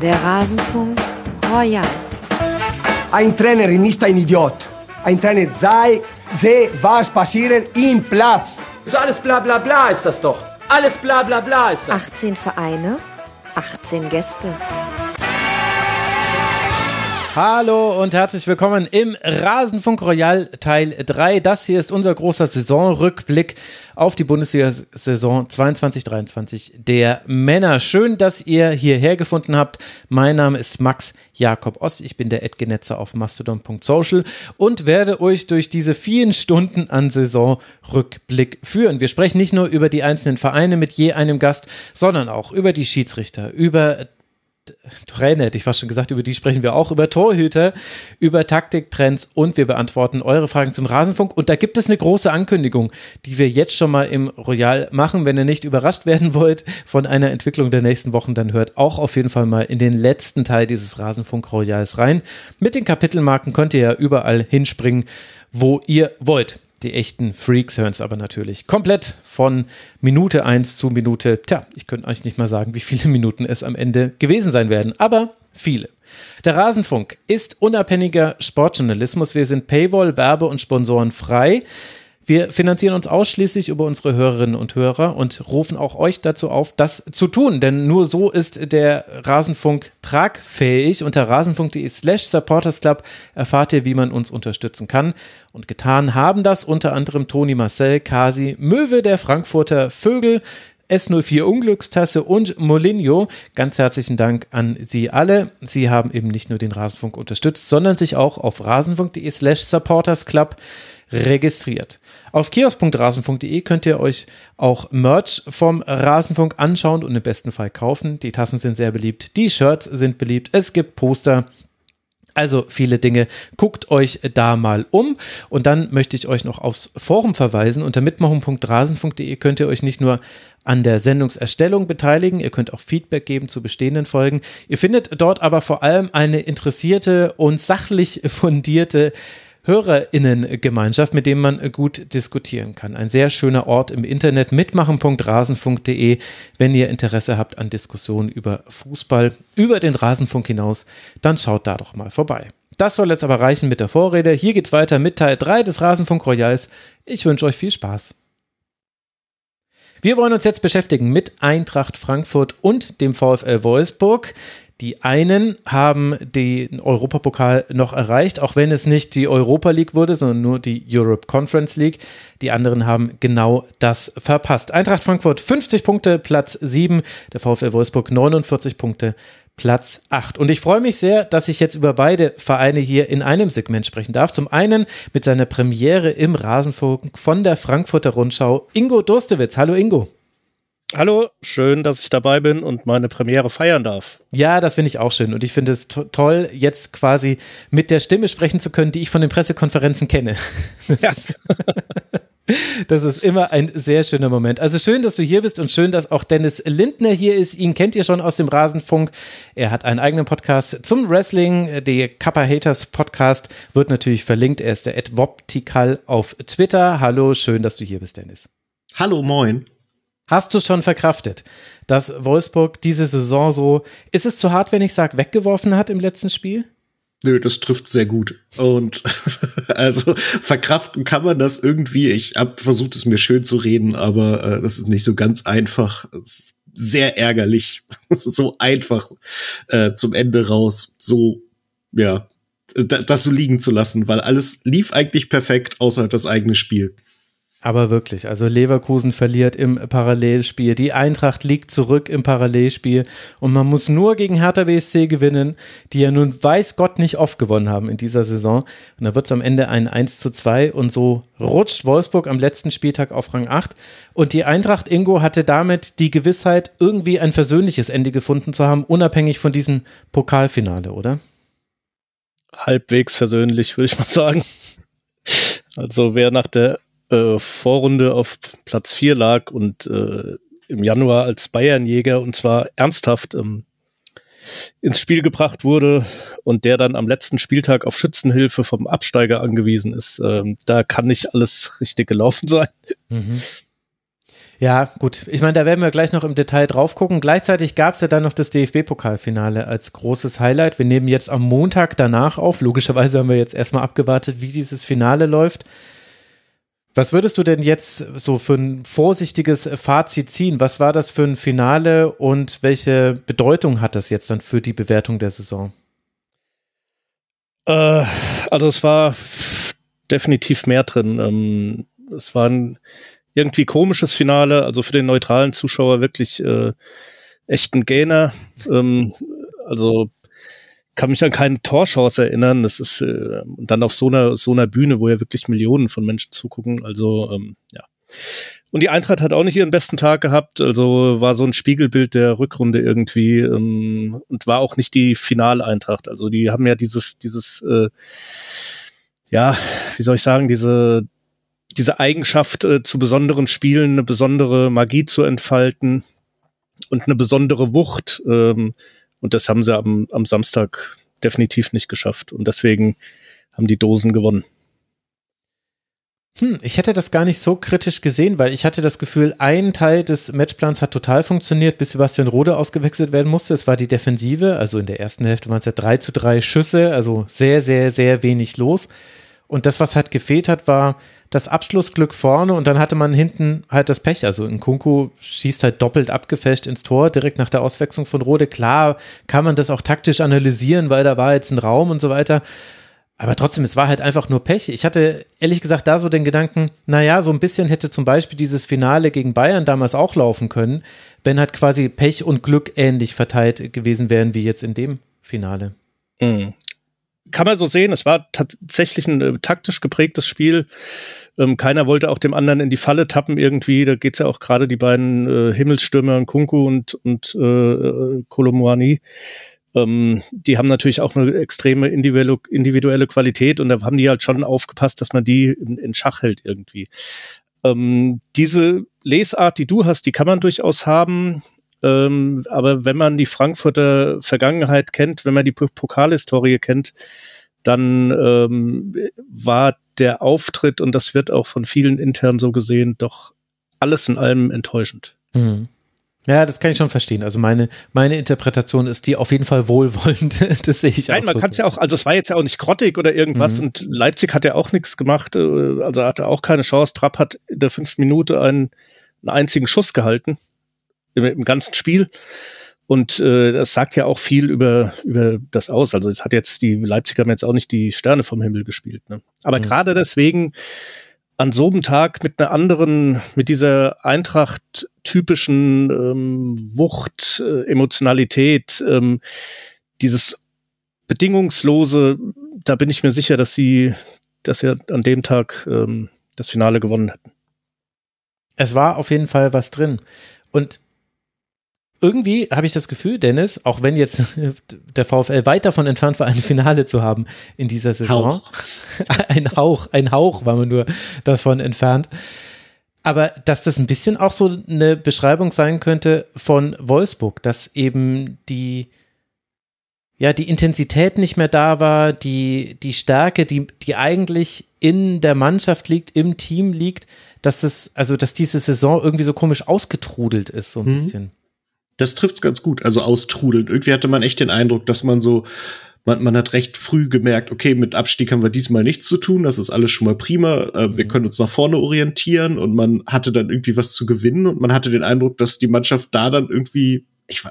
Der Rasenfunk Royal. Ein Trainer ist ein Idiot. Ein Trainer sei, sehe, was passiert im Platz. So alles bla bla bla ist das doch. Alles bla bla bla ist das. 18 Vereine, 18 Gäste. Hallo und herzlich willkommen im Rasenfunk Royal Teil 3. Das hier ist unser großer Saisonrückblick auf die Bundesliga-Saison 22-23 der Männer. Schön, dass ihr hierher gefunden habt. Mein Name ist Max Jakob Ost. Ich bin der Edgenetzer auf mastodon.social und werde euch durch diese vielen Stunden an Saisonrückblick führen. Wir sprechen nicht nur über die einzelnen Vereine mit je einem Gast, sondern auch über die Schiedsrichter, über Trainer, hätte ich fast schon gesagt, über die sprechen wir auch, über Torhüter, über Taktiktrends und wir beantworten eure Fragen zum Rasenfunk. Und da gibt es eine große Ankündigung, die wir jetzt schon mal im Royal machen. Wenn ihr nicht überrascht werden wollt von einer Entwicklung der nächsten Wochen, dann hört auch auf jeden Fall mal in den letzten Teil dieses Rasenfunk Royals rein. Mit den Kapitelmarken könnt ihr ja überall hinspringen, wo ihr wollt. Die echten Freaks hören es aber natürlich komplett von Minute 1 zu Minute. Tja, ich könnte euch nicht mal sagen, wie viele Minuten es am Ende gewesen sein werden, aber viele. Der Rasenfunk ist unabhängiger Sportjournalismus. Wir sind Paywall, Werbe und Sponsoren frei. Wir finanzieren uns ausschließlich über unsere Hörerinnen und Hörer und rufen auch euch dazu auf, das zu tun, denn nur so ist der Rasenfunk tragfähig. Unter rasenfunk.de slash supportersclub erfahrt ihr, wie man uns unterstützen kann. Und getan haben das unter anderem Toni Marcel, Kasi, Möwe der Frankfurter Vögel, S04 Unglückstasse und Molinho. Ganz herzlichen Dank an Sie alle. Sie haben eben nicht nur den Rasenfunk unterstützt, sondern sich auch auf rasenfunk.de slash supportersclub registriert. Auf kiosk.rasenfunk.de könnt ihr euch auch Merch vom Rasenfunk anschauen und im besten Fall kaufen. Die Tassen sind sehr beliebt, die Shirts sind beliebt, es gibt Poster. Also viele Dinge. Guckt euch da mal um. Und dann möchte ich euch noch aufs Forum verweisen. Unter mitmachen.rasenfunk.de könnt ihr euch nicht nur an der Sendungserstellung beteiligen, ihr könnt auch Feedback geben zu bestehenden Folgen. Ihr findet dort aber vor allem eine interessierte und sachlich fundierte HörerInnengemeinschaft, mit dem man gut diskutieren kann. Ein sehr schöner Ort im Internet, mitmachen.rasenfunk.de, wenn ihr Interesse habt an Diskussionen über Fußball, über den Rasenfunk hinaus, dann schaut da doch mal vorbei. Das soll jetzt aber reichen mit der Vorrede. Hier geht's weiter mit Teil 3 des Rasenfunk Royals. Ich wünsche euch viel Spaß. Wir wollen uns jetzt beschäftigen mit Eintracht Frankfurt und dem VfL Wolfsburg. Die einen haben den Europapokal noch erreicht, auch wenn es nicht die Europa League wurde, sondern nur die Europe Conference League. Die anderen haben genau das verpasst. Eintracht Frankfurt 50 Punkte, Platz 7, der VfL Wolfsburg 49 Punkte, Platz 8. Und ich freue mich sehr, dass ich jetzt über beide Vereine hier in einem Segment sprechen darf. Zum einen mit seiner Premiere im Rasenfunk von der Frankfurter Rundschau, Ingo Durstewitz. Hallo Ingo. Hallo, schön, dass ich dabei bin und meine Premiere feiern darf. Ja, das finde ich auch schön und ich finde es to toll, jetzt quasi mit der Stimme sprechen zu können, die ich von den Pressekonferenzen kenne. Das, ja. ist, das ist immer ein sehr schöner Moment. Also schön, dass du hier bist und schön, dass auch Dennis Lindner hier ist. Ihn kennt ihr schon aus dem Rasenfunk. Er hat einen eigenen Podcast zum Wrestling. Der Kappa Haters Podcast wird natürlich verlinkt. Er ist der Ed Woptikal auf Twitter. Hallo, schön, dass du hier bist, Dennis. Hallo, moin. Hast du schon verkraftet, dass Wolfsburg diese Saison so, ist es zu hart, wenn ich sage, weggeworfen hat im letzten Spiel? Nö, das trifft sehr gut. Und also verkraften kann man das irgendwie. Ich habe versucht, es mir schön zu reden, aber äh, das ist nicht so ganz einfach. Sehr ärgerlich, so einfach äh, zum Ende raus, so ja, das so liegen zu lassen, weil alles lief eigentlich perfekt, außer das eigene Spiel. Aber wirklich, also Leverkusen verliert im Parallelspiel, die Eintracht liegt zurück im Parallelspiel und man muss nur gegen Hertha BSC gewinnen, die ja nun weiß Gott nicht oft gewonnen haben in dieser Saison. Und da wird es am Ende ein 1 zu 2 und so rutscht Wolfsburg am letzten Spieltag auf Rang 8 und die Eintracht Ingo hatte damit die Gewissheit, irgendwie ein versöhnliches Ende gefunden zu haben, unabhängig von diesem Pokalfinale, oder? Halbwegs versöhnlich, würde ich mal sagen. Also wer nach der äh, Vorrunde auf Platz 4 lag und äh, im Januar als Bayernjäger und zwar ernsthaft ähm, ins Spiel gebracht wurde und der dann am letzten Spieltag auf Schützenhilfe vom Absteiger angewiesen ist. Ähm, da kann nicht alles richtig gelaufen sein. Mhm. Ja, gut. Ich meine, da werden wir gleich noch im Detail drauf gucken. Gleichzeitig gab es ja dann noch das DFB-Pokalfinale als großes Highlight. Wir nehmen jetzt am Montag danach auf. Logischerweise haben wir jetzt erstmal abgewartet, wie dieses Finale läuft. Was würdest du denn jetzt so für ein vorsichtiges Fazit ziehen? Was war das für ein Finale und welche Bedeutung hat das jetzt dann für die Bewertung der Saison? Äh, also es war definitiv mehr drin. Ähm, es war ein irgendwie komisches Finale, also für den neutralen Zuschauer wirklich äh, echt Gainer. Ähm, also kann mich an keine Torchance erinnern. Das ist äh, dann auf so einer so einer Bühne, wo ja wirklich Millionen von Menschen zugucken. Also ähm, ja. Und die Eintracht hat auch nicht ihren besten Tag gehabt. Also war so ein Spiegelbild der Rückrunde irgendwie ähm, und war auch nicht die Finaleintracht. Also die haben ja dieses dieses äh, ja, wie soll ich sagen, diese diese Eigenschaft äh, zu besonderen Spielen eine besondere Magie zu entfalten und eine besondere Wucht. Ähm, und das haben sie am, am Samstag definitiv nicht geschafft. Und deswegen haben die Dosen gewonnen. Hm, ich hätte das gar nicht so kritisch gesehen, weil ich hatte das Gefühl, ein Teil des Matchplans hat total funktioniert, bis Sebastian Rode ausgewechselt werden musste. Es war die Defensive, also in der ersten Hälfte waren es ja drei zu drei Schüsse, also sehr, sehr, sehr wenig los. Und das, was halt gefehlt hat, war das Abschlussglück vorne und dann hatte man hinten halt das Pech. Also in Kunku schießt halt doppelt abgefälscht ins Tor, direkt nach der Auswechslung von Rode. Klar kann man das auch taktisch analysieren, weil da war jetzt ein Raum und so weiter. Aber trotzdem, es war halt einfach nur Pech. Ich hatte ehrlich gesagt da so den Gedanken, naja, so ein bisschen hätte zum Beispiel dieses Finale gegen Bayern damals auch laufen können, wenn halt quasi Pech und Glück ähnlich verteilt gewesen wären wie jetzt in dem Finale. Mhm kann man so sehen, es war tatsächlich ein äh, taktisch geprägtes Spiel. Ähm, keiner wollte auch dem anderen in die Falle tappen irgendwie. Da geht's ja auch gerade die beiden äh, Himmelsstürmer, Kunku und, und äh, Kolomuani. Ähm, die haben natürlich auch eine extreme individuelle, individuelle Qualität und da haben die halt schon aufgepasst, dass man die in, in Schach hält irgendwie. Ähm, diese Lesart, die du hast, die kann man durchaus haben. Ähm, aber wenn man die Frankfurter Vergangenheit kennt, wenn man die Pokalhistorie kennt, dann ähm, war der Auftritt, und das wird auch von vielen intern so gesehen, doch alles in allem enttäuschend. Mhm. Ja, das kann ich schon verstehen. Also meine, meine Interpretation ist die auf jeden Fall wohlwollend. das sehe ich Nein, auch. Nein, man kann es ja auch, also es war jetzt ja auch nicht grottig oder irgendwas mhm. und Leipzig hat ja auch nichts gemacht, äh, also hatte auch keine Chance. Trapp hat in der fünften Minute einen, einen einzigen Schuss gehalten im, im ganzen Spiel. Und äh, das sagt ja auch viel über, über das aus. Also es hat jetzt, die Leipziger haben jetzt auch nicht die Sterne vom Himmel gespielt. Ne? Aber mhm. gerade deswegen an so einem Tag mit einer anderen, mit dieser Eintracht-typischen ähm, Wucht, äh, Emotionalität, ähm, dieses bedingungslose, da bin ich mir sicher, dass sie, dass sie an dem Tag ähm, das Finale gewonnen hätten. Es war auf jeden Fall was drin. Und irgendwie habe ich das Gefühl, Dennis, auch wenn jetzt der VfL weit davon entfernt war, ein Finale zu haben in dieser Saison. Hauch. ein Hauch, ein Hauch war man nur davon entfernt. Aber dass das ein bisschen auch so eine Beschreibung sein könnte von Wolfsburg, dass eben die, ja, die Intensität nicht mehr da war, die, die Stärke, die, die eigentlich in der Mannschaft liegt, im Team liegt, dass das, also dass diese Saison irgendwie so komisch ausgetrudelt ist, so ein mhm. bisschen das trifft's ganz gut. Also austrudeln. Irgendwie hatte man echt den Eindruck, dass man so, man, man hat recht früh gemerkt, okay, mit Abstieg haben wir diesmal nichts zu tun, das ist alles schon mal prima, äh, wir mhm. können uns nach vorne orientieren und man hatte dann irgendwie was zu gewinnen und man hatte den Eindruck, dass die Mannschaft da dann irgendwie ich,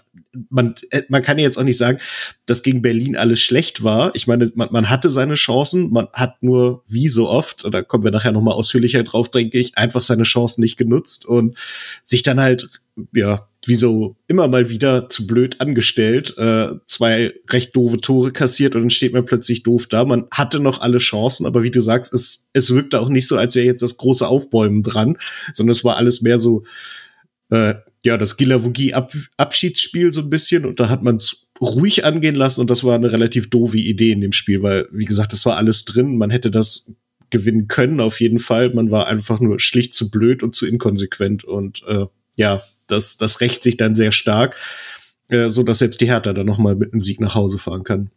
man, äh, man kann jetzt auch nicht sagen, dass gegen Berlin alles schlecht war. Ich meine, man, man hatte seine Chancen, man hat nur wie so oft, da kommen wir nachher nochmal ausführlicher drauf, denke ich, einfach seine Chancen nicht genutzt und sich dann halt, ja, wie so immer mal wieder zu blöd angestellt, äh, zwei recht doofe Tore kassiert und dann steht man plötzlich doof da. Man hatte noch alle Chancen, aber wie du sagst, es, es wirkte auch nicht so, als wäre jetzt das große Aufbäumen dran, sondern es war alles mehr so, äh, ja, das Gilavogie-Abschiedsspiel so ein bisschen und da hat man es ruhig angehen lassen und das war eine relativ doofe Idee in dem Spiel, weil, wie gesagt, das war alles drin. Man hätte das gewinnen können, auf jeden Fall. Man war einfach nur schlicht zu blöd und zu inkonsequent und äh, ja, das, das rächt sich dann sehr stark, äh, so dass selbst die Hertha dann nochmal mit einem Sieg nach Hause fahren kann.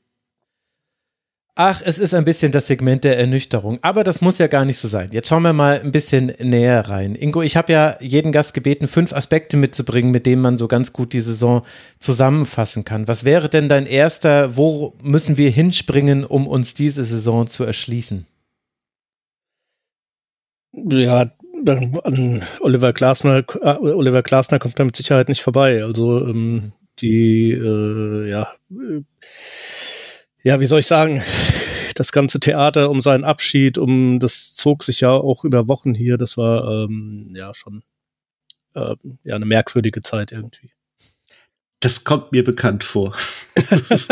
Ach, es ist ein bisschen das Segment der Ernüchterung, aber das muss ja gar nicht so sein. Jetzt schauen wir mal ein bisschen näher rein. Ingo, ich habe ja jeden Gast gebeten, fünf Aspekte mitzubringen, mit denen man so ganz gut die Saison zusammenfassen kann. Was wäre denn dein erster, wo müssen wir hinspringen, um uns diese Saison zu erschließen? Ja, an Oliver Glasner, äh, Oliver Glasner kommt da mit Sicherheit nicht vorbei. Also ähm, die, äh, ja, äh, ja, wie soll ich sagen, das ganze Theater um seinen Abschied, um das zog sich ja auch über Wochen hier. Das war ähm, ja schon äh, ja eine merkwürdige Zeit irgendwie. Das kommt mir bekannt vor. das,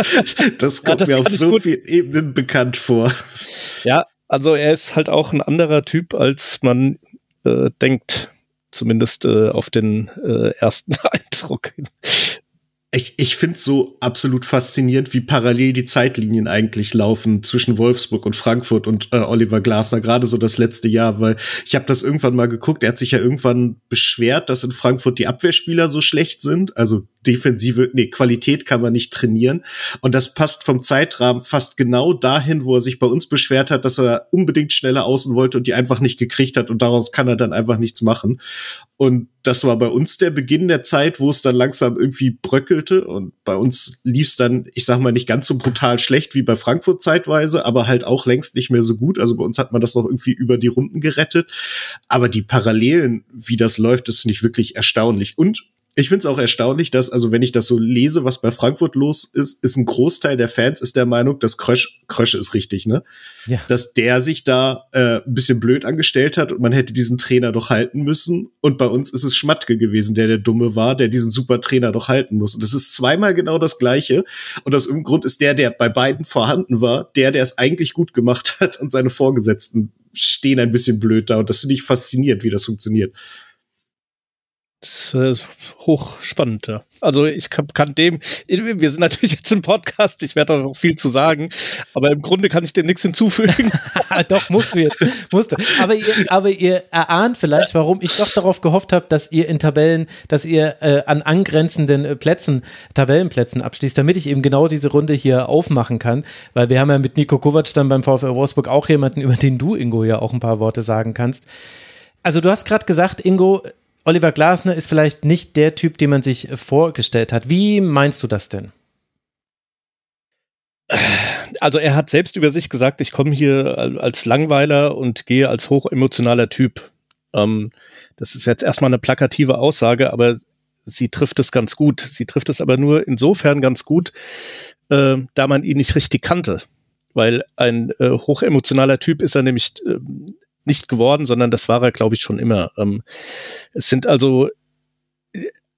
das kommt ja, das mir auf so vielen Ebenen bekannt vor. Ja, also er ist halt auch ein anderer Typ, als man äh, denkt, zumindest äh, auf den äh, ersten Eindruck ich, ich finde so absolut faszinierend, wie parallel die Zeitlinien eigentlich laufen zwischen Wolfsburg und Frankfurt und äh, Oliver Glasner, gerade so das letzte Jahr, weil ich habe das irgendwann mal geguckt, er hat sich ja irgendwann beschwert, dass in Frankfurt die Abwehrspieler so schlecht sind, also defensive, nee, Qualität kann man nicht trainieren. Und das passt vom Zeitrahmen fast genau dahin, wo er sich bei uns beschwert hat, dass er unbedingt schneller außen wollte und die einfach nicht gekriegt hat und daraus kann er dann einfach nichts machen. Und das war bei uns der Beginn der Zeit, wo es dann langsam irgendwie bröckelte und bei uns lief es dann, ich sag mal, nicht ganz so brutal schlecht wie bei Frankfurt zeitweise, aber halt auch längst nicht mehr so gut. Also bei uns hat man das noch irgendwie über die Runden gerettet. Aber die Parallelen, wie das läuft, ist nicht wirklich erstaunlich. Und ich finde es auch erstaunlich, dass, also wenn ich das so lese, was bei Frankfurt los ist, ist ein Großteil der Fans ist der Meinung, dass Krösch, Krösch ist richtig, ne? Ja. Dass der sich da äh, ein bisschen blöd angestellt hat und man hätte diesen Trainer doch halten müssen. Und bei uns ist es Schmatke gewesen, der der Dumme war, der diesen super Trainer doch halten muss. Und das ist zweimal genau das Gleiche. Und aus irgendeinem Grund ist der, der bei beiden vorhanden war, der, der es eigentlich gut gemacht hat und seine Vorgesetzten stehen ein bisschen blöd da. Und das finde ich faszinierend, wie das funktioniert. Das ist äh, hochspannend, ja. Also ich kann, dem, wir sind natürlich jetzt im Podcast, ich werde auch viel zu sagen, aber im Grunde kann ich dem nichts hinzufügen. doch, musst du jetzt, musst du. Aber ihr, aber ihr erahnt vielleicht, warum ich doch darauf gehofft habe, dass ihr in Tabellen, dass ihr äh, an angrenzenden äh, Plätzen, Tabellenplätzen abschließt, damit ich eben genau diese Runde hier aufmachen kann, weil wir haben ja mit Nico Kovac dann beim VfL Wolfsburg auch jemanden, über den du, Ingo, ja auch ein paar Worte sagen kannst. Also du hast gerade gesagt, Ingo, Oliver Glasner ist vielleicht nicht der Typ, den man sich vorgestellt hat. Wie meinst du das denn? Also er hat selbst über sich gesagt, ich komme hier als Langweiler und gehe als hochemotionaler Typ. Ähm, das ist jetzt erstmal eine plakative Aussage, aber sie trifft es ganz gut. Sie trifft es aber nur insofern ganz gut, äh, da man ihn nicht richtig kannte. Weil ein äh, hochemotionaler Typ ist er nämlich äh, nicht geworden, sondern das war er, glaube ich, schon immer. Ähm, es sind also,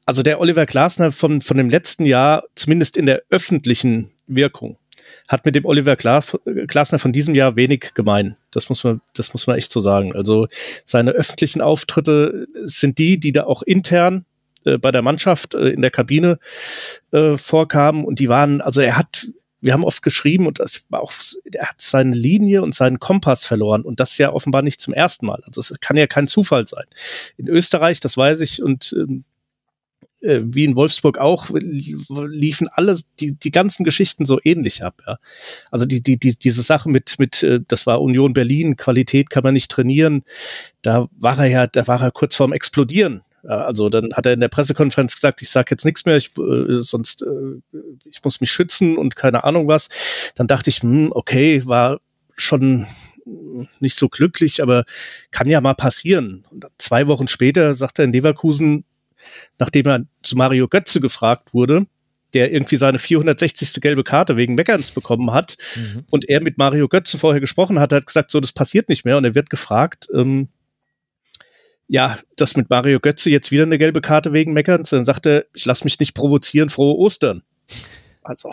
also der Oliver Glasner von, von dem letzten Jahr, zumindest in der öffentlichen Wirkung, hat mit dem Oliver Glasner von diesem Jahr wenig gemein. Das muss man, das muss man echt so sagen. Also seine öffentlichen Auftritte sind die, die da auch intern äh, bei der Mannschaft äh, in der Kabine äh, vorkamen und die waren, also er hat wir haben oft geschrieben und das war auch, er hat seine Linie und seinen Kompass verloren und das ja offenbar nicht zum ersten Mal. Also es kann ja kein Zufall sein. In Österreich, das weiß ich, und ähm, äh, wie in Wolfsburg auch, liefen alle die, die ganzen Geschichten so ähnlich ab. Ja. Also die, die, die, diese Sache mit, mit, äh, das war Union Berlin, Qualität kann man nicht trainieren. Da war er ja, da war er kurz vorm Explodieren. Also dann hat er in der Pressekonferenz gesagt, ich sage jetzt nichts mehr, ich, äh, sonst äh, ich muss mich schützen und keine Ahnung was. Dann dachte ich, hm, okay, war schon nicht so glücklich, aber kann ja mal passieren. Und zwei Wochen später sagt er in Leverkusen, nachdem er zu Mario Götze gefragt wurde, der irgendwie seine 460. gelbe Karte wegen Meckerns bekommen hat mhm. und er mit Mario Götze vorher gesprochen hat, hat gesagt, so, das passiert nicht mehr und er wird gefragt, ähm, ja, das mit Mario Götze jetzt wieder eine gelbe Karte wegen Meckerns. Dann sagte, ich lasse mich nicht provozieren, frohe Ostern. Also,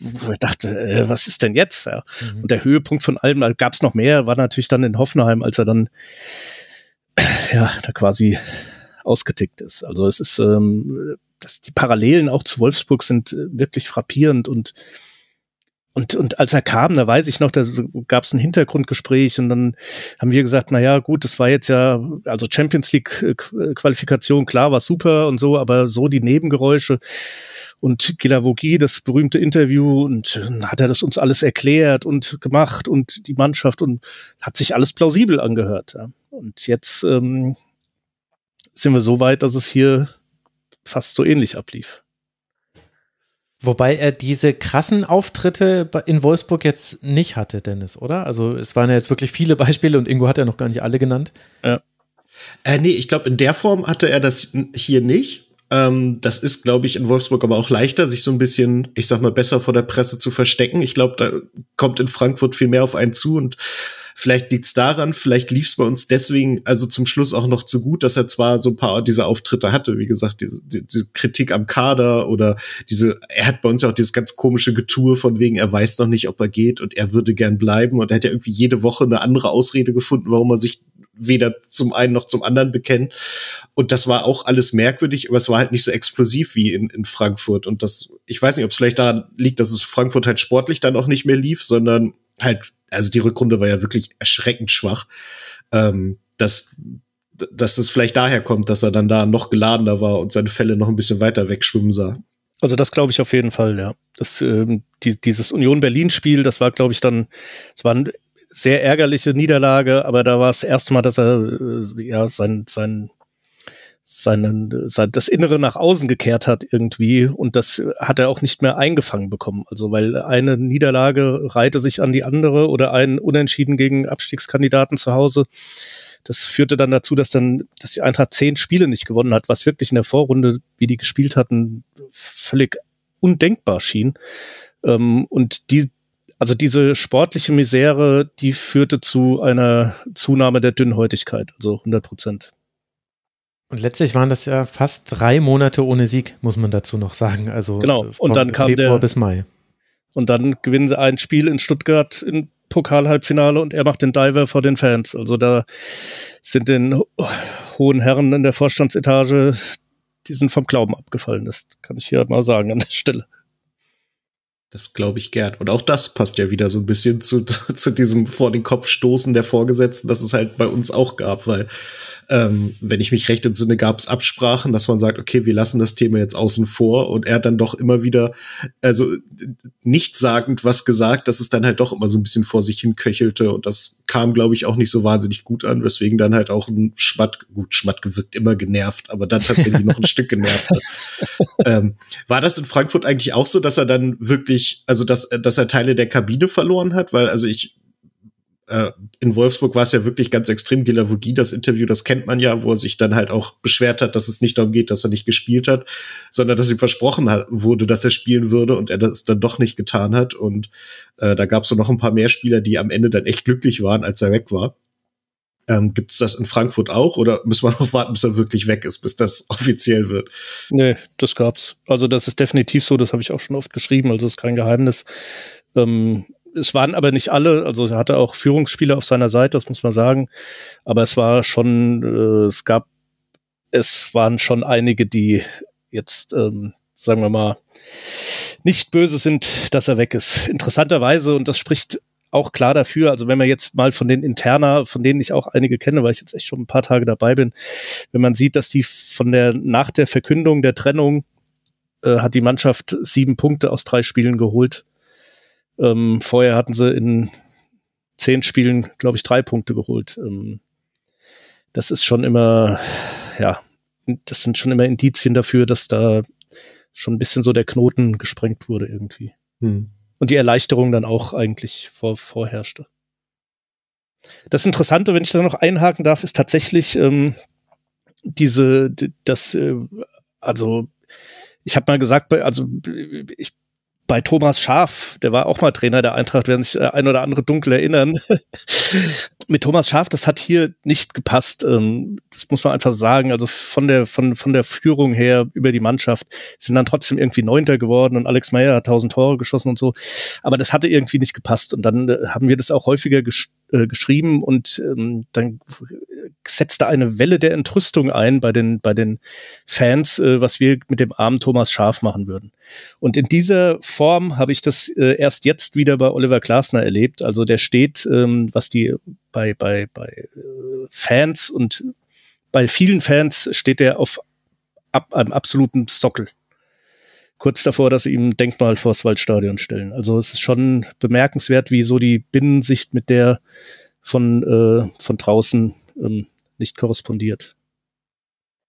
wo ich dachte, äh, was ist denn jetzt? Ja. Mhm. Und der Höhepunkt von allem, da gab es noch mehr, war natürlich dann in Hoffenheim, als er dann ja da quasi ausgetickt ist. Also es ist, ähm, das, die Parallelen auch zu Wolfsburg sind äh, wirklich frappierend und und, und als er kam, da weiß ich noch, da gab es ein Hintergrundgespräch und dann haben wir gesagt, na ja, gut, das war jetzt ja, also Champions League äh, Qualifikation, klar, war super und so, aber so die Nebengeräusche. und Gilavogi, das berühmte Interview, und dann hat er das uns alles erklärt und gemacht und die Mannschaft und hat sich alles plausibel angehört. Ja. Und jetzt ähm, sind wir so weit, dass es hier fast so ähnlich ablief. Wobei er diese krassen Auftritte in Wolfsburg jetzt nicht hatte, Dennis, oder? Also es waren ja jetzt wirklich viele Beispiele und Ingo hat ja noch gar nicht alle genannt. Ja. Äh, nee, ich glaube, in der Form hatte er das hier nicht. Ähm, das ist, glaube ich, in Wolfsburg aber auch leichter, sich so ein bisschen, ich sag mal, besser vor der Presse zu verstecken. Ich glaube, da kommt in Frankfurt viel mehr auf einen zu und Vielleicht liegt's daran, vielleicht lief's bei uns deswegen also zum Schluss auch noch zu gut, dass er zwar so ein paar dieser Auftritte hatte, wie gesagt, diese, diese Kritik am Kader oder diese, er hat bei uns ja auch dieses ganz komische Getue von wegen, er weiß noch nicht, ob er geht und er würde gern bleiben und er hat ja irgendwie jede Woche eine andere Ausrede gefunden, warum er sich weder zum einen noch zum anderen bekennt. Und das war auch alles merkwürdig, aber es war halt nicht so explosiv wie in, in Frankfurt. Und das, ich weiß nicht, ob es vielleicht daran liegt, dass es Frankfurt halt sportlich dann auch nicht mehr lief, sondern halt also die Rückrunde war ja wirklich erschreckend schwach, ähm, dass, dass das vielleicht daher kommt, dass er dann da noch geladener war und seine Fälle noch ein bisschen weiter wegschwimmen sah. Also das glaube ich auf jeden Fall, ja. Das, ähm, die, dieses Union Berlin-Spiel, das war, glaube ich, dann, es war eine sehr ärgerliche Niederlage, aber da war es erste Mal, dass er äh, ja sein, sein seinen, sein, das Innere nach außen gekehrt hat irgendwie und das hat er auch nicht mehr eingefangen bekommen. Also weil eine Niederlage reihte sich an die andere oder ein Unentschieden gegen Abstiegskandidaten zu Hause. Das führte dann dazu, dass dann, dass die Eintracht zehn Spiele nicht gewonnen hat, was wirklich in der Vorrunde, wie die gespielt hatten, völlig undenkbar schien. Ähm, und die, also diese sportliche Misere, die führte zu einer Zunahme der Dünnhäutigkeit, also 100 Prozent. Und letztlich waren das ja fast drei Monate ohne Sieg, muss man dazu noch sagen. Also genau. Und dann kam Februar der bis Mai. Und dann gewinnen sie ein Spiel in Stuttgart im Pokalhalbfinale und er macht den Diver vor den Fans. Also da sind den hohen Herren in der Vorstandsetage, die sind vom Glauben abgefallen. Das kann ich hier mal sagen an der Stelle. Das glaube ich gern. Und auch das passt ja wieder so ein bisschen zu, zu diesem vor den Kopf stoßen der Vorgesetzten, das es halt bei uns auch gab, weil ähm, wenn ich mich recht entsinne, gab es Absprachen, dass man sagt, okay, wir lassen das Thema jetzt außen vor und er hat dann doch immer wieder, also nicht sagend was gesagt, dass es dann halt doch immer so ein bisschen vor sich hin köchelte und das kam, glaube ich, auch nicht so wahnsinnig gut an, weswegen dann halt auch ein Schmatt, gut, Schmatt gewirkt immer genervt, aber dann tatsächlich noch ein Stück genervt. Ähm, war das in Frankfurt eigentlich auch so, dass er dann wirklich, also dass, dass er Teile der Kabine verloren hat? Weil, also ich äh, in Wolfsburg war es ja wirklich ganz extrem. Gilavogi, das Interview, das kennt man ja, wo er sich dann halt auch beschwert hat, dass es nicht darum geht, dass er nicht gespielt hat, sondern dass ihm versprochen hat, wurde, dass er spielen würde und er das dann doch nicht getan hat. Und äh, da gab es so noch ein paar mehr Spieler, die am Ende dann echt glücklich waren, als er weg war. Ähm, Gibt es das in Frankfurt auch oder müssen wir noch warten, bis er wirklich weg ist, bis das offiziell wird? Nee, das gab's. Also das ist definitiv so, das habe ich auch schon oft geschrieben, also ist kein Geheimnis. Ähm, es waren aber nicht alle, also er hatte auch Führungsspieler auf seiner Seite, das muss man sagen. Aber es war schon, äh, es gab, es waren schon einige, die jetzt, ähm, sagen wir mal, nicht böse sind, dass er weg ist. Interessanterweise, und das spricht auch klar dafür, also wenn man jetzt mal von den Interna, von denen ich auch einige kenne, weil ich jetzt echt schon ein paar Tage dabei bin, wenn man sieht, dass die von der, nach der Verkündung der Trennung äh, hat die Mannschaft sieben Punkte aus drei Spielen geholt ähm, vorher hatten sie in zehn Spielen, glaube ich, drei Punkte geholt. Ähm, das ist schon immer, ja, das sind schon immer Indizien dafür, dass da schon ein bisschen so der Knoten gesprengt wurde irgendwie. Hm. Und die Erleichterung dann auch eigentlich vor, vorherrschte. Das Interessante, wenn ich da noch einhaken darf, ist tatsächlich ähm, diese, das, äh, also ich habe mal gesagt, also ich bei Thomas Schaf, der war auch mal Trainer der Eintracht, werden sich äh, ein oder andere dunkel erinnern. Mit Thomas Schaf, das hat hier nicht gepasst. Ähm, das muss man einfach sagen. Also von der, von, von der Führung her über die Mannschaft sind dann trotzdem irgendwie Neunter geworden und Alex Meyer hat tausend Tore geschossen und so. Aber das hatte irgendwie nicht gepasst. Und dann äh, haben wir das auch häufiger ges äh, geschrieben und ähm, dann setzte eine Welle der Entrüstung ein bei den, bei den Fans, äh, was wir mit dem armen Thomas Schaf machen würden. Und in dieser Form habe ich das äh, erst jetzt wieder bei Oliver Glasner erlebt. Also der steht, ähm, was die bei, bei, bei äh, Fans und bei vielen Fans steht er auf ab, einem absoluten Sockel. kurz davor, dass sie ihm ein Denkmal vors Waldstadion stellen. Also es ist schon bemerkenswert, wie so die Binnensicht mit der von, äh, von draußen ähm, nicht korrespondiert.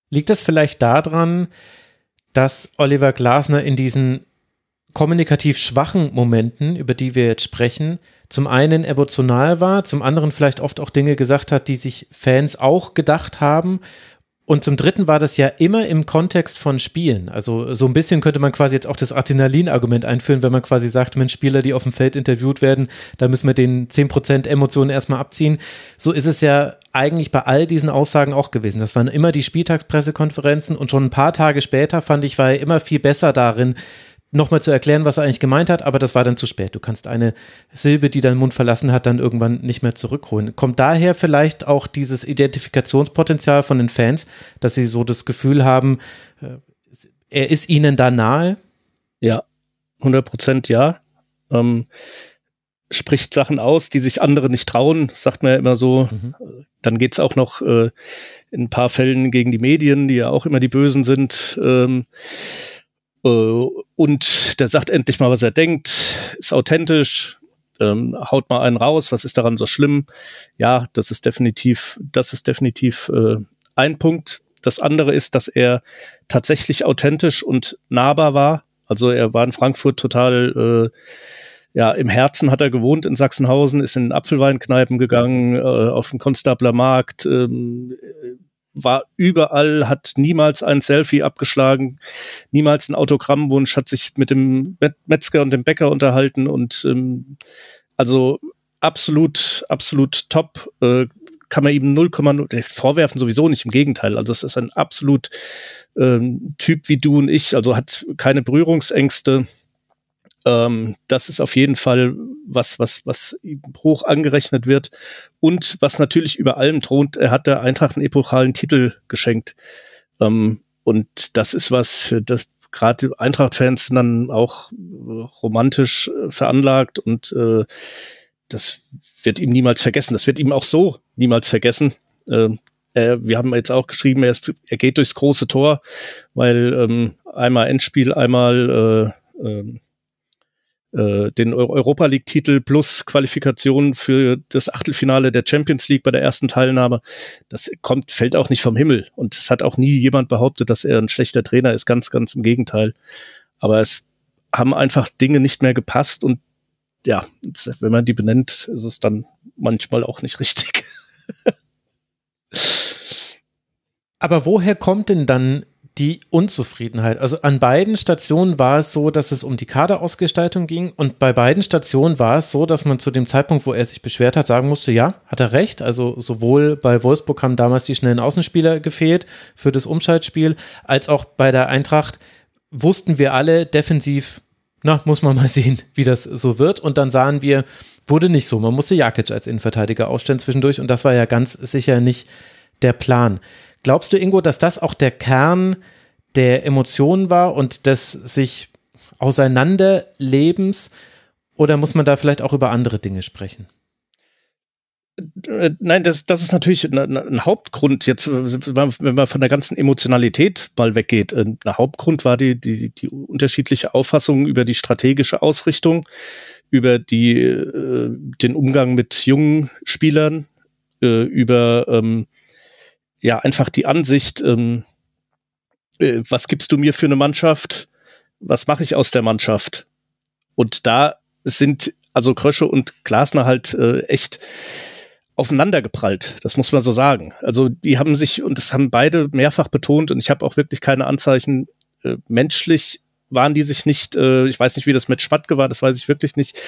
Liegt das vielleicht daran, dass Oliver Glasner in diesen kommunikativ schwachen Momenten, über die wir jetzt sprechen, zum einen emotional war, zum anderen vielleicht oft auch Dinge gesagt hat, die sich Fans auch gedacht haben und zum Dritten war das ja immer im Kontext von Spielen. Also so ein bisschen könnte man quasi jetzt auch das Adrenalin-Argument einführen, wenn man quasi sagt, Mensch, Spieler, die auf dem Feld interviewt werden, da müssen wir den 10% Emotionen erstmal abziehen. So ist es ja eigentlich bei all diesen Aussagen auch gewesen. Das waren immer die Spieltagspressekonferenzen und schon ein paar Tage später fand ich, war er immer viel besser darin, nochmal zu erklären, was er eigentlich gemeint hat, aber das war dann zu spät. Du kannst eine Silbe, die deinen Mund verlassen hat, dann irgendwann nicht mehr zurückholen. Kommt daher vielleicht auch dieses Identifikationspotenzial von den Fans, dass sie so das Gefühl haben, äh, er ist ihnen da nahe? Ja, 100 Prozent ja. Ähm, spricht Sachen aus, die sich andere nicht trauen, sagt man ja immer so. Mhm. Dann geht's auch noch äh, in ein paar Fällen gegen die Medien, die ja auch immer die Bösen sind. Ähm, äh, und der sagt endlich mal, was er denkt, ist authentisch, ähm, haut mal einen raus, was ist daran so schlimm? Ja, das ist definitiv, das ist definitiv äh, ein Punkt. Das andere ist, dass er tatsächlich authentisch und nahbar war. Also er war in Frankfurt total, äh, ja, im Herzen hat er gewohnt in Sachsenhausen, ist in Apfelweinkneipen gegangen, äh, auf dem Konstabler Markt, ähm, war überall, hat niemals ein Selfie abgeschlagen, niemals ein Autogrammwunsch, hat sich mit dem Metzger und dem Bäcker unterhalten und ähm, also absolut, absolut top. Äh, kann man ihm 0,0 äh, vorwerfen, sowieso nicht, im Gegenteil. Also es ist ein absolut ähm, Typ wie du und ich, also hat keine Berührungsängste, ähm, das ist auf jeden Fall was, was, was hoch angerechnet wird. Und was natürlich über allem thront, er hat der Eintracht einen epochalen Titel geschenkt. Ähm, und das ist was, das gerade Eintracht-Fans dann auch romantisch äh, veranlagt und äh, das wird ihm niemals vergessen. Das wird ihm auch so niemals vergessen. Äh, wir haben jetzt auch geschrieben, er, ist, er geht durchs große Tor, weil ähm, einmal Endspiel, einmal äh, äh, äh, den Europa League-Titel plus Qualifikation für das Achtelfinale der Champions League bei der ersten Teilnahme. Das kommt, fällt auch nicht vom Himmel. Und es hat auch nie jemand behauptet, dass er ein schlechter Trainer ist. Ganz, ganz im Gegenteil. Aber es haben einfach Dinge nicht mehr gepasst und ja, wenn man die benennt, ist es dann manchmal auch nicht richtig. Aber woher kommt denn dann die Unzufriedenheit. Also an beiden Stationen war es so, dass es um die Kaderausgestaltung ging und bei beiden Stationen war es so, dass man zu dem Zeitpunkt, wo er sich beschwert hat, sagen musste, ja, hat er recht. Also sowohl bei Wolfsburg haben damals die schnellen Außenspieler gefehlt für das Umschaltspiel, als auch bei der Eintracht wussten wir alle defensiv, na, muss man mal sehen, wie das so wird. Und dann sahen wir, wurde nicht so. Man musste Jakic als Innenverteidiger aufstellen zwischendurch und das war ja ganz sicher nicht der Plan. Glaubst du, Ingo, dass das auch der Kern der Emotionen war und des sich Auseinanderlebens? Oder muss man da vielleicht auch über andere Dinge sprechen? Äh, nein, das, das ist natürlich ein, Hauptgrund, jetzt, wenn man von der ganzen Emotionalität mal weggeht. Äh, ein Hauptgrund war die, die, die unterschiedliche Auffassung über die strategische Ausrichtung, über die, äh, den Umgang mit jungen Spielern, über ähm, ja einfach die Ansicht, ähm, äh, was gibst du mir für eine Mannschaft? Was mache ich aus der Mannschaft? Und da sind also Krösche und Glasner halt äh, echt aufeinander geprallt, das muss man so sagen. Also die haben sich, und das haben beide mehrfach betont, und ich habe auch wirklich keine Anzeichen, äh, menschlich waren die sich nicht, äh, ich weiß nicht, wie das mit Schmatke war, das weiß ich wirklich nicht.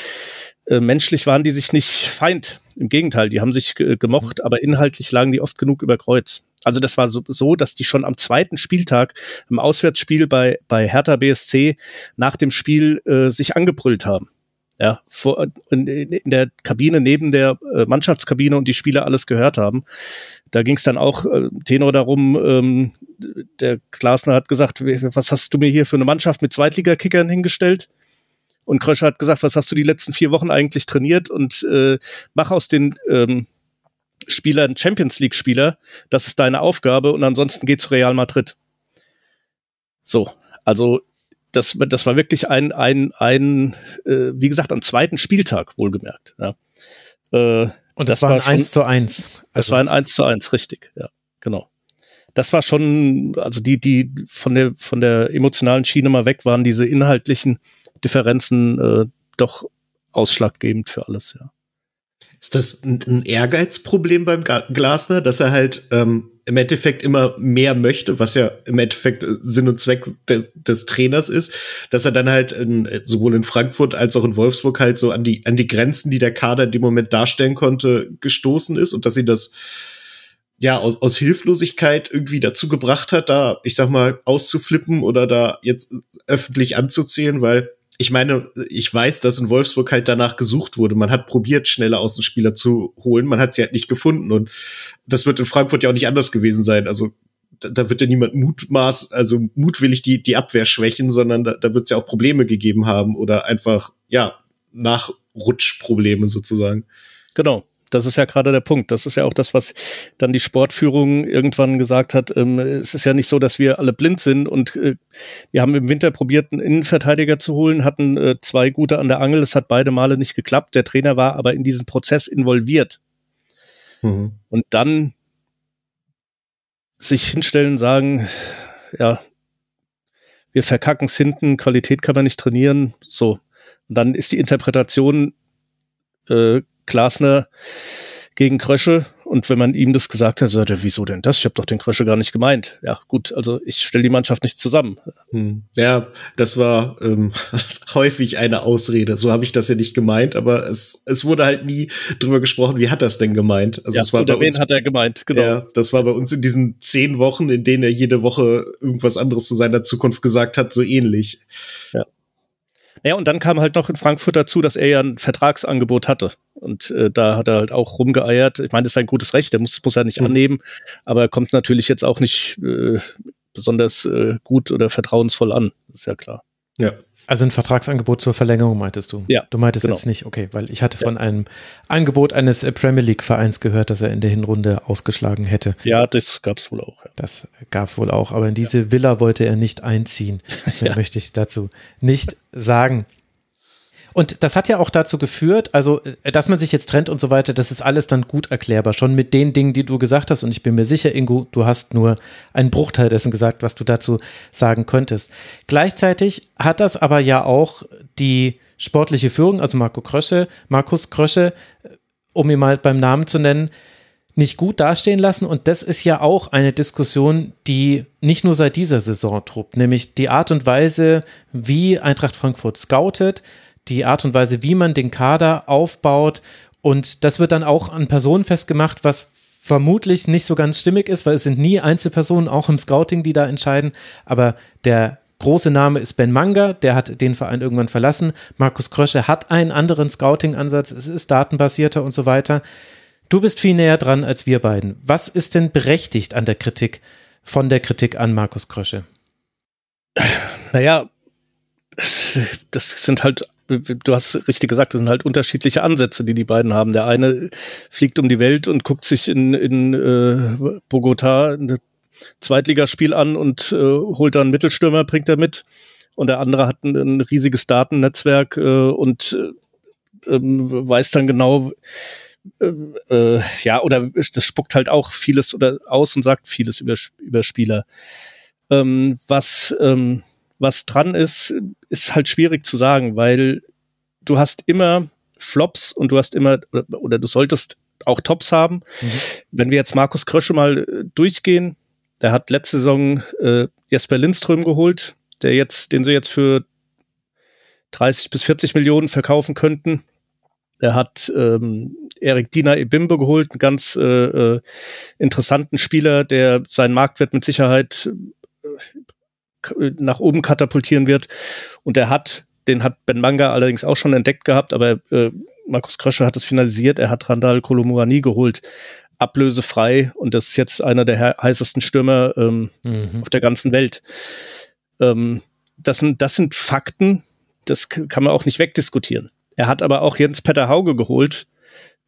Äh, menschlich waren die sich nicht feind. Im Gegenteil, die haben sich gemocht, aber inhaltlich lagen die oft genug über Kreuz. Also das war so, so, dass die schon am zweiten Spieltag im Auswärtsspiel bei, bei Hertha BSC nach dem Spiel äh, sich angebrüllt haben. Ja, vor, in, in der Kabine neben der äh, Mannschaftskabine und die Spieler alles gehört haben. Da ging es dann auch äh, Tenor darum, ähm, der Glasner hat gesagt, was hast du mir hier für eine Mannschaft mit Zweitligakickern hingestellt? Und Kröscher hat gesagt, was hast du die letzten vier Wochen eigentlich trainiert und äh, mach aus den ähm, Spielern Champions League Spieler, das ist deine Aufgabe und ansonsten geh zu Real Madrid. So, also das, das war wirklich ein, ein, ein äh, wie gesagt, am zweiten Spieltag wohlgemerkt. Ja. Äh, und das, das war ein schon, 1 zu 1. Also das war ein 1 zu 1, richtig, ja, genau. Das war schon, also die, die von der, von der emotionalen Schiene mal weg waren, diese inhaltlichen Differenzen äh, doch ausschlaggebend für alles, ja. Ist das ein, ein Ehrgeizproblem beim Glasner, dass er halt ähm, im Endeffekt immer mehr möchte, was ja im Endeffekt Sinn und Zweck des, des Trainers ist, dass er dann halt in, sowohl in Frankfurt als auch in Wolfsburg halt so an die, an die Grenzen, die der Kader in dem Moment darstellen konnte, gestoßen ist und dass sie das ja aus, aus Hilflosigkeit irgendwie dazu gebracht hat, da, ich sag mal, auszuflippen oder da jetzt öffentlich anzuzählen, weil ich meine, ich weiß, dass in Wolfsburg halt danach gesucht wurde. Man hat probiert, schnelle Außenspieler zu holen. Man hat sie halt nicht gefunden. Und das wird in Frankfurt ja auch nicht anders gewesen sein. Also da, da wird ja niemand mutmaß, also mutwillig die, die Abwehr schwächen, sondern da, da wird es ja auch Probleme gegeben haben oder einfach, ja, Nachrutschprobleme sozusagen. Genau das ist ja gerade der Punkt. Das ist ja auch das, was dann die Sportführung irgendwann gesagt hat. Ähm, es ist ja nicht so, dass wir alle blind sind und äh, wir haben im Winter probiert, einen Innenverteidiger zu holen, hatten äh, zwei gute an der Angel. Es hat beide Male nicht geklappt. Der Trainer war aber in diesen Prozess involviert. Mhm. Und dann sich hinstellen, sagen, ja, wir verkacken es hinten, Qualität kann man nicht trainieren, so. Und dann ist die Interpretation äh, Glasner gegen Krösche. Und wenn man ihm das gesagt hat, sagt er, wieso denn das? Ich habe doch den Krösche gar nicht gemeint. Ja, gut, also ich stelle die Mannschaft nicht zusammen. Hm. Ja, das war ähm, häufig eine Ausrede. So habe ich das ja nicht gemeint, aber es, es wurde halt nie drüber gesprochen, wie hat das denn gemeint? Also ja, es war bei uns, hat er gemeint, genau. Ja, das war bei uns in diesen zehn Wochen, in denen er jede Woche irgendwas anderes zu seiner Zukunft gesagt hat, so ähnlich. Ja. Ja, und dann kam halt noch in Frankfurt dazu, dass er ja ein Vertragsangebot hatte. Und äh, da hat er halt auch rumgeeiert. Ich meine, das ist ein gutes Recht, der muss, muss er nicht mhm. annehmen, aber er kommt natürlich jetzt auch nicht äh, besonders äh, gut oder vertrauensvoll an. Das ist ja klar. Ja. Also ein Vertragsangebot zur Verlängerung meintest du? Ja. Du meintest genau. jetzt nicht, okay, weil ich hatte von ja. einem Angebot eines Premier League Vereins gehört, dass er in der Hinrunde ausgeschlagen hätte. Ja, das gab's wohl auch. Ja. Das gab's wohl auch, aber in diese ja. Villa wollte er nicht einziehen. Mehr möchte ich dazu nicht sagen. Und das hat ja auch dazu geführt, also, äh, dass man sich jetzt trennt und so weiter, das ist alles dann gut erklärbar. Schon mit den Dingen, die du gesagt hast. Und ich bin mir sicher, Ingo, du hast nur einen Bruchteil dessen gesagt, was du dazu sagen könntest. Gleichzeitig hat das aber ja auch die sportliche Führung, also Marco Krösche, Markus Krösche, äh, um ihn mal beim Namen zu nennen, nicht gut dastehen lassen. Und das ist ja auch eine Diskussion, die nicht nur seit dieser Saison truppt, nämlich die Art und Weise, wie Eintracht Frankfurt scoutet, die Art und Weise, wie man den Kader aufbaut. Und das wird dann auch an Personen festgemacht, was vermutlich nicht so ganz stimmig ist, weil es sind nie Einzelpersonen, auch im Scouting, die da entscheiden. Aber der große Name ist Ben Manga, der hat den Verein irgendwann verlassen. Markus Krösche hat einen anderen Scouting-Ansatz, es ist datenbasierter und so weiter. Du bist viel näher dran als wir beiden. Was ist denn berechtigt an der Kritik, von der Kritik an Markus Krösche? Naja, das sind halt du hast richtig gesagt, das sind halt unterschiedliche Ansätze, die die beiden haben. Der eine fliegt um die Welt und guckt sich in, in äh, Bogota ein Zweitligaspiel an und äh, holt dann einen Mittelstürmer, bringt er mit. Und der andere hat ein, ein riesiges Datennetzwerk äh, und äh, ähm, weiß dann genau, äh, äh, ja, oder das spuckt halt auch vieles oder aus und sagt vieles über, über Spieler. Ähm, was ähm, was dran ist, ist halt schwierig zu sagen, weil du hast immer Flops und du hast immer, oder, oder du solltest auch Tops haben. Mhm. Wenn wir jetzt Markus Krösche mal äh, durchgehen, der hat letzte Saison äh, Jesper Lindström geholt, der jetzt, den sie jetzt für 30 bis 40 Millionen verkaufen könnten. Er hat ähm, Erik Dina Ebimbe geholt, einen ganz äh, äh, interessanten Spieler, der seinen Marktwert mit Sicherheit äh, nach oben katapultieren wird. Und er hat, den hat Ben Manga allerdings auch schon entdeckt gehabt, aber äh, Markus Krösche hat es finalisiert. Er hat Randall Kolomurani geholt, ablösefrei. Und das ist jetzt einer der heißesten Stürmer ähm, mhm. auf der ganzen Welt. Ähm, das, sind, das sind Fakten, das kann man auch nicht wegdiskutieren. Er hat aber auch Jens Petter Hauge geholt,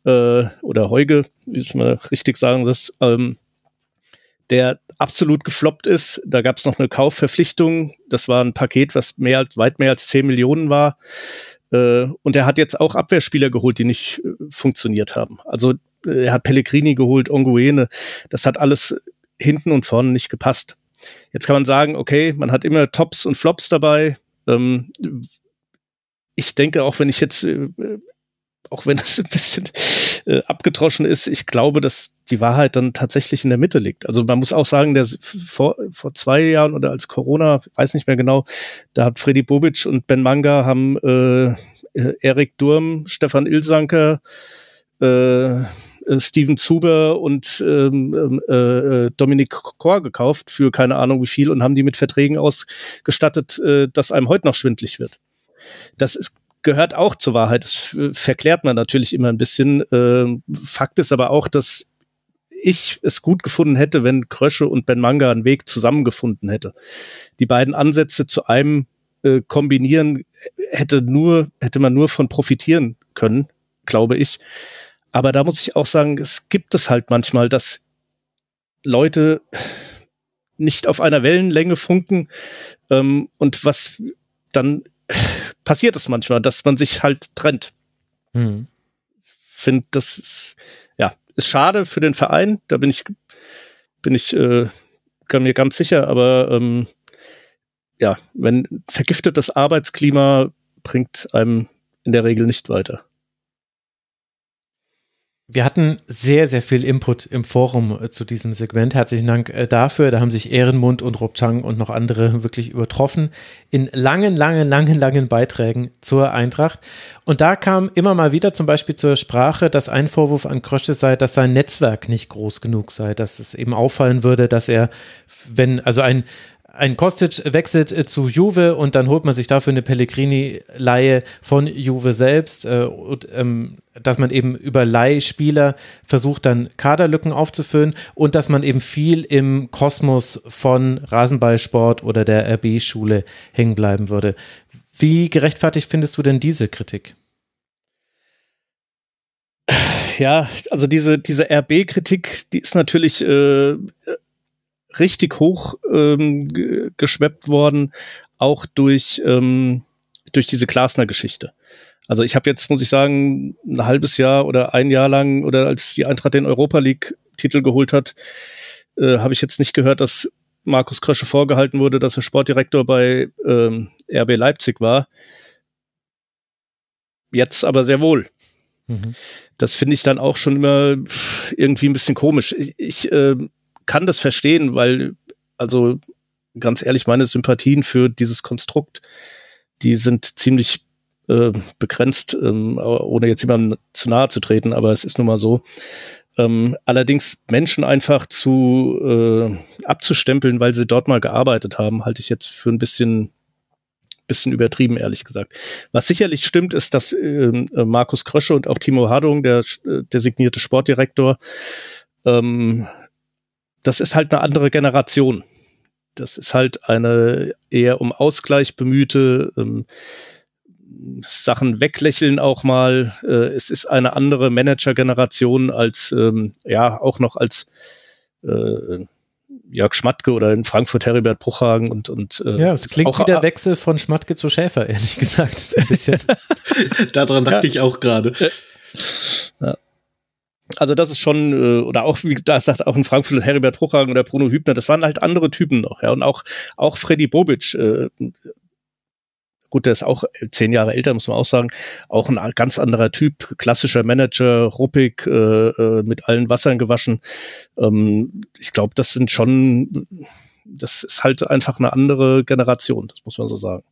äh, oder Heuge, wie man richtig sagen das, ähm, der absolut gefloppt ist. Da gab es noch eine Kaufverpflichtung. Das war ein Paket, was mehr weit mehr als 10 Millionen war. Äh, und er hat jetzt auch Abwehrspieler geholt, die nicht äh, funktioniert haben. Also äh, er hat Pellegrini geholt, Onguene. Das hat alles hinten und vorne nicht gepasst. Jetzt kann man sagen, okay, man hat immer Tops und Flops dabei. Ähm, ich denke, auch wenn ich jetzt, auch wenn das ein bisschen äh, abgedroschen ist, ich glaube, dass die Wahrheit dann tatsächlich in der Mitte liegt. Also man muss auch sagen, der vor, vor zwei Jahren oder als Corona, weiß nicht mehr genau, da hat Freddy Bobic und Ben Manga haben äh, Erik Durm, Stefan Ilsanker, äh, Steven Zuber und ähm, ähm äh, Dominik Kor gekauft für keine Ahnung wie viel und haben die mit Verträgen ausgestattet, äh, dass einem heute noch schwindlig wird. Das ist gehört auch zur Wahrheit. Das verklärt man natürlich immer ein bisschen. Ähm, Fakt ist aber auch, dass ich es gut gefunden hätte, wenn Krösche und Ben Manga einen Weg zusammengefunden hätte. Die beiden Ansätze zu einem äh, kombinieren hätte nur, hätte man nur von profitieren können, glaube ich. Aber da muss ich auch sagen, es gibt es halt manchmal, dass Leute nicht auf einer Wellenlänge funken ähm, und was dann passiert es manchmal, dass man sich halt trennt. Mhm. Finde, das ist, ja, ist schade für den Verein, da bin ich, bin ich äh, mir ganz sicher, aber ähm, ja, wenn vergiftetes Arbeitsklima bringt einem in der Regel nicht weiter. Wir hatten sehr, sehr viel Input im Forum äh, zu diesem Segment. Herzlichen Dank äh, dafür. Da haben sich Ehrenmund und Rob Chang und noch andere wirklich übertroffen in langen, langen, langen, langen Beiträgen zur Eintracht. Und da kam immer mal wieder zum Beispiel zur Sprache, dass ein Vorwurf an Krösche sei, dass sein Netzwerk nicht groß genug sei, dass es eben auffallen würde, dass er, wenn, also ein, ein Kostic wechselt äh, zu Juve und dann holt man sich dafür eine Pellegrini-Leihe von Juve selbst äh, und, ähm, dass man eben über Leihspieler versucht dann Kaderlücken aufzufüllen und dass man eben viel im Kosmos von Rasenballsport oder der RB-Schule hängen bleiben würde. Wie gerechtfertigt findest du denn diese Kritik? Ja, also diese, diese RB-Kritik, die ist natürlich äh, richtig hoch ähm, geschweppt worden, auch durch, ähm, durch diese Glasner-Geschichte. Also ich habe jetzt, muss ich sagen, ein halbes Jahr oder ein Jahr lang oder als die Eintracht den Europa League-Titel geholt hat, äh, habe ich jetzt nicht gehört, dass Markus Krösche vorgehalten wurde, dass er Sportdirektor bei ähm, RB Leipzig war. Jetzt aber sehr wohl. Mhm. Das finde ich dann auch schon immer irgendwie ein bisschen komisch. Ich, ich äh, kann das verstehen, weil, also ganz ehrlich, meine Sympathien für dieses Konstrukt, die sind ziemlich äh, begrenzt, ähm, ohne jetzt jemandem zu nahe zu treten, aber es ist nun mal so. Ähm, allerdings Menschen einfach zu äh, abzustempeln, weil sie dort mal gearbeitet haben, halte ich jetzt für ein bisschen bisschen übertrieben, ehrlich gesagt. Was sicherlich stimmt, ist, dass ähm, äh, Markus Krösche und auch Timo Hardung, der äh, designierte Sportdirektor, ähm, das ist halt eine andere Generation. Das ist halt eine eher um Ausgleich bemühte, ähm, Sachen weglächeln auch mal. Äh, es ist eine andere Manager-Generation als, ähm, ja, auch noch als äh, Jörg Schmatke oder in Frankfurt Heribert Bruchhagen und und äh, ja, es klingt auch, wie der Wechsel von Schmatke zu Schäfer, ehrlich gesagt, so ein bisschen. Daran dachte ja. ich auch gerade. Ja. Also das ist schon, äh, oder auch, wie da sagt auch in Frankfurt Heribert Bruchhagen oder Bruno Hübner, das waren halt andere Typen noch, ja. Und auch, auch Freddy Bobic, äh, gut, der ist auch zehn Jahre älter, muss man auch sagen, auch ein ganz anderer Typ, klassischer Manager, ruppig, äh, äh, mit allen Wassern gewaschen. Ähm, ich glaube, das sind schon, das ist halt einfach eine andere Generation, das muss man so sagen.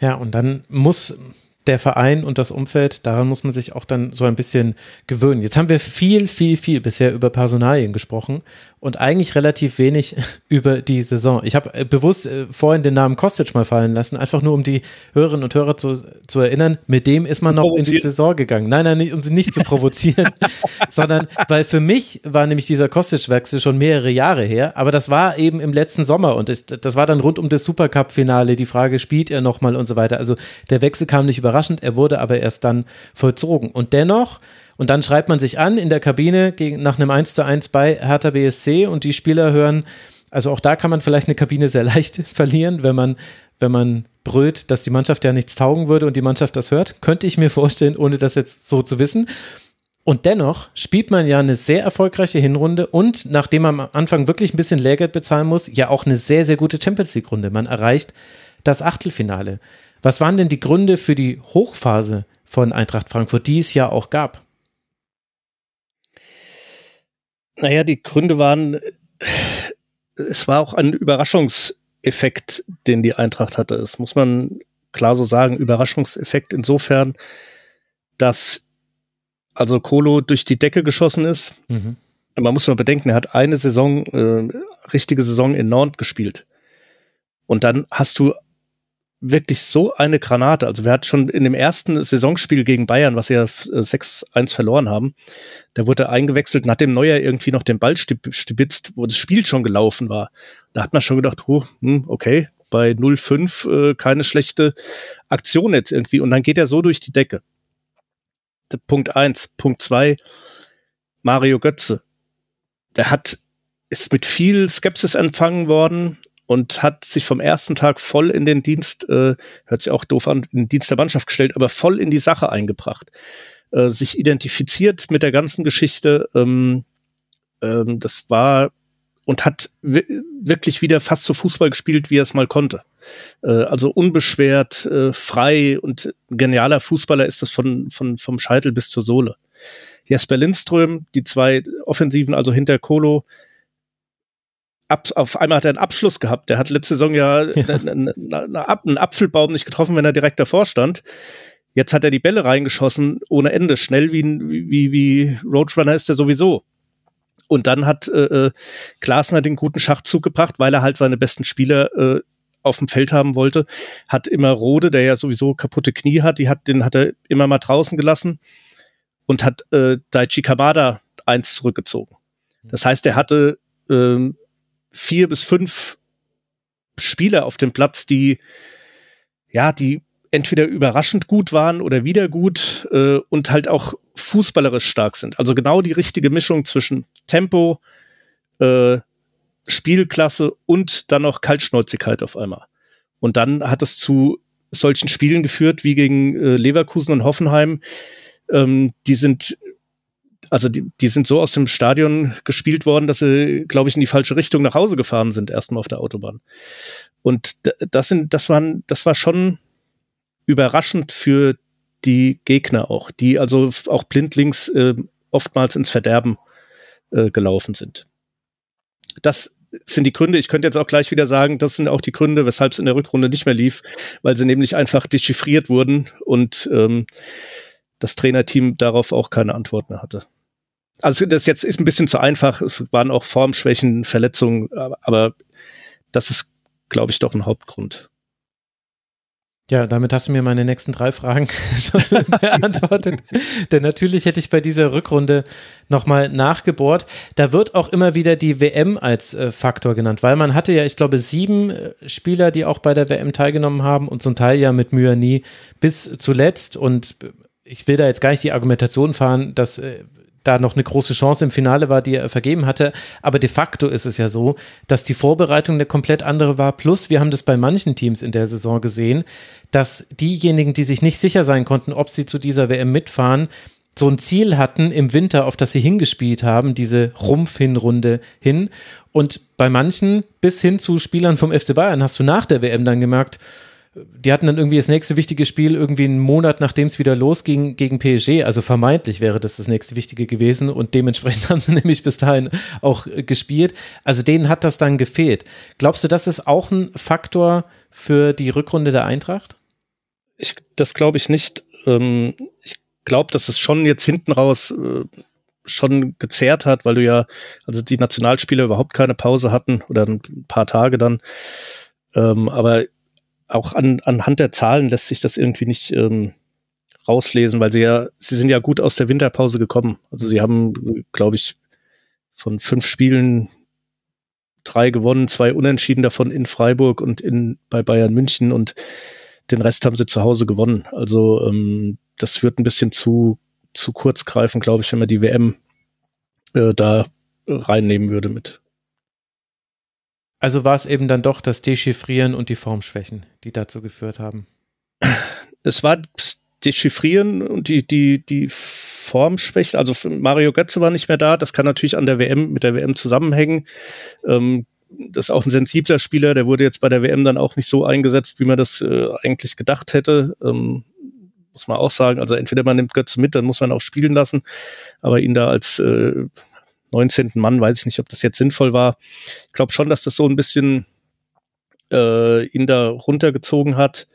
Ja, und dann muss der Verein und das Umfeld, daran muss man sich auch dann so ein bisschen gewöhnen. Jetzt haben wir viel, viel, viel bisher über Personalien gesprochen und eigentlich relativ wenig über die Saison. Ich habe äh, bewusst äh, vorhin den Namen Kostic mal fallen lassen, einfach nur um die Hörerinnen und Hörer zu, zu erinnern, mit dem ist man noch in die Saison gegangen. Nein, nein, nicht, um sie nicht zu provozieren, sondern weil für mich war nämlich dieser Kostic-Wechsel schon mehrere Jahre her, aber das war eben im letzten Sommer und das, das war dann rund um das Supercup-Finale, die Frage, spielt er nochmal und so weiter. Also der Wechsel kam nicht überraschend, er wurde aber erst dann vollzogen. Und dennoch Und dann schreibt man sich an in der Kabine gegen, nach einem 1 zu 1 bei Hertha BSC und die Spieler hören, also auch da kann man vielleicht eine Kabine sehr leicht verlieren, wenn man, wenn man brüllt, dass die Mannschaft ja nichts taugen würde und die Mannschaft das hört. Könnte ich mir vorstellen, ohne das jetzt so zu wissen. Und dennoch spielt man ja eine sehr erfolgreiche Hinrunde und nachdem man am Anfang wirklich ein bisschen Lehrgeld bezahlen muss, ja auch eine sehr, sehr gute Champions League-Runde. Man erreicht das Achtelfinale. Was waren denn die Gründe für die Hochphase von Eintracht Frankfurt, die es ja auch gab? Naja, die Gründe waren, es war auch ein Überraschungseffekt, den die Eintracht hatte. Das muss man klar so sagen. Überraschungseffekt insofern, dass also Kolo durch die Decke geschossen ist. Mhm. Man muss nur bedenken, er hat eine Saison, äh, richtige Saison in Nantes gespielt. Und dann hast du wirklich so eine Granate. Also wir hatten schon in dem ersten Saisonspiel gegen Bayern, was ja 6-1 äh, verloren haben, da wurde eingewechselt, nachdem Neuer irgendwie noch den Ball stibitzt, wo das Spiel schon gelaufen war. Da hat man schon gedacht, oh, hm, okay, bei 0-5 äh, keine schlechte Aktion jetzt irgendwie. Und dann geht er so durch die Decke. Punkt eins. Punkt zwei. Mario Götze. Der hat, ist mit viel Skepsis empfangen worden und hat sich vom ersten Tag voll in den Dienst, äh, hört sich auch doof an, in den Dienst der Mannschaft gestellt, aber voll in die Sache eingebracht. Äh, sich identifiziert mit der ganzen Geschichte. Ähm, ähm, das war und hat wirklich wieder fast so Fußball gespielt, wie er es mal konnte. Äh, also unbeschwert, äh, frei und genialer Fußballer ist das von, von, vom Scheitel bis zur Sohle. Jesper Lindström, die zwei Offensiven, also hinter Kolo, ab, auf einmal hat er einen Abschluss gehabt. Der hat letzte Saison ja, ja. Einen, einen Apfelbaum nicht getroffen, wenn er direkt davor stand. Jetzt hat er die Bälle reingeschossen ohne Ende. Schnell wie, wie, wie Roadrunner ist er sowieso. Und dann hat äh, äh Klaassen den guten Schachzug gebracht, weil er halt seine besten Spieler äh, auf dem Feld haben wollte. Hat immer Rode, der ja sowieso kaputte Knie hat, die hat, den hat er immer mal draußen gelassen und hat äh, Daichi Kamada eins zurückgezogen. Das heißt, er hatte ähm, vier bis fünf Spieler auf dem Platz, die ja, die entweder überraschend gut waren oder wieder gut äh, und halt auch fußballerisch stark sind. Also genau die richtige Mischung zwischen Tempo, äh, Spielklasse und dann noch Kaltschnäuzigkeit auf einmal. Und dann hat es zu solchen Spielen geführt wie gegen äh, Leverkusen und Hoffenheim. Ähm, die sind also die, die sind so aus dem Stadion gespielt worden, dass sie, glaube ich, in die falsche Richtung nach Hause gefahren sind, erstmal auf der Autobahn. Und das sind, das waren, das war schon überraschend für die Gegner auch, die also auch blindlings äh, oftmals ins Verderben äh, gelaufen sind. Das sind die Gründe. Ich könnte jetzt auch gleich wieder sagen, das sind auch die Gründe, weshalb es in der Rückrunde nicht mehr lief, weil sie nämlich einfach dechiffriert wurden und ähm, das Trainerteam darauf auch keine Antwort mehr hatte. Also das jetzt ist ein bisschen zu einfach. Es waren auch Formschwächen, Verletzungen, aber das ist, glaube ich, doch ein Hauptgrund. Ja, damit hast du mir meine nächsten drei Fragen schon beantwortet. Denn natürlich hätte ich bei dieser Rückrunde nochmal nachgebohrt. Da wird auch immer wieder die WM als äh, Faktor genannt, weil man hatte ja, ich glaube, sieben äh, Spieler, die auch bei der WM teilgenommen haben und zum Teil ja mit Mühe nie bis zuletzt. Und ich will da jetzt gar nicht die Argumentation fahren, dass äh, da noch eine große Chance im Finale war, die er vergeben hatte. Aber de facto ist es ja so, dass die Vorbereitung eine komplett andere war. Plus, wir haben das bei manchen Teams in der Saison gesehen, dass diejenigen, die sich nicht sicher sein konnten, ob sie zu dieser WM mitfahren, so ein Ziel hatten im Winter, auf das sie hingespielt haben, diese Rumpfhinrunde hin. Und bei manchen bis hin zu Spielern vom FC Bayern hast du nach der WM dann gemerkt, die hatten dann irgendwie das nächste wichtige Spiel irgendwie einen Monat, nachdem es wieder losging, gegen PSG. Also vermeintlich wäre das das nächste wichtige gewesen und dementsprechend haben sie nämlich bis dahin auch äh, gespielt. Also denen hat das dann gefehlt. Glaubst du, das ist auch ein Faktor für die Rückrunde der Eintracht? Ich, das glaube ich nicht. Ähm, ich glaube, dass es schon jetzt hinten raus äh, schon gezerrt hat, weil du ja, also die Nationalspieler überhaupt keine Pause hatten oder ein paar Tage dann. Ähm, aber auch an, anhand der Zahlen lässt sich das irgendwie nicht ähm, rauslesen, weil sie ja, sie sind ja gut aus der Winterpause gekommen. Also sie haben, glaube ich, von fünf Spielen drei gewonnen, zwei unentschieden davon in Freiburg und in bei Bayern München und den Rest haben sie zu Hause gewonnen. Also ähm, das wird ein bisschen zu zu kurz greifen, glaube ich, wenn man die WM äh, da reinnehmen würde mit. Also war es eben dann doch das Dechiffrieren und die Formschwächen, die dazu geführt haben. Es war das Dechiffrieren und die, die, die Formschwäche. Also Mario Götze war nicht mehr da. Das kann natürlich an der WM, mit der WM zusammenhängen. Ähm, das ist auch ein sensibler Spieler. Der wurde jetzt bei der WM dann auch nicht so eingesetzt, wie man das äh, eigentlich gedacht hätte. Ähm, muss man auch sagen. Also entweder man nimmt Götze mit, dann muss man auch spielen lassen. Aber ihn da als äh, 19. Mann, weiß ich nicht, ob das jetzt sinnvoll war. Ich glaube schon, dass das so ein bisschen äh, ihn da runtergezogen hat.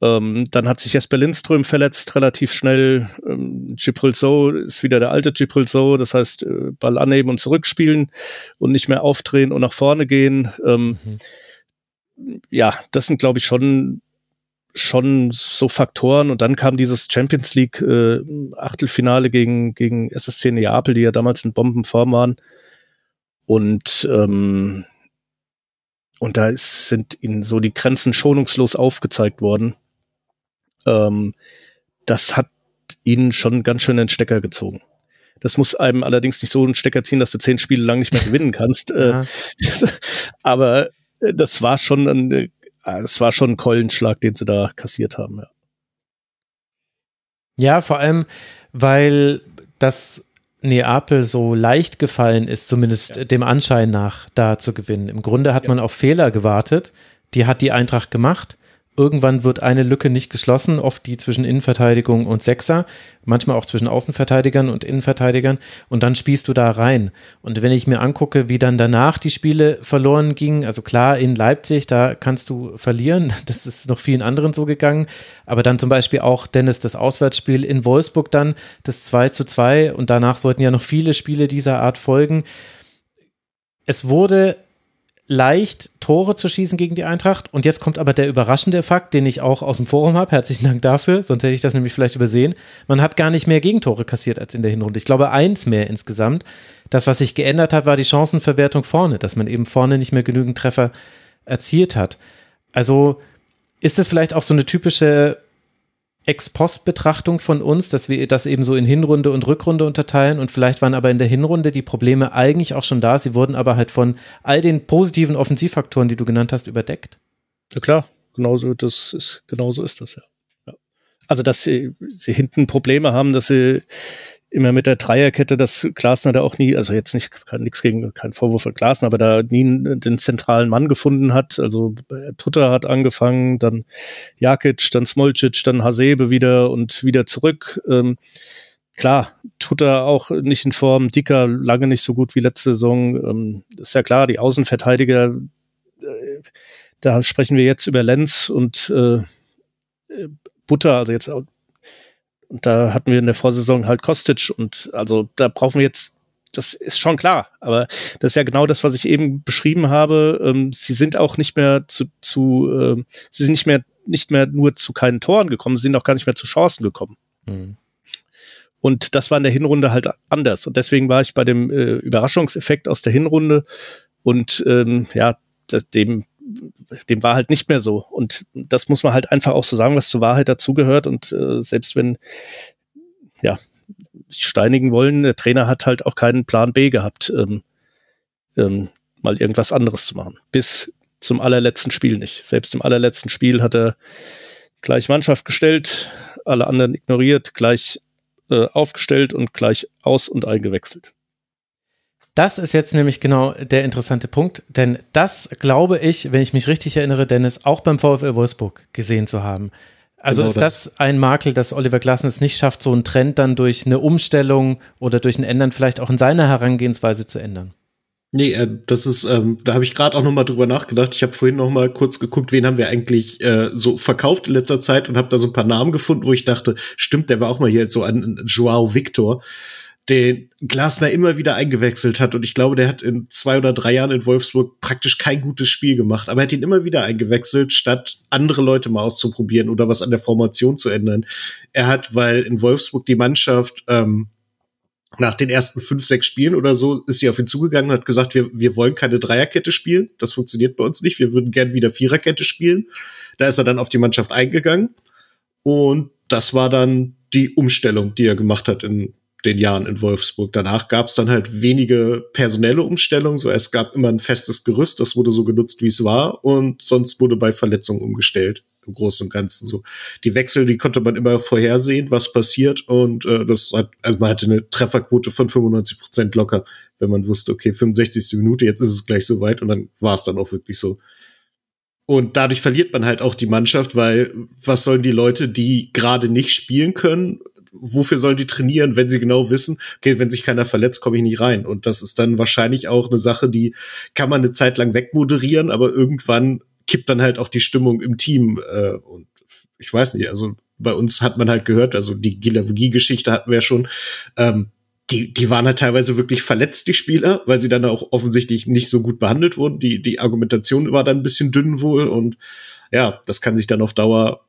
Ähm, dann hat sich Jesper Lindström verletzt, relativ schnell. Ähm, Gibril So ist wieder der alte Gibril So, das heißt, äh, Ball annehmen und zurückspielen und nicht mehr aufdrehen und nach vorne gehen. Ähm, mhm. Ja, das sind, glaube ich, schon schon so Faktoren und dann kam dieses Champions League äh, Achtelfinale gegen gegen SSC Neapel, die ja damals in Bombenform waren und ähm, und da ist, sind ihnen so die Grenzen schonungslos aufgezeigt worden. Ähm, das hat ihnen schon ganz schön den Stecker gezogen. Das muss einem allerdings nicht so einen Stecker ziehen, dass du zehn Spiele lang nicht mehr gewinnen kannst. Äh, aber äh, das war schon ein, äh, es war schon ein Keulenschlag, den sie da kassiert haben. Ja, ja vor allem, weil das Neapel so leicht gefallen ist, zumindest ja. dem Anschein nach, da zu gewinnen. Im Grunde hat ja. man auf Fehler gewartet. Die hat die Eintracht gemacht irgendwann wird eine Lücke nicht geschlossen, oft die zwischen Innenverteidigung und Sechser, manchmal auch zwischen Außenverteidigern und Innenverteidigern und dann spielst du da rein. Und wenn ich mir angucke, wie dann danach die Spiele verloren gingen, also klar in Leipzig, da kannst du verlieren, das ist noch vielen anderen so gegangen, aber dann zum Beispiel auch Dennis das Auswärtsspiel in Wolfsburg dann, das 2 zu 2 und danach sollten ja noch viele Spiele dieser Art folgen. Es wurde leicht, Tore zu schießen gegen die Eintracht. Und jetzt kommt aber der überraschende Fakt, den ich auch aus dem Forum habe. Herzlichen Dank dafür, sonst hätte ich das nämlich vielleicht übersehen. Man hat gar nicht mehr Gegentore kassiert als in der Hinrunde. Ich glaube, eins mehr insgesamt. Das, was sich geändert hat, war die Chancenverwertung vorne, dass man eben vorne nicht mehr genügend Treffer erzielt hat. Also ist es vielleicht auch so eine typische Ex-Post-Betrachtung von uns, dass wir das eben so in Hinrunde und Rückrunde unterteilen und vielleicht waren aber in der Hinrunde die Probleme eigentlich auch schon da, sie wurden aber halt von all den positiven Offensivfaktoren, die du genannt hast, überdeckt. Ja klar, genauso, das ist, genauso ist das ja. ja. Also, dass sie, sie hinten Probleme haben, dass sie immer mit der Dreierkette, dass Glasner da auch nie, also jetzt nicht nichts gegen, kein Vorwurf von Glasner, aber da nie den zentralen Mann gefunden hat. Also äh, Tutter hat angefangen, dann Jakic, dann Smolcic, dann Hasebe wieder und wieder zurück. Ähm, klar, Tutter auch nicht in Form, Dicker lange nicht so gut wie letzte Saison. Ähm, ist ja klar, die Außenverteidiger, äh, da sprechen wir jetzt über Lenz und äh, Butter, also jetzt und da hatten wir in der Vorsaison halt Kostic und also da brauchen wir jetzt, das ist schon klar, aber das ist ja genau das, was ich eben beschrieben habe. Ähm, sie sind auch nicht mehr zu, zu äh, sie sind nicht mehr, nicht mehr nur zu keinen Toren gekommen, sie sind auch gar nicht mehr zu Chancen gekommen. Mhm. Und das war in der Hinrunde halt anders. Und deswegen war ich bei dem äh, Überraschungseffekt aus der Hinrunde und ähm, ja, das, dem dem war halt nicht mehr so. Und das muss man halt einfach auch so sagen, was zur Wahrheit dazugehört. Und äh, selbst wenn, ja, steinigen wollen, der Trainer hat halt auch keinen Plan B gehabt, ähm, ähm, mal irgendwas anderes zu machen. Bis zum allerletzten Spiel nicht. Selbst im allerletzten Spiel hat er gleich Mannschaft gestellt, alle anderen ignoriert, gleich äh, aufgestellt und gleich aus- und eingewechselt. Das ist jetzt nämlich genau der interessante Punkt, denn das glaube ich, wenn ich mich richtig erinnere, Dennis, auch beim VfL Wolfsburg gesehen zu haben. Also genau ist das. das. ein Makel, dass Oliver Glasner es nicht schafft, so einen Trend dann durch eine Umstellung oder durch ein Ändern vielleicht auch in seiner Herangehensweise zu ändern? Nee, äh, das ist, ähm, da habe ich gerade auch noch mal drüber nachgedacht. Ich habe vorhin noch mal kurz geguckt, wen haben wir eigentlich äh, so verkauft in letzter Zeit und habe da so ein paar Namen gefunden, wo ich dachte, stimmt, der war auch mal hier so ein Joao Victor den Glasner immer wieder eingewechselt hat. Und ich glaube, der hat in zwei oder drei Jahren in Wolfsburg praktisch kein gutes Spiel gemacht. Aber er hat ihn immer wieder eingewechselt, statt andere Leute mal auszuprobieren oder was an der Formation zu ändern. Er hat, weil in Wolfsburg die Mannschaft ähm, nach den ersten fünf, sechs Spielen oder so ist sie auf ihn zugegangen und hat gesagt, wir, wir wollen keine Dreierkette spielen. Das funktioniert bei uns nicht. Wir würden gern wieder Viererkette spielen. Da ist er dann auf die Mannschaft eingegangen. Und das war dann die Umstellung, die er gemacht hat in den Jahren in Wolfsburg. Danach gab es dann halt wenige personelle Umstellungen. So, es gab immer ein festes Gerüst, das wurde so genutzt, wie es war, und sonst wurde bei Verletzungen umgestellt. Im Großen und Ganzen so. Die Wechsel, die konnte man immer vorhersehen, was passiert. Und äh, das hat, also man hatte eine Trefferquote von 95 Prozent locker, wenn man wusste, okay, 65. Minute, jetzt ist es gleich soweit und dann war es dann auch wirklich so. Und dadurch verliert man halt auch die Mannschaft, weil was sollen die Leute, die gerade nicht spielen können, wofür sollen die trainieren, wenn sie genau wissen, okay, wenn sich keiner verletzt, komme ich nicht rein. Und das ist dann wahrscheinlich auch eine Sache, die kann man eine Zeit lang wegmoderieren, aber irgendwann kippt dann halt auch die Stimmung im Team. Äh, und ich weiß nicht, also bei uns hat man halt gehört, also die Gilavogie-Geschichte hatten wir ja schon, ähm, die, die waren halt teilweise wirklich verletzt, die Spieler, weil sie dann auch offensichtlich nicht so gut behandelt wurden. Die, die Argumentation war dann ein bisschen dünn wohl und ja, das kann sich dann auf Dauer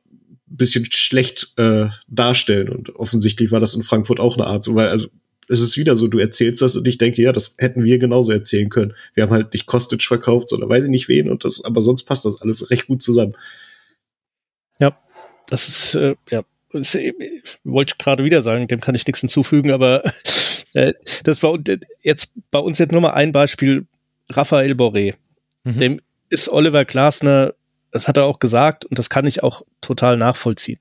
bisschen schlecht äh, darstellen. Und offensichtlich war das in Frankfurt auch eine Art so, weil also es ist wieder so, du erzählst das und ich denke, ja, das hätten wir genauso erzählen können. Wir haben halt nicht Kostic verkauft, sondern weiß ich nicht wen und das, aber sonst passt das alles recht gut zusammen. Ja, das ist, äh, ja, das, äh, wollte ich gerade wieder sagen, dem kann ich nichts hinzufügen, aber äh, das war jetzt bei uns jetzt nur mal ein Beispiel, Raphael Boré. Mhm. Dem ist Oliver Glasner das hat er auch gesagt und das kann ich auch total nachvollziehen.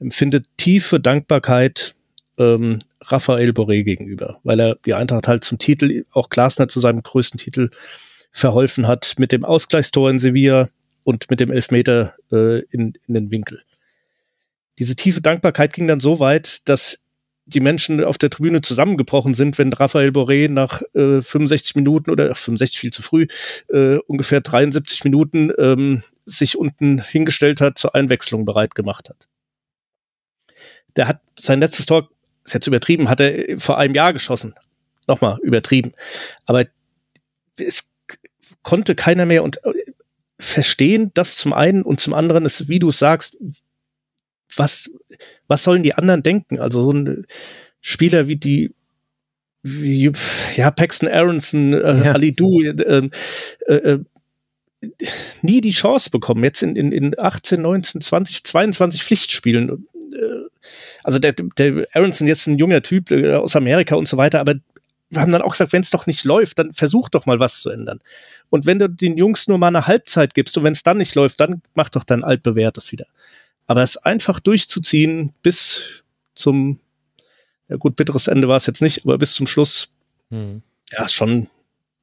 Empfindet tiefe Dankbarkeit ähm, Raphael Boré gegenüber, weil er die Eintracht halt zum Titel, auch Glasner zu seinem größten Titel verholfen hat, mit dem Ausgleichstor in Sevilla und mit dem Elfmeter äh, in, in den Winkel. Diese tiefe Dankbarkeit ging dann so weit, dass die Menschen auf der Tribüne zusammengebrochen sind, wenn Raphael Boré nach äh, 65 Minuten oder 65 viel zu früh, äh, ungefähr 73 Minuten ähm, sich unten hingestellt hat, zur Einwechslung bereit gemacht hat. Der hat sein letztes Tor, ist jetzt übertrieben, hat er vor einem Jahr geschossen. Nochmal übertrieben. Aber es konnte keiner mehr und äh, verstehen, das zum einen und zum anderen ist, wie du sagst, was, was sollen die anderen denken? Also so ein Spieler wie die, wie, ja, Paxton Aronson, äh, ja. Ali Du, äh, äh, äh, nie die Chance bekommen. Jetzt in, in, in 18, 19, 20, 22 Pflichtspielen. Äh, also der, der Aronson jetzt ein junger Typ äh, aus Amerika und so weiter, aber wir haben dann auch gesagt, wenn es doch nicht läuft, dann versuch doch mal was zu ändern. Und wenn du den Jungs nur mal eine Halbzeit gibst und wenn es dann nicht läuft, dann mach doch dein altbewährtes wieder. Aber es einfach durchzuziehen bis zum, ja gut, bitteres Ende war es jetzt nicht, aber bis zum Schluss, hm. ja, schon,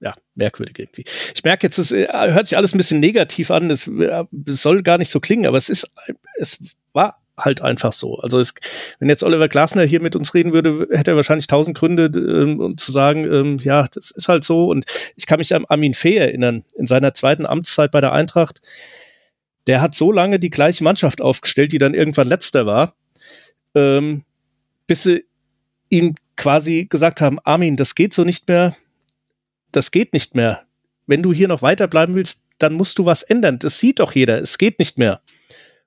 ja, merkwürdig irgendwie. Ich merke jetzt, es äh, hört sich alles ein bisschen negativ an, es, äh, es soll gar nicht so klingen, aber es ist, es war halt einfach so. Also es, wenn jetzt Oliver Glasner hier mit uns reden würde, hätte er wahrscheinlich tausend Gründe, ähm, um zu sagen, ähm, ja, das ist halt so. Und ich kann mich an Armin Fee erinnern, in seiner zweiten Amtszeit bei der Eintracht der hat so lange die gleiche Mannschaft aufgestellt, die dann irgendwann letzter war, ähm, bis sie ihm quasi gesagt haben, Armin, das geht so nicht mehr, das geht nicht mehr. Wenn du hier noch weiterbleiben willst, dann musst du was ändern. Das sieht doch jeder, es geht nicht mehr.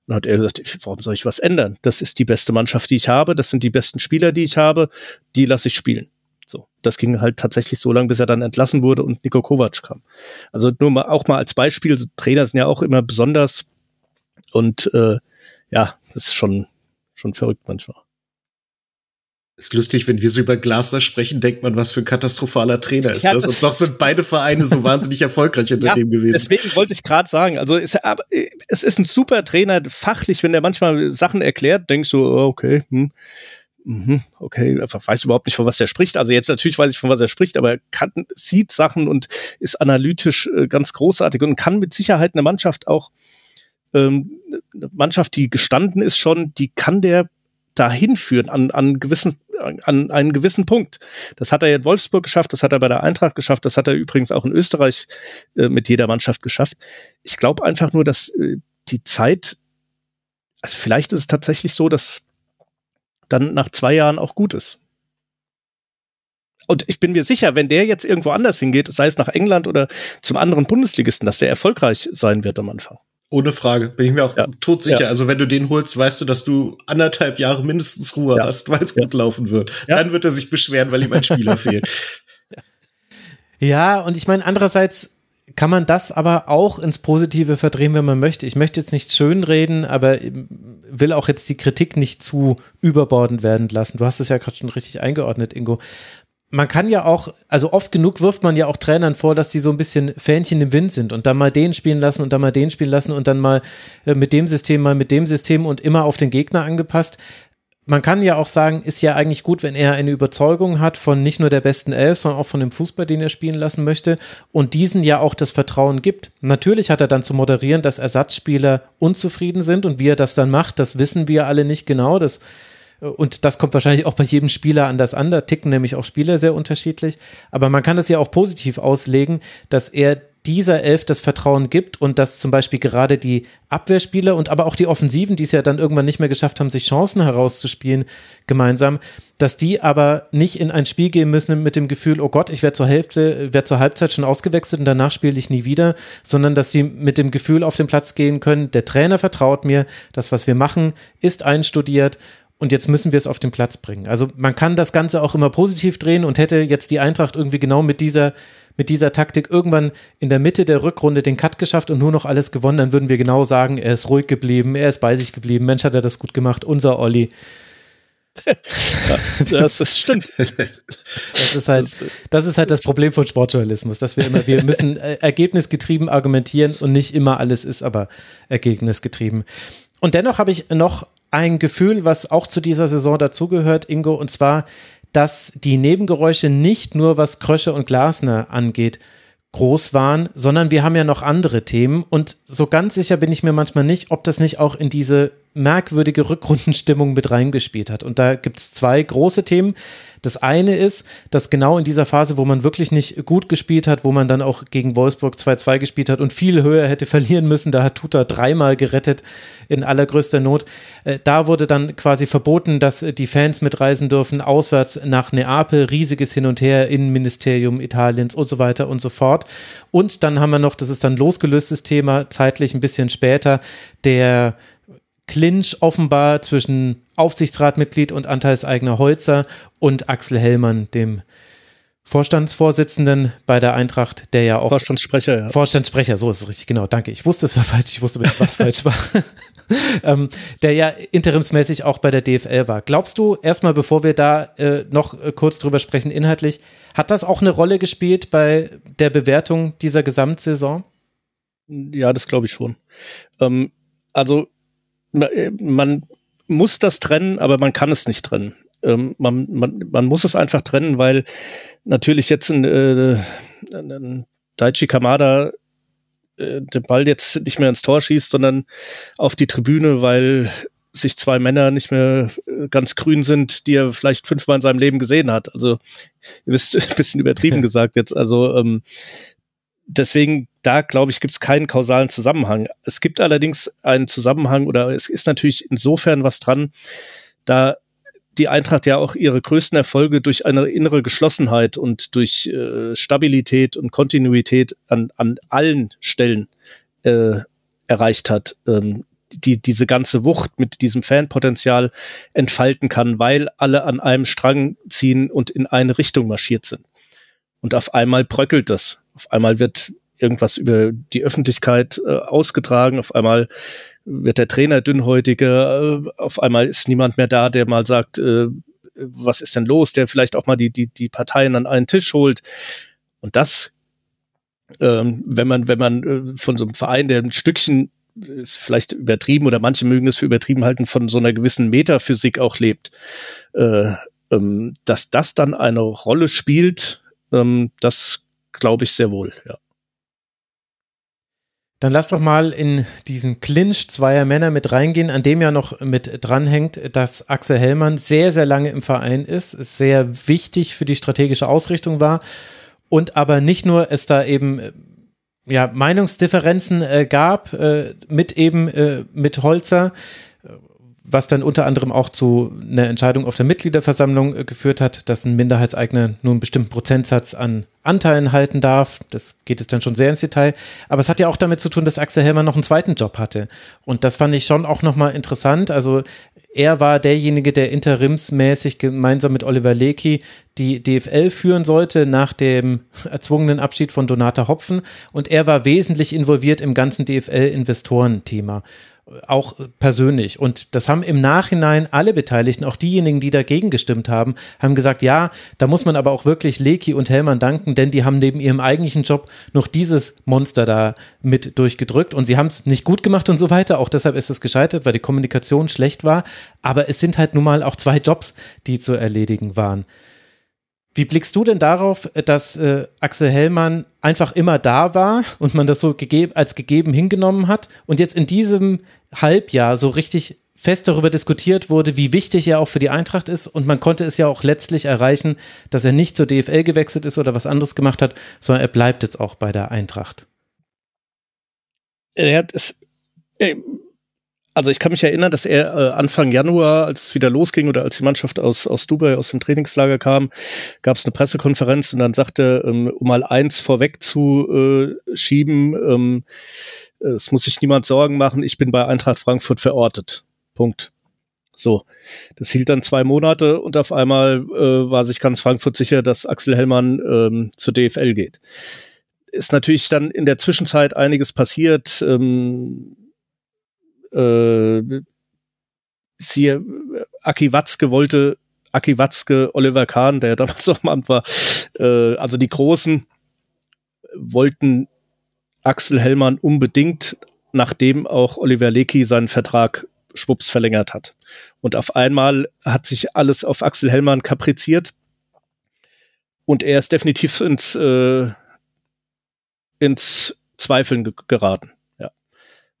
Und dann hat er gesagt, warum soll ich was ändern? Das ist die beste Mannschaft, die ich habe, das sind die besten Spieler, die ich habe, die lasse ich spielen. So, das ging halt tatsächlich so lange, bis er dann entlassen wurde und Niko Kovac kam. Also nur mal auch mal als Beispiel, so Trainer sind ja auch immer besonders und äh, ja, das ist schon, schon verrückt manchmal. Ist lustig, wenn wir so über Glasner sprechen, denkt man, was für ein katastrophaler Trainer ist das. Und doch sind beide Vereine so wahnsinnig erfolgreich unter ja, dem gewesen. Deswegen wollte ich gerade sagen, also es, aber, es ist ein super Trainer, fachlich, wenn der manchmal Sachen erklärt, denkst du, oh, okay, hm, mh, okay, weiß überhaupt nicht, von was er spricht. Also jetzt natürlich weiß ich, von was er spricht, aber er kann, sieht Sachen und ist analytisch äh, ganz großartig und kann mit Sicherheit eine Mannschaft auch ähm, Mannschaft, die gestanden ist schon, die kann der dahin führen an, an gewissen an einen gewissen Punkt. Das hat er in Wolfsburg geschafft, das hat er bei der Eintracht geschafft, das hat er übrigens auch in Österreich äh, mit jeder Mannschaft geschafft. Ich glaube einfach nur, dass äh, die Zeit, also vielleicht ist es tatsächlich so, dass dann nach zwei Jahren auch gut ist. Und ich bin mir sicher, wenn der jetzt irgendwo anders hingeht, sei es nach England oder zum anderen Bundesligisten, dass der erfolgreich sein wird am Anfang. Ohne Frage, bin ich mir auch ja. todsicher. Ja. Also wenn du den holst, weißt du, dass du anderthalb Jahre mindestens Ruhe ja. hast, weil es gut laufen wird. Dann wird er sich beschweren, weil ihm ein Spieler fehlt. Ja, und ich meine, andererseits kann man das aber auch ins Positive verdrehen, wenn man möchte. Ich möchte jetzt nicht schönreden, aber will auch jetzt die Kritik nicht zu überbordend werden lassen. Du hast es ja gerade schon richtig eingeordnet, Ingo. Man kann ja auch, also oft genug wirft man ja auch Trainern vor, dass die so ein bisschen Fähnchen im Wind sind und dann mal den spielen lassen und dann mal den spielen lassen und dann mal äh, mit dem System, mal mit dem System und immer auf den Gegner angepasst man kann ja auch sagen, ist ja eigentlich gut, wenn er eine Überzeugung hat von nicht nur der besten Elf, sondern auch von dem Fußball, den er spielen lassen möchte und diesen ja auch das Vertrauen gibt. Natürlich hat er dann zu moderieren, dass Ersatzspieler unzufrieden sind und wie er das dann macht, das wissen wir alle nicht genau. Das, und das kommt wahrscheinlich auch bei jedem Spieler anders an. Da ticken nämlich auch Spieler sehr unterschiedlich. Aber man kann das ja auch positiv auslegen, dass er dieser Elf das Vertrauen gibt und dass zum Beispiel gerade die Abwehrspieler und aber auch die Offensiven, die es ja dann irgendwann nicht mehr geschafft haben, sich Chancen herauszuspielen gemeinsam, dass die aber nicht in ein Spiel gehen müssen mit dem Gefühl, oh Gott, ich werde zur Hälfte, werde zur Halbzeit schon ausgewechselt und danach spiele ich nie wieder, sondern dass sie mit dem Gefühl auf den Platz gehen können, der Trainer vertraut mir, das, was wir machen, ist einstudiert und jetzt müssen wir es auf den Platz bringen. Also man kann das Ganze auch immer positiv drehen und hätte jetzt die Eintracht irgendwie genau mit dieser mit dieser Taktik irgendwann in der Mitte der Rückrunde den Cut geschafft und nur noch alles gewonnen, dann würden wir genau sagen, er ist ruhig geblieben, er ist bei sich geblieben, Mensch, hat er das gut gemacht, unser Olli. das, das stimmt. Das ist halt, das ist halt das Problem von Sportjournalismus, dass wir immer, wir müssen äh, ergebnisgetrieben argumentieren und nicht immer alles ist aber ergebnisgetrieben. Und dennoch habe ich noch ein Gefühl, was auch zu dieser Saison dazugehört, Ingo, und zwar dass die Nebengeräusche nicht nur was Krösche und Glasner angeht, groß waren, sondern wir haben ja noch andere Themen. Und so ganz sicher bin ich mir manchmal nicht, ob das nicht auch in diese merkwürdige Rückrundenstimmung mit reingespielt hat. Und da gibt es zwei große Themen. Das eine ist, dass genau in dieser Phase, wo man wirklich nicht gut gespielt hat, wo man dann auch gegen Wolfsburg 2-2 gespielt hat und viel höher hätte verlieren müssen, da hat Tuta dreimal gerettet in allergrößter Not. Äh, da wurde dann quasi verboten, dass die Fans mitreisen dürfen, auswärts nach Neapel, riesiges Hin und Her, Innenministerium Italiens und so weiter und so fort. Und dann haben wir noch, das ist dann losgelöstes Thema, zeitlich ein bisschen später, der Clinch offenbar zwischen Aufsichtsratmitglied und Anteilseigner Holzer und Axel Hellmann, dem Vorstandsvorsitzenden bei der Eintracht, der ja auch. Vorstandssprecher, ja. Vorstandssprecher, so ist es richtig, genau, danke. Ich wusste, es war falsch, ich wusste, was falsch war. ähm, der ja interimsmäßig auch bei der DFL war. Glaubst du, erstmal, bevor wir da äh, noch äh, kurz drüber sprechen, inhaltlich, hat das auch eine Rolle gespielt bei der Bewertung dieser Gesamtsaison? Ja, das glaube ich schon. Ähm, also, man muss das trennen, aber man kann es nicht trennen. Ähm, man, man, man muss es einfach trennen, weil natürlich jetzt ein, äh, ein Daichi Kamada äh, den Ball jetzt nicht mehr ins Tor schießt, sondern auf die Tribüne, weil sich zwei Männer nicht mehr äh, ganz grün sind, die er vielleicht fünfmal in seinem Leben gesehen hat. Also ihr wisst, ein bisschen übertrieben gesagt jetzt. Also ähm, deswegen, da glaube ich, gibt es keinen kausalen Zusammenhang. Es gibt allerdings einen Zusammenhang oder es ist natürlich insofern was dran, da die Eintracht ja auch ihre größten Erfolge durch eine innere Geschlossenheit und durch äh, Stabilität und Kontinuität an, an allen Stellen äh, erreicht hat. Ähm, die diese ganze Wucht mit diesem Fanpotenzial entfalten kann, weil alle an einem Strang ziehen und in eine Richtung marschiert sind. Und auf einmal bröckelt das. Auf einmal wird irgendwas über die Öffentlichkeit äh, ausgetragen. Auf einmal wird der Trainer dünnhäutiger. Äh, auf einmal ist niemand mehr da, der mal sagt, äh, was ist denn los, der vielleicht auch mal die, die, die Parteien an einen Tisch holt. Und das, ähm, wenn man, wenn man äh, von so einem Verein, der ein Stückchen ist vielleicht übertrieben oder manche mögen es für übertrieben halten, von so einer gewissen Metaphysik auch lebt, äh, ähm, dass das dann eine Rolle spielt, ähm, das glaube ich sehr wohl, ja. Dann lass doch mal in diesen Clinch zweier Männer mit reingehen, an dem ja noch mit dranhängt, dass Axel Hellmann sehr, sehr lange im Verein ist, sehr wichtig für die strategische Ausrichtung war und aber nicht nur es da eben ja, Meinungsdifferenzen äh, gab äh, mit eben äh, mit Holzer, was dann unter anderem auch zu einer Entscheidung auf der Mitgliederversammlung äh, geführt hat, dass ein Minderheitseigner nur einen bestimmten Prozentsatz an Anteilen halten darf. Das geht jetzt dann schon sehr ins Detail. Aber es hat ja auch damit zu tun, dass Axel Hellmann noch einen zweiten Job hatte. Und das fand ich schon auch nochmal interessant. Also er war derjenige, der interimsmäßig gemeinsam mit Oliver Lecky die DFL führen sollte nach dem erzwungenen Abschied von Donata Hopfen. Und er war wesentlich involviert im ganzen DFL-Investorenthema auch persönlich. Und das haben im Nachhinein alle Beteiligten, auch diejenigen, die dagegen gestimmt haben, haben gesagt, ja, da muss man aber auch wirklich Leki und Hellmann danken, denn die haben neben ihrem eigentlichen Job noch dieses Monster da mit durchgedrückt und sie haben es nicht gut gemacht und so weiter. Auch deshalb ist es gescheitert, weil die Kommunikation schlecht war. Aber es sind halt nun mal auch zwei Jobs, die zu erledigen waren. Wie blickst du denn darauf, dass äh, Axel Hellmann einfach immer da war und man das so gegeb als gegeben hingenommen hat und jetzt in diesem Halbjahr so richtig fest darüber diskutiert wurde, wie wichtig er auch für die Eintracht ist und man konnte es ja auch letztlich erreichen, dass er nicht zur DFL gewechselt ist oder was anderes gemacht hat, sondern er bleibt jetzt auch bei der Eintracht. Er hat es, also ich kann mich erinnern, dass er äh, Anfang Januar, als es wieder losging oder als die Mannschaft aus, aus Dubai, aus dem Trainingslager kam, gab es eine Pressekonferenz und dann sagte, ähm, um mal eins vorweg zu äh, ähm, es muss sich niemand Sorgen machen, ich bin bei Eintracht Frankfurt verortet. Punkt. So, das hielt dann zwei Monate und auf einmal äh, war sich ganz Frankfurt sicher, dass Axel Hellmann ähm, zur DFL geht. Ist natürlich dann in der Zwischenzeit einiges passiert. Ähm, äh, siehe Aki Watzke wollte Aki Watzke, Oliver Kahn, der damals auch im Amt war, äh, also die Großen wollten Axel Hellmann unbedingt, nachdem auch Oliver Lecky seinen Vertrag schwupps verlängert hat. Und auf einmal hat sich alles auf Axel Hellmann kapriziert und er ist definitiv ins, äh, ins Zweifeln geraten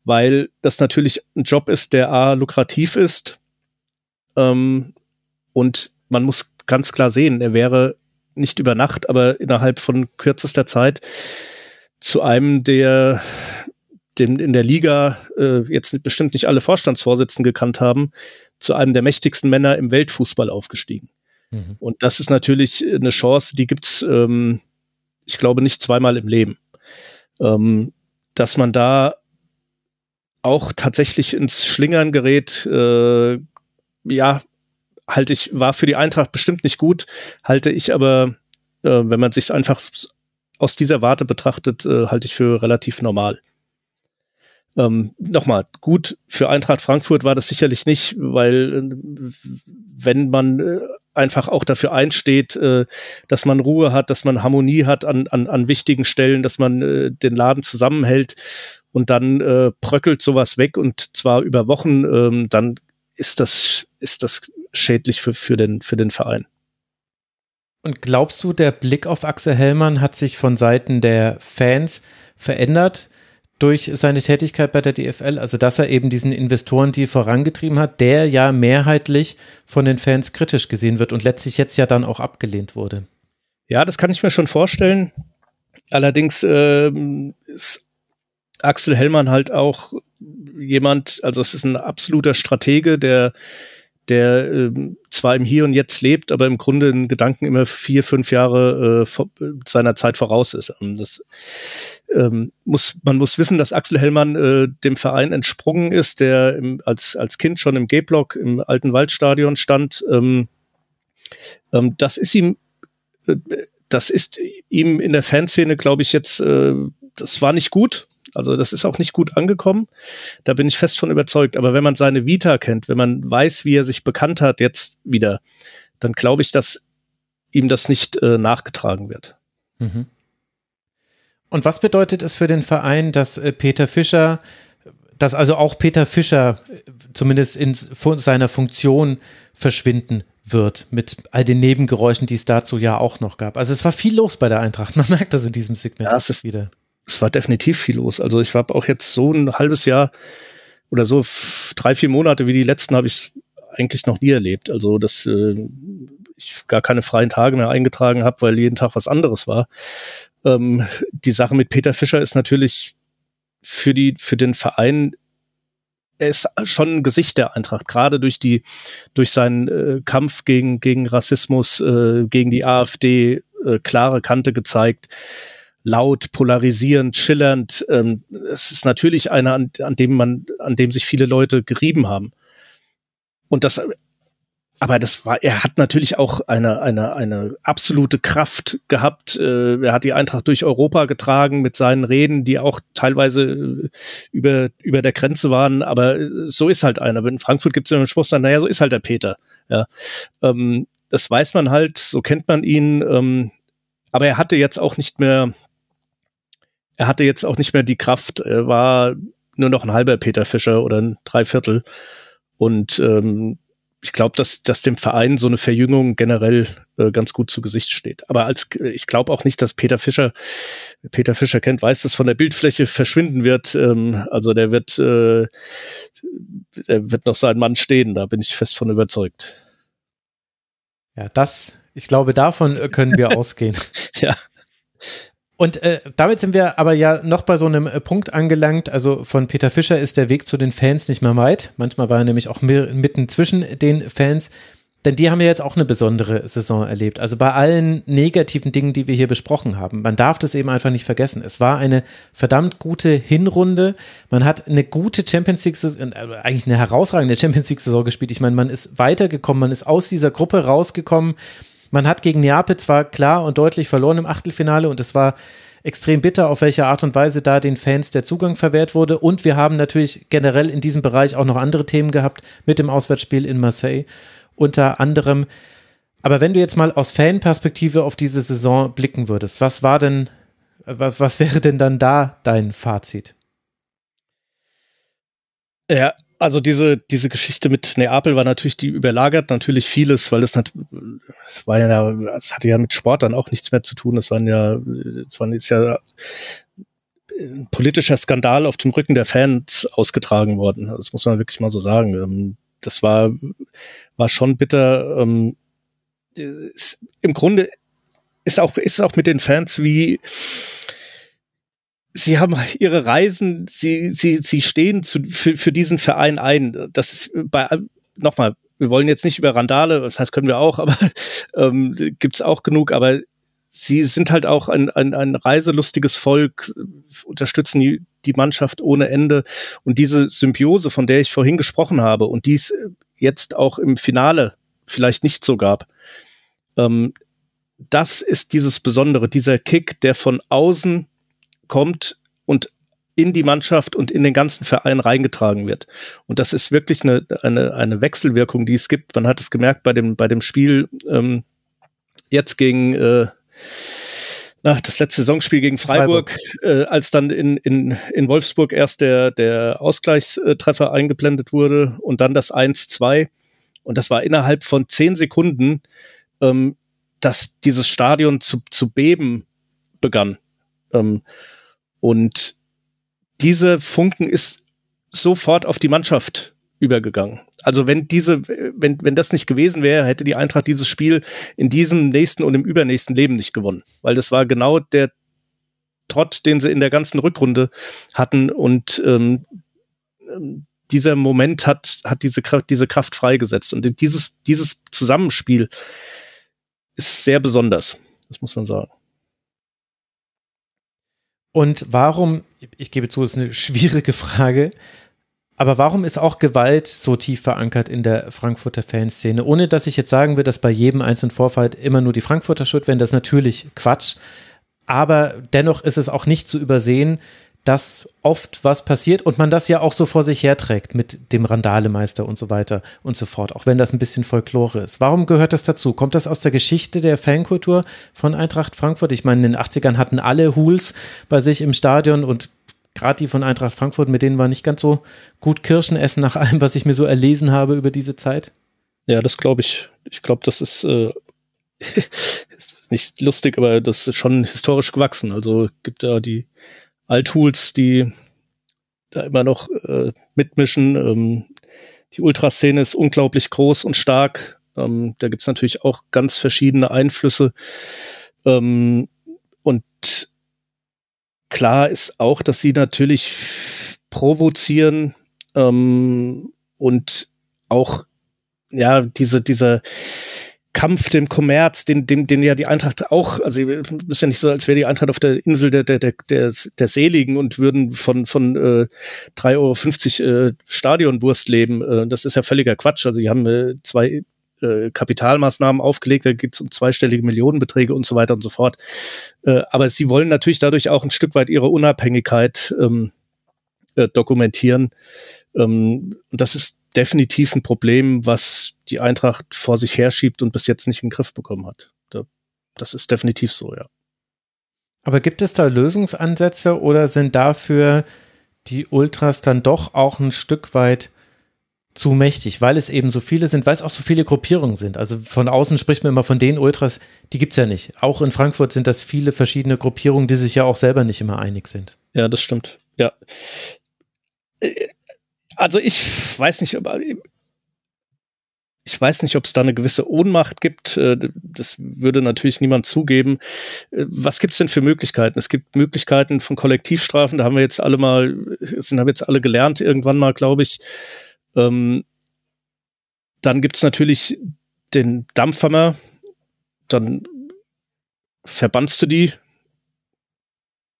weil das natürlich ein Job ist, der A, lukrativ ist ähm, und man muss ganz klar sehen, er wäre nicht über Nacht, aber innerhalb von kürzester Zeit zu einem der dem in der Liga äh, jetzt bestimmt nicht alle Vorstandsvorsitzenden gekannt haben, zu einem der mächtigsten Männer im Weltfußball aufgestiegen. Mhm. Und das ist natürlich eine Chance, die gibt's, ähm, ich glaube, nicht zweimal im Leben. Ähm, dass man da auch tatsächlich ins Schlingern gerät, äh, ja, halte ich, war für die Eintracht bestimmt nicht gut, halte ich aber, äh, wenn man sich einfach aus dieser Warte betrachtet, äh, halte ich für relativ normal. Ähm, Nochmal, gut für Eintracht Frankfurt war das sicherlich nicht, weil äh, wenn man äh, einfach auch dafür einsteht, äh, dass man Ruhe hat, dass man Harmonie hat an, an, an wichtigen Stellen, dass man äh, den Laden zusammenhält und dann äh, bröckelt sowas weg und zwar über Wochen, ähm, dann ist das, ist das schädlich für, für, den, für den Verein. Und glaubst du, der Blick auf Axel Hellmann hat sich von Seiten der Fans verändert durch seine Tätigkeit bei der DFL? Also, dass er eben diesen Investoren, die vorangetrieben hat, der ja mehrheitlich von den Fans kritisch gesehen wird und letztlich jetzt ja dann auch abgelehnt wurde. Ja, das kann ich mir schon vorstellen. Allerdings äh, ist Axel Hellmann halt auch jemand, also es ist ein absoluter Stratege, der der äh, zwar im Hier und Jetzt lebt, aber im Grunde in Gedanken immer vier, fünf Jahre äh, seiner Zeit voraus ist. Und das ähm, muss, man muss wissen, dass Axel Hellmann äh, dem Verein entsprungen ist, der im, als, als Kind schon im G-Block im alten Waldstadion stand. Ähm, ähm, das ist ihm, äh, das ist ihm in der Fanszene, glaube ich, jetzt, äh, das war nicht gut. Also das ist auch nicht gut angekommen. Da bin ich fest von überzeugt. Aber wenn man seine Vita kennt, wenn man weiß, wie er sich bekannt hat jetzt wieder, dann glaube ich, dass ihm das nicht äh, nachgetragen wird. Mhm. Und was bedeutet es für den Verein, dass äh, Peter Fischer, dass also auch Peter Fischer äh, zumindest in seiner Funktion verschwinden wird mit all den Nebengeräuschen, die es dazu ja auch noch gab. Also es war viel los bei der Eintracht. Man merkt das in diesem Segment ja, es ist, wieder es war definitiv viel los. Also ich habe auch jetzt so ein halbes Jahr oder so drei, vier Monate wie die letzten habe ich eigentlich noch nie erlebt. Also dass äh, ich gar keine freien Tage mehr eingetragen habe, weil jeden Tag was anderes war. Ähm, die Sache mit Peter Fischer ist natürlich für die für den Verein er ist schon ein Gesicht der Eintracht, gerade durch die durch seinen äh, Kampf gegen gegen Rassismus, äh, gegen die AfD, äh, klare Kante gezeigt laut, polarisierend, schillernd. Ähm, es ist natürlich einer, an, an dem man, an dem sich viele Leute gerieben haben. Und das, aber das war, er hat natürlich auch eine, eine, eine absolute Kraft gehabt. Äh, er hat die Eintracht durch Europa getragen mit seinen Reden, die auch teilweise äh, über, über der Grenze waren. Aber äh, so ist halt einer. In Frankfurt gibt es ja einen Spruch, naja, so ist halt der Peter. Ja. Ähm, das weiß man halt, so kennt man ihn. Ähm, aber er hatte jetzt auch nicht mehr er hatte jetzt auch nicht mehr die Kraft, er war nur noch ein halber Peter Fischer oder ein Dreiviertel. Und ähm, ich glaube, dass, dass dem Verein so eine Verjüngung generell äh, ganz gut zu Gesicht steht. Aber als ich glaube auch nicht, dass Peter Fischer, Peter Fischer kennt, weiß, dass von der Bildfläche verschwinden wird. Ähm, also der wird, äh, der wird noch sein Mann stehen, da bin ich fest von überzeugt. Ja, das, ich glaube, davon können wir ausgehen. ja. Und äh, damit sind wir aber ja noch bei so einem äh, Punkt angelangt. Also von Peter Fischer ist der Weg zu den Fans nicht mehr weit. Manchmal war er nämlich auch mitten zwischen den Fans. Denn die haben ja jetzt auch eine besondere Saison erlebt. Also bei allen negativen Dingen, die wir hier besprochen haben. Man darf das eben einfach nicht vergessen. Es war eine verdammt gute Hinrunde. Man hat eine gute Champions League, äh, eigentlich eine herausragende Champions League Saison gespielt. Ich meine, man ist weitergekommen, man ist aus dieser Gruppe rausgekommen. Man hat gegen Neapel zwar klar und deutlich verloren im Achtelfinale und es war extrem bitter, auf welche Art und Weise da den Fans der Zugang verwehrt wurde. Und wir haben natürlich generell in diesem Bereich auch noch andere Themen gehabt mit dem Auswärtsspiel in Marseille unter anderem. Aber wenn du jetzt mal aus Fanperspektive auf diese Saison blicken würdest, was war denn, was, wäre denn dann da dein Fazit? Ja, also diese, diese Geschichte mit Neapel war natürlich, die überlagert natürlich vieles, weil das, das war ja, das hatte ja mit Sport dann auch nichts mehr zu tun. Das waren ja, das war ist ja ein politischer Skandal auf dem Rücken der Fans ausgetragen worden. Das muss man wirklich mal so sagen. Ähm, das war, war schon bitter. Ähm, Im Grunde ist auch, ist auch mit den Fans wie, sie haben ihre Reisen, sie, sie, sie stehen zu, für, für diesen Verein ein. Das ist bei, nochmal, wir wollen jetzt nicht über Randale, das heißt, können wir auch, aber ähm, gibt's auch genug, aber sie sind halt auch ein, ein, ein reiselustiges Volk, unterstützen die, die Mannschaft ohne Ende. Und diese Symbiose, von der ich vorhin gesprochen habe und die es jetzt auch im Finale vielleicht nicht so gab, ähm, das ist dieses Besondere, dieser Kick, der von außen kommt und in die Mannschaft und in den ganzen Verein reingetragen wird. Und das ist wirklich eine, eine, eine Wechselwirkung, die es gibt. Man hat es gemerkt bei dem, bei dem Spiel ähm, jetzt gegen äh, na, das letzte Saisonspiel gegen Freiburg, Freiburg. Äh, als dann in, in, in Wolfsburg erst der, der Ausgleichstreffer eingeblendet wurde und dann das 1-2. Und das war innerhalb von zehn Sekunden, ähm, dass dieses Stadion zu, zu beben begann. Ähm, und diese Funken ist sofort auf die Mannschaft übergegangen. Also wenn diese, wenn, wenn das nicht gewesen wäre, hätte die Eintracht dieses Spiel in diesem nächsten und im übernächsten Leben nicht gewonnen. Weil das war genau der Trott, den sie in der ganzen Rückrunde hatten und ähm, dieser Moment hat, hat diese Kraft, diese Kraft freigesetzt. Und dieses, dieses Zusammenspiel ist sehr besonders. Das muss man sagen. Und warum, ich gebe zu, ist eine schwierige Frage, aber warum ist auch Gewalt so tief verankert in der Frankfurter Fanszene? Ohne dass ich jetzt sagen will, dass bei jedem einzelnen Vorfall immer nur die Frankfurter schuld wären, das ist natürlich Quatsch. Aber dennoch ist es auch nicht zu übersehen, dass oft was passiert und man das ja auch so vor sich herträgt mit dem Randalemeister und so weiter und so fort, auch wenn das ein bisschen Folklore ist. Warum gehört das dazu? Kommt das aus der Geschichte der Fankultur von Eintracht Frankfurt? Ich meine, in den 80ern hatten alle Hools bei sich im Stadion und gerade die von Eintracht Frankfurt, mit denen war nicht ganz so gut Kirschen essen nach allem, was ich mir so erlesen habe über diese Zeit. Ja, das glaube ich. Ich glaube, das ist, äh, ist nicht lustig, aber das ist schon historisch gewachsen. Also gibt da die Althools, die da immer noch äh, mitmischen. Ähm, die Ultraszene ist unglaublich groß und stark. Ähm, da gibt's natürlich auch ganz verschiedene Einflüsse. Ähm, und klar ist auch, dass sie natürlich provozieren ähm, und auch ja diese diese Kampf, dem Kommerz, den, den, den ja die Eintracht auch, also ist ja nicht so, als wäre die Eintracht auf der Insel der, der, der, der, der Seligen und würden von, von äh, 3,50 Euro äh, Stadionwurst leben. Äh, das ist ja völliger Quatsch. Also die haben äh, zwei äh, Kapitalmaßnahmen aufgelegt, da geht es um zweistellige Millionenbeträge und so weiter und so fort. Äh, aber sie wollen natürlich dadurch auch ein Stück weit ihre Unabhängigkeit ähm, äh, dokumentieren. Ähm, und das ist definitiv ein Problem, was die Eintracht vor sich herschiebt und bis jetzt nicht in den Griff bekommen hat. Das ist definitiv so, ja. Aber gibt es da Lösungsansätze oder sind dafür die Ultras dann doch auch ein Stück weit zu mächtig, weil es eben so viele sind, weil es auch so viele Gruppierungen sind. Also von außen spricht man immer von den Ultras, die gibt es ja nicht. Auch in Frankfurt sind das viele verschiedene Gruppierungen, die sich ja auch selber nicht immer einig sind. Ja, das stimmt. Ja. Also ich weiß nicht, aber ich weiß nicht, ob es da eine gewisse Ohnmacht gibt. Äh, das würde natürlich niemand zugeben. Äh, was gibt es denn für Möglichkeiten? Es gibt Möglichkeiten von Kollektivstrafen. Da haben wir jetzt alle mal, sind haben jetzt alle gelernt irgendwann mal, glaube ich. Ähm, dann gibt es natürlich den Dampfhammer. Dann verbannst du die,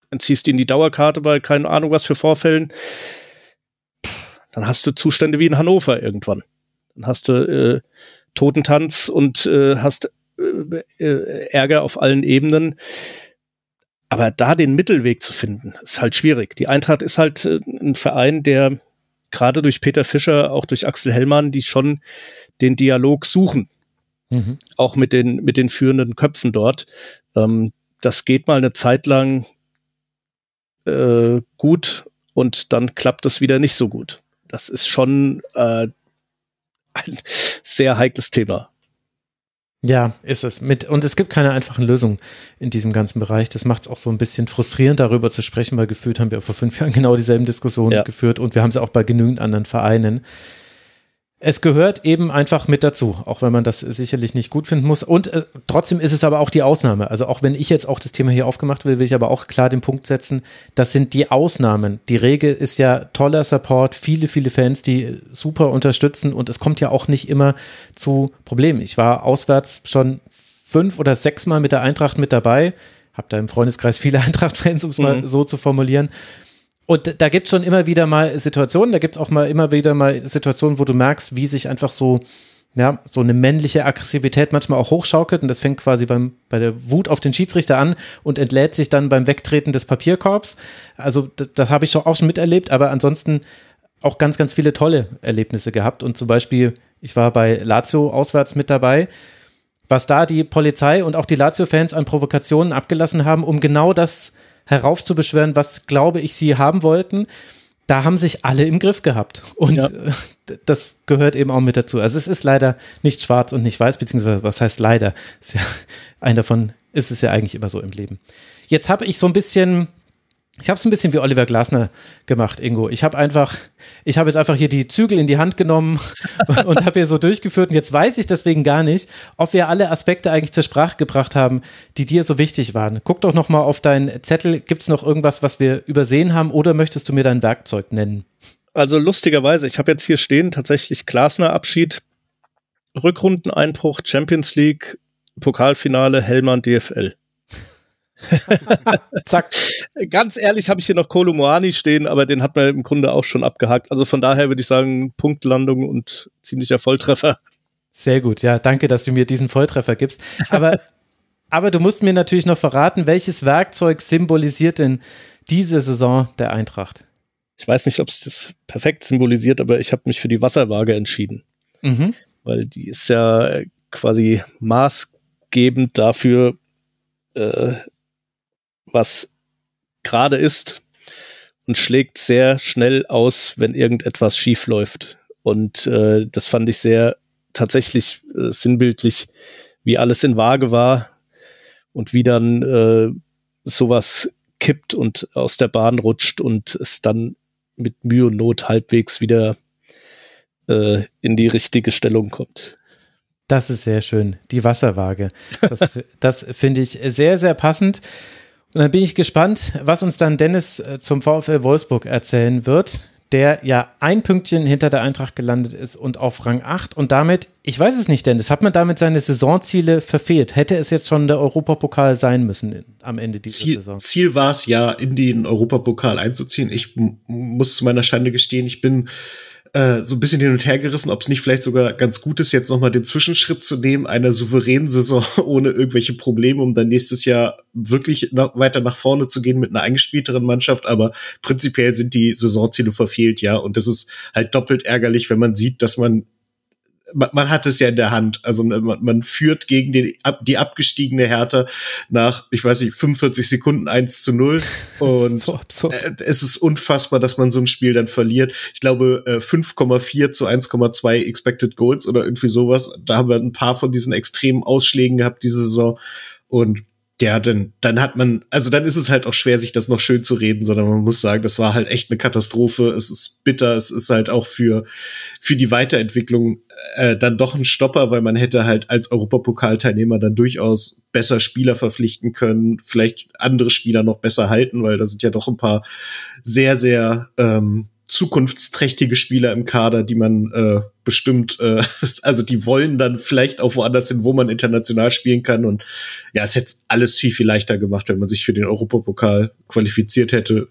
entziehst ihnen die Dauerkarte bei keine Ahnung was für Vorfällen dann hast du Zustände wie in Hannover irgendwann. Dann hast du äh, Totentanz und äh, hast äh, äh, Ärger auf allen Ebenen. Aber da den Mittelweg zu finden, ist halt schwierig. Die Eintracht ist halt äh, ein Verein, der gerade durch Peter Fischer, auch durch Axel Hellmann, die schon den Dialog suchen. Mhm. Auch mit den, mit den führenden Köpfen dort. Ähm, das geht mal eine Zeit lang äh, gut und dann klappt es wieder nicht so gut das ist schon äh, ein sehr heikles Thema. Ja, ist es. Mit, und es gibt keine einfachen Lösungen in diesem ganzen Bereich. Das macht es auch so ein bisschen frustrierend, darüber zu sprechen, weil gefühlt haben wir vor fünf Jahren genau dieselben Diskussionen ja. geführt und wir haben sie auch bei genügend anderen Vereinen es gehört eben einfach mit dazu, auch wenn man das sicherlich nicht gut finden muss. Und äh, trotzdem ist es aber auch die Ausnahme. Also auch wenn ich jetzt auch das Thema hier aufgemacht will, will ich aber auch klar den Punkt setzen, das sind die Ausnahmen. Die Regel ist ja toller Support, viele, viele Fans, die super unterstützen und es kommt ja auch nicht immer zu Problemen. Ich war auswärts schon fünf oder sechs Mal mit der Eintracht mit dabei, habe da im Freundeskreis viele Eintracht-Fans, um es mhm. mal so zu formulieren. Und da gibt es schon immer wieder mal Situationen, da gibt es auch mal immer wieder mal Situationen, wo du merkst, wie sich einfach so, ja, so eine männliche Aggressivität manchmal auch hochschaukelt. Und das fängt quasi beim, bei der Wut auf den Schiedsrichter an und entlädt sich dann beim Wegtreten des Papierkorbs. Also das, das habe ich auch schon miterlebt, aber ansonsten auch ganz, ganz viele tolle Erlebnisse gehabt. Und zum Beispiel, ich war bei Lazio auswärts mit dabei, was da die Polizei und auch die Lazio-Fans an Provokationen abgelassen haben, um genau das heraufzubeschwören, was, glaube ich, sie haben wollten. Da haben sich alle im Griff gehabt. Und ja. das gehört eben auch mit dazu. Also es ist leider nicht schwarz und nicht weiß, beziehungsweise was heißt leider? Ist ja, ein davon ist es ja eigentlich immer so im Leben. Jetzt habe ich so ein bisschen ich habe es ein bisschen wie Oliver Glasner gemacht, Ingo. Ich habe einfach, ich habe jetzt einfach hier die Zügel in die Hand genommen und habe hier so durchgeführt. Und jetzt weiß ich deswegen gar nicht, ob wir alle Aspekte eigentlich zur Sprache gebracht haben, die dir so wichtig waren. Guck doch noch mal auf deinen Zettel. Gibt es noch irgendwas, was wir übersehen haben, oder möchtest du mir dein Werkzeug nennen? Also lustigerweise, ich habe jetzt hier stehen tatsächlich Glasner Abschied, Rückrundeneinbruch, Champions League, Pokalfinale, Hellmann DFL. Zack. Ganz ehrlich habe ich hier noch Kolo Moani stehen, aber den hat man im Grunde auch schon abgehakt. Also von daher würde ich sagen, Punktlandung und ziemlicher Volltreffer. Sehr gut, ja, danke, dass du mir diesen Volltreffer gibst. Aber, aber du musst mir natürlich noch verraten, welches Werkzeug symbolisiert denn diese Saison der Eintracht? Ich weiß nicht, ob es das perfekt symbolisiert, aber ich habe mich für die Wasserwaage entschieden. Mhm. Weil die ist ja quasi maßgebend dafür, äh, was gerade ist und schlägt sehr schnell aus, wenn irgendetwas schief läuft. Und äh, das fand ich sehr tatsächlich äh, sinnbildlich, wie alles in Waage war und wie dann äh, sowas kippt und aus der Bahn rutscht und es dann mit Mühe und Not halbwegs wieder äh, in die richtige Stellung kommt. Das ist sehr schön, die Wasserwaage. Das, das finde ich sehr, sehr passend. Und dann bin ich gespannt, was uns dann Dennis äh, zum VfL Wolfsburg erzählen wird. der ja ein Pünktchen hinter der Eintracht gelandet ist und auf Rang 8 und damit, ich weiß es nicht, denn das hat man damit seine Saisonziele verfehlt. Hätte es jetzt schon der Europapokal sein müssen am Ende dieser Ziel, Saison? Ziel war es ja, in den Europapokal einzuziehen. Ich muss zu meiner Schande gestehen, ich bin äh, so ein bisschen hin und her gerissen, ob es nicht vielleicht sogar ganz gut ist, jetzt nochmal den Zwischenschritt zu nehmen, einer souveränen Saison ohne irgendwelche Probleme, um dann nächstes Jahr wirklich noch weiter nach vorne zu gehen mit einer eingespielteren Mannschaft. Aber prinzipiell sind die Saisonziele verfehlt, ja. Und das ist halt doppelt ärgerlich, wenn man sieht, dass man man, man hat es ja in der Hand. Also man, man führt gegen den, die abgestiegene Hertha nach, ich weiß nicht, 45 Sekunden 1 zu 0. Und so äh, es ist unfassbar, dass man so ein Spiel dann verliert. Ich glaube, äh, 5,4 zu 1,2 Expected Goals oder irgendwie sowas. Da haben wir ein paar von diesen extremen Ausschlägen gehabt diese Saison. Und ja, dann, dann hat man, also dann ist es halt auch schwer, sich das noch schön zu reden, sondern man muss sagen, das war halt echt eine Katastrophe. Es ist bitter, es ist halt auch für, für die Weiterentwicklung äh, dann doch ein Stopper, weil man hätte halt als Europapokalteilnehmer dann durchaus besser Spieler verpflichten können, vielleicht andere Spieler noch besser halten, weil da sind ja doch ein paar sehr, sehr ähm, zukunftsträchtige Spieler im Kader, die man äh, bestimmt, äh, also die wollen dann vielleicht auch woanders hin, wo man international spielen kann. Und ja, es hätte alles viel, viel leichter gemacht, wenn man sich für den Europapokal qualifiziert hätte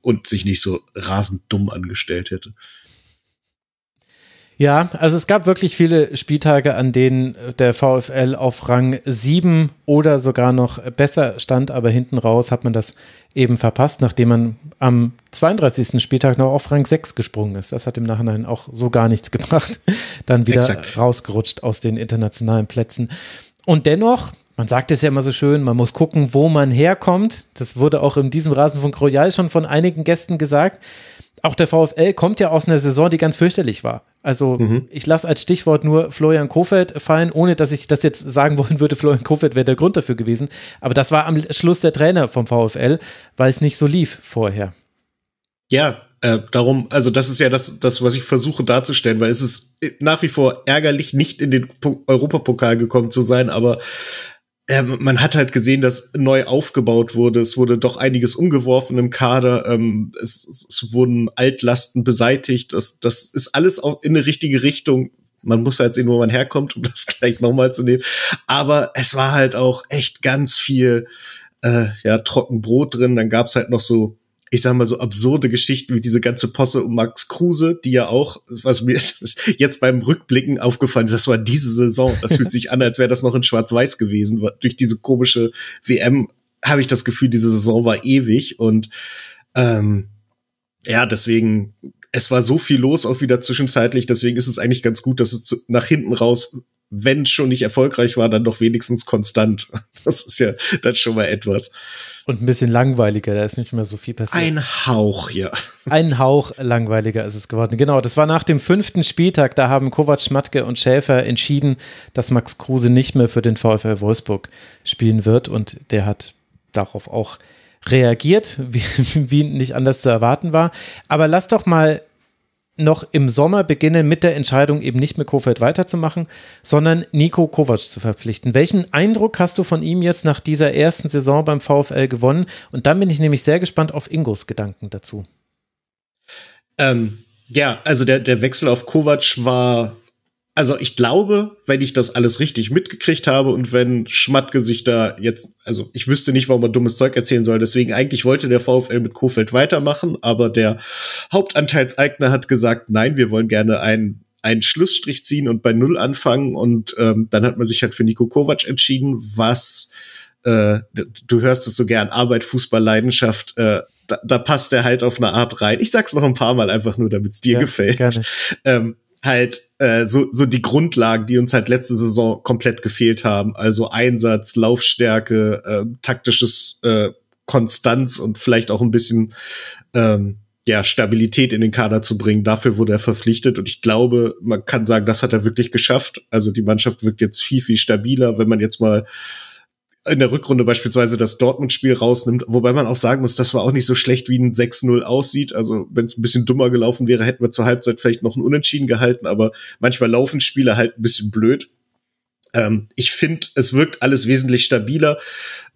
und sich nicht so rasend dumm angestellt hätte. Ja, also es gab wirklich viele Spieltage, an denen der VfL auf Rang 7 oder sogar noch besser stand, aber hinten raus hat man das eben verpasst, nachdem man am 32. Spieltag noch auf Rang 6 gesprungen ist. Das hat im Nachhinein auch so gar nichts gebracht. Dann wieder Exakt. rausgerutscht aus den internationalen Plätzen. Und dennoch, man sagt es ja immer so schön, man muss gucken, wo man herkommt. Das wurde auch in diesem Rasenfunk Royal schon von einigen Gästen gesagt. Auch der VfL kommt ja aus einer Saison, die ganz fürchterlich war. Also mhm. ich lasse als Stichwort nur Florian Kofeld fallen, ohne dass ich das jetzt sagen wollen würde, Florian Kofeld wäre der Grund dafür gewesen. Aber das war am Schluss der Trainer vom VfL, weil es nicht so lief vorher. Ja, äh, darum, also das ist ja das, das, was ich versuche darzustellen, weil es ist nach wie vor ärgerlich, nicht in den Europapokal gekommen zu sein, aber äh, man hat halt gesehen, dass neu aufgebaut wurde. Es wurde doch einiges umgeworfen im Kader. Ähm, es, es, wurden Altlasten beseitigt. Das, das ist alles auch in eine richtige Richtung. Man muss halt sehen, wo man herkommt, um das gleich nochmal zu nehmen. Aber es war halt auch echt ganz viel äh, ja, Trockenbrot drin. Dann gab's halt noch so ich sag mal so absurde Geschichten wie diese ganze Posse um Max Kruse, die ja auch, was mir jetzt beim Rückblicken aufgefallen ist, das war diese Saison. Das fühlt sich an, als wäre das noch in Schwarz-Weiß gewesen. Durch diese komische WM habe ich das Gefühl, diese Saison war ewig und ähm, ja, deswegen, es war so viel los auch wieder zwischenzeitlich, deswegen ist es eigentlich ganz gut, dass es zu, nach hinten raus wenn schon nicht erfolgreich war, dann doch wenigstens konstant. Das ist ja dann schon mal etwas. Und ein bisschen langweiliger, da ist nicht mehr so viel passiert. Ein Hauch, ja. Ein Hauch langweiliger ist es geworden. Genau, das war nach dem fünften Spieltag, da haben Kovac, Schmatke und Schäfer entschieden, dass Max Kruse nicht mehr für den VfL Wolfsburg spielen wird und der hat darauf auch reagiert, wie, wie nicht anders zu erwarten war. Aber lass doch mal noch im Sommer beginnen mit der Entscheidung, eben nicht mit Kofeld weiterzumachen, sondern Nico Kovac zu verpflichten. Welchen Eindruck hast du von ihm jetzt nach dieser ersten Saison beim VfL gewonnen? Und dann bin ich nämlich sehr gespannt auf Ingos Gedanken dazu. Ähm, ja, also der, der Wechsel auf Kovac war also ich glaube, wenn ich das alles richtig mitgekriegt habe und wenn Schmatke sich da jetzt, also ich wüsste nicht, warum er dummes Zeug erzählen soll. Deswegen eigentlich wollte der VfL mit Kofeld weitermachen, aber der Hauptanteilseigner hat gesagt, nein, wir wollen gerne einen einen Schlussstrich ziehen und bei Null anfangen. Und ähm, dann hat man sich halt für Nico Kovac entschieden, was äh, du hörst es so gern, Arbeit, Fußball, Leidenschaft, äh, da, da passt er halt auf eine Art rein. Ich sag's noch ein paar Mal einfach nur, damit es dir ja, gefällt. Ähm, halt äh, so, so die Grundlagen, die uns halt letzte Saison komplett gefehlt haben. Also Einsatz, Laufstärke, äh, taktisches äh, Konstanz und vielleicht auch ein bisschen ähm, ja, Stabilität in den Kader zu bringen. Dafür wurde er verpflichtet und ich glaube, man kann sagen, das hat er wirklich geschafft. Also die Mannschaft wirkt jetzt viel, viel stabiler, wenn man jetzt mal in der Rückrunde beispielsweise das Dortmund-Spiel rausnimmt, wobei man auch sagen muss, das war auch nicht so schlecht, wie ein 6-0 aussieht. Also wenn es ein bisschen dummer gelaufen wäre, hätten wir zur Halbzeit vielleicht noch ein Unentschieden gehalten, aber manchmal laufen Spiele halt ein bisschen blöd. Ähm, ich finde, es wirkt alles wesentlich stabiler.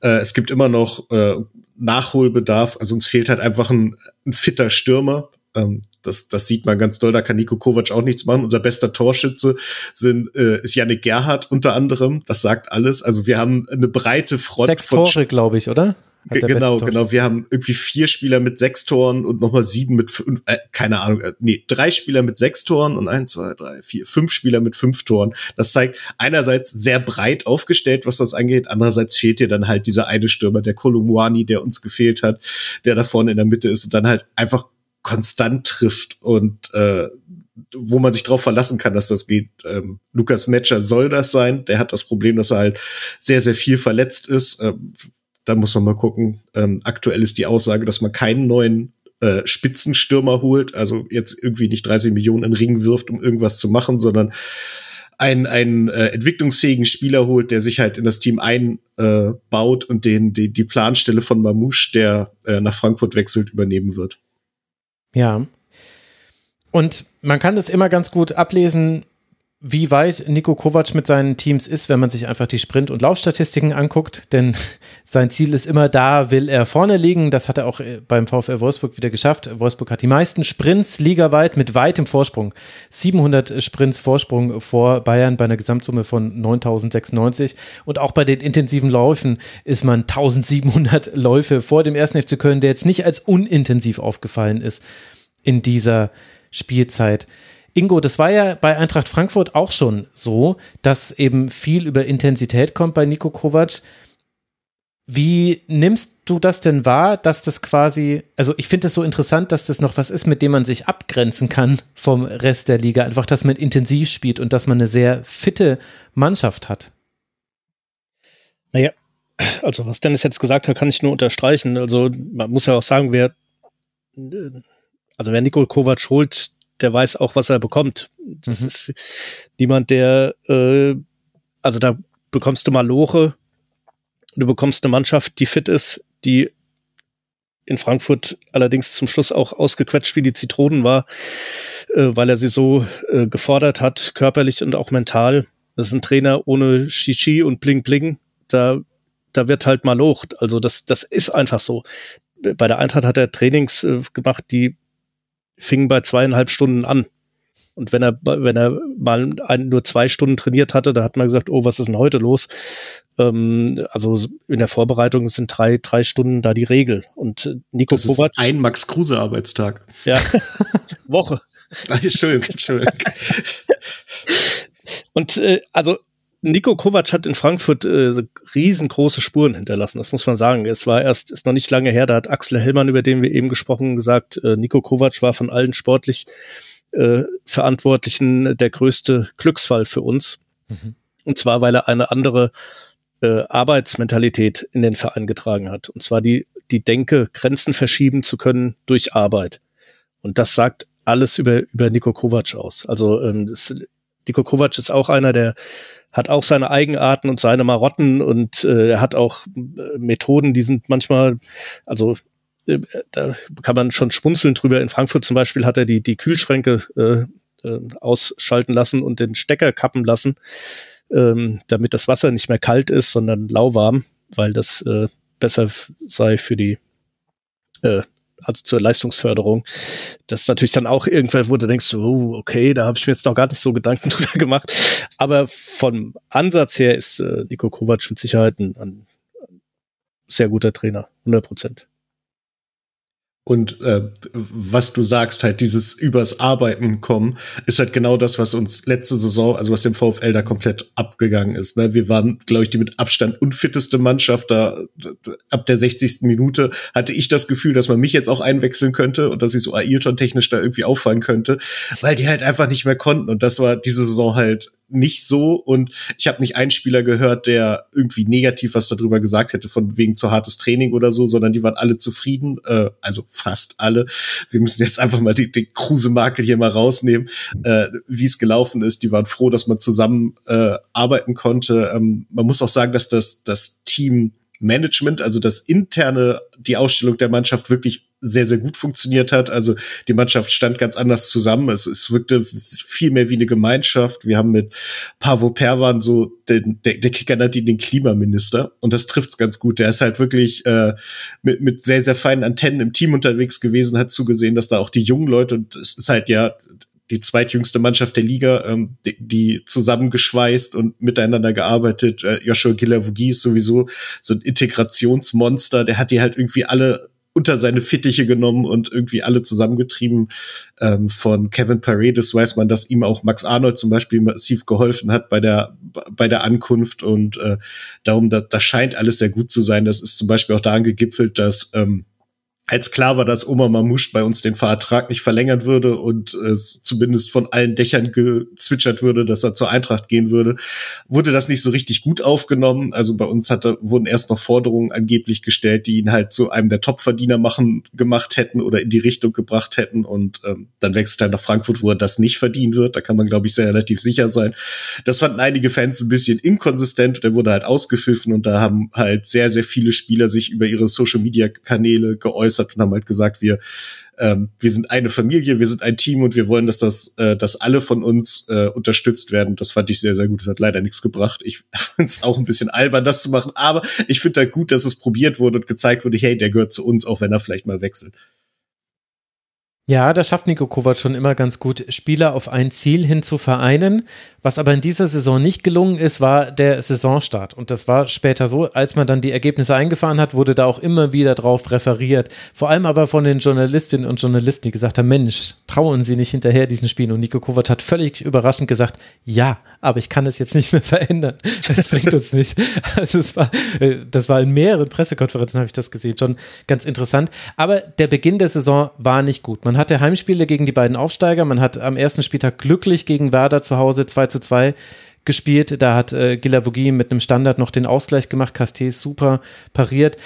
Äh, es gibt immer noch äh, Nachholbedarf, also uns fehlt halt einfach ein, ein fitter Stürmer. Ähm, das, das sieht man ganz doll. Da kann Nico Kovac auch nichts machen. Unser bester Torschütze sind, äh, ist Yannick Gerhardt unter anderem. Das sagt alles. Also wir haben eine breite Front. Sechs Tore, glaube ich, oder? Genau, genau. Wir haben irgendwie vier Spieler mit sechs Toren und nochmal sieben mit fünf, äh, keine Ahnung, äh, nee, drei Spieler mit sechs Toren und ein, zwei, drei, vier, fünf Spieler mit fünf Toren. Das zeigt einerseits sehr breit aufgestellt, was das angeht. Andererseits fehlt dir dann halt dieser eine Stürmer, der Kolumwani, der uns gefehlt hat, der da vorne in der Mitte ist und dann halt einfach konstant trifft und äh, wo man sich drauf verlassen kann, dass das geht. Ähm, Lukas Metscher soll das sein. Der hat das Problem, dass er halt sehr, sehr viel verletzt ist. Ähm, da muss man mal gucken. Ähm, aktuell ist die Aussage, dass man keinen neuen äh, Spitzenstürmer holt, also jetzt irgendwie nicht 30 Millionen in Ring wirft, um irgendwas zu machen, sondern einen, einen äh, entwicklungsfähigen Spieler holt, der sich halt in das Team einbaut äh, und den die, die Planstelle von Mamouche, der äh, nach Frankfurt wechselt, übernehmen wird. Ja. Und man kann das immer ganz gut ablesen, wie weit Nico Kovac mit seinen Teams ist, wenn man sich einfach die Sprint- und Laufstatistiken anguckt. Denn sein Ziel ist immer, da will er vorne liegen. Das hat er auch äh, beim VfL Wolfsburg wieder geschafft. Wolfsburg hat die meisten Sprints ligaweit mit weitem Vorsprung. 700 Sprints Vorsprung vor Bayern bei einer Gesamtsumme von 9096. Und auch bei den intensiven Läufen ist man 1700 Läufe vor dem ersten FC Köln, der jetzt nicht als unintensiv aufgefallen ist in dieser Spielzeit. Ingo, das war ja bei Eintracht Frankfurt auch schon so, dass eben viel über Intensität kommt bei Nico Kovac. Wie nimmst du das denn wahr, dass das quasi, also ich finde es so interessant, dass das noch was ist, mit dem man sich abgrenzen kann vom Rest der Liga. Einfach, dass man intensiv spielt und dass man eine sehr fitte Mannschaft hat. Naja, also was Dennis jetzt gesagt hat, kann ich nur unterstreichen. Also man muss ja auch sagen, wer, also wer Nico Kovac holt, der weiß auch, was er bekommt. Das mhm. ist niemand, der, äh, also da bekommst du mal Loche, du bekommst eine Mannschaft, die fit ist, die in Frankfurt allerdings zum Schluss auch ausgequetscht wie die Zitronen war, äh, weil er sie so äh, gefordert hat, körperlich und auch mental. Das ist ein Trainer ohne Shishi und Bling Bling. Da, da wird halt mal locht. Also das, das ist einfach so. Bei der Eintracht hat er Trainings äh, gemacht, die fing bei zweieinhalb Stunden an. Und wenn er, wenn er mal ein, nur zwei Stunden trainiert hatte, da hat man gesagt, oh, was ist denn heute los? Ähm, also in der Vorbereitung sind drei, drei Stunden da die Regel. Und äh, Nico das Kovac. Ist ein Max Kruse Arbeitstag. Ja. Woche. Entschuldigung, Entschuldigung. Und äh, also Nico Kovac hat in Frankfurt äh, riesengroße Spuren hinterlassen, das muss man sagen. Es war erst, ist noch nicht lange her, da hat Axel Hellmann, über den wir eben gesprochen, gesagt, äh, Nico Kovac war von allen sportlich äh, Verantwortlichen der größte Glücksfall für uns. Mhm. Und zwar, weil er eine andere äh, Arbeitsmentalität in den Verein getragen hat. Und zwar die, die Denke, Grenzen verschieben zu können durch Arbeit. Und das sagt alles über, über Nico Kovac aus. Also ähm, das, Nico Kovac ist auch einer, der hat auch seine Eigenarten und seine Marotten und äh, er hat auch äh, Methoden, die sind manchmal, also äh, da kann man schon schmunzeln drüber. In Frankfurt zum Beispiel hat er die, die Kühlschränke äh, äh, ausschalten lassen und den Stecker kappen lassen, ähm, damit das Wasser nicht mehr kalt ist, sondern lauwarm, weil das äh, besser sei für die äh, also zur Leistungsförderung. Das ist natürlich dann auch irgendwann, wo du denkst, oh, okay, da habe ich mir jetzt noch gar nicht so Gedanken drüber gemacht. Aber vom Ansatz her ist äh, Nico Kovac mit Sicherheit ein, ein sehr guter Trainer, 100 Prozent. Und äh, was du sagst, halt dieses übers Arbeiten kommen, ist halt genau das, was uns letzte Saison, also was dem VfL da komplett abgegangen ist. Ne? Wir waren, glaube ich, die mit Abstand unfitteste Mannschaft. Da ab der 60. Minute hatte ich das Gefühl, dass man mich jetzt auch einwechseln könnte und dass ich so Ailton-technisch da irgendwie auffallen könnte, weil die halt einfach nicht mehr konnten. Und das war diese Saison halt nicht so und ich habe nicht einen Spieler gehört, der irgendwie negativ was darüber gesagt hätte, von wegen zu hartes Training oder so, sondern die waren alle zufrieden, äh, also fast alle. Wir müssen jetzt einfach mal die, die Kruse-Makel hier mal rausnehmen, äh, wie es gelaufen ist. Die waren froh, dass man zusammen äh, arbeiten konnte. Ähm, man muss auch sagen, dass das, das Team Management, also das interne, die Ausstellung der Mannschaft wirklich sehr, sehr gut funktioniert hat. Also die Mannschaft stand ganz anders zusammen. Es, es wirkte viel mehr wie eine Gemeinschaft. Wir haben mit Pavo Perwan so, den, der, der Kicker nennt ihn den Klimaminister und das trifft's ganz gut. Der ist halt wirklich äh, mit, mit sehr, sehr feinen Antennen im Team unterwegs gewesen, hat zugesehen, dass da auch die jungen Leute, und es ist halt ja die zweitjüngste Mannschaft der Liga, ähm, die, die zusammengeschweißt und miteinander gearbeitet. Äh, Joshua Gilavogi ist sowieso so ein Integrationsmonster, der hat die halt irgendwie alle unter seine Fittiche genommen und irgendwie alle zusammengetrieben. Ähm, von Kevin Paredes weiß man, dass ihm auch Max Arnold zum Beispiel massiv geholfen hat bei der bei der Ankunft und äh, darum, da, das scheint alles sehr gut zu sein. Das ist zum Beispiel auch daran gegipfelt, dass ähm, als klar war, dass Omar Mamouche bei uns den Vertrag nicht verlängern würde und es zumindest von allen Dächern gezwitschert würde, dass er zur Eintracht gehen würde, wurde das nicht so richtig gut aufgenommen. Also bei uns hatte, wurden erst noch Forderungen angeblich gestellt, die ihn halt zu einem der Topverdiener machen, gemacht hätten oder in die Richtung gebracht hätten. Und ähm, dann wechselt er nach Frankfurt, wo er das nicht verdienen wird. Da kann man, glaube ich, sehr relativ sicher sein. Das fanden einige Fans ein bisschen inkonsistent. Der wurde halt ausgepfiffen und da haben halt sehr, sehr viele Spieler sich über ihre Social-Media-Kanäle geäußert geäußert und haben halt gesagt, wir ähm, wir sind eine Familie, wir sind ein Team und wir wollen, dass das, äh, dass alle von uns äh, unterstützt werden. Das fand ich sehr, sehr gut. Das hat leider nichts gebracht. Ich finde es auch ein bisschen albern, das zu machen, aber ich finde halt gut, dass es probiert wurde und gezeigt wurde, hey, der gehört zu uns, auch wenn er vielleicht mal wechselt. Ja, da schafft Nico Kovac schon immer ganz gut, Spieler auf ein Ziel hin zu vereinen. Was aber in dieser Saison nicht gelungen ist, war der Saisonstart. Und das war später so, als man dann die Ergebnisse eingefahren hat, wurde da auch immer wieder drauf referiert. Vor allem aber von den Journalistinnen und Journalisten, die gesagt haben, Mensch, trauen Sie nicht hinterher diesen Spielen. Und Nico Kovac hat völlig überraschend gesagt, ja, aber ich kann es jetzt nicht mehr verändern. Das bringt uns nicht. Also es war, äh, das war in mehreren Pressekonferenzen, habe ich das gesehen, schon ganz interessant. Aber der Beginn der Saison war nicht gut. Man man hatte Heimspiele gegen die beiden Aufsteiger. Man hat am ersten Spieltag glücklich gegen Werder zu Hause 2 zu 2 gespielt. Da hat äh, Gilavogi mit einem Standard noch den Ausgleich gemacht. Castells super pariert.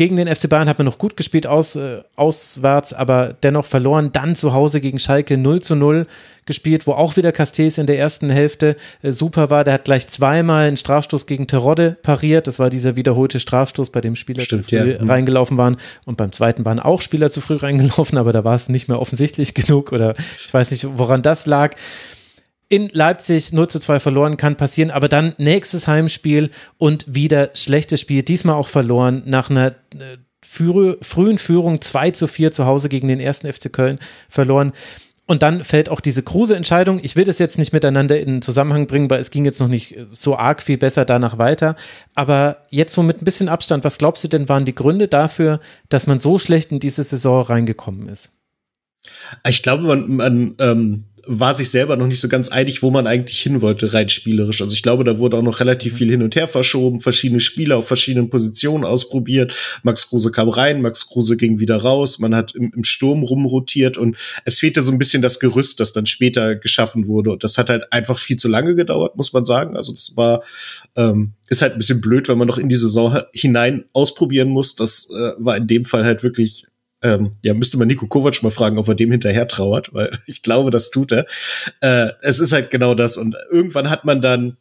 Gegen den FC Bayern hat man noch gut gespielt aus, äh, auswärts, aber dennoch verloren. Dann zu Hause gegen Schalke 0 zu 0 gespielt, wo auch wieder Castells in der ersten Hälfte äh, super war. Der hat gleich zweimal einen Strafstoß gegen Terodde pariert. Das war dieser wiederholte Strafstoß, bei dem Spieler Stimmt, zu früh ja. Mhm. reingelaufen waren. Und beim zweiten waren auch Spieler zu früh reingelaufen, aber da war es nicht mehr offensichtlich genug oder ich weiß nicht, woran das lag in Leipzig 0 zu 2 verloren, kann passieren, aber dann nächstes Heimspiel und wieder schlechtes Spiel, diesmal auch verloren nach einer äh, frü frühen Führung 2 zu 4 zu Hause gegen den ersten FC Köln verloren. Und dann fällt auch diese Kruse-Entscheidung. Ich will das jetzt nicht miteinander in Zusammenhang bringen, weil es ging jetzt noch nicht so arg viel besser danach weiter. Aber jetzt so mit ein bisschen Abstand, was glaubst du denn, waren die Gründe dafür, dass man so schlecht in diese Saison reingekommen ist? Ich glaube, man, man ähm, war sich selber noch nicht so ganz einig, wo man eigentlich hin wollte, rein spielerisch. Also ich glaube, da wurde auch noch relativ viel hin und her verschoben, verschiedene Spieler auf verschiedenen Positionen ausprobiert. Max Kruse kam rein, Max Kruse ging wieder raus, man hat im, im Sturm rumrotiert und es fehlte so ein bisschen das Gerüst, das dann später geschaffen wurde. Und das hat halt einfach viel zu lange gedauert, muss man sagen. Also das war, ähm, ist halt ein bisschen blöd, wenn man noch in die Saison hinein ausprobieren muss. Das äh, war in dem Fall halt wirklich ähm, ja, müsste man Nico Kovac mal fragen, ob er dem hinterher trauert, weil ich glaube, das tut er. Äh, es ist halt genau das. Und irgendwann hat man dann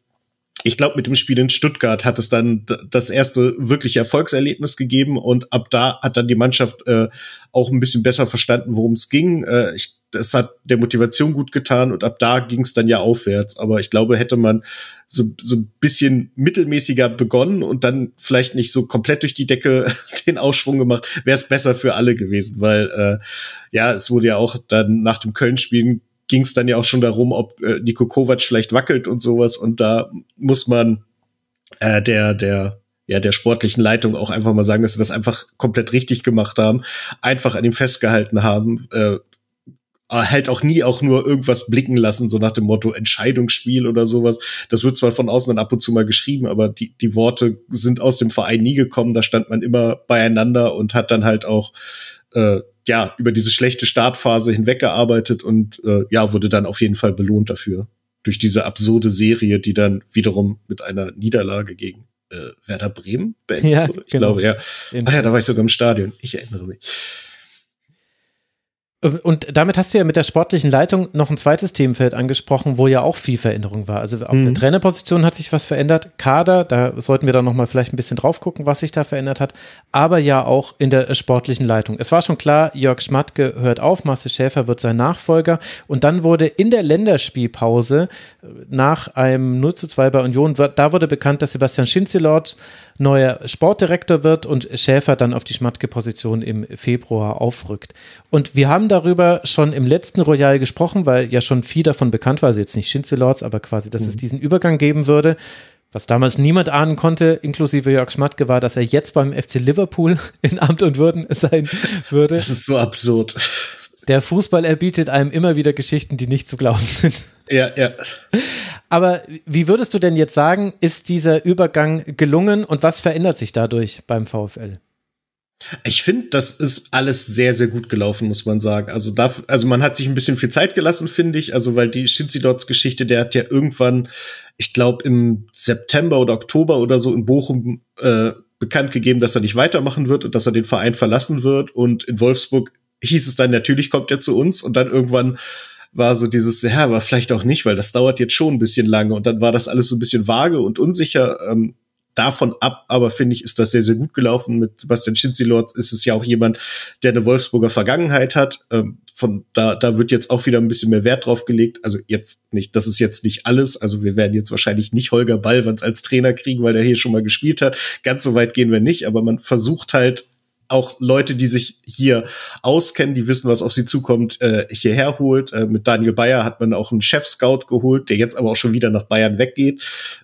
ich glaube, mit dem Spiel in Stuttgart hat es dann das erste wirkliche Erfolgserlebnis gegeben und ab da hat dann die Mannschaft äh, auch ein bisschen besser verstanden, worum es ging. Äh, ich, das hat der Motivation gut getan und ab da ging es dann ja aufwärts. Aber ich glaube, hätte man so, so ein bisschen mittelmäßiger begonnen und dann vielleicht nicht so komplett durch die Decke den Ausschwung gemacht, wäre es besser für alle gewesen, weil äh, ja, es wurde ja auch dann nach dem Köln-Spielen ging es dann ja auch schon darum, ob äh, Niko Kovac vielleicht wackelt und sowas. Und da muss man äh, der, der, ja, der sportlichen Leitung auch einfach mal sagen, dass sie das einfach komplett richtig gemacht haben, einfach an ihm festgehalten haben, äh, halt auch nie auch nur irgendwas blicken lassen, so nach dem Motto Entscheidungsspiel oder sowas. Das wird zwar von außen dann ab und zu mal geschrieben, aber die, die Worte sind aus dem Verein nie gekommen. Da stand man immer beieinander und hat dann halt auch äh, ja, über diese schlechte Startphase hinweggearbeitet und äh, ja, wurde dann auf jeden Fall belohnt dafür. Durch diese absurde Serie, die dann wiederum mit einer Niederlage gegen äh, Werder Bremen beendet ja, wurde. Ich genau. glaube, ja. Ah ja, da war ich sogar im Stadion. Ich erinnere mich. Und damit hast du ja mit der sportlichen Leitung noch ein zweites Themenfeld angesprochen, wo ja auch viel Veränderung war. Also auf mhm. der Trainerposition hat sich was verändert, Kader, da sollten wir dann nochmal vielleicht ein bisschen drauf gucken, was sich da verändert hat, aber ja auch in der sportlichen Leitung. Es war schon klar, Jörg Schmatke hört auf, Marcel Schäfer wird sein Nachfolger und dann wurde in der Länderspielpause nach einem 0 zu 2 bei Union, da wurde bekannt, dass Sebastian Schinzelort neuer Sportdirektor wird und Schäfer dann auf die Schmatke-Position im Februar aufrückt. Und wir haben darüber schon im letzten Royal gesprochen, weil ja schon viel davon bekannt war, also jetzt nicht Schinzelords, aber quasi, dass mhm. es diesen Übergang geben würde. Was damals niemand ahnen konnte, inklusive Jörg Schmatke, war, dass er jetzt beim FC Liverpool in Amt und Würden sein würde. Das ist so absurd. Der Fußball erbietet einem immer wieder Geschichten, die nicht zu glauben sind. Ja, ja. Aber wie würdest du denn jetzt sagen, ist dieser Übergang gelungen und was verändert sich dadurch beim VfL? Ich finde, das ist alles sehr, sehr gut gelaufen, muss man sagen. Also, da, also man hat sich ein bisschen viel Zeit gelassen, finde ich. Also, weil die Shinzi-Dots-Geschichte, der hat ja irgendwann, ich glaube, im September oder Oktober oder so in Bochum äh, bekannt gegeben, dass er nicht weitermachen wird und dass er den Verein verlassen wird. Und in Wolfsburg hieß es dann, natürlich kommt er zu uns. Und dann irgendwann war so dieses, ja, aber vielleicht auch nicht, weil das dauert jetzt schon ein bisschen lange. Und dann war das alles so ein bisschen vage und unsicher. Ähm, davon ab, aber finde ich, ist das sehr, sehr gut gelaufen. Mit Sebastian Schinzilords ist es ja auch jemand, der eine Wolfsburger Vergangenheit hat. Ähm, von da, da wird jetzt auch wieder ein bisschen mehr Wert drauf gelegt. Also jetzt nicht, das ist jetzt nicht alles. Also wir werden jetzt wahrscheinlich nicht Holger Ballwanz als Trainer kriegen, weil der hier schon mal gespielt hat. Ganz so weit gehen wir nicht, aber man versucht halt auch Leute, die sich hier auskennen, die wissen, was auf sie zukommt, äh, hierher holt. Äh, mit Daniel Bayer hat man auch einen Chef-Scout geholt, der jetzt aber auch schon wieder nach Bayern weggeht.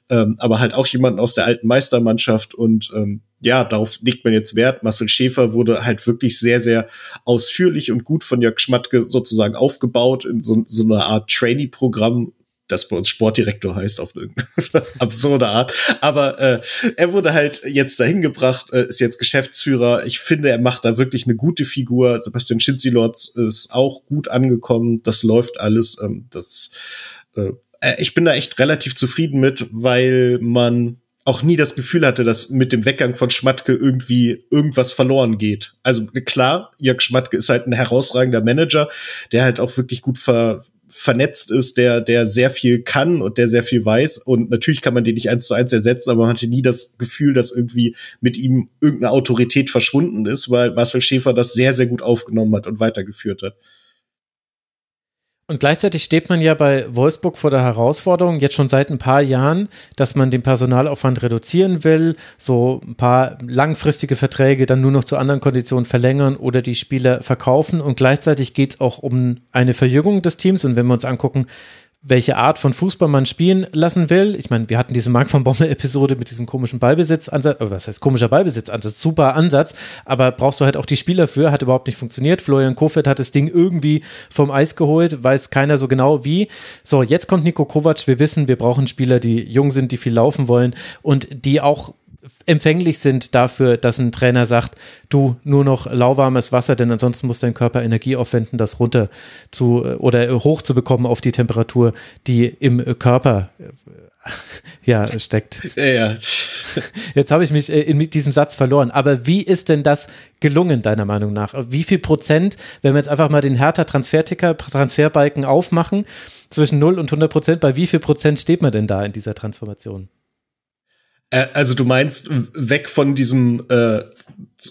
Ähm, aber halt auch jemanden aus der alten Meistermannschaft und ähm, ja, darauf legt man jetzt Wert. Marcel Schäfer wurde halt wirklich sehr, sehr ausführlich und gut von Jörg Schmatke sozusagen aufgebaut in so, so einer Art Trainee-Programm, das bei uns Sportdirektor heißt auf eine absurde Art. Aber äh, er wurde halt jetzt dahin gebracht, äh, ist jetzt Geschäftsführer. Ich finde, er macht da wirklich eine gute Figur. Sebastian Schinzilotz ist auch gut angekommen. Das läuft alles. Ähm, das, äh, äh, ich bin da echt relativ zufrieden mit, weil man auch nie das Gefühl hatte, dass mit dem Weggang von Schmatke irgendwie irgendwas verloren geht. Also klar, Jörg Schmatke ist halt ein herausragender Manager, der halt auch wirklich gut ver vernetzt ist, der, der sehr viel kann und der sehr viel weiß. Und natürlich kann man den nicht eins zu eins ersetzen, aber man hatte nie das Gefühl, dass irgendwie mit ihm irgendeine Autorität verschwunden ist, weil Marcel Schäfer das sehr, sehr gut aufgenommen hat und weitergeführt hat. Und gleichzeitig steht man ja bei Wolfsburg vor der Herausforderung, jetzt schon seit ein paar Jahren, dass man den Personalaufwand reduzieren will, so ein paar langfristige Verträge dann nur noch zu anderen Konditionen verlängern oder die Spieler verkaufen. Und gleichzeitig geht es auch um eine Verjüngung des Teams. Und wenn wir uns angucken, welche Art von Fußball man spielen lassen will. Ich meine, wir hatten diese Mark von Bommel-Episode mit diesem komischen Ballbesitzansatz, oder was heißt komischer Ballbesitzansatz, super Ansatz, aber brauchst du halt auch die Spieler für, hat überhaupt nicht funktioniert. Florian Kofeld hat das Ding irgendwie vom Eis geholt, weiß keiner so genau wie. So, jetzt kommt Nico Kovac, wir wissen, wir brauchen Spieler, die jung sind, die viel laufen wollen und die auch empfänglich sind dafür, dass ein Trainer sagt, du nur noch lauwarmes Wasser, denn ansonsten muss dein Körper Energie aufwenden, das runter zu oder hoch zu bekommen auf die Temperatur, die im Körper äh, ja, steckt. Ja, ja. Jetzt habe ich mich äh, in diesem Satz verloren. Aber wie ist denn das gelungen, deiner Meinung nach? Wie viel Prozent, wenn wir jetzt einfach mal den härter Transferticker, Transferbalken aufmachen, zwischen 0 und 100 Prozent, bei wie viel Prozent steht man denn da in dieser Transformation? Äh, also du meinst weg von diesem äh,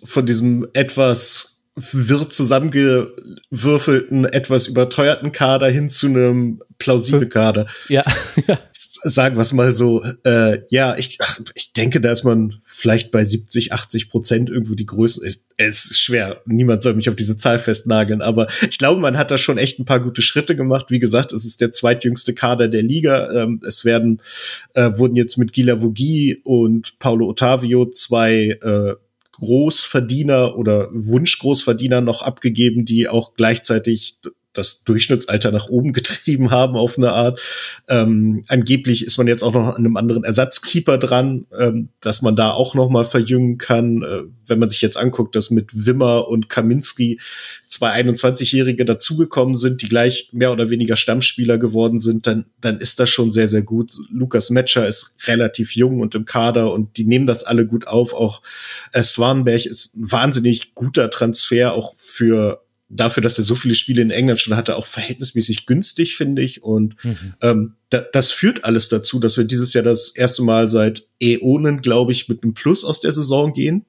von diesem etwas wirr zusammengewürfelten, etwas überteuerten Kader hin zu einem plausiblen Kader. Ja. Sagen wir es mal so. Äh, ja, ich, ach, ich denke, da ist man vielleicht bei 70, 80 Prozent irgendwo die Größe. Es ist schwer. Niemand soll mich auf diese Zahl festnageln. Aber ich glaube, man hat da schon echt ein paar gute Schritte gemacht. Wie gesagt, es ist der zweitjüngste Kader der Liga. Ähm, es werden, äh, wurden jetzt mit Gila Vogi und Paulo Ottavio zwei äh, Großverdiener oder Wunschgroßverdiener noch abgegeben, die auch gleichzeitig das Durchschnittsalter nach oben getrieben haben auf eine Art. Ähm, angeblich ist man jetzt auch noch an einem anderen Ersatzkeeper dran, ähm, dass man da auch noch mal verjüngen kann. Äh, wenn man sich jetzt anguckt, dass mit Wimmer und Kaminski zwei 21-Jährige dazugekommen sind, die gleich mehr oder weniger Stammspieler geworden sind, dann, dann ist das schon sehr, sehr gut. Lukas Metscher ist relativ jung und im Kader und die nehmen das alle gut auf. Auch äh, Swanberg ist ein wahnsinnig guter Transfer, auch für dafür, dass er so viele Spiele in England schon hatte, auch verhältnismäßig günstig, finde ich. Und mhm. ähm, da, das führt alles dazu, dass wir dieses Jahr das erste Mal seit Äonen, glaube ich, mit einem Plus aus der Saison gehen.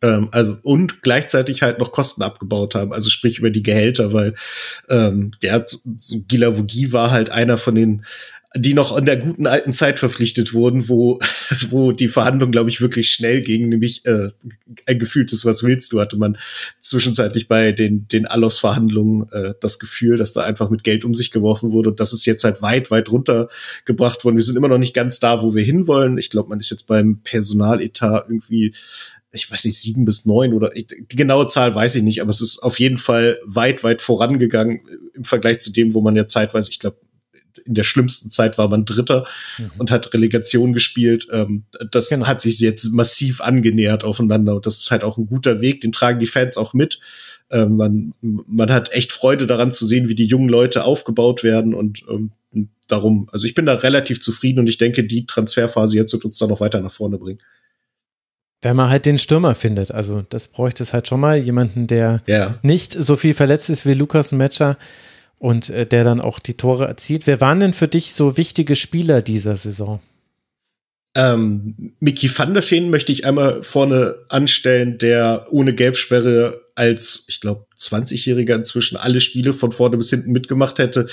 Ähm, also und gleichzeitig halt noch Kosten abgebaut haben, also sprich über die Gehälter, weil ähm, der so Gilavogi war halt einer von den die noch in der guten alten Zeit verpflichtet wurden, wo, wo die Verhandlung, glaube ich, wirklich schnell ging, nämlich äh, ein gefühltes Was willst du, hatte man zwischenzeitlich bei den, den Allos-Verhandlungen äh, das Gefühl, dass da einfach mit Geld um sich geworfen wurde und das ist jetzt halt weit, weit runtergebracht worden. Wir sind immer noch nicht ganz da, wo wir hinwollen. Ich glaube, man ist jetzt beim Personaletat irgendwie ich weiß nicht, sieben bis neun oder die genaue Zahl weiß ich nicht, aber es ist auf jeden Fall weit, weit vorangegangen im Vergleich zu dem, wo man ja zeitweise, ich glaube, in der schlimmsten Zeit war man Dritter mhm. und hat Relegation gespielt. Ähm, das genau. hat sich jetzt massiv angenähert aufeinander und das ist halt auch ein guter Weg, den tragen die Fans auch mit. Ähm, man, man hat echt Freude daran zu sehen, wie die jungen Leute aufgebaut werden und ähm, darum, also ich bin da relativ zufrieden und ich denke, die Transferphase jetzt wird uns da noch weiter nach vorne bringen. Wenn man halt den Stürmer findet, also das bräuchte es halt schon mal, jemanden, der ja. nicht so viel verletzt ist wie Lukas Metscher und äh, der dann auch die Tore erzielt. Wer waren denn für dich so wichtige Spieler dieser Saison? Ähm, Mickey van der Feen möchte ich einmal vorne anstellen, der ohne Gelbsperre als, ich glaube, 20-Jähriger inzwischen alle Spiele von vorne bis hinten mitgemacht hätte.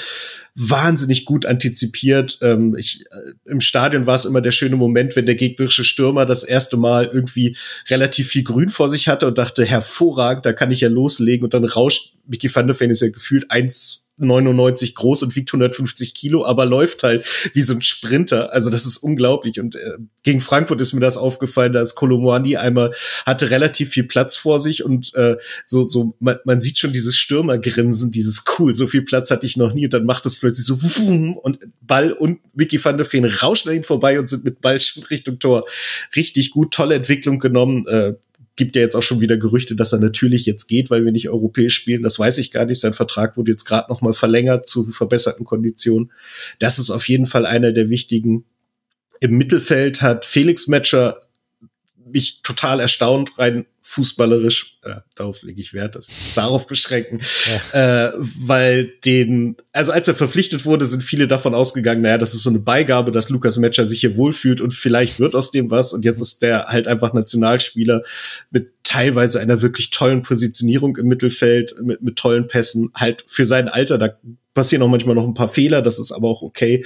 Wahnsinnig gut antizipiert. Ähm, ich, äh, Im Stadion war es immer der schöne Moment, wenn der gegnerische Stürmer das erste Mal irgendwie relativ viel Grün vor sich hatte und dachte, hervorragend, da kann ich ja loslegen. Und dann rauscht Mickey van der Feen ist ja gefühlt eins 99 groß und wiegt 150 Kilo, aber läuft halt wie so ein Sprinter. Also das ist unglaublich. Und äh, gegen Frankfurt ist mir das aufgefallen, da ist Kolomwani einmal hatte relativ viel Platz vor sich und äh, so so man, man sieht schon dieses Stürmergrinsen, dieses cool, so viel Platz hatte ich noch nie. Und dann macht es plötzlich so und Ball und Vicky van der Feen rauschen an ihn vorbei und sind mit Ball schon Richtung Tor. Richtig gut, tolle Entwicklung genommen. Äh, gibt ja jetzt auch schon wieder Gerüchte, dass er natürlich jetzt geht, weil wir nicht europäisch spielen. Das weiß ich gar nicht. Sein Vertrag wurde jetzt gerade noch mal verlängert zu verbesserten Konditionen. Das ist auf jeden Fall einer der wichtigen. Im Mittelfeld hat Felix Matcher mich total erstaunt, rein fußballerisch, äh, darauf lege ich Wert, das darauf beschränken, ja. äh, weil den, also als er verpflichtet wurde, sind viele davon ausgegangen, naja, das ist so eine Beigabe, dass Lukas Metscher sich hier wohlfühlt und vielleicht wird aus dem was. Und jetzt ist der halt einfach Nationalspieler mit teilweise einer wirklich tollen Positionierung im Mittelfeld, mit, mit tollen Pässen, halt für sein Alter, da passieren auch manchmal noch ein paar Fehler, das ist aber auch okay,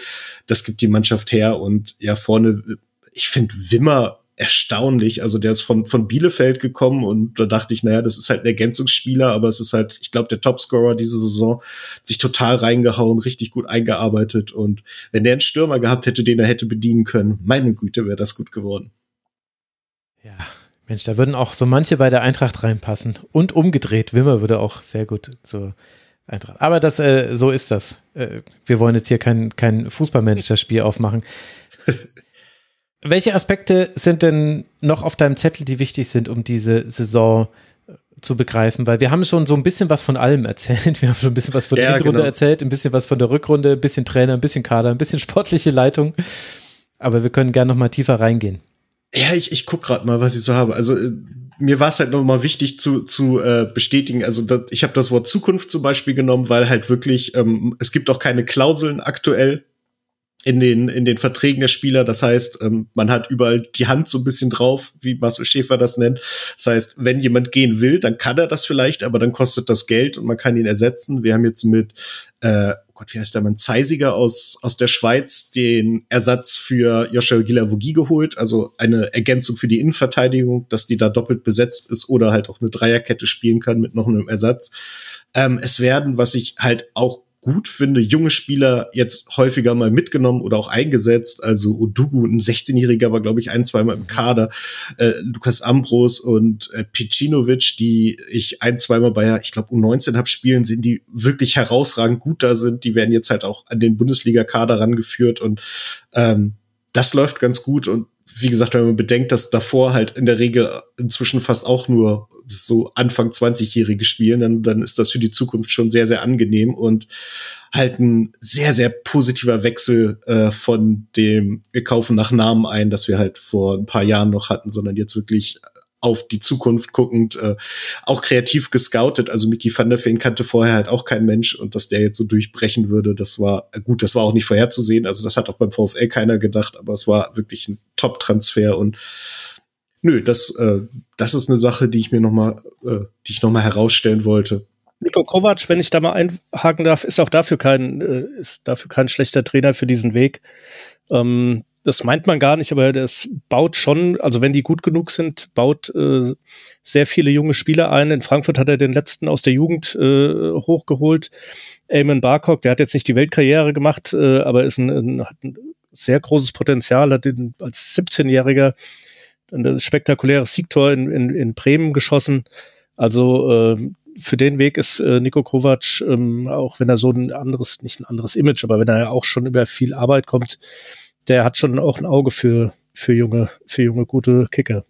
das gibt die Mannschaft her. Und ja, vorne, ich finde Wimmer erstaunlich. Also der ist von, von Bielefeld gekommen und da dachte ich, naja, das ist halt ein Ergänzungsspieler, aber es ist halt, ich glaube, der Topscorer diese Saison sich total reingehauen, richtig gut eingearbeitet und wenn der einen Stürmer gehabt hätte, den er hätte bedienen können, meine Güte, wäre das gut geworden. Ja, Mensch, da würden auch so manche bei der Eintracht reinpassen und umgedreht. Wimmer würde auch sehr gut zur Eintracht. Aber das, äh, so ist das. Äh, wir wollen jetzt hier kein, kein Fußballmanager-Spiel aufmachen. Welche Aspekte sind denn noch auf deinem Zettel, die wichtig sind, um diese Saison zu begreifen? Weil wir haben schon so ein bisschen was von allem erzählt. Wir haben schon ein bisschen was von der ja, Hinrunde genau. erzählt, ein bisschen was von der Rückrunde, ein bisschen Trainer, ein bisschen Kader, ein bisschen sportliche Leitung. Aber wir können gerne noch mal tiefer reingehen. Ja, ich, ich guck gerade mal, was ich so habe. Also äh, mir war es halt noch mal wichtig zu, zu äh, bestätigen. Also das, ich habe das Wort Zukunft zum Beispiel genommen, weil halt wirklich ähm, es gibt auch keine Klauseln aktuell in den, in den Verträgen der Spieler. Das heißt, ähm, man hat überall die Hand so ein bisschen drauf, wie Marcel Schäfer das nennt. Das heißt, wenn jemand gehen will, dann kann er das vielleicht, aber dann kostet das Geld und man kann ihn ersetzen. Wir haben jetzt mit, äh, oh Gott, wie heißt der Mann, Zeisiger aus, aus der Schweiz den Ersatz für Joshua Gilavogi geholt, also eine Ergänzung für die Innenverteidigung, dass die da doppelt besetzt ist oder halt auch eine Dreierkette spielen kann mit noch einem Ersatz. Ähm, es werden, was ich halt auch gut finde, junge Spieler jetzt häufiger mal mitgenommen oder auch eingesetzt. Also Odugu, ein 16-Jähriger, war, glaube ich, ein, zweimal im Kader. Äh, Lukas Ambros und äh, Picinovic, die ich ein, zweimal bei, ich glaube, U19 habe spielen sehen, die wirklich herausragend gut da sind. Die werden jetzt halt auch an den Bundesliga-Kader rangeführt und ähm, das läuft ganz gut und wie gesagt, wenn man bedenkt, dass davor halt in der Regel inzwischen fast auch nur so Anfang 20-Jährige spielen, dann, dann ist das für die Zukunft schon sehr, sehr angenehm und halt ein sehr, sehr positiver Wechsel äh, von dem wir kaufen nach Namen ein, das wir halt vor ein paar Jahren noch hatten, sondern jetzt wirklich auf die Zukunft guckend, äh, auch kreativ gescoutet. Also Mickey van der Feen kannte vorher halt auch kein Mensch und dass der jetzt so durchbrechen würde, das war gut, das war auch nicht vorherzusehen. Also das hat auch beim VfL keiner gedacht, aber es war wirklich ein Top-Transfer und nö, das, äh, das ist eine Sache, die ich mir noch mal, äh, die ich noch mal herausstellen wollte. Nico Kovac, wenn ich da mal einhaken darf, ist auch dafür kein, äh, ist dafür kein schlechter Trainer für diesen Weg. Ähm, das meint man gar nicht, aber das baut schon, also wenn die gut genug sind, baut äh, sehr viele junge Spieler ein. In Frankfurt hat er den letzten aus der Jugend äh, hochgeholt. Eamon Barcock, der hat jetzt nicht die Weltkarriere gemacht, äh, aber ist ein, ein, hat ein sehr großes Potenzial, hat ihn als 17-Jähriger ein spektakuläres Siegtor in, in, in Bremen geschossen. Also äh, für den Weg ist äh, Nico Kovac, ähm, auch wenn er so ein anderes, nicht ein anderes Image, aber wenn er ja auch schon über viel Arbeit kommt, der hat schon auch ein Auge für, für junge, für junge, gute Kicker.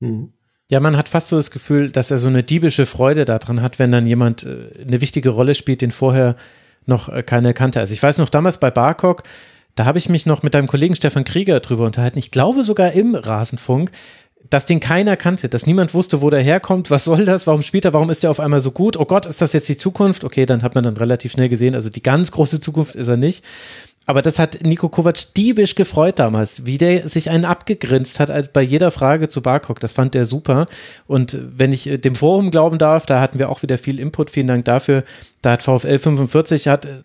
Mhm. Ja, man hat fast so das Gefühl, dass er so eine diebische Freude daran hat, wenn dann jemand äh, eine wichtige Rolle spielt, den vorher noch äh, keiner kannte. Also ich weiß noch damals bei Barcock, da habe ich mich noch mit deinem Kollegen Stefan Krieger drüber unterhalten. Ich glaube sogar im Rasenfunk, dass den keiner kannte, dass niemand wusste, wo der herkommt, was soll das, warum spielt er, warum ist er auf einmal so gut, oh Gott, ist das jetzt die Zukunft? Okay, dann hat man dann relativ schnell gesehen, also die ganz große Zukunft ist er nicht. Aber das hat Nico Kovac diebisch gefreut damals, wie der sich einen abgegrinst hat bei jeder Frage zu Barkok. Das fand er super. Und wenn ich äh, dem Forum glauben darf, da hatten wir auch wieder viel Input. Vielen Dank dafür. Da hat VfL 45 hat äh,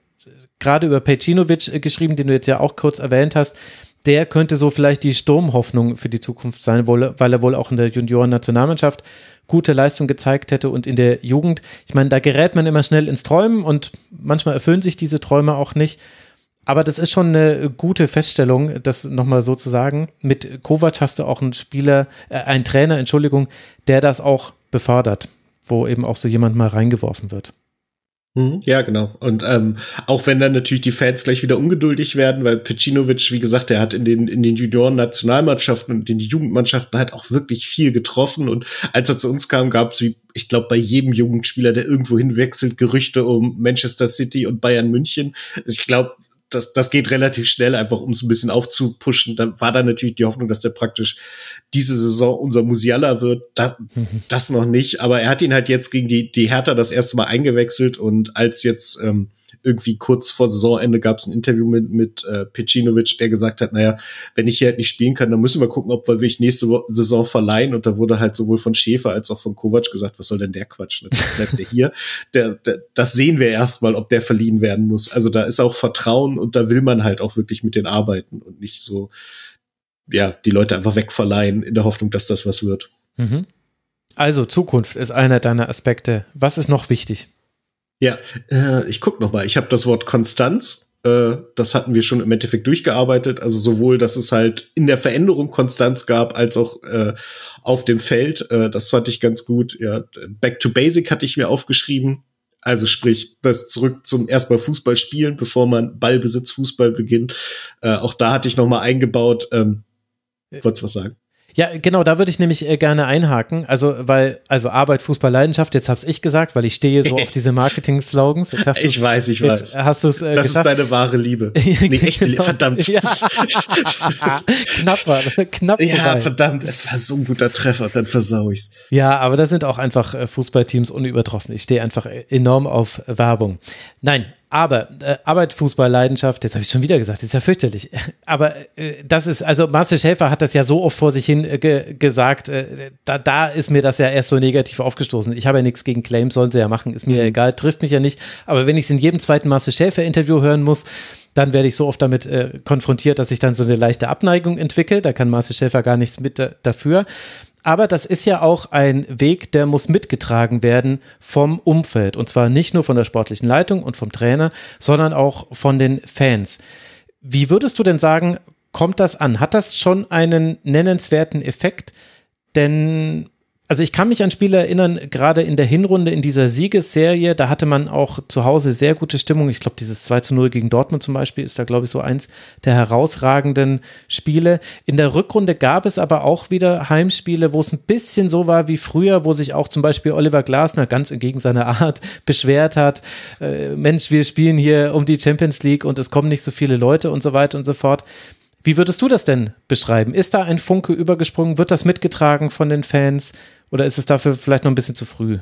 gerade über Pejcinovic äh, geschrieben, den du jetzt ja auch kurz erwähnt hast der könnte so vielleicht die Sturmhoffnung für die Zukunft sein, weil er wohl auch in der Junioren-Nationalmannschaft gute Leistung gezeigt hätte und in der Jugend. Ich meine, da gerät man immer schnell ins Träumen und manchmal erfüllen sich diese Träume auch nicht. Aber das ist schon eine gute Feststellung, das nochmal so zu sagen. Mit Kovac hast du auch einen Spieler, äh, einen Trainer, Entschuldigung, der das auch befördert, wo eben auch so jemand mal reingeworfen wird. Mhm. Ja, genau. Und ähm, auch wenn dann natürlich die Fans gleich wieder ungeduldig werden, weil Pecinovic, wie gesagt, der hat in den in den Junioren-Nationalmannschaften und in den Jugendmannschaften halt auch wirklich viel getroffen. Und als er zu uns kam, gab es wie ich glaube, bei jedem Jugendspieler, der irgendwo hinwechselt, Gerüchte um Manchester City und Bayern München. Also ich glaube, das, das geht relativ schnell, einfach um es ein bisschen aufzupuschen. Da war dann natürlich die Hoffnung, dass der praktisch diese Saison unser Musiala wird. Das, das noch nicht, aber er hat ihn halt jetzt gegen die, die Hertha das erste Mal eingewechselt und als jetzt ähm, irgendwie kurz vor Saisonende gab es ein Interview mit, mit äh, Pecinovic, der gesagt hat, naja, wenn ich hier halt nicht spielen kann, dann müssen wir gucken, ob wir mich nächste Saison verleihen. Und da wurde halt sowohl von Schäfer als auch von Kovac gesagt, was soll denn der Quatsch? Natürlich bleibt der hier. Der, der, das sehen wir erstmal, ob der verliehen werden muss. Also da ist auch Vertrauen und da will man halt auch wirklich mit den arbeiten und nicht so, ja, die Leute einfach wegverleihen in der Hoffnung, dass das was wird. Mhm. Also Zukunft ist einer deiner Aspekte. Was ist noch wichtig? Ja, äh, ich guck noch mal. Ich habe das Wort Konstanz. Äh, das hatten wir schon im Endeffekt durchgearbeitet. Also sowohl, dass es halt in der Veränderung Konstanz gab, als auch äh, auf dem Feld. Äh, das fand ich ganz gut. Ja, Back to Basic hatte ich mir aufgeschrieben. Also sprich, das zurück zum erstmal Fußball spielen, bevor man Ballbesitz Fußball beginnt. Äh, auch da hatte ich noch mal eingebaut. Ähm, Wolltest du was sagen? Ja, genau, da würde ich nämlich äh, gerne einhaken. Also, weil, also Arbeit, Fußball, Leidenschaft, jetzt hab's ich gesagt, weil ich stehe so auf diese Marketing-Slogans. Ich weiß, ich weiß. Hast du es äh, Das geschafft. ist deine wahre Liebe. nee, echte Liebe, verdammt. Ja. knapp war, knapp Ja, vorbei. verdammt, es war so ein guter Treffer, dann versau ich's. Ja, aber da sind auch einfach äh, Fußballteams unübertroffen. Ich stehe einfach äh, enorm auf Werbung. Nein, aber äh, Arbeit, Fußball, Leidenschaft, jetzt habe ich schon wieder gesagt, das ist ja fürchterlich. Aber äh, das ist, also Marcel Schäfer hat das ja so oft vor sich hin äh, ge gesagt, äh, da, da ist mir das ja erst so negativ aufgestoßen. Ich habe ja nichts gegen Claims, sollen sie ja machen, ist mir mhm. egal, trifft mich ja nicht. Aber wenn ich es in jedem zweiten Marcel Schäfer-Interview hören muss, dann werde ich so oft damit äh, konfrontiert, dass ich dann so eine leichte Abneigung entwickle. Da kann Marcel Schäfer gar nichts mit äh, dafür. Aber das ist ja auch ein Weg, der muss mitgetragen werden vom Umfeld. Und zwar nicht nur von der sportlichen Leitung und vom Trainer, sondern auch von den Fans. Wie würdest du denn sagen, kommt das an? Hat das schon einen nennenswerten Effekt? Denn also ich kann mich an Spiele erinnern, gerade in der Hinrunde in dieser Siegesserie, da hatte man auch zu Hause sehr gute Stimmung. Ich glaube, dieses 2 zu 0 gegen Dortmund zum Beispiel ist da, glaube ich, so eins der herausragenden Spiele. In der Rückrunde gab es aber auch wieder Heimspiele, wo es ein bisschen so war wie früher, wo sich auch zum Beispiel Oliver Glasner ganz entgegen seiner Art beschwert hat. Äh, Mensch, wir spielen hier um die Champions League und es kommen nicht so viele Leute und so weiter und so fort. Wie würdest du das denn beschreiben? Ist da ein Funke übergesprungen? Wird das mitgetragen von den Fans? Oder ist es dafür vielleicht noch ein bisschen zu früh?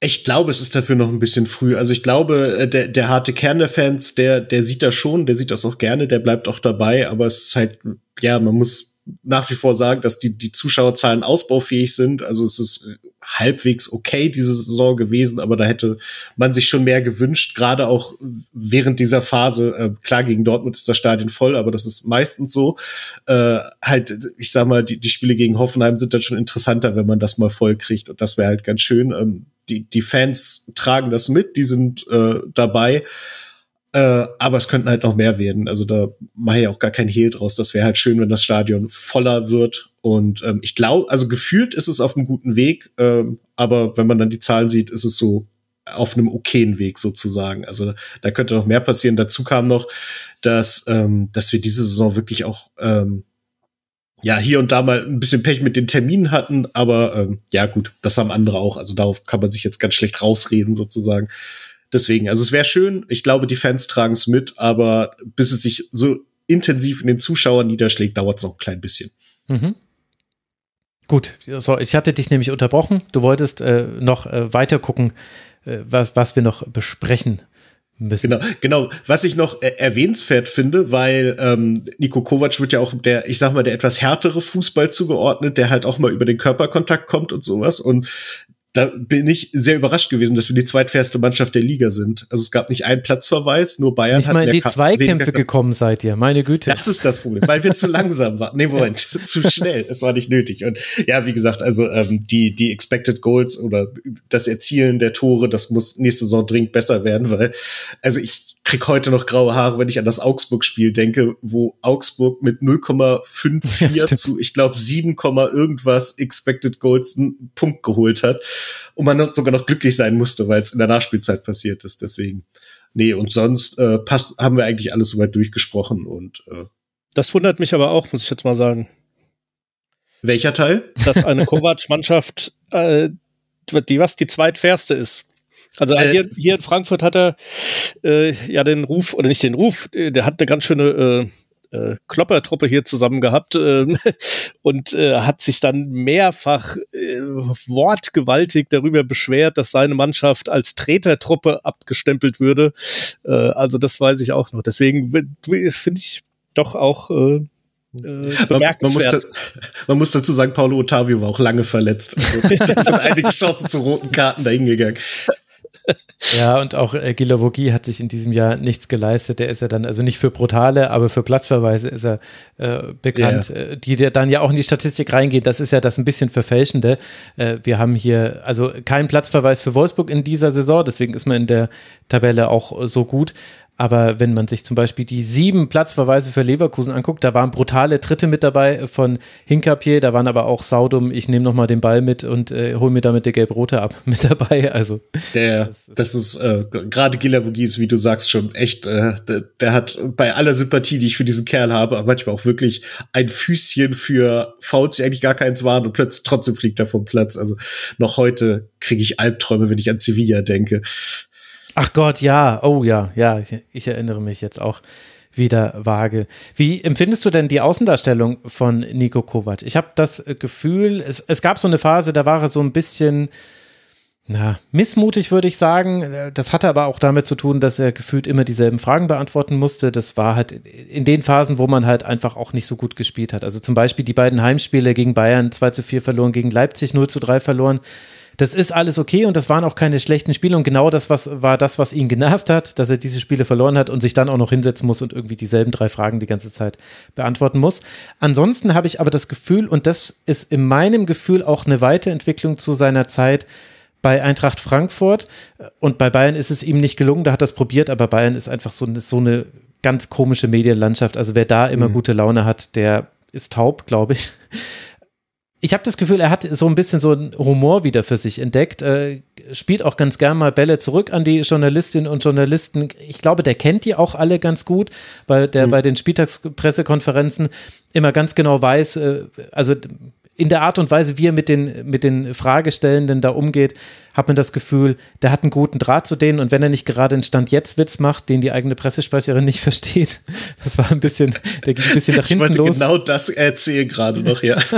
Ich glaube, es ist dafür noch ein bisschen früh. Also ich glaube, äh, der, der harte Kern der Fans, der, der sieht das schon, der sieht das auch gerne, der bleibt auch dabei, aber es ist halt, ja, man muss nach wie vor sagen, dass die, die Zuschauerzahlen ausbaufähig sind. Also es ist äh, halbwegs okay diese Saison gewesen, aber da hätte man sich schon mehr gewünscht, gerade auch während dieser Phase. Äh, klar, gegen Dortmund ist das Stadion voll, aber das ist meistens so. Äh, halt, ich sag mal, die, die Spiele gegen Hoffenheim sind dann schon interessanter, wenn man das mal voll kriegt und das wäre halt ganz schön. Ähm, die, die Fans tragen das mit, die sind äh, dabei. Äh, aber es könnten halt noch mehr werden. Also da mache ich auch gar kein Hehl draus. Das wäre halt schön, wenn das Stadion voller wird. Und ähm, ich glaube, also gefühlt ist es auf einem guten Weg. Ähm, aber wenn man dann die Zahlen sieht, ist es so auf einem okayen Weg sozusagen. Also da könnte noch mehr passieren. Dazu kam noch, dass, ähm, dass wir diese Saison wirklich auch ähm, ja hier und da mal ein bisschen Pech mit den Terminen hatten. Aber ähm, ja gut, das haben andere auch. Also darauf kann man sich jetzt ganz schlecht rausreden sozusagen. Deswegen, also es wäre schön, ich glaube, die Fans tragen es mit, aber bis es sich so intensiv in den Zuschauern niederschlägt, dauert es noch ein klein bisschen. Mhm. Gut, so, ich hatte dich nämlich unterbrochen. Du wolltest äh, noch äh, weiter gucken, äh, was, was wir noch besprechen müssen. Genau, genau. Was ich noch äh, erwähnenswert finde, weil ähm, Nico Kovac wird ja auch der, ich sag mal, der etwas härtere Fußball zugeordnet, der halt auch mal über den Körperkontakt kommt und sowas. Und da bin ich sehr überrascht gewesen, dass wir die zweitfairste Mannschaft der Liga sind. Also es gab nicht einen Platzverweis, nur Bayern nicht hat mehr die Zweikämpfe gekommen seid ihr, meine Güte. Das ist das Problem, weil wir zu langsam waren. Nee, Moment, zu schnell. Es war nicht nötig. Und ja, wie gesagt, also ähm, die, die Expected Goals oder das Erzielen der Tore, das muss nächste Saison dringend besser werden, weil, also ich krieg heute noch graue Haare, wenn ich an das Augsburg-Spiel denke, wo Augsburg mit 0,54 Ja, zu, ich glaube, 7, irgendwas Expected Goals einen Punkt geholt hat. Und man sogar noch glücklich sein musste, weil es in der Nachspielzeit passiert ist. Deswegen. Nee, und sonst äh, passt, haben wir eigentlich alles soweit durchgesprochen und äh, Das wundert mich aber auch, muss ich jetzt mal sagen, welcher Teil? dass eine Kovac-Mannschaft, äh, die was die zweitfairste ist. Also Äh, hier, hier in Frankfurt hat er äh, ja den Ruf, oder nicht den Ruf, äh, der hat eine ganz schöne äh, äh, Kloppertruppe hier zusammen gehabt ähm, und äh, hat sich dann mehrfach äh, wortgewaltig darüber beschwert, dass seine Mannschaft als Tretertruppe abgestempelt würde. Äh, also das weiß ich auch noch. Deswegen finde ich doch auch äh, äh, Man, man, muss bemerkenswert. da, man muss dazu sagen, Paulo Ottavio war auch lange verletzt. Also, da sind einige Chancen zu roten Karten dahingegangen. Ja, und auch äh, Gilavogi hat sich in diesem Jahr nichts geleistet. Der ist ja dann, also nicht für Brutale, aber für Platzverweise ist er äh, bekannt, Ja, äh, die der dann ja auch in die Statistik reingehen. Das ist ja das ein bisschen Verfälschende. Äh, wir haben hier also keinen Platzverweis für Wolfsburg in dieser Saison, deswegen ist man in der Tabelle auch so gut. Aber wenn man sich zum Beispiel die sieben Platzverweise für Leverkusen anguckt, da waren brutale Tritte mit dabei von Hinkapier, da waren aber auch Saudum, ich nehme nochmal den Ball mit und äh, hol mir damit der Gelb-Rote ab mit dabei. Also Der, das ist äh, gerade Gilavogis, wie du sagst, schon echt, äh, der, der hat bei aller Sympathie, die ich für diesen Kerl habe, aber manchmal auch wirklich ein Füßchen für Fouls, die eigentlich gar keins waren und plötzlich trotzdem fliegt er vom Platz. Also noch heute kriege ich Albträume, wenn ich an Sevilla denke. Ach Gott, ja, oh ja, ja, ich, erinnere mich jetzt auch wieder vage. Wie empfindest du denn die Außendarstellung von Nico Kovac? Ich habe das Gefühl, es, es gab so eine Phase, da war er so ein bisschen, na, missmutig würde ich sagen. Das hatte aber auch damit zu tun, dass er gefühlt immer dieselben Fragen beantworten musste. Das war halt in den Phasen, wo man halt einfach auch nicht so gut gespielt hat. Also zum Beispiel die beiden Heimspiele gegen Bayern 2 zu 4 verloren, gegen Leipzig 0 zu 3 verloren. Das ist alles okay und das waren auch keine schlechten Spiele und genau das was, war das, was ihn genervt hat, dass er diese Spiele verloren hat und sich dann auch noch hinsetzen muss und irgendwie dieselben drei Fragen die ganze Zeit beantworten muss. Ansonsten habe ich aber das Gefühl, und das ist in meinem Gefühl auch eine Weiterentwicklung zu seiner Zeit bei Eintracht Frankfurt und bei Bayern ist es ihm nicht gelungen, da hat er es probiert, aber Bayern ist einfach so eine, so eine ganz komische Medienlandschaft. Also wer da immer gute Laune hat, der ist taub, glaube ich. Ich habe das Gefühl, er hat so ein bisschen so einen Humor wieder für sich entdeckt, äh, spielt auch ganz gern mal Bälle zurück an die Journalistinnen und Journalisten. Ich glaube, der kennt die auch alle ganz gut, weil der bei den Spieltagspressekonferenzen immer ganz genau weiß, äh, also in der Art und Weise, wie er mit den, mit den Fragestellenden da umgeht, hat man das Gefühl, der hat einen guten Draht zu denen und wenn er nicht gerade einen Stand-Jetzt-Witz macht, den die eigene Pressesprecherin nicht versteht, das war ein bisschen, der ging ein bisschen nach hinten ich wollte los. genau das erzählen gerade noch, ja.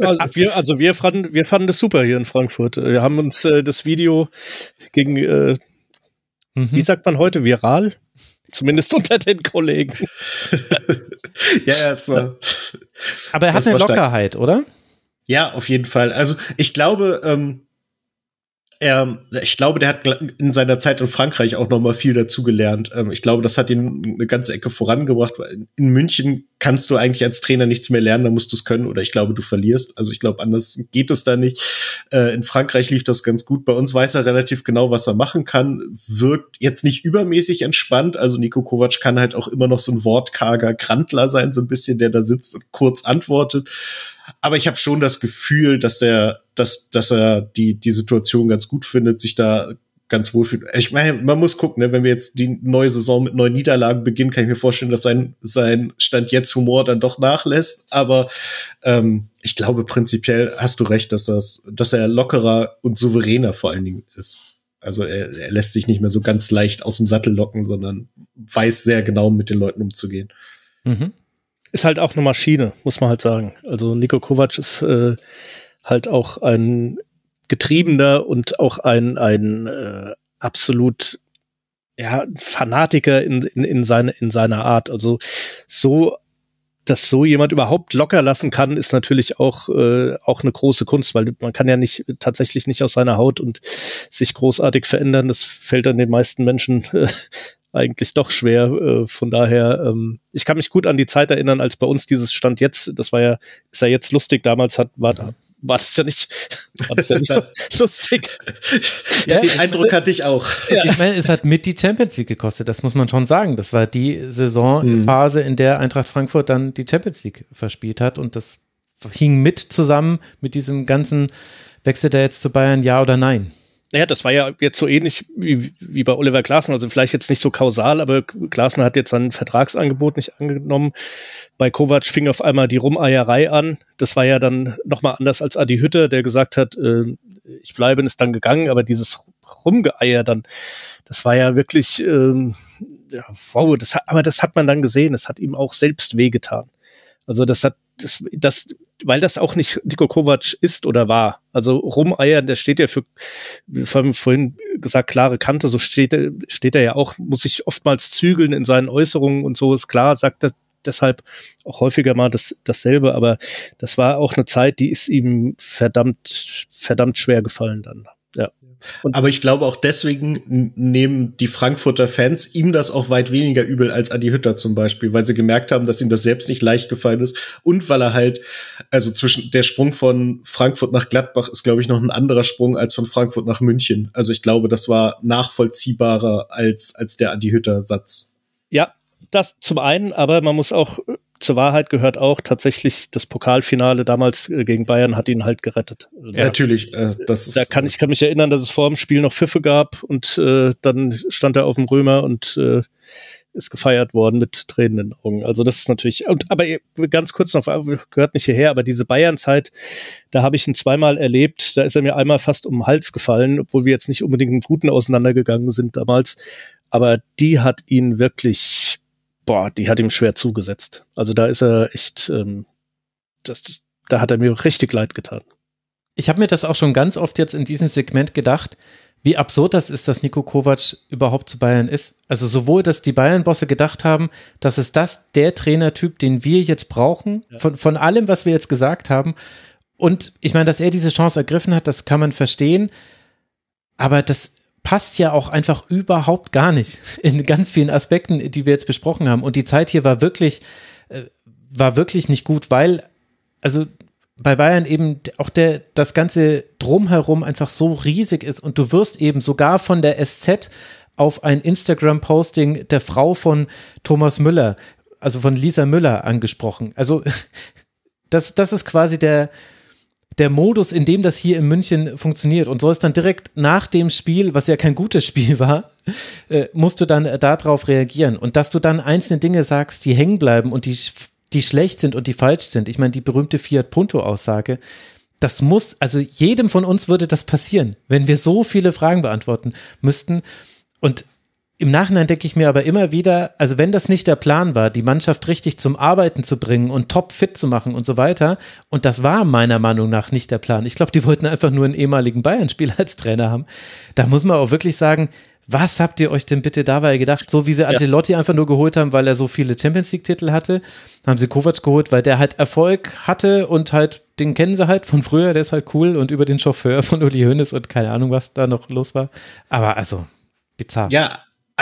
Also wir, also wir fanden, wir fanden das super hier in Frankfurt. Wir haben uns äh, das Video gegen, äh, Mhm. wie sagt man heute, viral? Zumindest unter den Kollegen. ja, ja, es war. Aber er hat eine war stark. Lockerheit, oder? Ja, auf jeden Fall. Also ich glaube, ähm, er, ich glaube, der hat in seiner Zeit in Frankreich auch noch mal viel dazugelernt. Ähm, ich glaube, das hat ihn eine ganze Ecke vorangebracht. Weil in München kannst du eigentlich als Trainer nichts mehr lernen, da musst du es können oder ich glaube, du verlierst. Also ich glaube, anders geht es da nicht. Äh, in Frankreich lief das ganz gut. Bei uns weiß er relativ genau, was er machen kann. Wirkt jetzt nicht übermäßig entspannt. Also Nico Kovac kann halt auch immer noch so ein wortkarger Grantler sein, so ein bisschen, der da sitzt und kurz antwortet. Aber ich habe schon das Gefühl, dass der, dass, dass er die, die Situation ganz gut findet, sich da ganz wohl fühlt. Ich meine, man muss gucken, ne? wenn wir jetzt die neue Saison mit neuen Niederlagen beginnen, kann ich mir vorstellen, dass sein, sein Stand jetzt Humor dann doch nachlässt. Aber ähm, ich glaube, prinzipiell hast du recht, dass das, dass er lockerer und souveräner vor allen Dingen ist. Also er, er lässt sich nicht mehr so ganz leicht aus dem Sattel locken, sondern weiß sehr genau mit den Leuten umzugehen. Mhm. Ist halt auch eine Maschine, muss man halt sagen. Also Nico Kovac ist äh, halt auch ein getriebener und auch ein, ein äh, absolut ja, Fanatiker in, in, in, seine, in seiner Art. Also so, dass so jemand überhaupt locker lassen kann, ist natürlich auch, äh, auch eine große Kunst, weil man kann ja nicht tatsächlich nicht aus seiner Haut und sich großartig verändern. Das fällt dann den meisten Menschen äh, eigentlich doch schwer. Äh, von daher, ähm, ich kann mich gut an die Zeit erinnern, als bei uns dieses Stand jetzt, das war ja, ist ja jetzt lustig, damals hat, war, war das ja nicht, war das ja nicht so lustig. Ja, Ja, den Eindruck hatte ich auch. Ich meine, es hat mit die Champions League gekostet, das muss man schon sagen. Das war die Saisonphase, in der Eintracht Frankfurt dann die Champions League verspielt hat und das hing mit zusammen mit diesem ganzen Wechsel der jetzt zu Bayern, ja oder nein? Naja, das war ja jetzt so ähnlich wie, wie bei Oliver Glasner, also vielleicht jetzt nicht so kausal, aber Glasner hat jetzt sein Vertragsangebot nicht angenommen. Bei Kovac fing auf einmal die Rumeierei an. Das war ja dann nochmal anders als Adi Hütter, der gesagt hat, äh, ich bleibe, und ist dann gegangen, aber dieses Rumgeeier dann, das war ja wirklich, ähm, ja, wow, das hat, aber das hat man dann gesehen, das hat ihm auch selbst wehgetan. Also das hat, das, das, weil das auch nicht Niko Kovac ist oder war. Also Rumeier, der steht ja für, wir haben vorhin gesagt, klare Kante, so steht er, steht er ja auch, muss sich oftmals zügeln in seinen Äußerungen und so ist klar, sagt er deshalb auch häufiger mal das, dasselbe, aber das war auch eine Zeit, die ist ihm verdammt, verdammt schwer gefallen dann. Und Aber ich glaube auch deswegen nehmen die Frankfurter Fans ihm das auch weit weniger übel als Adi Hütter zum Beispiel, weil sie gemerkt haben, dass ihm das selbst nicht leicht gefallen ist und weil er halt, also zwischen der Sprung von Frankfurt nach Gladbach ist, glaube ich, noch ein anderer Sprung als von Frankfurt nach München. Also ich glaube, das war nachvollziehbarer als, als der Adi Hütter Satz. Ja, das zum einen, aber man muss auch, äh, zur Wahrheit gehört auch tatsächlich das Pokalfinale damals äh, gegen Bayern hat ihn halt gerettet. Also, Natürlich, äh, das ist. Da kann ich kann mich erinnern, dass es vor dem Spiel noch Pfiffe gab und äh, dann stand er auf dem Römer und äh, ist gefeiert worden mit Tränen in den Augen. Also das ist natürlich, und, aber ganz kurz noch, gehört nicht hierher, aber diese Bayern-Zeit, da habe ich ihn zweimal erlebt, da ist er mir einmal fast um den Hals gefallen, obwohl wir jetzt nicht unbedingt im Guten auseinandergegangen sind damals, aber die hat ihn wirklich, boah, die hat ihm schwer zugesetzt. Also da ist er echt, ähm, das, da hat er mir richtig leid getan. Ich habe mir das auch schon ganz oft jetzt in diesem Segment gedacht, wie absurd das ist, dass Nico Kovac überhaupt zu Bayern ist. Also sowohl, dass die Bayern-Bosse gedacht haben, dass es das der Trainertyp, den wir jetzt brauchen, von, von allem, was wir jetzt gesagt haben. Und ich meine, dass er diese Chance ergriffen hat, das kann man verstehen. Aber das passt ja auch einfach überhaupt gar nicht in ganz vielen Aspekten, die wir jetzt besprochen haben. Und die Zeit hier war wirklich, äh, war wirklich nicht gut, weil, also bei Bayern eben auch der, das ganze Drumherum einfach so riesig ist und du wirst eben sogar von der SZ auf ein Instagram-Posting der Frau von Thomas Müller, also von Lisa Müller angesprochen. Also das, das ist quasi der, der Modus, in dem das hier in München funktioniert. Und so ist dann direkt nach dem Spiel, was ja kein gutes Spiel war, äh, musst du dann äh, darauf reagieren. Und dass du dann einzelne Dinge sagst, die hängen bleiben und die die schlecht sind und die falsch sind. Ich meine, die berühmte Fiat Punto-Aussage, das muss, also jedem von uns würde das passieren, wenn wir so viele Fragen beantworten müssten. Und im Nachhinein denke ich mir aber immer wieder, also wenn das nicht der Plan war, die Mannschaft richtig zum Arbeiten zu bringen und top fit zu machen und so weiter, und das war meiner Meinung nach nicht der Plan. Ich glaube, die wollten einfach nur einen ehemaligen Bayern-Spieler als Trainer haben. Da muss man auch wirklich sagen, was habt ihr euch denn bitte dabei gedacht? So wie sie Ancelotti ja. einfach nur geholt haben, weil er so viele Champions League-Titel hatte, haben sie Kovac geholt, weil der halt Erfolg hatte und halt, den kennen sie halt von früher, der ist halt cool und über den Chauffeur von Uli Hoeneß und keine Ahnung, was da noch los war. Aber also, bizarr. Ja,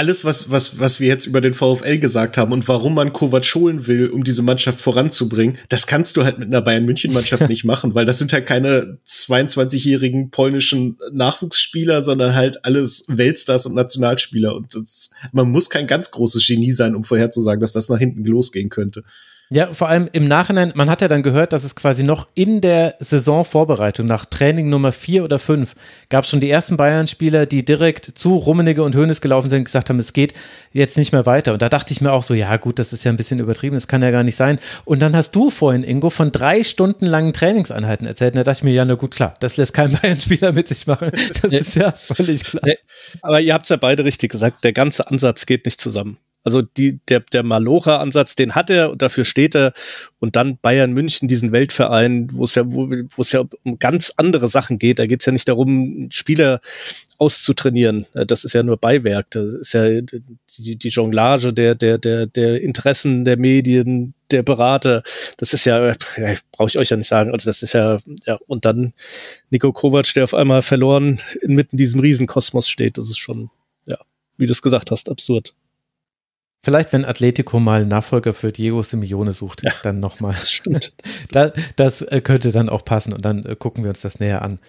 alles, was, was, was wir jetzt über den VfL gesagt haben und warum man Kovac holen will, um diese Mannschaft voranzubringen, das kannst du halt mit einer Bayern-München-Mannschaft nicht machen, weil das sind halt keine 22-jährigen polnischen Nachwuchsspieler, sondern halt alles Weltstars und Nationalspieler. Und das, man muss kein ganz großes Genie sein, um vorherzusagen, dass das nach hinten losgehen könnte. Ja, vor allem im Nachhinein, man hat ja dann gehört, dass es quasi noch in der Saisonvorbereitung, nach Training Nummer vier oder fünf, gab es schon die ersten Bayern-Spieler, die direkt zu Rummenigge und Hönes gelaufen sind und gesagt haben, es geht jetzt nicht mehr weiter. Und da dachte ich mir auch so, ja gut, das ist ja ein bisschen übertrieben, das kann ja gar nicht sein. Und dann hast du vorhin, Ingo, von drei Stunden langen Trainingseinheiten erzählt. Und da dachte ich mir, ja, na gut, klar, das lässt kein Bayern-Spieler mit sich machen. Das ist ja völlig klar. Aber ihr habt es ja beide richtig gesagt, der ganze Ansatz geht nicht zusammen. Also die, der, der Malocha-Ansatz, den hat er und dafür steht er. Und dann Bayern München, diesen Weltverein, wo es ja, wo, wo es ja um ganz andere Sachen geht. Da geht es ja nicht darum, Spieler auszutrainieren. Das ist ja nur Beiwerk. Das ist ja die, die Jonglage der, der, der, der Interessen der Medien, der Berater. Das ist ja, ja brauche ich euch ja nicht sagen. Also das ist ja, ja, und dann Nico Kovac, der auf einmal verloren inmitten diesem Riesenkosmos steht. Das ist schon, ja, wie du es gesagt hast, absurd. Vielleicht, wenn Atletico mal Nachfolger für Diego Simeone sucht, ja, dann nochmal. Das stimmt. das, das äh, könnte dann auch passen und dann äh, gucken wir uns das näher an.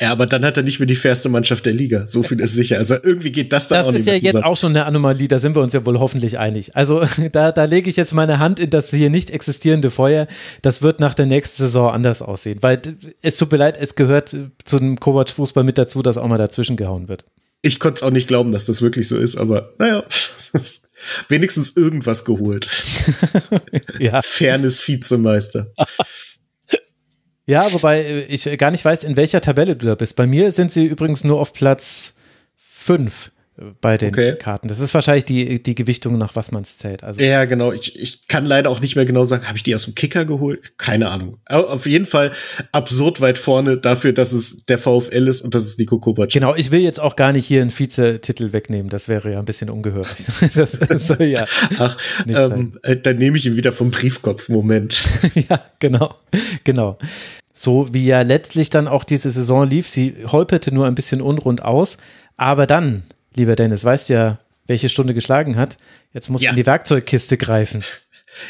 Ja, aber dann hat er nicht mehr die fairste Mannschaft der Liga. So viel ist sicher. Also irgendwie geht das dann das auch nicht Das ist ja jetzt auch schon eine Anomalie, da sind wir uns ja wohl hoffentlich einig. Also da, da lege ich jetzt meine Hand in das hier nicht existierende Feuer. Das wird nach der nächsten Saison anders aussehen. Weil es tut mir leid, es gehört zu dem Kovac-Fußball mit dazu, dass auch mal dazwischen gehauen wird. Ich konnte es auch nicht glauben, dass das wirklich so ist, aber naja. wenigstens irgendwas geholt. ja. Fairness Vizemeister. Ja, wobei ich gar nicht weiß, in welcher Tabelle du da bist. Bei mir sind sie übrigens nur auf Platz 5 bei den okay. Karten. Das ist wahrscheinlich die, die Gewichtung, nach was man es zählt. Also ja, genau. Ich, ich kann leider auch nicht mehr genau sagen, habe ich die aus dem Kicker geholt? Keine Ahnung. Aber auf jeden Fall absurd weit vorne dafür, dass es der VfL ist und dass es Nico Kovac ist. Genau, ich will jetzt auch gar nicht hier einen Vizetitel wegnehmen. Das wäre ja ein bisschen ungehörig. das soll ja Ach, ähm, äh, dann nehme ich ihn wieder vom Briefkopf. Moment. ja, genau. Genau. So wie ja letztlich dann auch diese Saison lief. Sie holperte nur ein bisschen unrund aus. Aber dann lieber Dennis, weißt du ja, welche Stunde geschlagen hat. Jetzt musst du ja. in die Werkzeugkiste greifen.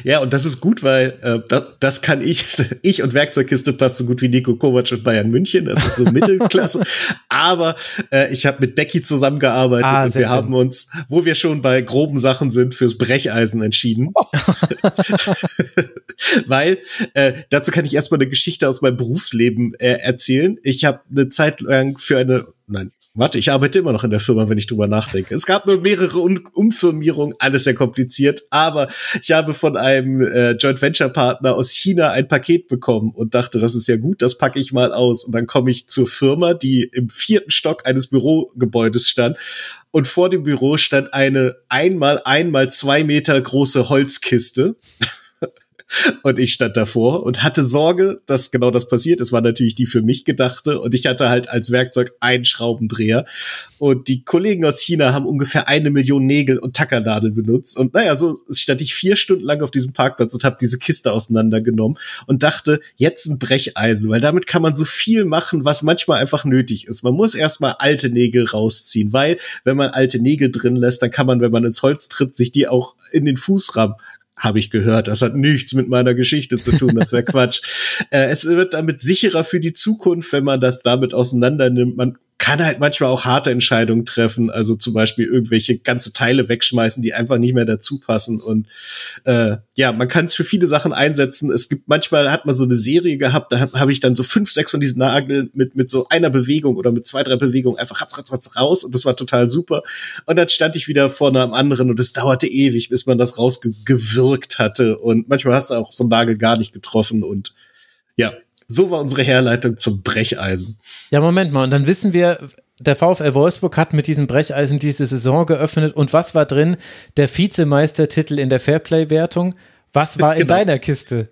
Ja, und das ist gut, weil äh, das, das kann ich. Ich und Werkzeugkiste passt so gut wie Nico Kovac und Bayern München. Das ist so Mittelklasse. Aber äh, ich habe mit Becky zusammengearbeitet ah, und wir schön. haben uns, wo wir schon bei groben Sachen sind, fürs Brecheisen entschieden. Oh. weil äh, dazu kann ich erstmal eine Geschichte aus meinem Berufsleben äh, erzählen. Ich habe eine Zeit lang für eine, nein, Warte, ich arbeite immer noch in der Firma, wenn ich drüber nachdenke. Es gab nur mehrere um Umfirmierungen, alles sehr kompliziert, aber ich habe von einem äh, Joint Venture Partner aus China ein Paket bekommen und dachte, das ist ja gut, das packe ich mal aus. Und dann komme ich zur Firma, die im vierten Stock eines Bürogebäudes stand. Und vor dem Büro stand eine einmal einmal zwei Meter große Holzkiste. Und ich stand davor und hatte Sorge, dass genau das passiert. Es war natürlich die für mich gedachte und ich hatte halt als Werkzeug einen Schraubendreher. Und die Kollegen aus China haben ungefähr eine Million Nägel und Tackernadeln benutzt. Und naja, so stand ich vier Stunden lang auf diesem Parkplatz und habe diese Kiste auseinandergenommen und dachte, jetzt ein Brecheisen, weil damit kann man so viel machen, was manchmal einfach nötig ist. Man muss erstmal alte Nägel rausziehen, weil wenn man alte Nägel drin lässt, dann kann man, wenn man ins Holz tritt, sich die auch in den Fuß rammen habe ich gehört. Das hat nichts mit meiner Geschichte zu tun. Das wäre Quatsch. Äh, es wird damit sicherer für die Zukunft, wenn man das damit auseinander nimmt. Man kann halt manchmal auch harte Entscheidungen treffen, also zum Beispiel irgendwelche ganze Teile wegschmeißen, die einfach nicht mehr dazu passen. Und äh, ja, man kann es für viele Sachen einsetzen. Es gibt manchmal hat man so eine Serie gehabt, da habe hab ich dann so fünf, sechs von diesen Nageln mit mit so einer Bewegung oder mit zwei, drei Bewegungen einfach ratz, ratz, ratz raus und das war total super. Und dann stand ich wieder vor einem anderen und es dauerte ewig, bis man das rausgewirkt hatte. Und manchmal hast du auch so einen Nagel gar nicht getroffen und ja, so war unsere Herleitung zum Brecheisen. Ja, Moment mal. Und dann wissen wir, der VfL Wolfsburg hat mit diesem Brecheisen diese Saison geöffnet. Und was war drin? Der Vizemeistertitel in der Fairplay-Wertung. Was war in genau. deiner Kiste?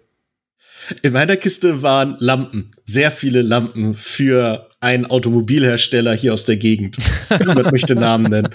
In meiner Kiste waren Lampen. Sehr viele Lampen für einen Automobilhersteller hier aus der Gegend. Niemand möchte Namen nennen.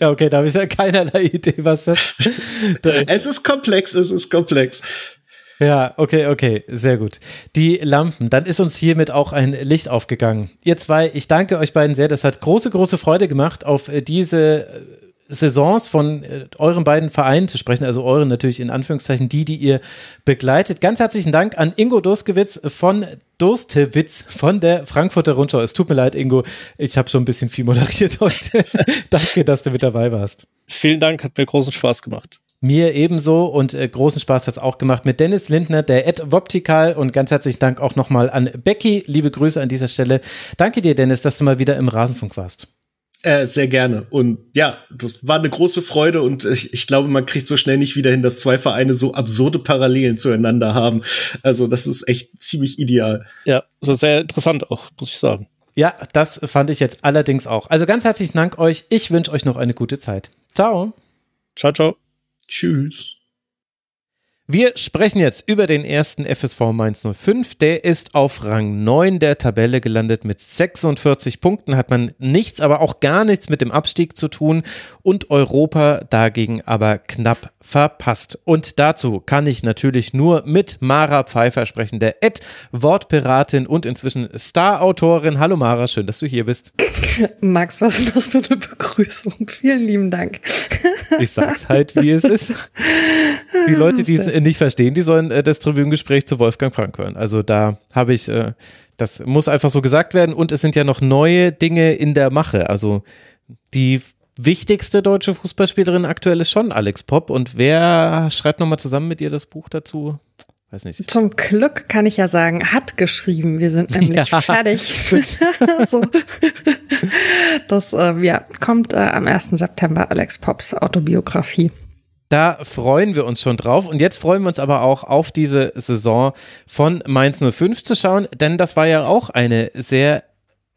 Ja, okay, da habe ich ja keinerlei Idee, was das. es ist komplex, es ist komplex. Ja, okay, okay, sehr gut. Die Lampen, dann ist uns hiermit auch ein Licht aufgegangen. Ihr zwei, ich danke euch beiden sehr. Das hat große, große Freude gemacht, auf äh, diese äh, Saisons von äh, euren beiden Vereinen zu sprechen, also euren natürlich in Anführungszeichen, die, die ihr begleitet. Ganz herzlichen Dank an Ingo Durskewitz von Durstewitz von der Frankfurter Rundschau. Es tut mir leid, Ingo, ich habe schon ein bisschen viel moderiert heute. Danke, dass du mit dabei warst. Vielen Dank, hat mir großen Spaß gemacht. Mir ebenso und äh, großen Spaß hat es auch gemacht mit Dennis Lindner, der Ed Voptikal und ganz herzlichen Dank auch nochmal an Becky. Liebe Grüße an dieser Stelle. Danke dir, Dennis, dass du mal wieder im Rasenfunk warst. Äh, sehr gerne. Und ja, das war eine große Freude und ich, ich, glaube, man kriegt so schnell nicht wieder hin, dass zwei Vereine so absurde Parallelen zueinander haben. Also, das ist echt ziemlich ideal. Ja, also sehr interessant auch, muss ich sagen. Ja, das fand ich jetzt allerdings auch. Also ganz herzlichen Dank euch. Ich wünsche euch noch eine gute Zeit. Ciao. Ciao, ciao. Tschüss. Wir sprechen jetzt über den ersten FSV Mainz 05. Der ist auf Rang 9 der Tabelle gelandet mit 46 Punkten, hat man nichts, aber auch gar nichts mit dem Abstieg zu tun und Europa dagegen aber knapp verpasst. Und dazu kann ich natürlich nur mit Mara Pfeiffer sprechen, der Ed Wortpiratin und inzwischen Star-Autorin. Hallo Mara, schön, dass du hier bist. Max, was ist das für eine Begrüßung? Vielen lieben Dank. Ich sag's halt, wie es ist. Die Leute, die nicht verstehen, die sollen äh, das Tribünengespräch zu Wolfgang Frank hören. Also da habe ich, äh, das muss einfach so gesagt werden und es sind ja noch neue Dinge in der Mache. Also die wichtigste deutsche Fußballspielerin aktuell ist schon Alex Popp und wer schreibt nochmal zusammen mit ihr das Buch dazu? Weiß nicht. Zum Glück kann ich ja sagen, hat geschrieben. Wir sind nämlich ja, fertig. so. Das äh, ja, kommt äh, am 1. September Alex Pops Autobiografie. Da freuen wir uns schon drauf. Und jetzt freuen wir uns aber auch auf diese Saison von Mainz 05 zu schauen, denn das war ja auch eine sehr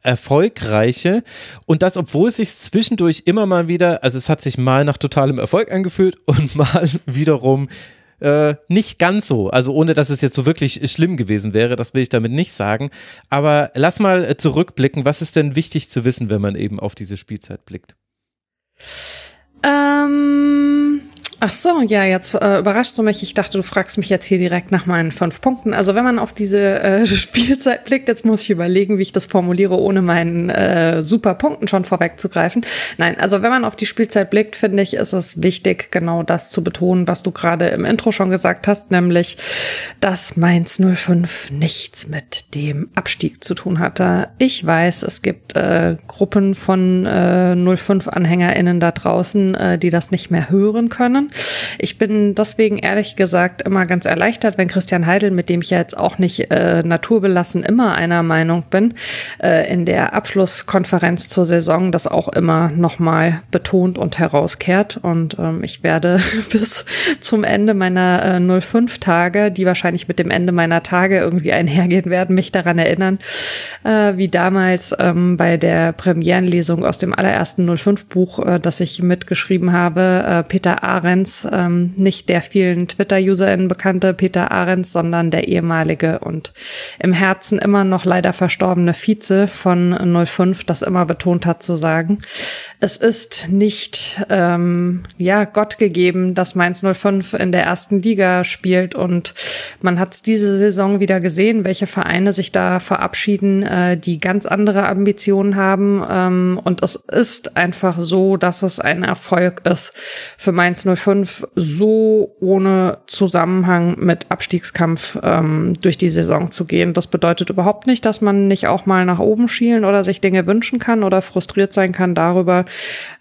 erfolgreiche und das, obwohl es sich zwischendurch immer mal wieder, also es hat sich mal nach totalem Erfolg angefühlt und mal wiederum äh, nicht ganz so. Also ohne, dass es jetzt so wirklich schlimm gewesen wäre, das will ich damit nicht sagen. Aber lass mal zurückblicken. Was ist denn wichtig zu wissen, wenn man eben auf diese Spielzeit blickt? Ähm Ach so, ja, jetzt äh, überraschst du mich. Ich dachte, du fragst mich jetzt hier direkt nach meinen fünf Punkten. Also wenn man auf diese äh, Spielzeit blickt, jetzt muss ich überlegen, wie ich das formuliere, ohne meinen äh, super Punkten schon vorwegzugreifen. Nein, also wenn man auf die Spielzeit blickt, finde ich, ist es wichtig, genau das zu betonen, was du gerade im Intro schon gesagt hast, nämlich, dass Mainz 05 nichts mit dem Abstieg zu tun hatte. Ich weiß, es gibt äh, Gruppen von äh, 05-AnhängerInnen da draußen, äh, die das nicht mehr hören können. Ich bin deswegen ehrlich gesagt immer ganz erleichtert, wenn Christian Heidel, mit dem ich ja jetzt auch nicht äh, naturbelassen immer einer Meinung bin, äh, in der Abschlusskonferenz zur Saison das auch immer nochmal betont und herauskehrt. Und ähm, ich werde bis zum Ende meiner äh, 05 Tage, die wahrscheinlich mit dem Ende meiner Tage irgendwie einhergehen werden, mich daran erinnern, äh, wie damals ähm, bei der Premierenlesung aus dem allerersten 05 Buch, äh, das ich mitgeschrieben habe, äh, Peter Arendt Ahrens, ähm, nicht der vielen Twitter-UserInnen bekannte Peter Ahrens, sondern der ehemalige und im Herzen immer noch leider verstorbene Vize von 05, das immer betont hat zu sagen, es ist nicht ähm, ja Gott gegeben, dass Mainz 05 in der ersten Liga spielt. Und man hat es diese Saison wieder gesehen, welche Vereine sich da verabschieden, äh, die ganz andere Ambitionen haben. Ähm, und es ist einfach so, dass es ein Erfolg ist für Mainz 05 05 so ohne Zusammenhang mit Abstiegskampf ähm, durch die Saison zu gehen. Das bedeutet überhaupt nicht, dass man nicht auch mal nach oben schielen oder sich Dinge wünschen kann oder frustriert sein kann darüber,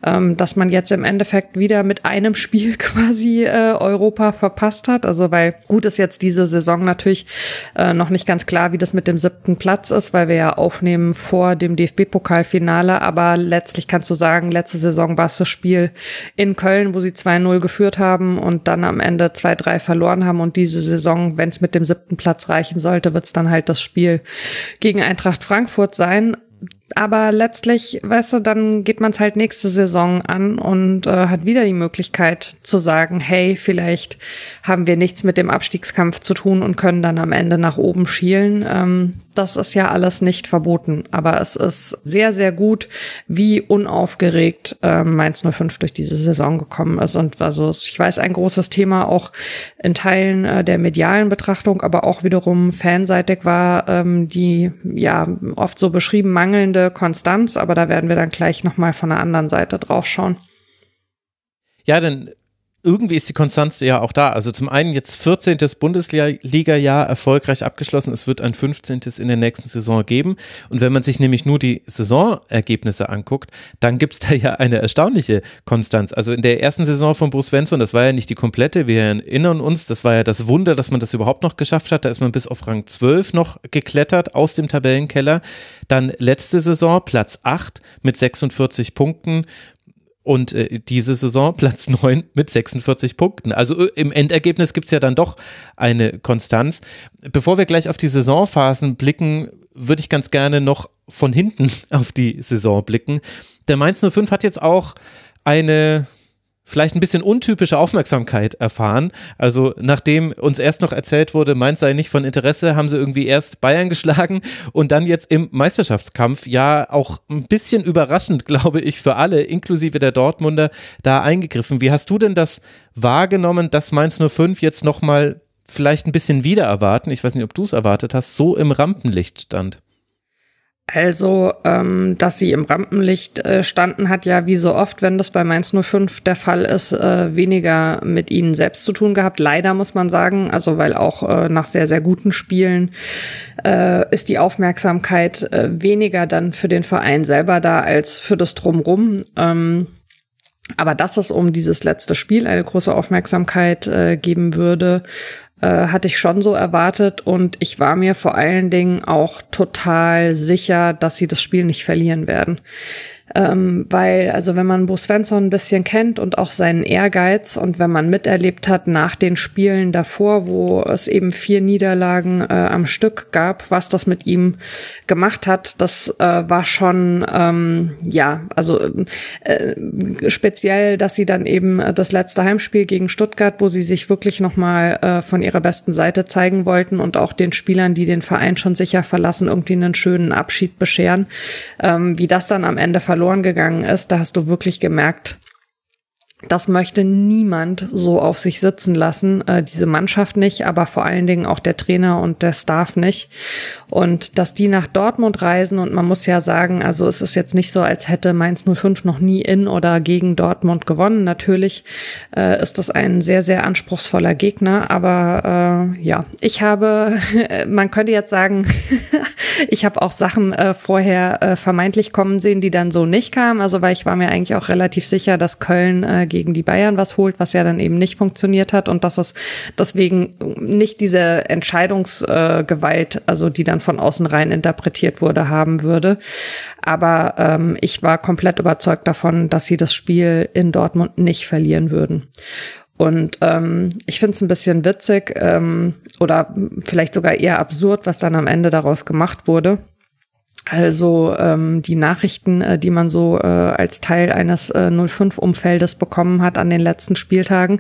ähm, dass man jetzt im Endeffekt wieder mit einem Spiel quasi äh, Europa verpasst hat. Also weil gut ist jetzt diese Saison natürlich äh, noch nicht ganz klar, wie das mit dem siebten Platz ist, weil wir ja aufnehmen vor dem DFB-Pokalfinale. Aber letztlich kannst du sagen, letzte Saison war es das Spiel in Köln, wo sie 2-0 geführt haben und dann am Ende 2-3 verloren haben. Und diese Saison, wenn es mit dem siebten Platz reichen sollte, wird es dann halt das Spiel gegen Eintracht Frankfurt sein aber letztlich, weißt du, dann geht man es halt nächste Saison an und äh, hat wieder die Möglichkeit zu sagen, hey, vielleicht haben wir nichts mit dem Abstiegskampf zu tun und können dann am Ende nach oben schielen. Ähm, das ist ja alles nicht verboten, aber es ist sehr, sehr gut, wie unaufgeregt äh, Mainz 05 durch diese Saison gekommen ist. Und also ich weiß, ein großes Thema auch in Teilen äh, der medialen Betrachtung, aber auch wiederum fanseitig war ähm, die ja oft so beschrieben mangelnde Konstanz, aber da werden wir dann gleich nochmal von der anderen Seite drauf schauen. Ja, denn irgendwie ist die Konstanz ja auch da. Also zum einen jetzt 14. Bundesliga-Jahr erfolgreich abgeschlossen. Es wird ein 15. in der nächsten Saison geben. Und wenn man sich nämlich nur die Saisonergebnisse anguckt, dann gibt es da ja eine erstaunliche Konstanz. Also in der ersten Saison von Bruce Svensson, das war ja nicht die komplette, wir erinnern uns, das war ja das Wunder, dass man das überhaupt noch geschafft hat. Da ist man bis auf Rang 12 noch geklettert aus dem Tabellenkeller. Dann letzte Saison Platz 8 mit 46 Punkten und äh, diese Saison Platz 9 mit 46 Punkten. Also äh, im Endergebnis gibt's ja dann doch eine Konstanz. Bevor wir gleich auf die Saisonphasen blicken, würde ich ganz gerne noch von hinten auf die Saison blicken. Der Mainz 05 hat jetzt auch eine vielleicht ein bisschen untypische Aufmerksamkeit erfahren. Also nachdem uns erst noch erzählt wurde, Mainz sei nicht von Interesse, haben sie irgendwie erst Bayern geschlagen und dann jetzt im Meisterschaftskampf ja auch ein bisschen überraschend, glaube ich, für alle, inklusive der Dortmunder, da eingegriffen. Wie hast du denn das wahrgenommen, dass Mainz 05 jetzt nochmal vielleicht ein bisschen wieder erwarten, ich weiß nicht, ob du es erwartet hast, so im Rampenlicht stand? Also, ähm, dass sie im Rampenlicht äh, standen, hat ja wie so oft, wenn das bei Mainz 05 der Fall ist, äh, weniger mit ihnen selbst zu tun gehabt. Leider muss man sagen, also weil auch äh, nach sehr, sehr guten Spielen äh, ist die Aufmerksamkeit äh, weniger dann für den Verein selber da als für das Drumrum. Ähm, aber dass es um dieses letzte Spiel eine große Aufmerksamkeit äh, geben würde, äh, hatte ich schon so erwartet und ich war mir vor allen Dingen auch total sicher, dass sie das Spiel nicht verlieren werden. Ähm, weil, also wenn man Bo Svensson ein bisschen kennt und auch seinen Ehrgeiz und wenn man miterlebt hat nach den Spielen davor, wo es eben vier Niederlagen äh, am Stück gab, was das mit ihm gemacht hat, das äh, war schon, ähm, ja, also äh, speziell, dass sie dann eben das letzte Heimspiel gegen Stuttgart, wo sie sich wirklich nochmal äh, von ihrer besten Seite zeigen wollten und auch den Spielern, die den Verein schon sicher verlassen, irgendwie einen schönen Abschied bescheren, ähm, wie das dann am Ende verloren verloren gegangen ist, da hast du wirklich gemerkt, das möchte niemand so auf sich sitzen lassen, äh, diese Mannschaft nicht, aber vor allen Dingen auch der Trainer und der Staff nicht. Und dass die nach Dortmund reisen und man muss ja sagen, also es ist jetzt nicht so, als hätte Mainz 05 noch nie in oder gegen Dortmund gewonnen. Natürlich äh, ist das ein sehr, sehr anspruchsvoller Gegner, aber äh, ja, ich habe, man könnte jetzt sagen, ich habe auch Sachen äh, vorher äh, vermeintlich kommen sehen, die dann so nicht kamen. Also weil ich war mir eigentlich auch relativ sicher, dass Köln äh, gegen die Bayern was holt, was ja dann eben nicht funktioniert hat und dass es deswegen nicht diese Entscheidungsgewalt, also die dann von außen rein interpretiert wurde, haben würde. Aber ähm, ich war komplett überzeugt davon, dass sie das Spiel in Dortmund nicht verlieren würden. Und ähm, ich finde es ein bisschen witzig ähm, oder vielleicht sogar eher absurd, was dann am Ende daraus gemacht wurde. Also ähm, die Nachrichten, äh, die man so äh, als Teil eines äh, 05-Umfeldes bekommen hat an den letzten Spieltagen,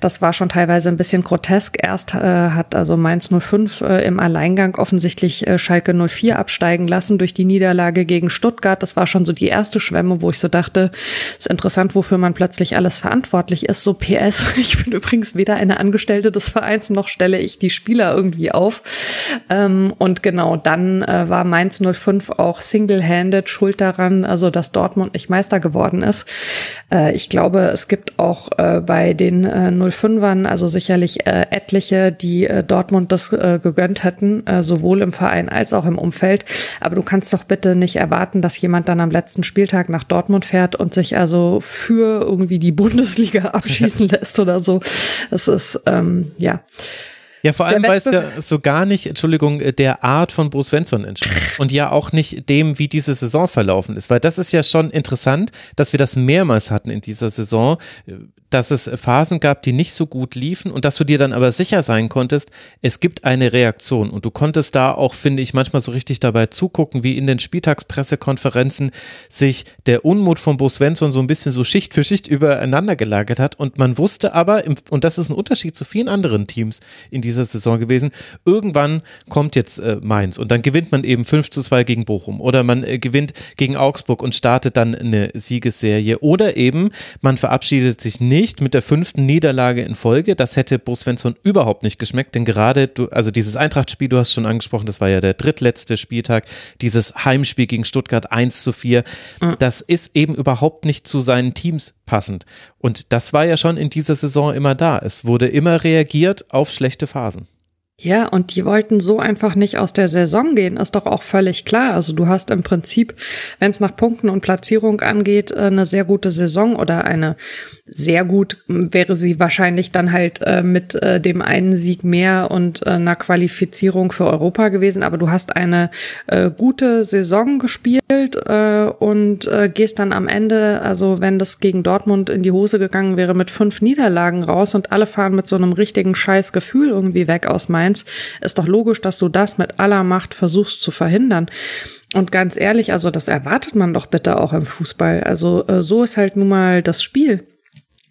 das war schon teilweise ein bisschen grotesk. Erst äh, hat also Mainz 05 äh, im Alleingang offensichtlich äh, Schalke 04 absteigen lassen durch die Niederlage gegen Stuttgart. Das war schon so die erste Schwemme, wo ich so dachte, ist interessant, wofür man plötzlich alles verantwortlich ist. So PS, ich bin übrigens weder eine Angestellte des Vereins noch stelle ich die Spieler irgendwie auf. Ähm, und genau dann äh, war Mainz 05 auch single-handed schuld daran, also dass Dortmund nicht Meister geworden ist. Äh, ich glaube, es gibt auch äh, bei den äh, 05ern, also sicherlich äh, etliche, die äh, Dortmund das äh, gegönnt hätten, äh, sowohl im Verein als auch im Umfeld. Aber du kannst doch bitte nicht erwarten, dass jemand dann am letzten Spieltag nach Dortmund fährt und sich also für irgendwie die Bundesliga abschießen lässt oder so. Es ist, ähm, ja. Ja, vor allem, weil es ja so gar nicht, Entschuldigung, der Art von Bruce Svensson entspricht. Und ja auch nicht dem, wie diese Saison verlaufen ist. Weil das ist ja schon interessant, dass wir das mehrmals hatten in dieser Saison dass es Phasen gab, die nicht so gut liefen und dass du dir dann aber sicher sein konntest, es gibt eine Reaktion. Und du konntest da auch, finde ich, manchmal so richtig dabei zugucken, wie in den Spieltagspressekonferenzen sich der Unmut von Bo Svensson so ein bisschen so Schicht für Schicht übereinander gelagert hat. Und man wusste aber, und das ist ein Unterschied zu vielen anderen Teams in dieser Saison gewesen, irgendwann kommt jetzt äh, Mainz und dann gewinnt man eben 5 zu 2 gegen Bochum oder man äh, gewinnt gegen Augsburg und startet dann eine Siegesserie oder eben man verabschiedet sich nicht nicht mit der fünften Niederlage in Folge. Das hätte Bo Svensson überhaupt nicht geschmeckt, denn gerade, du, also dieses Eintracht-Spiel, du hast schon angesprochen, das war ja der drittletzte Spieltag, dieses Heimspiel gegen Stuttgart 1 zu 4, mhm. das ist eben überhaupt nicht zu seinen Teams passend. Und das war ja schon in dieser Saison immer da. Es wurde immer reagiert auf schlechte Phasen. Ja, und die wollten so einfach nicht aus der Saison gehen, ist doch auch völlig klar. Also du hast im Prinzip, wenn es nach Punkten und Platzierung angeht, äh, eine sehr gute Saison oder eine sehr gut wäre sie wahrscheinlich dann halt äh, mit äh, dem einen Sieg mehr und einer Qualifizierung für Europa gewesen. Aber du hast eine gute Saison gespielt und gehst dann am Ende, also wenn das gegen Dortmund in die Hose gegangen wäre, mit fünf Niederlagen raus und alle fahren mit so einem richtigen Scheißgefühl irgendwie weg aus Mainz, ist doch logisch, dass du das mit aller Macht versuchst zu verhindern. Und ganz ehrlich, also das erwartet man doch bitte auch im Fußball. Also äh, so ist halt nun mal das Spiel.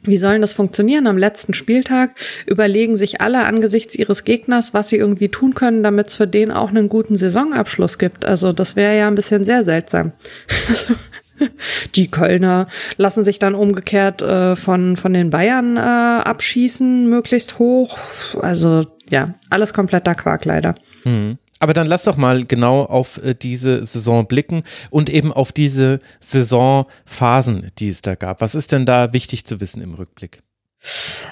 Wie sollen das funktionieren? Am letzten Spieltag überlegen sich alle angesichts ihres Gegners, was sie irgendwie tun können, damit es für den auch einen guten Saisonabschluss gibt. Also das wäre ja ein bisschen sehr seltsam. Die Kölner lassen sich dann umgekehrt äh, von, von den Bayern äh, abschießen, möglichst hoch. Also ja, alles kompletter Quark leider. Hm. Aber dann lass doch mal genau auf äh, diese Saison blicken und eben auf diese Saisonphasen, die es da gab. Was ist denn da wichtig zu wissen im Rückblick?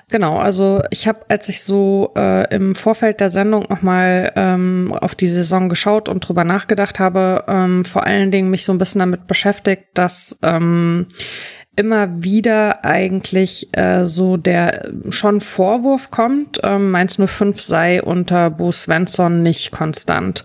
Genau, also ich habe, als ich so äh, im Vorfeld der Sendung nochmal ähm, auf die Saison geschaut und drüber nachgedacht habe, ähm, vor allen Dingen mich so ein bisschen damit beschäftigt, dass ähm, immer wieder eigentlich äh, so der schon Vorwurf kommt, ähm, Mainz 05 sei unter Bo Svensson nicht konstant.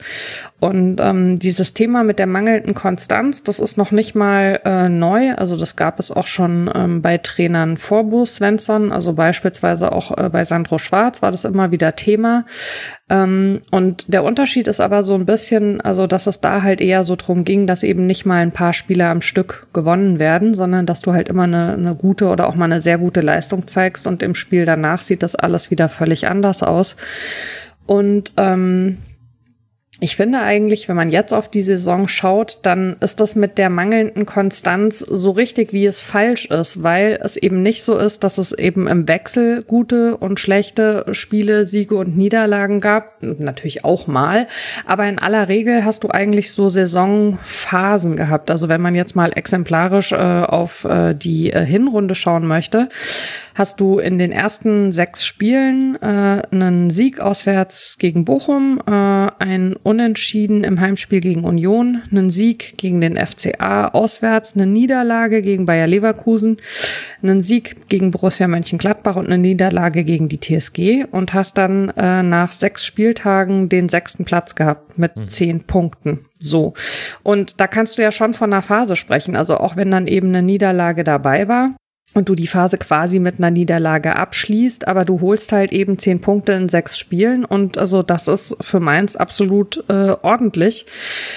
Und ähm, dieses Thema mit der mangelnden Konstanz, das ist noch nicht mal äh, neu. Also das gab es auch schon ähm, bei Trainern vor Bo Svensson, also beispielsweise auch äh, bei Sandro Schwarz war das immer wieder Thema. Ähm, und der Unterschied ist aber so ein bisschen, also dass es da halt eher so drum ging, dass eben nicht mal ein paar Spiele am Stück gewonnen werden, sondern dass du halt immer eine, eine gute oder auch mal eine sehr gute Leistung zeigst und im Spiel danach sieht das alles wieder völlig anders aus. Und ähm, ich finde eigentlich, wenn man jetzt auf die Saison schaut, dann ist das mit der mangelnden Konstanz so richtig, wie es falsch ist, weil es eben nicht so ist, dass es eben im Wechsel gute und schlechte Spiele, Siege und Niederlagen gab. Natürlich auch mal. Aber in aller Regel hast du eigentlich so Saisonphasen gehabt. Also wenn man jetzt mal exemplarisch äh, auf äh, die äh, Hinrunde schauen möchte, hast du in den ersten sechs Spielen äh, einen Sieg auswärts gegen Bochum, äh, ein Unentschieden im Heimspiel gegen Union, einen Sieg gegen den FCA auswärts, eine Niederlage gegen Bayer Leverkusen, einen Sieg gegen Borussia Mönchengladbach und eine Niederlage gegen die TSG und hast dann äh, nach sechs Spieltagen den sechsten Platz gehabt mit mhm. zehn Punkten. So. Und da kannst du ja schon von einer Phase sprechen. Also auch wenn dann eben eine Niederlage dabei war, und du die Phase quasi mit einer Niederlage abschließt, aber du holst halt eben zehn Punkte in sechs Spielen und also das ist für Mainz absolut äh, ordentlich.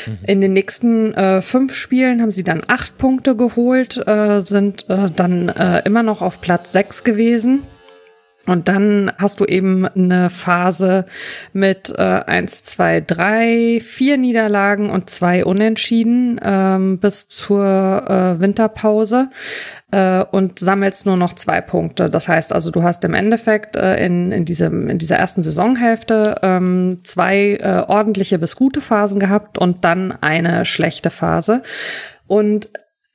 Mhm. In den nächsten äh, fünf Spielen haben sie dann acht Punkte geholt, äh, sind äh, dann äh, immer noch auf Platz sechs gewesen Und dann hast du eben eine Phase mit äh, eins, zwei, drei, vier Niederlagen und zwei Unentschieden ähm, bis zur äh, Winterpause äh, und sammelst nur noch zwei Punkte. Das heißt also, du hast im Endeffekt äh, in, in, diesem, in dieser ersten Saisonhälfte ähm, zwei äh, ordentliche bis gute Phasen gehabt und dann eine schlechte Phase. Und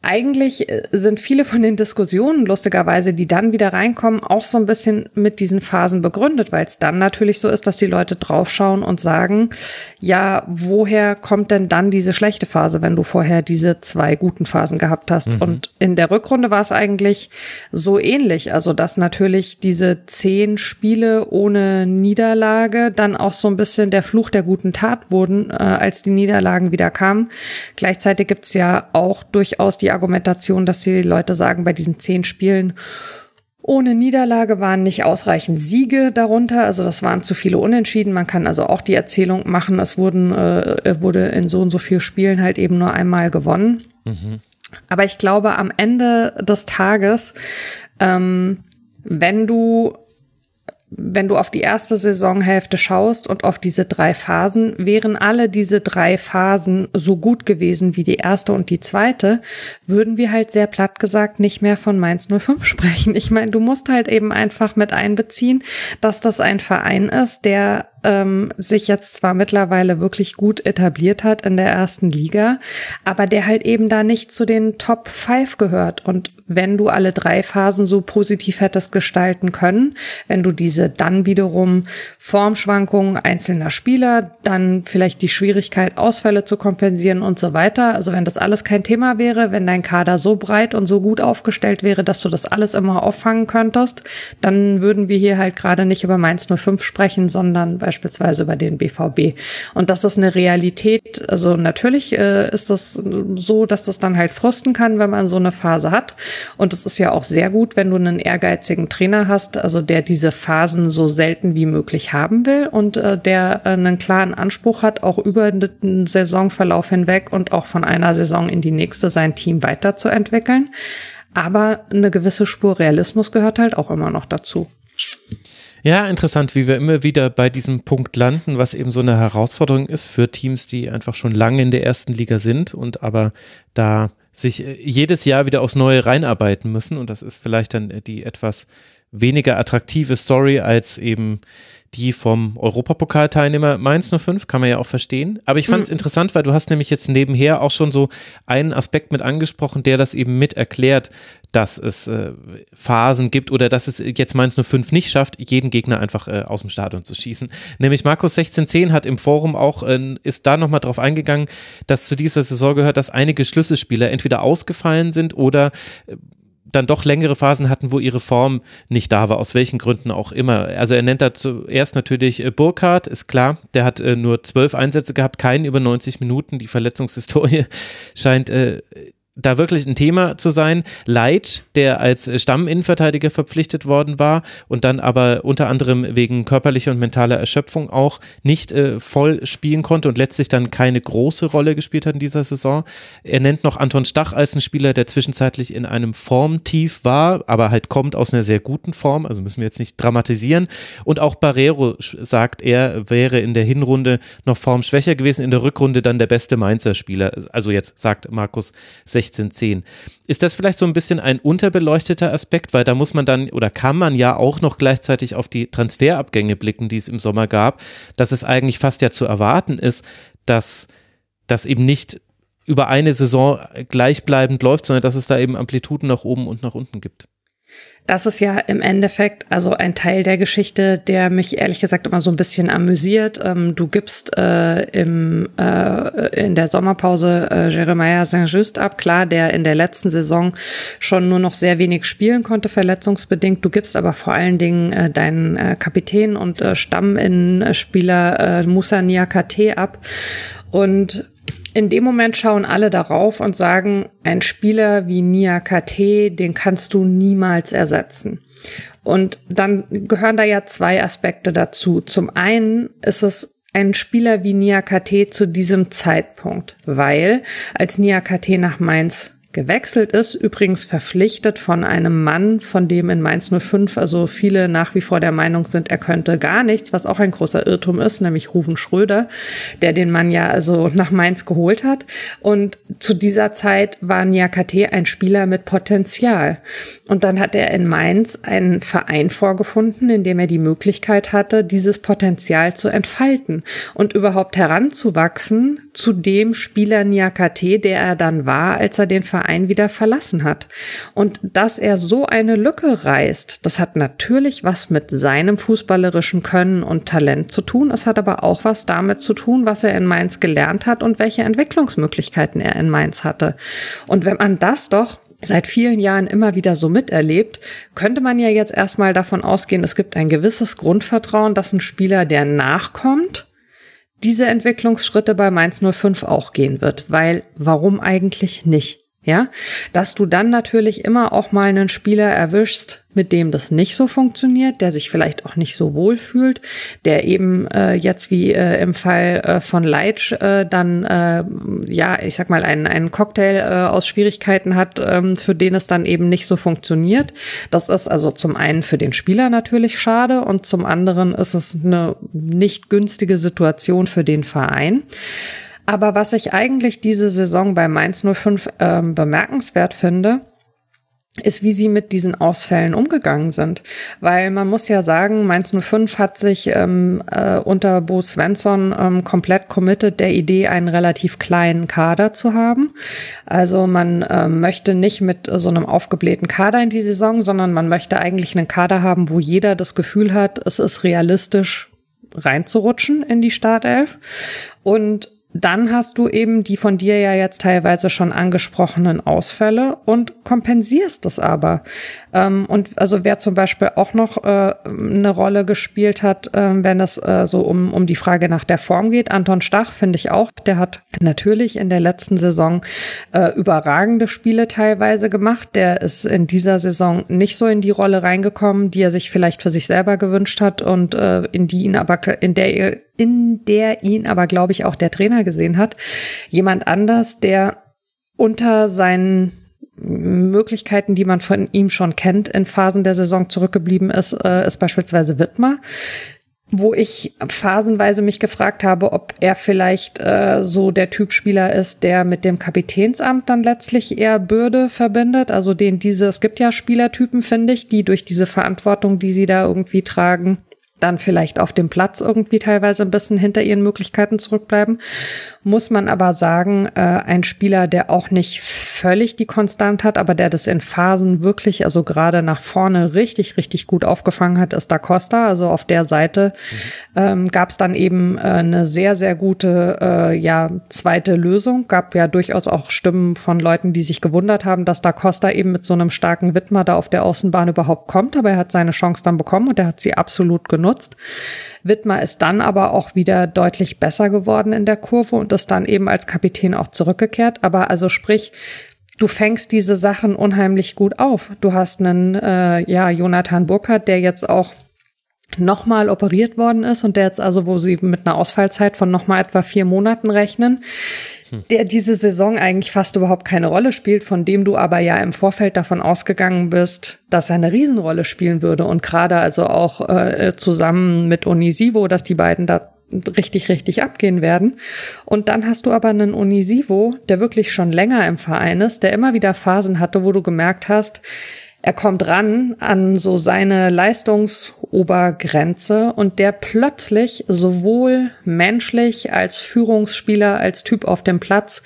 eigentlich äh, sind viele von den Diskussionen, lustigerweise, die dann wieder reinkommen, auch so ein bisschen mit diesen Phasen begründet, weil es dann natürlich so ist, dass die Leute draufschauen und sagen, ja, woher kommt denn dann diese schlechte Phase, wenn du vorher diese zwei guten Phasen gehabt hast? Mhm. Und in der Rückrunde war es eigentlich so ähnlich. Also, dass natürlich diese zehn Spiele ohne Niederlage dann auch so ein bisschen der Fluch der guten Tat wurden, äh, als die Niederlagen wieder kamen. Gleichzeitig gibt's ja auch durchaus die Argumentation, dass die Leute sagen, bei diesen zehn Spielen ohne Niederlage waren nicht ausreichend Siege darunter, also das waren zu viele Unentschieden. Man kann also auch die Erzählung machen, es wurden, äh, wurde in so und so vielen Spielen halt eben nur einmal gewonnen. Mhm. Aber ich glaube, am Ende des Tages, ähm, wenn du wenn du auf die erste Saisonhälfte schaust und auf diese drei Phasen, wären alle diese drei Phasen so gut gewesen wie die erste und die zweite, würden wir halt sehr platt gesagt nicht mehr von Mainz 05 sprechen. Ich meine, du musst halt eben einfach mit einbeziehen, dass das ein Verein ist, der ähm, sich jetzt zwar mittlerweile wirklich gut etabliert hat in der ersten Liga, aber der halt eben da nicht zu den Top 5 gehört. Und wenn du alle drei Phasen so positiv hättest gestalten können, wenn du diese dann wiederum Formschwankungen einzelner Spieler, dann vielleicht die Schwierigkeit, Ausfälle zu kompensieren und so weiter. Also wenn das alles kein Thema wäre, wenn dein Kader so breit und so gut aufgestellt wäre, dass du das alles immer auffangen könntest, dann würden wir hier halt gerade nicht über Mainz 05 sprechen, sondern beispielsweise beispielsweise über den BVB. Und das ist eine Realität. Also natürlich äh, ist das so, dass das dann halt frusten kann, wenn man so eine Phase hat. Und es ist ja auch sehr gut, wenn du einen ehrgeizigen Trainer hast, also der diese Phasen so selten wie möglich haben will und äh, der äh, einen klaren Anspruch hat, auch über den Saisonverlauf hinweg und auch von einer Saison in die nächste sein Team weiterzuentwickeln. Aber eine gewisse Spur Realismus gehört halt auch immer noch dazu. Ja, interessant, wie wir immer wieder bei diesem Punkt landen, was eben so eine Herausforderung ist für Teams, die einfach schon lange in der ersten Liga sind und aber da sich äh, jedes Jahr wieder aufs Neue reinarbeiten müssen. Und das ist vielleicht dann die etwas weniger attraktive Story als eben die vom Europapokalteilnehmer Mainz 05, kann man ja auch verstehen. Aber ich fand es mhm. interessant, weil du hast nämlich jetzt nebenher auch schon so einen Aspekt mit angesprochen, der das eben mit erklärt, dass es äh, Phasen gibt oder dass es jetzt Mainz 05 nicht schafft, jeden Gegner einfach äh, aus dem Stadion zu schießen. Nämlich Markus 1610 hat im Forum auch, äh, ist da nochmal drauf eingegangen, dass zu dieser Saison gehört, dass einige Schlüsselspieler entweder ausgefallen sind oder äh, dann doch längere Phasen hatten, wo ihre Form nicht da war, aus welchen Gründen auch immer. Also er nennt da zuerst natürlich äh, Burkhardt, ist klar, der hat äh, nur zwölf Einsätze gehabt, keinen über 90 Minuten. Die Verletzungshistorie scheint äh, da wirklich ein Thema zu sein. Leitsch, der als Stamminnenverteidiger verpflichtet worden war und dann aber unter anderem wegen körperlicher und mentaler Erschöpfung auch nicht äh, voll spielen konnte und letztlich dann keine große Rolle gespielt hat in dieser Saison. Er nennt noch Anton Stach als einen Spieler, der zwischenzeitlich in einem Formtief war, aber halt kommt aus einer sehr guten Form, also müssen wir jetzt nicht dramatisieren. Und auch Barrero sagt, er wäre in der Hinrunde noch formschwächer gewesen, in der Rückrunde dann der beste Mainzer Spieler. Also jetzt sagt Markus 16 1610. Ist das vielleicht so ein bisschen ein unterbeleuchteter Aspekt, weil da muss man dann oder kann man ja auch noch gleichzeitig auf die Transferabgänge blicken, die es im Sommer gab, dass es eigentlich fast ja zu erwarten ist, dass das eben nicht über eine Saison gleichbleibend läuft, sondern dass es da eben Amplituden nach oben und nach unten gibt. Das ist ja im Endeffekt also ein Teil der Geschichte, der mich ehrlich gesagt immer so ein bisschen amüsiert. Ähm, du gibst äh, im, äh, in der Sommerpause äh, Jeremiah Saint-Just ab, klar, der in der letzten Saison schon nur noch sehr wenig spielen konnte, verletzungsbedingt. Du gibst aber vor allen Dingen äh, deinen äh, Kapitän und äh, Stamminnenspieler äh, Musa Niakate ab. Und in dem Moment schauen alle darauf und sagen, ein Spieler wie Nia KT, den kannst du niemals ersetzen. Und dann gehören da ja zwei Aspekte dazu. Zum einen ist es ein Spieler wie Nia KT zu diesem Zeitpunkt, weil als Nia KT nach Mainz gewechselt ist, übrigens verpflichtet von einem Mann, von dem in Mainz 05 also viele nach wie vor der Meinung sind, er könnte gar nichts, was auch ein großer Irrtum ist, nämlich Ruven Schröder, der den Mann ja also nach Mainz geholt hat. Und zu dieser Zeit war Niakate ein Spieler mit Potenzial. Und dann hat er in Mainz einen Verein vorgefunden, in dem er die Möglichkeit hatte, dieses Potenzial zu entfalten und überhaupt heranzuwachsen zu dem Spieler Niakate, der er dann war, als er den Verein wieder verlassen hat. Und dass er so eine Lücke reißt, das hat natürlich was mit seinem fußballerischen Können und Talent zu tun. Es hat aber auch was damit zu tun, was er in Mainz gelernt hat und welche Entwicklungsmöglichkeiten er in Mainz hatte. Und wenn man das doch seit vielen Jahren immer wieder so miterlebt, könnte man ja jetzt erstmal davon ausgehen, es gibt ein gewisses Grundvertrauen, dass ein Spieler, der nachkommt, diese Entwicklungsschritte bei Mainz 05 auch gehen wird, weil warum eigentlich nicht? Ja, dass du dann natürlich immer auch mal einen Spieler erwischst, mit dem das nicht so funktioniert, der sich vielleicht auch nicht so wohl fühlt, der eben äh, jetzt wie äh, im Fall äh, von Leitsch äh, dann, äh, ja, ich sag mal, einen, einen Cocktail äh, aus Schwierigkeiten hat, ähm, für den es dann eben nicht so funktioniert. Das ist also zum einen für den Spieler natürlich schade und zum anderen ist es eine nicht günstige Situation für den Verein. Aber was ich eigentlich diese Saison bei Mainz 05 ähm, bemerkenswert finde, ist, wie sie mit diesen Ausfällen umgegangen sind. Weil man muss ja sagen, Mainz 05 hat sich ähm, äh, unter Bo Svensson ähm, komplett committed der Idee, einen relativ kleinen Kader zu haben. Also man äh, möchte nicht mit so einem aufgeblähten Kader in die Saison, sondern man möchte eigentlich einen Kader haben, wo jeder das Gefühl hat, es ist realistisch reinzurutschen in die Startelf. Und dann hast du eben die von dir ja jetzt teilweise schon angesprochenen Ausfälle und kompensierst das aber. Ähm, und also wer zum Beispiel auch noch äh, eine Rolle gespielt hat, äh, wenn es äh, so um, um die Frage nach der Form geht, Anton Stach finde ich auch, der hat natürlich in der letzten Saison äh, überragende Spiele teilweise gemacht. Der ist in dieser Saison nicht so in die Rolle reingekommen, die er sich vielleicht für sich selber gewünscht hat und äh, in die ihn aber in der in der ihn aber, glaube ich, auch der Trainer gesehen hat. Jemand anders, der unter seinen Möglichkeiten, die man von ihm schon kennt, in Phasen der Saison zurückgeblieben ist, äh, ist beispielsweise Wittmer, wo ich phasenweise mich gefragt habe, ob er vielleicht äh, so der Typ Spieler ist, der mit dem Kapitänsamt dann letztlich eher Bürde verbindet. Also den diese, es gibt ja Spielertypen, finde ich, die durch diese Verantwortung, die sie da irgendwie tragen, dann vielleicht auf dem Platz irgendwie teilweise ein bisschen hinter ihren Möglichkeiten zurückbleiben. Muss man aber sagen, äh, ein Spieler, der auch nicht völlig die Konstant hat, aber der das in Phasen wirklich, also gerade nach vorne richtig, richtig gut aufgefangen hat, ist Da Costa. Also auf der Seite mhm. ähm, gab es dann eben äh, eine sehr, sehr gute äh, ja, zweite Lösung. Gab ja durchaus auch Stimmen von Leuten, die sich gewundert haben, dass Da Costa eben mit so einem starken Widmer da auf der Außenbahn überhaupt kommt. Aber er hat seine Chance dann bekommen und er hat sie absolut genutzt genutzt. Wittmer ist dann aber auch wieder deutlich besser geworden in der Kurve und ist dann eben als Kapitän auch zurückgekehrt. Aber also sprich, du fängst diese Sachen unheimlich gut auf. Du hast einen, äh, ja, Jonathan Burkhardt, der jetzt auch nochmal operiert worden ist und der jetzt also, wo sie mit einer Ausfallzeit von nochmal etwa vier Monaten rechnen, der diese Saison eigentlich fast überhaupt keine Rolle spielt, von dem du aber ja im Vorfeld davon ausgegangen bist, dass er eine Riesenrolle spielen würde und gerade also auch äh, zusammen mit Onisivo, dass die beiden da richtig, richtig abgehen werden. Und dann hast du aber einen Onisivo, der wirklich schon länger im Verein ist, der immer wieder Phasen hatte, wo du gemerkt hast, er kommt ran an so seine Leistungsobergrenze und der plötzlich sowohl menschlich als Führungsspieler, als Typ auf dem Platz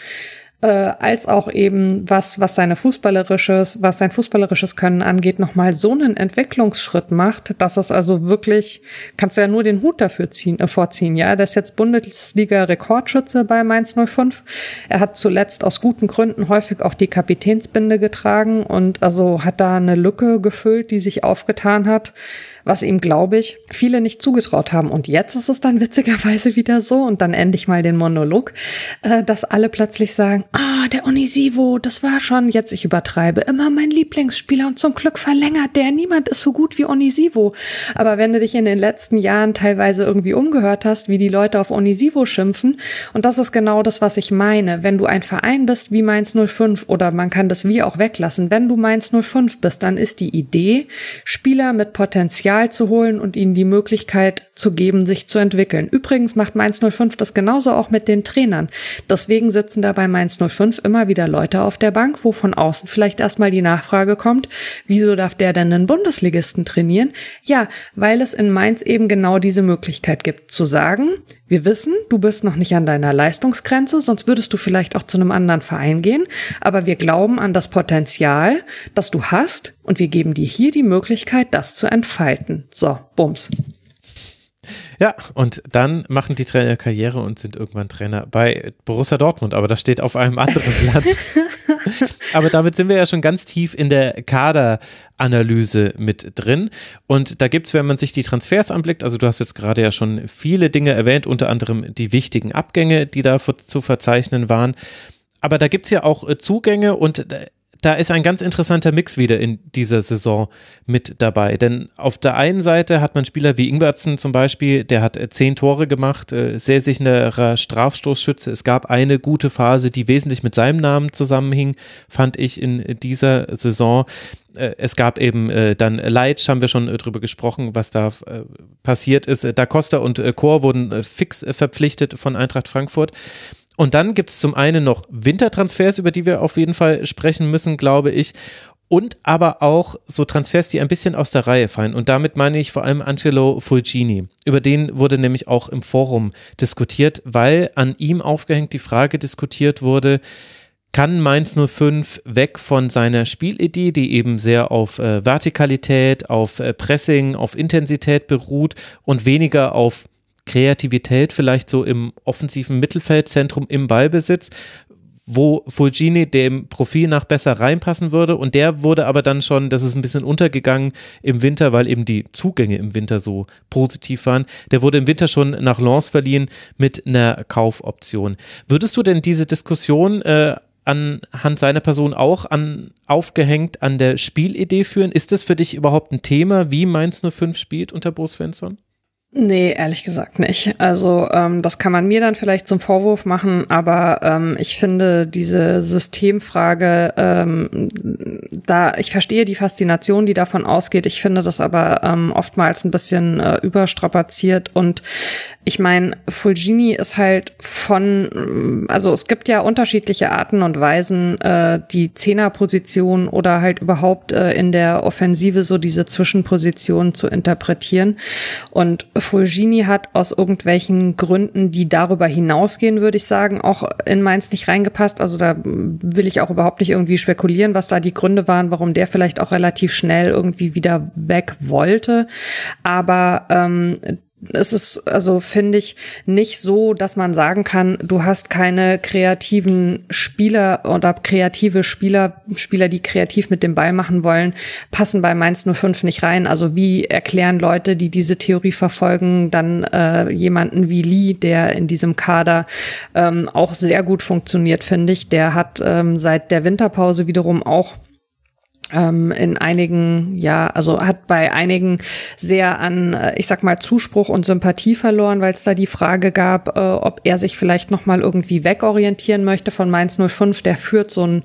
äh, als auch eben was, was seine fußballerisches, was sein fußballerisches Können angeht, nochmal so einen Entwicklungsschritt macht, dass es also wirklich, kannst du ja nur den Hut dafür ziehen, äh, vorziehen, ja. Der ist jetzt Bundesliga-Rekordschütze bei Mainz 05. Er hat zuletzt aus guten Gründen häufig auch die Kapitänsbinde getragen und also hat da eine Lücke gefüllt, die sich aufgetan hat was ihm, glaube ich, viele nicht zugetraut haben. Und jetzt ist es dann witzigerweise wieder so, und dann endlich mal den Monolog, äh, dass alle plötzlich sagen, ah, der Onisivo, das war schon, jetzt ich übertreibe, immer mein Lieblingsspieler und zum Glück verlängert der. Niemand ist so gut wie Onisivo. Aber wenn du dich in den letzten Jahren teilweise irgendwie umgehört hast, wie die Leute auf Onisivo schimpfen, und das ist genau das, was ich meine, wenn du ein Verein bist wie Mainz 05 oder man kann das wie auch weglassen, wenn du Mainz 05 bist, dann ist die Idee, Spieler mit Potenzial zu holen und ihnen die Möglichkeit zu geben, sich zu entwickeln. Übrigens macht Mainz 05 das genauso auch mit den Trainern. Deswegen sitzen da bei Mainz 05 immer wieder Leute auf der Bank, wo von außen vielleicht erstmal die Nachfrage kommt, wieso darf der denn einen Bundesligisten trainieren? Ja, weil es in Mainz eben genau diese Möglichkeit gibt, zu sagen, wir wissen, du bist noch nicht an deiner Leistungsgrenze, sonst würdest du vielleicht auch zu einem anderen Verein gehen. Aber wir glauben an das Potenzial, das du hast und wir geben dir hier die Möglichkeit, das zu entfalten. So, Bums. Ja, und dann machen die Trainer Karriere und sind irgendwann Trainer bei Borussia Dortmund, aber das steht auf einem anderen Blatt. aber damit sind wir ja schon ganz tief in der Kaderanalyse mit drin. Und da gibt es, wenn man sich die Transfers anblickt, also du hast jetzt gerade ja schon viele Dinge erwähnt, unter anderem die wichtigen Abgänge, die da zu verzeichnen waren. Aber da gibt es ja auch äh, Zugänge und äh, da ist ein ganz interessanter Mix wieder in dieser Saison mit dabei. Denn auf der einen Seite hat man Spieler wie Ingwertsen zum Beispiel, der hat äh, zehn Tore gemacht, äh, sehr sicherer Strafstoßschütze. Es gab eine gute Phase, die wesentlich mit seinem Namen zusammenhing, fand ich in dieser Saison. Äh, es gab eben dann Leitsch, haben wir schon drüber gesprochen, was da passiert ist. Da Costa und Chor wurden fix verpflichtet von Eintracht Frankfurt. Und dann gibt es zum einen noch Wintertransfers, über die wir auf jeden Fall sprechen müssen, glaube ich. Und aber auch so Transfers, die ein bisschen aus der Reihe fallen. Und damit meine ich vor allem Angelo Fulgini. Über den wurde nämlich auch im Forum diskutiert, weil an ihm aufgehängt die Frage diskutiert wurde, kann Mainz 05 weg von seiner Spielidee, die eben sehr auf äh, Vertikalität, auf äh, Pressing, auf Intensität beruht und weniger auf Kreativität vielleicht so im offensiven Mittelfeldzentrum im Ballbesitz, wo Fulgini dem Profil nach besser reinpassen würde. Und der wurde aber dann schon, das ist ein bisschen untergegangen im Winter, weil eben die Zugänge im Winter so positiv waren. Der wurde im Winter schon nach Lens verliehen mit einer Kaufoption. Würdest du denn diese Diskussion äh, anhand seiner Person auch an, aufgehängt an der Spielidee führen? Ist das für dich überhaupt ein Thema, wie Mainz 05 spielt unter Bo Svensson? Nee, ehrlich gesagt nicht. Also ähm, das kann man mir dann vielleicht zum Vorwurf machen, aber ähm, ich finde diese Systemfrage, ähm, da ich verstehe die Faszination, die davon ausgeht. Ich finde das aber ähm, oftmals ein bisschen äh, überstrapaziert und ich meine, Fulgini ist halt von, also es gibt ja unterschiedliche Arten und Weisen, äh, die Zehnerposition oder halt überhaupt äh, in der Offensive so diese Zwischenposition zu interpretieren. Und Fulgini hat aus irgendwelchen Gründen, die darüber hinausgehen, würde ich sagen, auch in Mainz nicht reingepasst. Also da will ich auch überhaupt nicht irgendwie spekulieren, was da die Gründe waren, warum der vielleicht auch relativ schnell irgendwie wieder weg wollte. Aber ähm, es ist, also finde ich, nicht so, dass man sagen kann, du hast keine kreativen Spieler oder kreative Spieler, Spieler, die kreativ mit dem Ball machen wollen, passen bei Mainz 05 nicht rein. Also wie erklären Leute, die diese Theorie verfolgen, dann äh, jemanden wie Lee, der in diesem Kader ähm, auch sehr gut funktioniert, finde ich. Der hat ähm, seit der Winterpause wiederum auch in einigen, ja, also hat bei einigen sehr an, äh, ich sag mal, Zuspruch und Sympathie verloren, weil es da die Frage gab, äh, ob er sich vielleicht nochmal irgendwie wegorientieren möchte von Mainz 05. Der führt so, ein,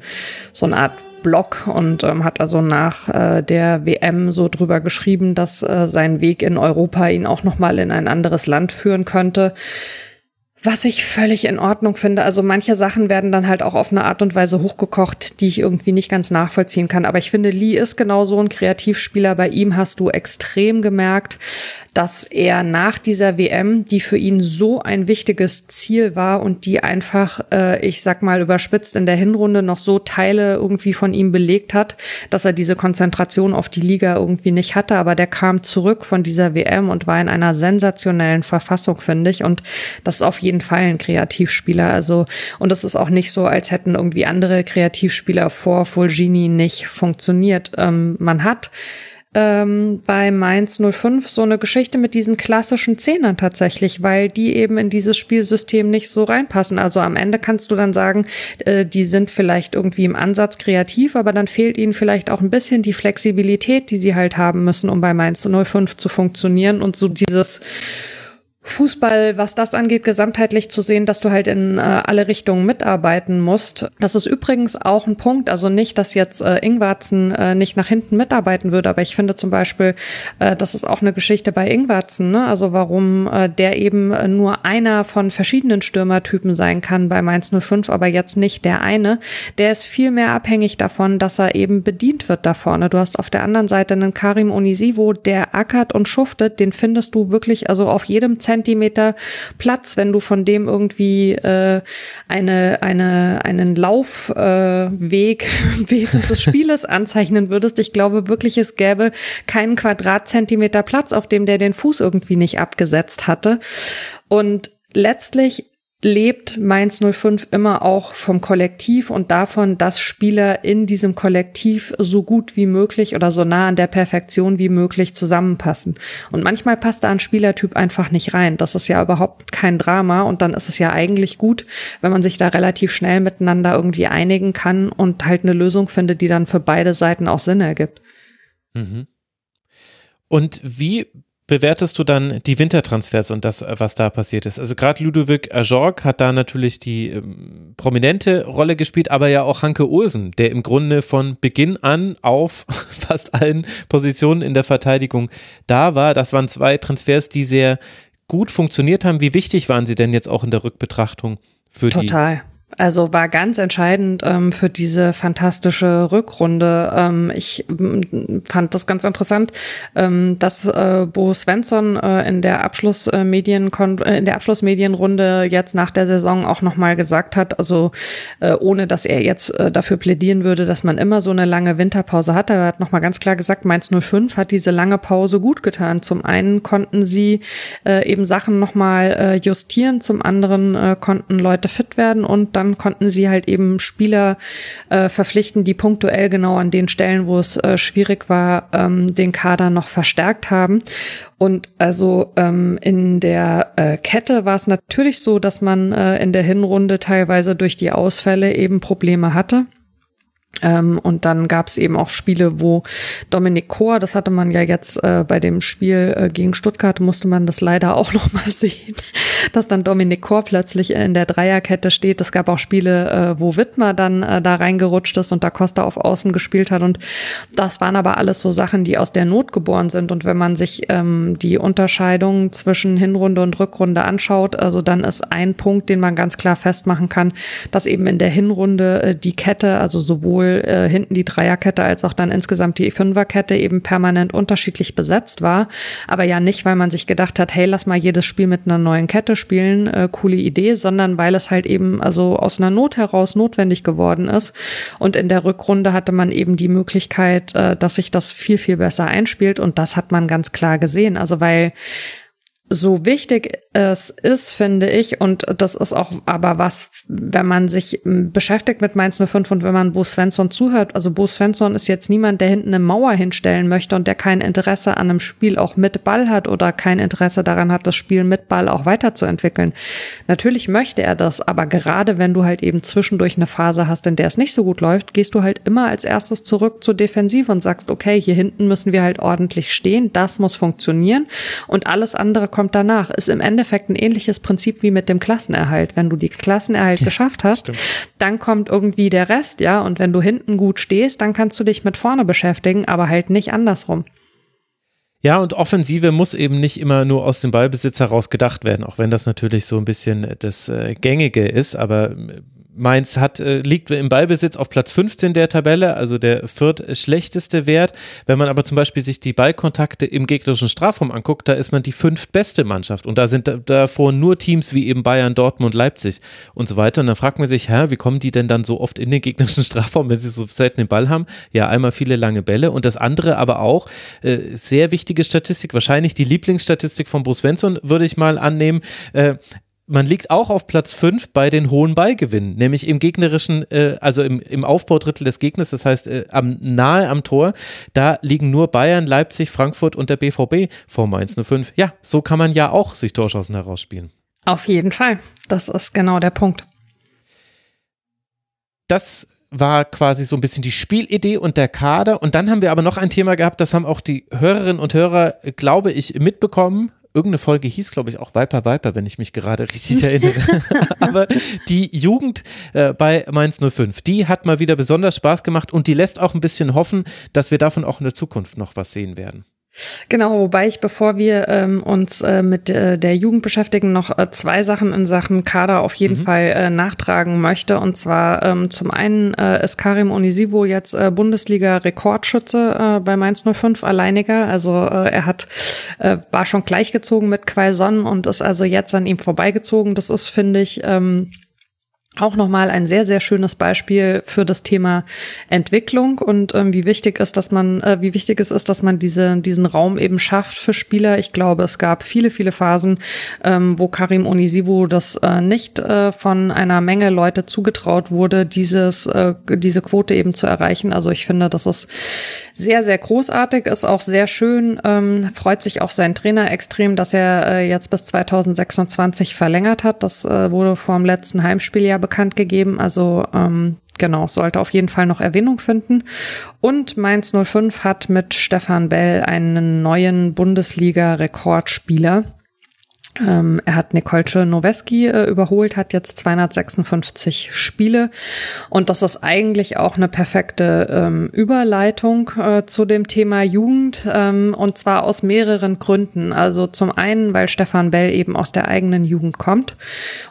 so eine Art Blog und ähm, hat also nach äh, der WM so drüber geschrieben, dass äh, sein Weg in Europa ihn auch nochmal in ein anderes Land führen könnte. Was ich völlig in Ordnung finde. Also manche Sachen werden dann halt auch auf eine Art und Weise hochgekocht, die ich irgendwie nicht ganz nachvollziehen kann. Aber ich finde, Lee ist genau so ein Kreativspieler. Bei ihm hast du extrem gemerkt, dass er nach dieser WM, die für ihn so ein wichtiges Ziel war und die einfach, äh, ich sag mal überspitzt in der Hinrunde noch so Teile irgendwie von ihm belegt hat, dass er diese Konzentration auf die Liga irgendwie nicht hatte. Aber der kam zurück von dieser WM und war in einer sensationellen Verfassung, finde ich. Und das ist auf jeden Fall ein Kreativspieler. Also, und es ist auch nicht so, als hätten irgendwie andere Kreativspieler vor Fulgini nicht funktioniert. Ähm, man hat ähm, bei Mainz 05 so eine Geschichte mit diesen klassischen Zehnern tatsächlich, weil die eben in dieses Spielsystem nicht so reinpassen. Also am Ende kannst du dann sagen, äh, die sind vielleicht irgendwie im Ansatz kreativ, aber dann fehlt ihnen vielleicht auch ein bisschen die Flexibilität, die sie halt haben müssen, um bei Mainz 05 zu funktionieren und so dieses Fußball, was das angeht, gesamtheitlich zu sehen, dass du halt in äh, alle Richtungen mitarbeiten musst. Das ist übrigens auch ein Punkt, also nicht, dass jetzt äh, Ingwarzen äh, nicht nach hinten mitarbeiten würde, aber ich finde zum Beispiel, äh, das ist auch eine Geschichte bei Ingwarzen, ne? also warum äh, der eben nur einer von verschiedenen Stürmertypen sein kann bei Mainz 05, aber jetzt nicht der eine. Der ist viel mehr abhängig davon, dass er eben bedient wird da vorne. Du hast auf der anderen Seite einen Karim Onisivo, der ackert und schuftet, den findest du wirklich also auf jedem Zentrum Zentimeter Platz, wenn du von dem irgendwie äh, eine, eine, einen Laufweg äh, während des Spieles anzeichnen würdest. Ich glaube wirklich, es gäbe keinen Quadratzentimeter Platz, auf dem der den Fuß irgendwie nicht abgesetzt hatte. Und letztlich lebt Mainz 05 immer auch vom Kollektiv und davon, dass Spieler in diesem Kollektiv so gut wie möglich oder so nah an der Perfektion wie möglich zusammenpassen. Und manchmal passt da ein Spielertyp einfach nicht rein. Das ist ja überhaupt kein Drama und dann ist es ja eigentlich gut, wenn man sich da relativ schnell miteinander irgendwie einigen kann und halt eine Lösung findet, die dann für beide Seiten auch Sinn ergibt. Mhm. Und wie bewertest du dann die Wintertransfers und das, was da passiert ist? Also gerade Ludovic Ajorg hat da natürlich die ähm, prominente Rolle gespielt, aber ja auch Hanke Olsen, der im Grunde von Beginn an auf fast allen Positionen in der Verteidigung da war. Das waren zwei Transfers, die sehr gut funktioniert haben. Wie wichtig waren sie denn jetzt auch in der Rückbetrachtung für Total. die? Also war ganz entscheidend ähm, für diese fantastische Rückrunde. Ähm, ich fand das ganz interessant, ähm, dass äh, Bo Svensson äh, in der Abschlussmedien äh, in der Abschlussmedienrunde jetzt nach der Saison auch nochmal gesagt hat, also äh, ohne dass er jetzt äh, dafür plädieren würde, dass man immer so eine lange Winterpause hat. Er hat nochmal ganz klar gesagt, Mainz 05 hat diese lange Pause gut getan. Zum einen konnten sie äh, eben Sachen nochmal äh, justieren, zum anderen äh, konnten Leute fit werden und dann konnten sie halt eben Spieler äh, verpflichten, die punktuell genau an den Stellen, wo es äh, schwierig war, ähm, den Kader noch verstärkt haben. Und also ähm, in der äh, Kette war es natürlich so, dass man äh, in der Hinrunde teilweise durch die Ausfälle eben Probleme hatte. Ähm, und dann gab es eben auch Spiele, wo Dominik Kor, das hatte man ja jetzt äh, bei dem Spiel äh, gegen Stuttgart, musste man das leider auch noch mal sehen, dass dann Dominik Kor plötzlich in der Dreierkette steht. Es gab auch Spiele, äh, wo Wittmer dann äh, da reingerutscht ist und da Costa auf Außen gespielt hat. Und das waren aber alles so Sachen, die aus der Not geboren sind. Und wenn man sich ähm, die Unterscheidung zwischen Hinrunde und Rückrunde anschaut, also dann ist ein Punkt, den man ganz klar festmachen kann, dass eben in der Hinrunde äh, die Kette, also sowohl sowohl äh, hinten die Dreierkette als auch dann insgesamt die Fünferkette eben permanent unterschiedlich besetzt war. Aber ja nicht, weil man sich gedacht hat, hey, lass mal jedes Spiel mit einer neuen Kette spielen, äh, coole Idee, sondern weil es halt eben also aus einer Not heraus notwendig geworden ist. Und in der Rückrunde hatte man eben die Möglichkeit, äh, dass sich das viel, viel besser einspielt. Und das hat man ganz klar gesehen. Also weil so wichtig es ist, finde ich, und das ist auch aber was, wenn man sich beschäftigt mit Mainz 05 und wenn man Bo Svensson zuhört, also Bo Svensson ist jetzt niemand, der hinten eine Mauer hinstellen möchte und der kein Interesse an einem Spiel auch mit Ball hat oder kein Interesse daran hat, das Spiel mit Ball auch weiterzuentwickeln. Natürlich möchte er das, aber gerade wenn du halt eben zwischendurch eine Phase hast, in der es nicht so gut läuft, gehst du halt immer als erstes zurück zur Defensive und sagst, okay, hier hinten müssen wir halt ordentlich stehen, das muss funktionieren. Und alles andere kommt danach. Ist im Endeffekt ein ähnliches Prinzip wie mit dem Klassenerhalt. Wenn du die Klassenerhalt ja, geschafft hast, stimmt. dann kommt irgendwie der Rest, ja. Und wenn du hinten gut stehst, dann kannst du dich mit vorne beschäftigen, aber halt nicht andersrum. Ja, und Offensive muss eben nicht immer nur aus dem Ballbesitz heraus gedacht werden, auch wenn das natürlich so ein bisschen das äh, Gängige ist, aber äh, Mainz hat, äh, liegt im Ballbesitz auf Platz 15 der Tabelle, also der viertschlechteste Wert. Wenn man aber zum Beispiel sich die Ballkontakte im gegnerischen Strafraum anguckt, da ist man die fünftbeste Mannschaft. Und da sind davor nur Teams wie eben Bayern, Dortmund, Leipzig und so weiter. Und dann fragt man sich, hä, wie kommen die denn dann so oft in den gegnerischen Strafraum, wenn sie so selten den Ball haben? Ja, einmal viele lange Bälle. Und das andere aber auch, äh, sehr wichtige Statistik, wahrscheinlich die Lieblingsstatistik von Bruce Svensson, würde ich mal annehmen. Äh, man liegt auch auf Platz 5 bei den hohen Ballgewinnen, nämlich im gegnerischen, äh, also im, im Aufbaudrittel des Gegners, das heißt äh, am, nahe am Tor, da liegen nur Bayern, Leipzig, Frankfurt und der BVB vor Mainz 05. Ja, so kann man ja auch sich Torschancen herausspielen. Auf jeden Fall. Das ist genau der Punkt. Das war quasi so ein bisschen die Spielidee und der Kader. Und dann haben wir aber noch ein Thema gehabt, das haben auch die Hörerinnen und Hörer, glaube ich, mitbekommen irgendeine Folge hieß, glaube ich, auch Viper Viper, wenn ich mich gerade richtig erinnere. Aber die Jugend äh, bei Mainz 05, die hat mal wieder besonders Spaß gemacht und die lässt auch ein bisschen hoffen, dass wir davon auch in der Zukunft noch was sehen werden. Genau, wobei ich, bevor wir ähm, uns äh, mit äh, der Jugend beschäftigen, noch äh, zwei Sachen in Sachen Kader auf jeden mhm. Fall äh, nachtragen möchte. Und zwar ähm, zum einen äh, ist Karim Onisivo jetzt äh, Bundesliga-Rekordschütze äh, bei Mainz 05 alleiniger. Also äh, er hat äh, war schon gleichgezogen mit Quaison und ist also jetzt an ihm vorbeigezogen. Das ist, finde ich, ähm, auch nochmal ein sehr, sehr schönes Beispiel für das Thema Entwicklung und ähm, wie wichtig ist, dass man, äh, wie wichtig es ist, dass man diese, diesen Raum eben schafft für Spieler. Ich glaube, es gab viele, viele Phasen, ähm, wo Karim Onisivo das äh, nicht äh, von einer Menge Leute zugetraut wurde, dieses, äh, diese Quote eben zu erreichen. Also ich finde, das ist sehr, sehr großartig, ist auch sehr schön, ähm, freut sich auch sein Trainer extrem, dass er äh, jetzt bis 2026 verlängert hat. Das äh, wurde vor dem letzten Heimspiel ja bekannt gegeben. Also ähm, genau, sollte auf jeden Fall noch Erwähnung finden. Und Mainz 05 hat mit Stefan Bell einen neuen Bundesliga-Rekordspieler ähm, er hat Nikolce Noweski äh, überholt, hat jetzt 256 Spiele und das ist eigentlich auch eine perfekte ähm, Überleitung äh, zu dem Thema Jugend ähm, und zwar aus mehreren Gründen. Also zum einen, weil Stefan Bell eben aus der eigenen Jugend kommt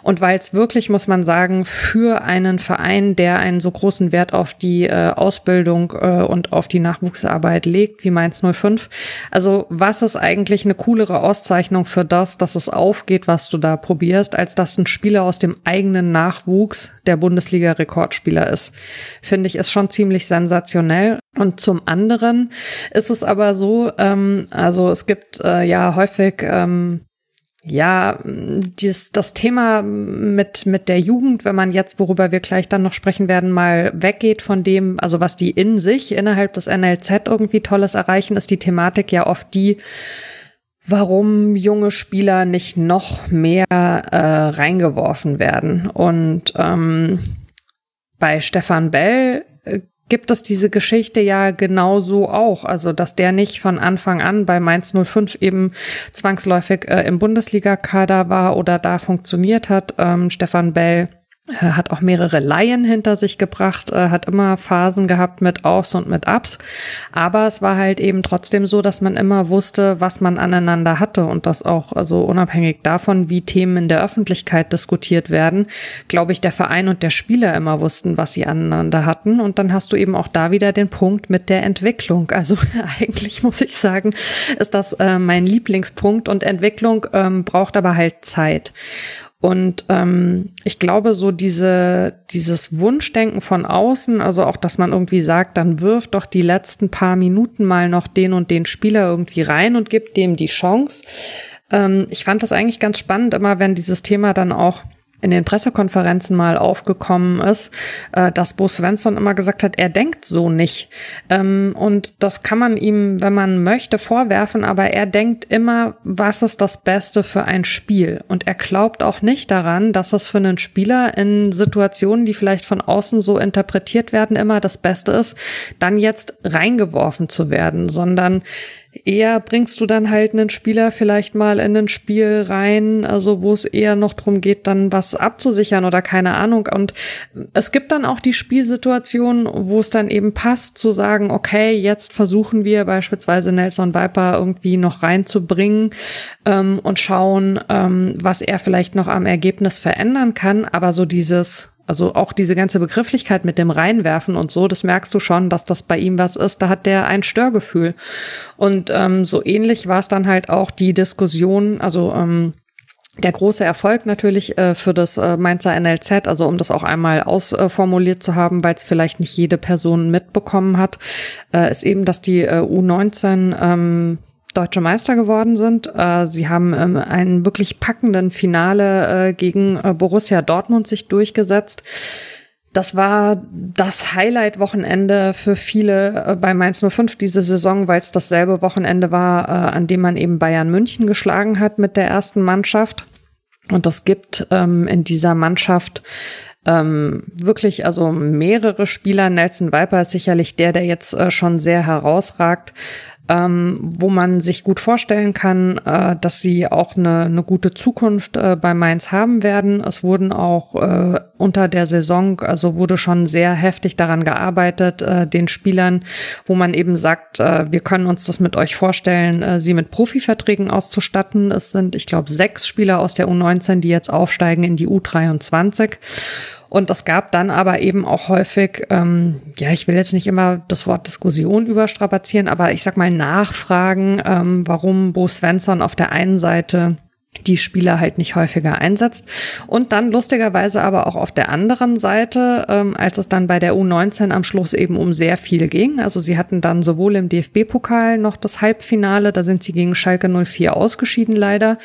und weil es wirklich, muss man sagen, für einen Verein, der einen so großen Wert auf die äh, Ausbildung äh, und auf die Nachwuchsarbeit legt, wie Mainz 05. Also was ist eigentlich eine coolere Auszeichnung für das, dass es aufgeht, was du da probierst, als dass ein Spieler aus dem eigenen Nachwuchs der Bundesliga-Rekordspieler ist. Finde ich, ist schon ziemlich sensationell. Und zum anderen ist es aber so, ähm, also es gibt äh, ja häufig ähm, ja, dieses, das Thema mit, mit der Jugend, wenn man jetzt, worüber wir gleich dann noch sprechen werden, mal weggeht von dem, also was die in sich innerhalb des NLZ irgendwie Tolles erreichen, ist die Thematik ja oft die, warum junge Spieler nicht noch mehr äh, reingeworfen werden. Und ähm, bei Stefan Bell äh, gibt es diese Geschichte ja genauso auch. Also, dass der nicht von Anfang an bei Mainz 05 eben zwangsläufig äh, im Bundesliga-Kader war oder da funktioniert hat. Ähm, Stefan Bell hat auch mehrere Laien hinter sich gebracht, äh, hat immer Phasen gehabt mit Aufs und mit Ups. Aber es war halt eben trotzdem so, dass man immer wusste, was man aneinander hatte und das auch, also unabhängig davon, wie Themen in der Öffentlichkeit diskutiert werden, glaube ich, der Verein und der Spieler immer wussten, was sie aneinander hatten. Und dann hast du eben auch da wieder den Punkt mit der Entwicklung. Also eigentlich muss ich sagen, ist das äh, mein Lieblingspunkt und Entwicklung ähm, braucht aber halt Zeit. Und ähm, ich glaube, so diese, dieses Wunschdenken von außen, also auch, dass man irgendwie sagt, dann wirft doch die letzten paar Minuten mal noch den und den Spieler irgendwie rein und gibt dem die Chance. Ähm, ich fand das eigentlich ganz spannend, immer wenn dieses Thema dann auch in den Pressekonferenzen mal aufgekommen ist, äh, dass Bo Svensson immer gesagt hat, er denkt so nicht. Ähm, und das kann man ihm, wenn man möchte, vorwerfen, aber er denkt immer, was ist das Beste für ein Spiel? Und er glaubt auch nicht daran, dass es für einen Spieler in Situationen, die vielleicht von außen so interpretiert werden, immer das Beste ist, dann jetzt reingeworfen zu werden, sondern eher bringst du dann halt einen Spieler vielleicht mal in ein Spiel rein, also wo es eher noch drum geht, dann was abzusichern oder keine Ahnung. Und es gibt dann auch die Spielsituation, wo es dann eben passt, zu sagen, okay, jetzt versuchen wir beispielsweise Nelson Viper irgendwie noch reinzubringen ähm, und schauen, ähm, was er vielleicht noch am Ergebnis verändern kann. Aber so dieses also auch diese ganze Begrifflichkeit mit dem Reinwerfen und so, das merkst du schon, dass das bei ihm was ist. Da hat der ein Störgefühl. Und ähm, so ähnlich war es dann halt auch die Diskussion, also ähm, der große Erfolg natürlich äh, für das äh, Mainzer NLZ, also um das auch einmal ausformuliert zu haben, weil es vielleicht nicht jede Person mitbekommen hat, äh, ist eben, dass die äh, U19 ähm, deutsche Meister geworden sind. Äh, sie haben ähm, einen wirklich packenden Finale äh, gegen äh, Borussia Dortmund sich durchgesetzt. Das war das Highlight-Wochenende für viele bei Mainz 05 diese Saison, weil es dasselbe Wochenende war, an dem man eben Bayern München geschlagen hat mit der ersten Mannschaft. Und das gibt ähm, in dieser Mannschaft ähm, wirklich also mehrere Spieler. Nelson Viper ist sicherlich der, der jetzt äh, schon sehr herausragt ähm, wo man sich gut vorstellen kann, äh, dass sie auch eine, eine gute Zukunft äh, bei Mainz haben werden. Es wurden auch äh, unter der Saison, also wurde schon sehr heftig daran gearbeitet, äh, den Spielern, wo man eben sagt, äh, wir können uns das mit euch vorstellen, äh, sie mit Profiverträgen auszustatten. Es sind, ich glaube, sechs Spieler aus der U19, die jetzt aufsteigen in die U23. Und es gab dann aber eben auch häufig, ähm, ja, ich will jetzt nicht immer das Wort Diskussion überstrapazieren, aber ich sag mal Nachfragen, ähm, warum Bo Svensson auf der einen Seite die Spieler halt nicht häufiger einsetzt. Und dann lustigerweise aber auch auf der anderen Seite, ähm, als es dann bei der U19 am Schluss eben um sehr viel ging. Also sie hatten dann sowohl im DFB-Pokal noch das Halbfinale, da sind sie gegen Schalke 04 ausgeschieden leider.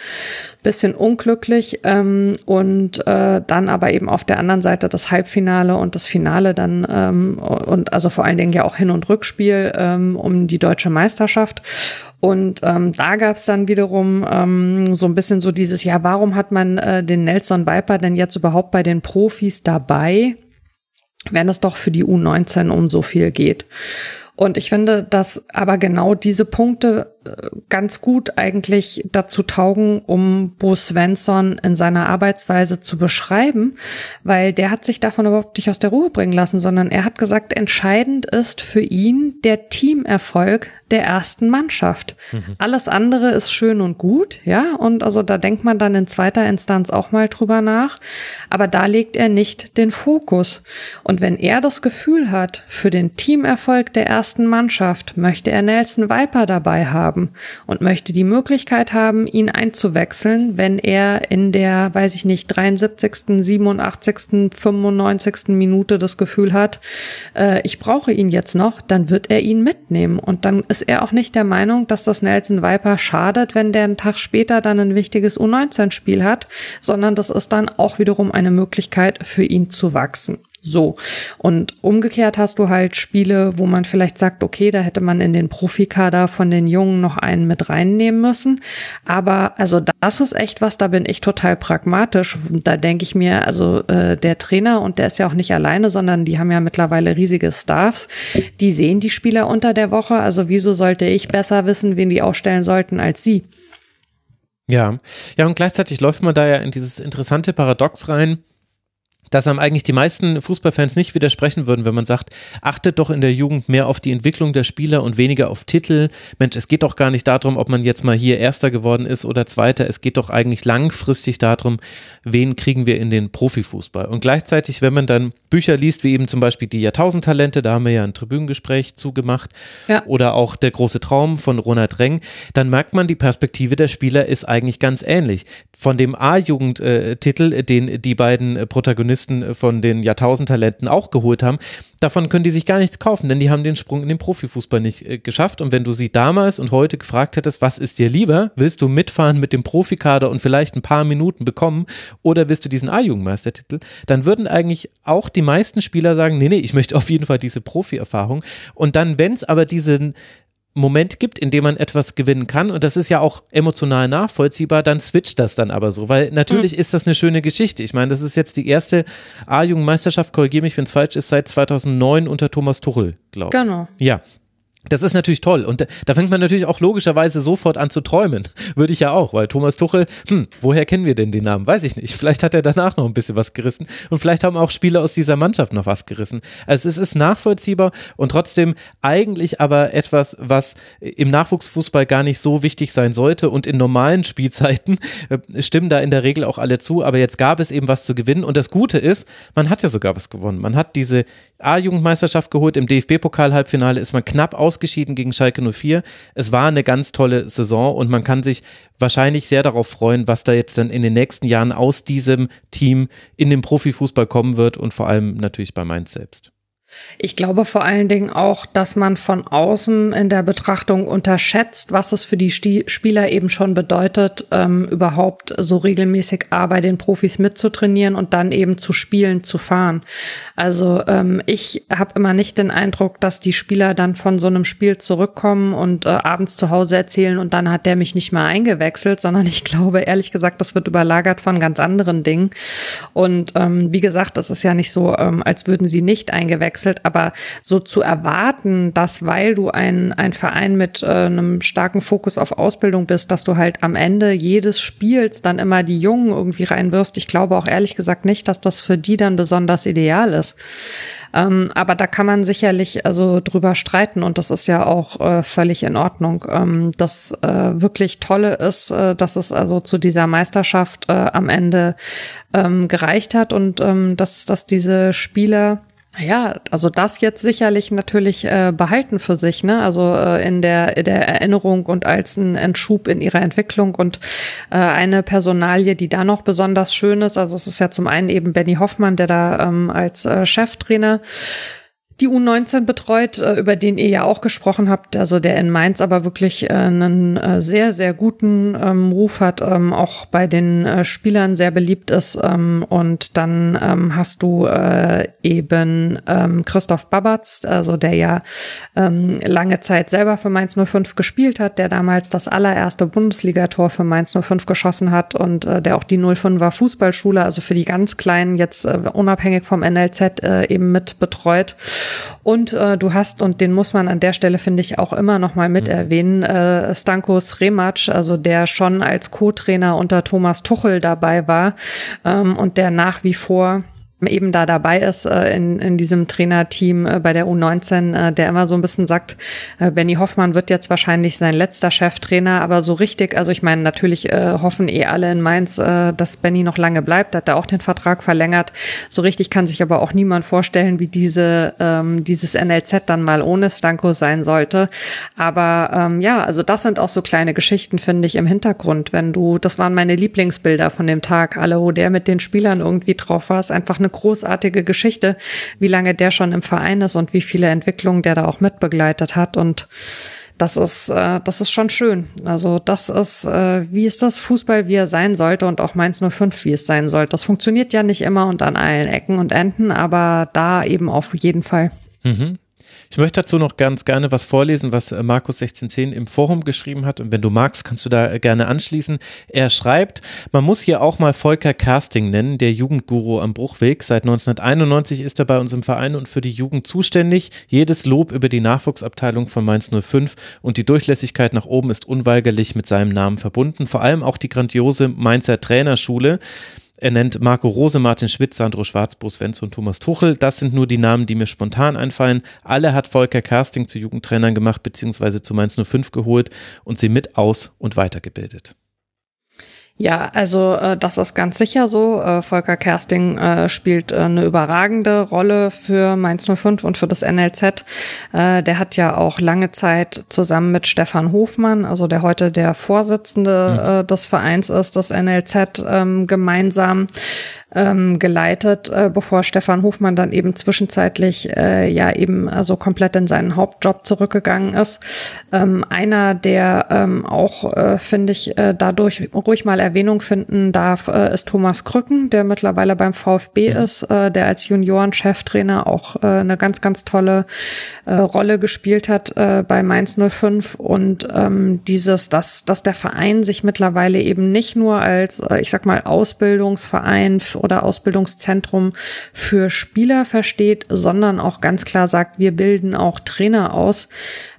Bisschen unglücklich. Ähm, und äh, dann aber eben auf der anderen Seite das Halbfinale und das Finale dann ähm, und also vor allen Dingen ja auch Hin- und Rückspiel ähm, um die deutsche Meisterschaft. Und ähm, da gab es dann wiederum ähm, so ein bisschen so dieses, ja, warum hat man äh, den Nelson Viper denn jetzt überhaupt bei den Profis dabei, wenn es doch für die U19 um so viel geht? Und ich finde, dass aber genau diese Punkte ganz gut eigentlich dazu taugen, um Bo Svensson in seiner Arbeitsweise zu beschreiben, weil der hat sich davon überhaupt nicht aus der Ruhe bringen lassen, sondern er hat gesagt, entscheidend ist für ihn der Teamerfolg der ersten Mannschaft. Mhm. Alles andere ist schön und gut, ja, und also da denkt man dann in zweiter Instanz auch mal drüber nach, aber da legt er nicht den Fokus. Und wenn er das Gefühl hat, für den Teamerfolg der ersten Mannschaft möchte er Nelson Viper dabei haben, haben und möchte die Möglichkeit haben, ihn einzuwechseln, wenn er in der, weiß ich nicht, 73., 87., 95. Minute das Gefühl hat, äh, ich brauche ihn jetzt noch, dann wird er ihn mitnehmen. Und dann ist er auch nicht der Meinung, dass das Nelson Viper schadet, wenn der einen Tag später dann ein wichtiges U19-Spiel hat, sondern das ist dann auch wiederum eine Möglichkeit für ihn zu wachsen. So. Und umgekehrt hast du halt Spiele, wo man vielleicht sagt, okay, da hätte man in den Profikader von den Jungen noch einen mit reinnehmen müssen. Aber also das ist echt was, da bin ich total pragmatisch. Da denke ich mir, also äh, der Trainer, und der ist ja auch nicht alleine, sondern die haben ja mittlerweile riesige Staffs, die sehen die Spieler unter der Woche. Also wieso sollte ich besser wissen, wen die ausstellen sollten als sie? Ja, ja, und gleichzeitig läuft man da ja in dieses interessante Paradox rein dass einem eigentlich die meisten Fußballfans nicht widersprechen würden, wenn man sagt, achtet doch in der Jugend mehr auf die Entwicklung der Spieler und weniger auf Titel. Mensch, es geht doch gar nicht darum, ob man jetzt mal hier Erster geworden ist oder Zweiter. Es geht doch eigentlich langfristig darum, wen kriegen wir in den Profifußball. Und gleichzeitig, wenn man dann Bücher liest, wie eben zum Beispiel die Jahrtausendtalente, da haben wir ja ein Tribünengespräch zugemacht, ja. oder auch der große Traum von Ronald Reng, dann merkt man, die Perspektive der Spieler ist eigentlich ganz ähnlich. Von dem A-Jugendtitel, den die beiden Protagonisten von den Jahrtausendtalenten auch geholt haben, davon können die sich gar nichts kaufen, denn die haben den Sprung in den Profifußball nicht äh, geschafft. Und wenn du sie damals und heute gefragt hättest, was ist dir lieber? Willst du mitfahren mit dem Profikader und vielleicht ein paar Minuten bekommen oder willst du diesen A-Jugendmeistertitel? Dann würden eigentlich auch die meisten Spieler sagen, nee, nee, ich möchte auf jeden Fall diese Profi-Erfahrung. Und dann, wenn es aber diesen Moment gibt, in dem man etwas gewinnen kann, und das ist ja auch emotional nachvollziehbar, dann switcht das dann aber so, weil natürlich mhm. ist das eine schöne Geschichte. Ich meine, das ist jetzt die erste A-Jugendmeisterschaft, korrigiere mich, wenn es falsch ist, seit 2009 unter Thomas Tuchel, glaube ich. Genau. Ja, das ist natürlich toll und da fängt man natürlich auch logischerweise sofort an zu träumen. Würde ich ja auch, weil Thomas Tuchel, hm, woher kennen wir denn den Namen? Weiß ich nicht. Vielleicht hat er danach noch ein bisschen was gerissen und vielleicht haben auch Spieler aus dieser Mannschaft noch was gerissen. Also es ist nachvollziehbar und trotzdem eigentlich aber etwas, was im Nachwuchsfußball gar nicht so wichtig sein sollte und in normalen Spielzeiten äh, stimmen da in der Regel auch alle zu, aber jetzt gab es eben was zu gewinnen und das Gute ist, man hat ja sogar was gewonnen. Man hat diese A-Jugendmeisterschaft geholt, im DFB-Pokal-Halbfinale ist man knapp aus ausgeschieden gegen Schalke 04. Es war eine ganz tolle Saison und man kann sich wahrscheinlich sehr darauf freuen, was da jetzt dann in den nächsten Jahren aus diesem Team in den Profifußball kommen wird und vor allem natürlich bei Mainz selbst. Ich glaube vor allen Dingen auch, dass man von außen in der Betrachtung unterschätzt, was es für die Spieler eben schon bedeutet, ähm, überhaupt so regelmäßig A bei den Profis mitzutrainieren und dann eben zu spielen, zu fahren. Also ähm, ich habe immer nicht den Eindruck, dass die Spieler dann von so einem Spiel zurückkommen und äh, abends zu Hause erzählen und dann hat der mich nicht mehr eingewechselt, sondern ich glaube ehrlich gesagt, das wird überlagert von ganz anderen Dingen. Und ähm, wie gesagt, es ist ja nicht so, ähm, als würden sie nicht eingewechselt gewechselt, aber so zu erwarten, dass weil du ein, ein Verein mit äh, einem starken Fokus auf Ausbildung bist, dass du halt am Ende jedes Spiels dann immer die Jungen irgendwie reinwirfst, ich glaube auch ehrlich gesagt nicht, dass das für die dann besonders ideal ist. Ähm, aber da kann man sicherlich also drüber streiten und das ist ja auch äh, völlig in Ordnung. Ähm, das äh, wirklich Tolle ist, äh, dass es also zu dieser Meisterschaft äh, am Ende ähm, gereicht hat und ähm, dass, dass diese Spieler ja, also das jetzt sicherlich natürlich äh, behalten für sich, ne? Also äh, in der in der Erinnerung und als ein Entschub in ihrer Entwicklung und äh, eine Personalie, die da noch besonders schön ist. Also es ist ja zum einen eben Benny Hoffmann, der da ähm, als äh, Cheftrainer die U19 betreut, äh, über den ihr ja auch gesprochen habt, also der in Mainz aber wirklich äh, einen äh, sehr, sehr guten ähm, Ruf hat, ähm, auch bei den Spielern sehr beliebt ist. Ähm, und dann hast du eben Christoph Babatz, also der ja lange Zeit selber für Mainz 05 gespielt hat, der damals das allererste Bundesligator für Mainz 05 geschossen hat und der auch die 05er Fußballschule, also für die ganz Kleinen jetzt unabhängig vom NLZ eben mit betreut. Und äh, du hast, und den muss man an der Stelle, finde ich, auch immer noch mal mit mhm. erwähnen, äh, Stankos Remac, also der schon als Co-Trainer unter Thomas Tuchel dabei war ähm, und der nach wie vor eben da dabei ist äh, in, in diesem Trainerteam äh, bei der U19, äh, der immer so ein bisschen sagt, äh, Benny Hoffmann wird jetzt wahrscheinlich sein letzter Cheftrainer, aber so richtig, also ich meine, natürlich äh, hoffen eh alle in Mainz, äh, dass Benny noch lange bleibt, hat er auch den Vertrag verlängert. So richtig kann sich aber auch niemand vorstellen, wie diese ähm, dieses NLZ dann mal ohne Stanko sein sollte. Aber ähm, ja, also das sind auch so kleine Geschichten, finde ich, im Hintergrund. Wenn du, das waren meine Lieblingsbilder von dem Tag, alle, wo der mit den Spielern irgendwie drauf war, ist einfach eine eine großartige Geschichte, wie lange der schon im Verein ist und wie viele Entwicklungen der da auch mitbegleitet hat. Und das ist, äh, das ist schon schön. Also das ist, äh, wie ist das Fußball, wie er sein sollte und auch Mainz 05, wie es sein sollte. Das funktioniert ja nicht immer und an allen Ecken und Enden, aber da eben auf jeden Fall. Mhm. Ich möchte dazu noch ganz gerne was vorlesen, was äh, Markus 1610 im Forum geschrieben hat. Und wenn du magst, kannst du da äh, gerne anschließen. Er schreibt, man muss hier auch mal Volker Casting nennen, der Jugendguru am Bruchweg. Seit 1991 ist er bei uns im Verein und für die Jugend zuständig. Jedes Lob über die Nachwuchsabteilung von Mainz 05 und die Durchlässigkeit nach oben ist unweigerlich mit seinem Namen verbunden. Vor allem auch die grandiose Mainzer Trainerschule. Er nennt Marco Rose, Martin Schmidt, Sandro Schwarz, Bruce Wenz und Thomas Tuchel. Das sind nur die Namen, die mir spontan einfallen. Alle hat Volker Casting zu Jugendtrainern gemacht, beziehungsweise zu Mainz 05 geholt und sie mit aus- und weitergebildet. Ja, also äh, das ist ganz sicher so. Äh, Volker Kersting äh, spielt äh, eine überragende Rolle für Mainz 05 und für das NLZ. Äh, der hat ja auch lange Zeit zusammen mit Stefan Hofmann, also der heute der Vorsitzende mhm. äh, des Vereins ist, das NLZ ähm, gemeinsam ähm, geleitet, äh, bevor Stefan Hofmann dann eben zwischenzeitlich äh, ja eben also komplett in seinen Hauptjob zurückgegangen ist. Ähm, einer, der ähm, auch, äh, finde ich, äh, dadurch ruhig mal Erwähnung finden darf, äh, ist Thomas Krücken, der mittlerweile beim VfB mhm. ist, äh, der als Junioren-Cheftrainer auch äh, eine ganz, ganz tolle äh, Rolle gespielt hat äh, bei Mainz 05 und ähm, dieses, dass, dass der Verein sich mittlerweile eben nicht nur als, äh, ich sag mal, Ausbildungsverein oder Ausbildungszentrum für Spieler versteht, sondern auch ganz klar sagt, wir bilden auch Trainer aus.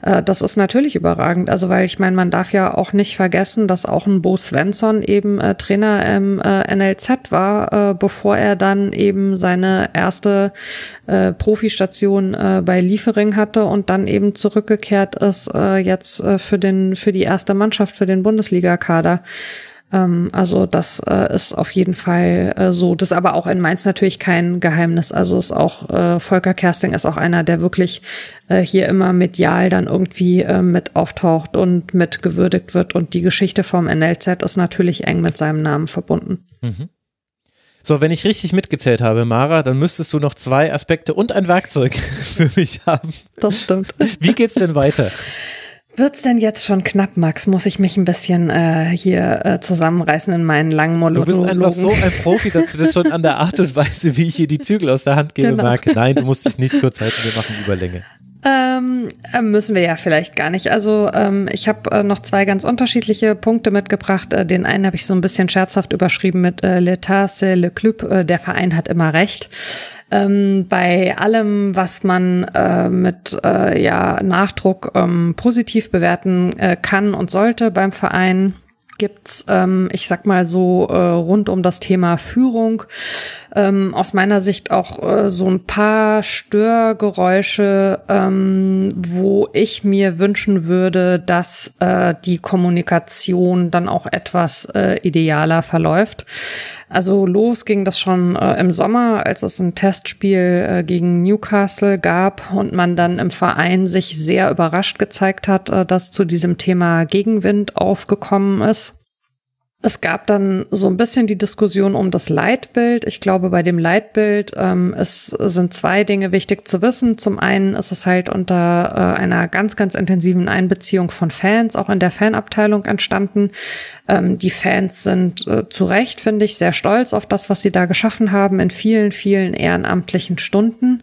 Äh, das ist natürlich überragend. Also, weil ich meine, man darf ja auch nicht vergessen, dass auch ein Bo Svensson eben äh, Trainer im äh, NLZ war, bevor er dann eben seine erste Profistation bei Liefering hatte und dann eben zurückgekehrt ist jetzt für den für die erste Mannschaft für den Bundesligakader. Also das äh, ist auf jeden Fall äh, so. Das ist aber auch in Mainz natürlich kein Geheimnis. Also ist auch äh, Volker Kersting ist auch einer, der wirklich äh, hier immer medial dann irgendwie äh, mit auftaucht und mit gewürdigt wird. Und die Geschichte vom NLZ ist natürlich eng mit seinem Namen verbunden. Mhm. So, wenn ich richtig mitgezählt habe, Mara, dann müsstest du noch zwei Aspekte und ein Werkzeug für mich haben. Das stimmt. Wie geht's denn weiter? Wird's denn jetzt schon knapp, Max? Muss ich mich ein bisschen äh, hier äh, zusammenreißen in meinen langen Du Monologen? bist einfach so ein Profi, dass du das schon an der Art und Weise, wie ich hier die Zügel aus der Hand gebe, Genau. merke. Nein, du musst dich nicht kurz halten, wir machen Überlänge. Ähm, äh, müssen wir ja vielleicht gar nicht. Also ähm, ich habe äh, noch zwei ganz unterschiedliche Punkte mitgebracht. Äh, den einen habe ich so ein bisschen scherzhaft überschrieben mit äh, L'État, c'est le club. Äh, der Verein hat immer recht. Ähm, bei allem, was man äh, mit äh, ja, Nachdruck ähm, positiv bewerten äh, kann und sollte beim Verein, gibt's, ähm, ich sag mal so, äh, rund um das Thema Führung ähm, aus meiner Sicht auch äh, so ein paar Störgeräusche, ähm, wo ich mir wünschen würde, dass äh, die Kommunikation dann auch etwas äh, idealer verläuft. Also los ging das schon äh, im Sommer, als es ein Testspiel äh, gegen Newcastle gab und man dann im Verein sich sehr überrascht gezeigt hat, äh, dass zu diesem Thema Gegenwind aufgekommen ist. Es gab dann so ein bisschen die Diskussion um das Leitbild. Ich glaube, bei dem Leitbild ähm, es sind zwei Dinge wichtig zu wissen. Zum einen ist es halt unter äh, einer ganz, ganz intensiven Einbeziehung von Fans, auch in der Fanabteilung entstanden. Ähm, die Fans sind äh, zu Recht, finde ich, sehr stolz auf das, was sie da geschaffen haben in vielen, vielen ehrenamtlichen Stunden.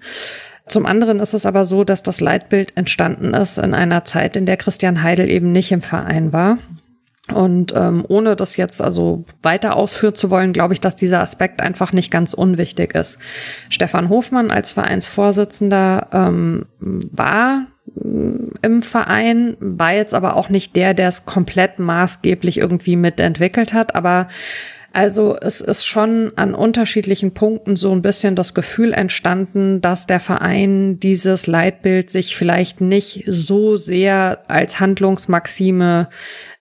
Zum anderen ist es aber so, dass das Leitbild entstanden ist in einer Zeit, in der Christian Heidel eben nicht im Verein war. Und ähm, ohne das jetzt also weiter ausführen zu wollen, glaube ich, dass dieser Aspekt einfach nicht ganz unwichtig ist. Stefan Hofmann als Vereinsvorsitzender ähm, war mm, im Verein, war jetzt aber auch nicht der, der es komplett maßgeblich irgendwie mitentwickelt hat, aber also es ist schon an unterschiedlichen Punkten so ein bisschen das Gefühl entstanden, dass der Verein dieses Leitbild sich vielleicht nicht so sehr als Handlungsmaxime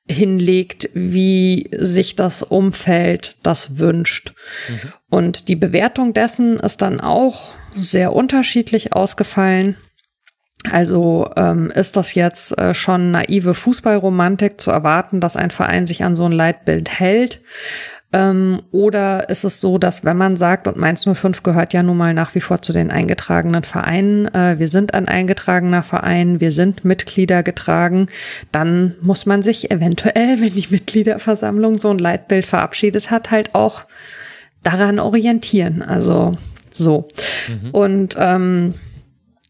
hinlegt, wie sich das Umfeld das wünscht. Und die Bewertung dessen ist dann auch sehr unterschiedlich ausgefallen. Also ähm, ist das jetzt äh, schon naive Fußballromantik zu erwarten, dass ein Verein sich an so ein Leitbild hält? Ähm, oder ist es so, dass wenn man sagt, und Mainz 05 gehört ja nun mal nach wie vor zu den eingetragenen Vereinen, äh, wir sind ein eingetragener Verein, wir sind Mitglieder getragen, dann muss man sich eventuell, wenn die Mitgliederversammlung so ein Leitbild verabschiedet hat, halt auch daran orientieren. Also so. Und ähm,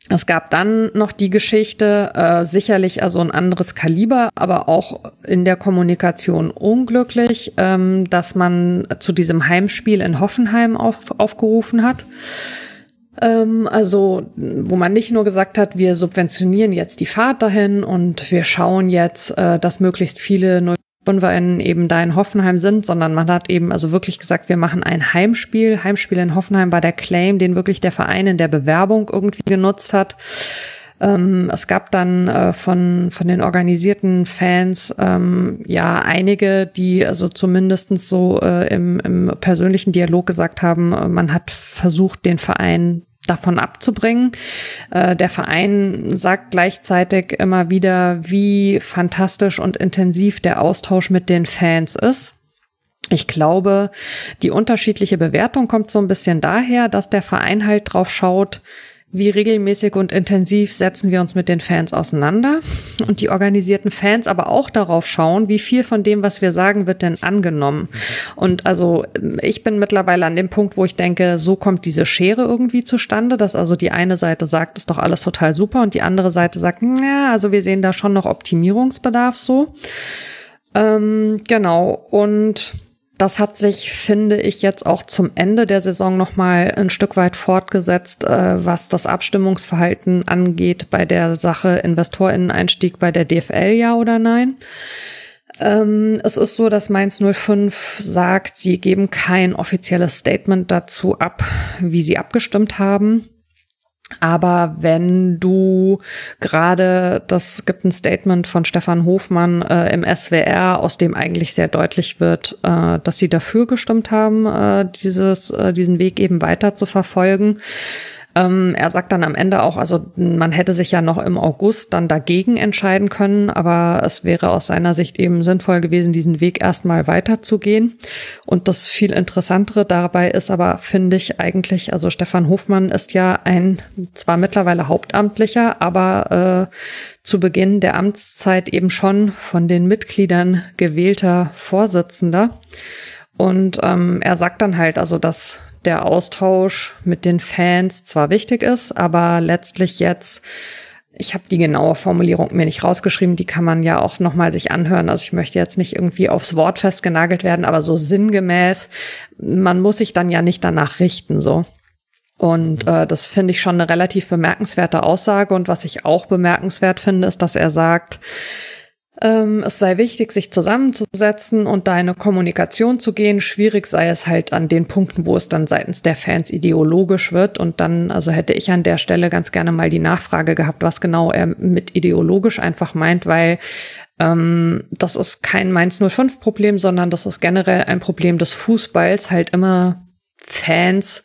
es gab dann noch die Geschichte, äh, sicherlich also ein anderes Kaliber, aber auch in der Kommunikation unglücklich, ähm, dass man zu diesem Heimspiel in Hoffenheim auf, aufgerufen hat. Ähm, also, wo man nicht nur gesagt hat, wir subventionieren jetzt die Fahrt dahin und wir schauen jetzt, äh, dass möglichst viele 05ern eben da in Hoffenheim sind, sondern man hat eben also wirklich gesagt, wir machen ein Heimspiel. Heimspiel in Hoffenheim war der Claim, den wirklich der Verein in der Bewerbung irgendwie genutzt hat. Ähm, es gab dann äh, von, von den organisierten Fans ähm, ja einige, die also zumindestens so äh, im, im persönlichen Dialog gesagt haben, äh, man hat versucht, den Verein davon abzubringen. Äh, der Verein sagt gleichzeitig immer wieder, wie fantastisch und intensiv der Austausch mit den Fans ist. Ich glaube, die unterschiedliche Bewertung kommt so ein bisschen daher, dass der Verein halt drauf schaut, wie regelmäßig und intensiv setzen wir uns mit den Fans auseinander und die organisierten Fans aber auch darauf schauen, wie viel von dem, was wir sagen, wird denn angenommen. Und also ich bin mittlerweile an dem Punkt, wo ich denke, so kommt diese Schere irgendwie zustande, dass also die eine Seite sagt, ist doch alles total super und die andere Seite sagt, ja, also wir sehen da schon noch Optimierungsbedarf so. Ähm, genau. Und das hat sich, finde ich, jetzt auch zum Ende der Saison nochmal ein Stück weit fortgesetzt, äh, was das Abstimmungsverhalten angeht bei der Sache Investorinneneinstieg bei der DFL, ja oder nein. Ähm, es ist so, dass Mainz 05 sagt, sie geben kein offizielles Statement dazu ab, wie sie abgestimmt haben. Aber wenn du gerade, das gibt ein Statement von Stefan Hofmann äh, im SWR, aus dem eigentlich sehr deutlich wird, äh, dass sie dafür gestimmt haben, äh, dieses, äh, diesen Weg eben weiter zu verfolgen. Ähm, er sagt dann am Ende auch, also man hätte sich ja noch im August dann dagegen entscheiden können, aber es wäre aus seiner Sicht eben sinnvoll gewesen, diesen Weg erstmal weiterzugehen. Und das viel Interessantere dabei ist aber, finde ich eigentlich, also Stefan Hofmann ist ja ein zwar mittlerweile Hauptamtlicher, aber äh, zu Beginn der Amtszeit eben schon von den Mitgliedern gewählter Vorsitzender. Und ähm, er sagt dann halt, also dass der Austausch mit den Fans zwar wichtig ist, aber letztlich jetzt ich habe die genaue Formulierung mir nicht rausgeschrieben, die kann man ja auch nochmal sich anhören. Also ich möchte jetzt nicht irgendwie aufs Wort festgenagelt werden, aber so sinngemäß, man muss sich dann ja nicht danach richten, so. Und mhm. äh, das finde ich schon eine relativ bemerkenswerte Aussage. Und was ich auch bemerkenswert finde, ist, dass er sagt, es sei wichtig, sich zusammenzusetzen und da eine Kommunikation zu gehen. Schwierig sei es halt an den Punkten, wo es dann seitens der Fans ideologisch wird. Und dann, also hätte ich an der Stelle ganz gerne mal die Nachfrage gehabt, was genau er mit ideologisch einfach meint, weil ähm, das ist kein Mainz 05 Problem, sondern das ist generell ein Problem des Fußballs, halt immer Fans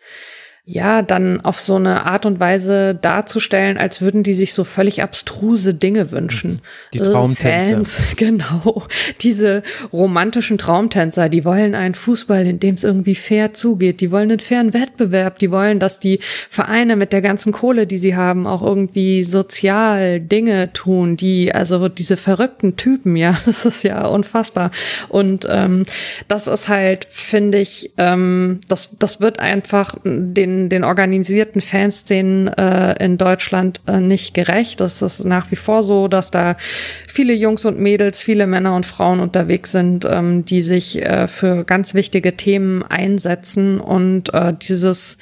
ja, dann auf so eine Art und Weise darzustellen, als würden die sich so völlig abstruse Dinge wünschen. Die Traumtänzer. Fans, genau. Diese romantischen Traumtänzer, die wollen einen Fußball, in dem es irgendwie fair zugeht. Die wollen einen fairen Wettbewerb. Die wollen, dass die Vereine mit der ganzen Kohle, die sie haben, auch irgendwie sozial Dinge tun, die, also diese verrückten Typen, ja, das ist ja unfassbar. Und ähm, das ist halt, finde ich, ähm, das, das wird einfach den den, den organisierten Fanszenen äh, in Deutschland äh, nicht gerecht. Das ist nach wie vor so, dass da viele Jungs und Mädels, viele Männer und Frauen unterwegs sind, ähm, die sich äh, für ganz wichtige Themen einsetzen und äh, dieses,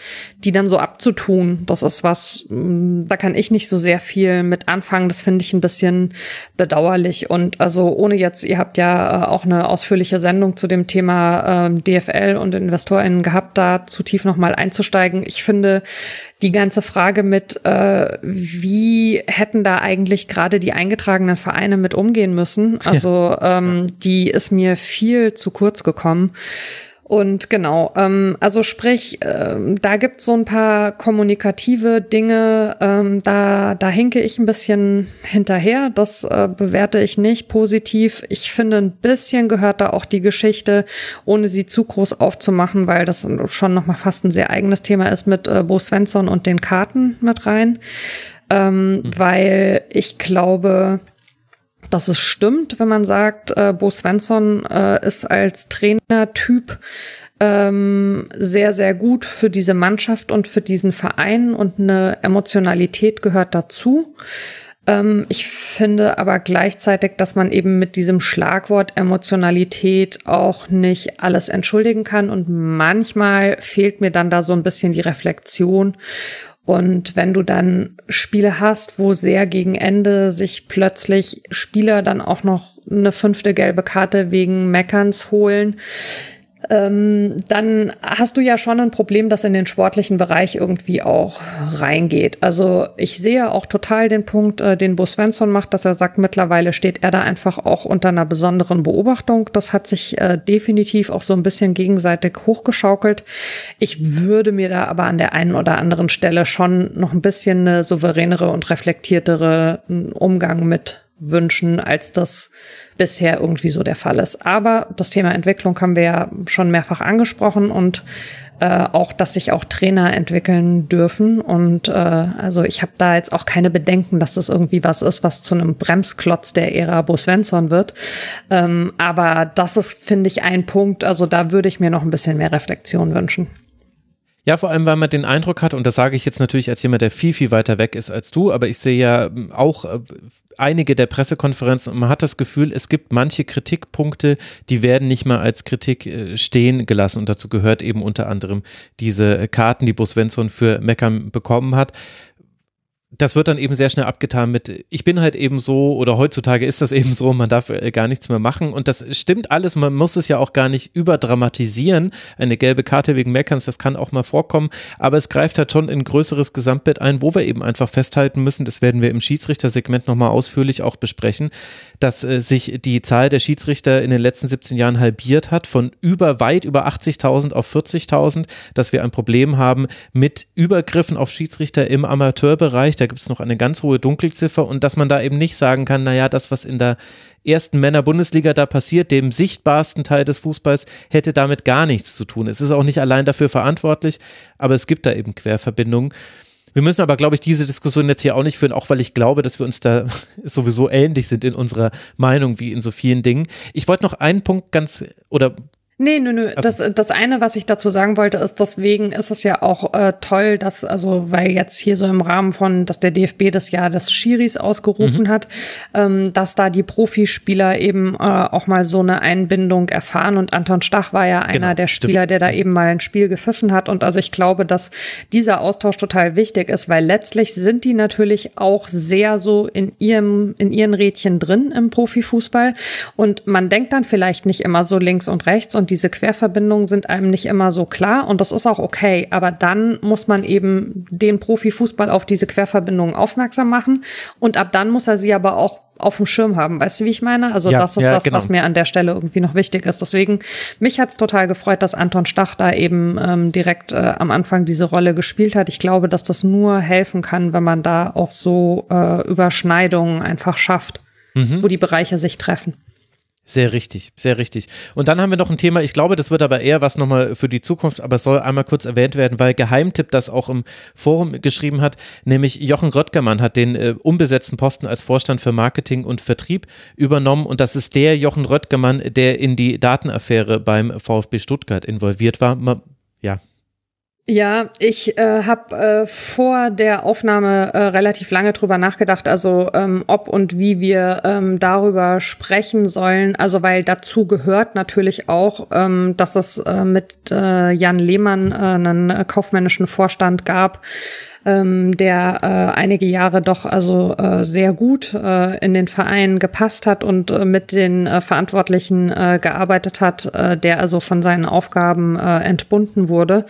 die dann so abzutun, das ist was, mm, da kann ich nicht so sehr viel mit anfangen. Das finde ich ein bisschen bedauerlich. Und also ohne jetzt, ihr habt ja äh, auch eine ausführliche Sendung zu dem Thema äh, DFL und InvestorInnen gehabt, da zu tief nochmal einzusteigen. Ich finde die ganze Frage mit, äh, wie hätten da eigentlich gerade die eingetragenen Vereine mit umgehen müssen, also ähm, die ist mir viel zu kurz gekommen. Und genau, ähm, also sprich, ähm, da gibt's so ein paar kommunikative Dinge, ähm, da, da hinke ich ein bisschen hinterher. Das äh, bewerte ich nicht positiv. Ich finde, ein bisschen gehört da auch die Geschichte, ohne sie zu groß aufzumachen, weil das schon nochmal fast ein sehr eigenes Thema ist mit äh, Bo Svensson und den Karten mit rein. Ähm, mhm. Weil ich glaube, dass es stimmt, wenn man sagt, äh, Bo Svensson äh, ist als Trainertyp ähm, sehr, sehr gut für diese Mannschaft und für diesen Verein und eine Emotionalität gehört dazu. Ähm, ich finde aber gleichzeitig, dass man eben mit diesem Schlagwort Emotionalität auch nicht alles entschuldigen kann und manchmal fehlt mir dann da so ein bisschen die Reflexion und wenn du dann Spiele hast, wo sehr gegen Ende sich plötzlich Spieler dann auch noch eine fünfte gelbe Karte wegen Meckerns holen, ähm, dann hast du ja schon ein Problem, das in den sportlichen Bereich irgendwie auch reingeht. Also ich sehe auch total den Punkt, äh, den Bo Svensson macht, dass er sagt, mittlerweile steht er da einfach auch unter einer besonderen Beobachtung. Das hat sich äh, definitiv auch so ein bisschen gegenseitig hochgeschaukelt. Ich würde mir da aber an der einen oder anderen Stelle schon noch ein bisschen eine souveränere und reflektiertere Umgang mit wünschen, als das bisher irgendwie so der Fall ist. Aber das Thema Entwicklung haben wir ja schon mehrfach angesprochen und äh, auch, dass sich auch Trainer entwickeln dürfen. Und äh, also ich habe da jetzt auch keine Bedenken, dass das irgendwie was ist, was zu einem Bremsklotz der Ära Bo Svensson wird. Ähm, aber das ist, finde ich, ein Punkt. Also da würde ich mir noch ein bisschen mehr Reflexion wünschen. Ja, vor allem, weil man den Eindruck hat, und das sage ich jetzt natürlich als jemand, der viel, viel weiter weg ist als du, aber ich sehe ja ähm, auch äh, einige der Pressekonferenzen und man hat das Gefühl, es gibt manche Kritikpunkte, die werden nicht mal als Kritik äh, stehen gelassen. Und dazu gehört eben unter anderem diese Karten, die Bo Svensson für Meckern bekommen hat das wird dann eben sehr schnell abgetan mit, ich bin halt eben so oder heutzutage ist das eben so, man darf äh, gar nichts mehr machen. Und das stimmt alles, man muss es ja auch gar nicht überdramatisieren. Eine gelbe Karte wegen Meckerns, das kann auch mal vorkommen, aber es greift halt schon in ein größeres Gesamtbild ein, wo wir eben einfach festhalten müssen, das werden wir im Schiedsrichtersegment nochmal ausführlich auch besprechen, dass äh, sich die Zahl der Schiedsrichter in den letzten 17 Jahren halbiert hat, von über weit über 80.000 auf 40.000, dass wir ein Problem haben mit Übergriffen auf Schiedsrichter im Amateurbereich. Da gibt es noch eine ganz hohe Dunkelziffer und dass man da eben nicht sagen kann, naja, das, was in der ersten Männer-Bundesliga da passiert, dem sichtbarsten Teil des Fußballs, hätte damit gar nichts zu tun. Es ist auch nicht allein dafür verantwortlich, aber es gibt da eben Querverbindungen. Wir müssen aber, glaube ich, diese Diskussion jetzt hier auch nicht führen, auch weil ich glaube, dass wir uns da sowieso ähnlich sind in unserer Meinung wie in so vielen Dingen. Ich wollte noch einen Punkt ganz oder Nee, nö, nö. Also, das, das eine, was ich dazu sagen wollte, ist, deswegen ist es ja auch äh, toll, dass, also, weil jetzt hier so im Rahmen von, dass der DFB das Jahr des Schiris ausgerufen mhm. hat, ähm, dass da die Profispieler eben äh, auch mal so eine Einbindung erfahren. Und Anton Stach war ja einer genau, der Spieler, stimmt. der da eben mal ein Spiel gepfiffen hat. Und also ich glaube, dass dieser Austausch total wichtig ist, weil letztlich sind die natürlich auch sehr so in ihrem, in ihren Rädchen drin im Profifußball. Und man denkt dann vielleicht nicht immer so links und rechts und diese Querverbindungen sind einem nicht immer so klar und das ist auch okay. Aber dann muss man eben den Profifußball auf diese Querverbindungen aufmerksam machen und ab dann muss er sie aber auch auf dem Schirm haben. Weißt du, wie ich meine? Also ja, das ist ja, das, genau. was mir an der Stelle irgendwie noch wichtig ist. Deswegen, mich hat's total gefreut, dass Anton Stach da eben ähm, direkt äh, am Anfang diese Rolle gespielt hat. Ich glaube, dass das nur helfen kann, wenn man da auch so äh, Überschneidungen einfach schafft, mhm. wo die Bereiche sich treffen. Sehr richtig, sehr richtig. Und dann haben wir noch ein Thema, ich glaube, das wird aber eher was nochmal für die Zukunft, aber es soll einmal kurz erwähnt werden, weil Geheimtipp das auch im Forum geschrieben hat, nämlich Jochen Röttgermann hat den äh, unbesetzten Posten als Vorstand für Marketing und Vertrieb übernommen und das ist der Jochen Röttgermann, der in die Datenaffäre beim VfB Stuttgart involviert war. Ja, ja, ich äh, habe äh, vor der Aufnahme äh, relativ lange drüber nachgedacht, also ähm, ob und wie wir ähm, darüber sprechen sollen. Also weil dazu gehört natürlich auch, ähm, dass es äh, mit äh, Jan Lehmann äh, einen kaufmännischen Vorstand gab, ähm, der äh, einige Jahre doch also äh, sehr gut äh, in den Verein gepasst hat und äh, mit den äh, Verantwortlichen äh, gearbeitet hat, äh, der also von seinen Aufgaben äh, entbunden wurde,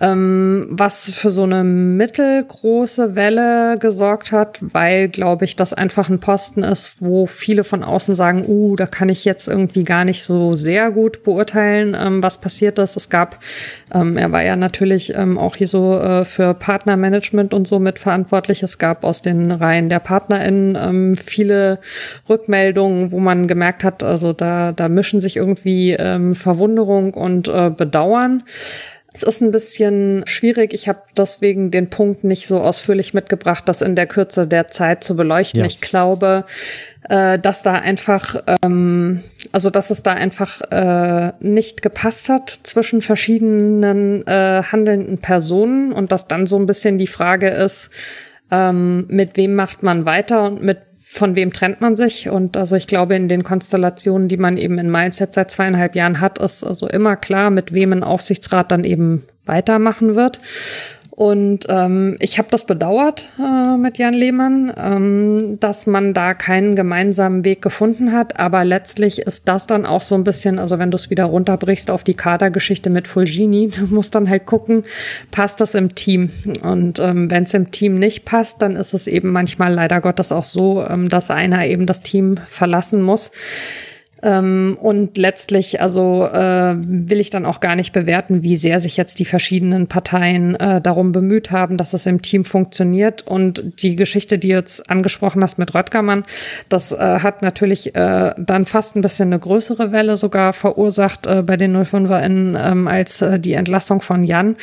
ähm, was für so eine mittelgroße Welle gesorgt hat, weil, glaube ich, das einfach ein Posten ist, wo viele von außen sagen, uh, da kann ich jetzt irgendwie gar nicht so sehr gut beurteilen, ähm, was passiert ist. Es gab, ähm, er war ja natürlich ähm, auch hier so äh, für Partnermanagement Management und so mitverantwortlich. Es gab aus den Reihen der PartnerInnen ähm, viele Rückmeldungen, wo man gemerkt hat, also da, da mischen sich irgendwie ähm, Verwunderung und äh, Bedauern. Es ist ein bisschen schwierig. Ich habe deswegen den Punkt nicht so ausführlich mitgebracht, das in der Kürze der Zeit zu beleuchten. Ja. Ich glaube, äh, dass da einfach, ähm, also dass es da einfach äh, nicht gepasst hat zwischen verschiedenen äh, handelnden Personen und dass dann so ein bisschen die Frage ist, ähm, mit wem macht man weiter und mit von wem trennt man sich? Und also ich glaube, in den Konstellationen, die man eben in Mainz jetzt seit zweieinhalb Jahren hat, ist also immer klar, mit wem ein Aufsichtsrat dann eben weitermachen wird. Und ähm, ich habe das bedauert äh, mit Jan Lehmann, ähm, dass man da keinen gemeinsamen Weg gefunden hat. Aber letztlich ist das dann auch so ein bisschen, also wenn du es wieder runterbrichst auf die Kadergeschichte mit Fulgini, du musst dann halt gucken, passt das im Team? Und ähm, wenn es im Team nicht passt, dann ist es eben manchmal leider Gottes auch so, ähm, dass einer eben das Team verlassen muss. Ähm, und letztlich, also äh, will ich dann auch gar nicht bewerten, wie sehr sich jetzt die verschiedenen Parteien äh, darum bemüht haben, dass es im Team funktioniert. Und die Geschichte, die du jetzt angesprochen hast mit Röttgermann, das äh, hat natürlich äh, dann fast ein bisschen eine größere Welle sogar verursacht äh, bei den 05erInnen ähm, als äh, die Entlassung von Jan.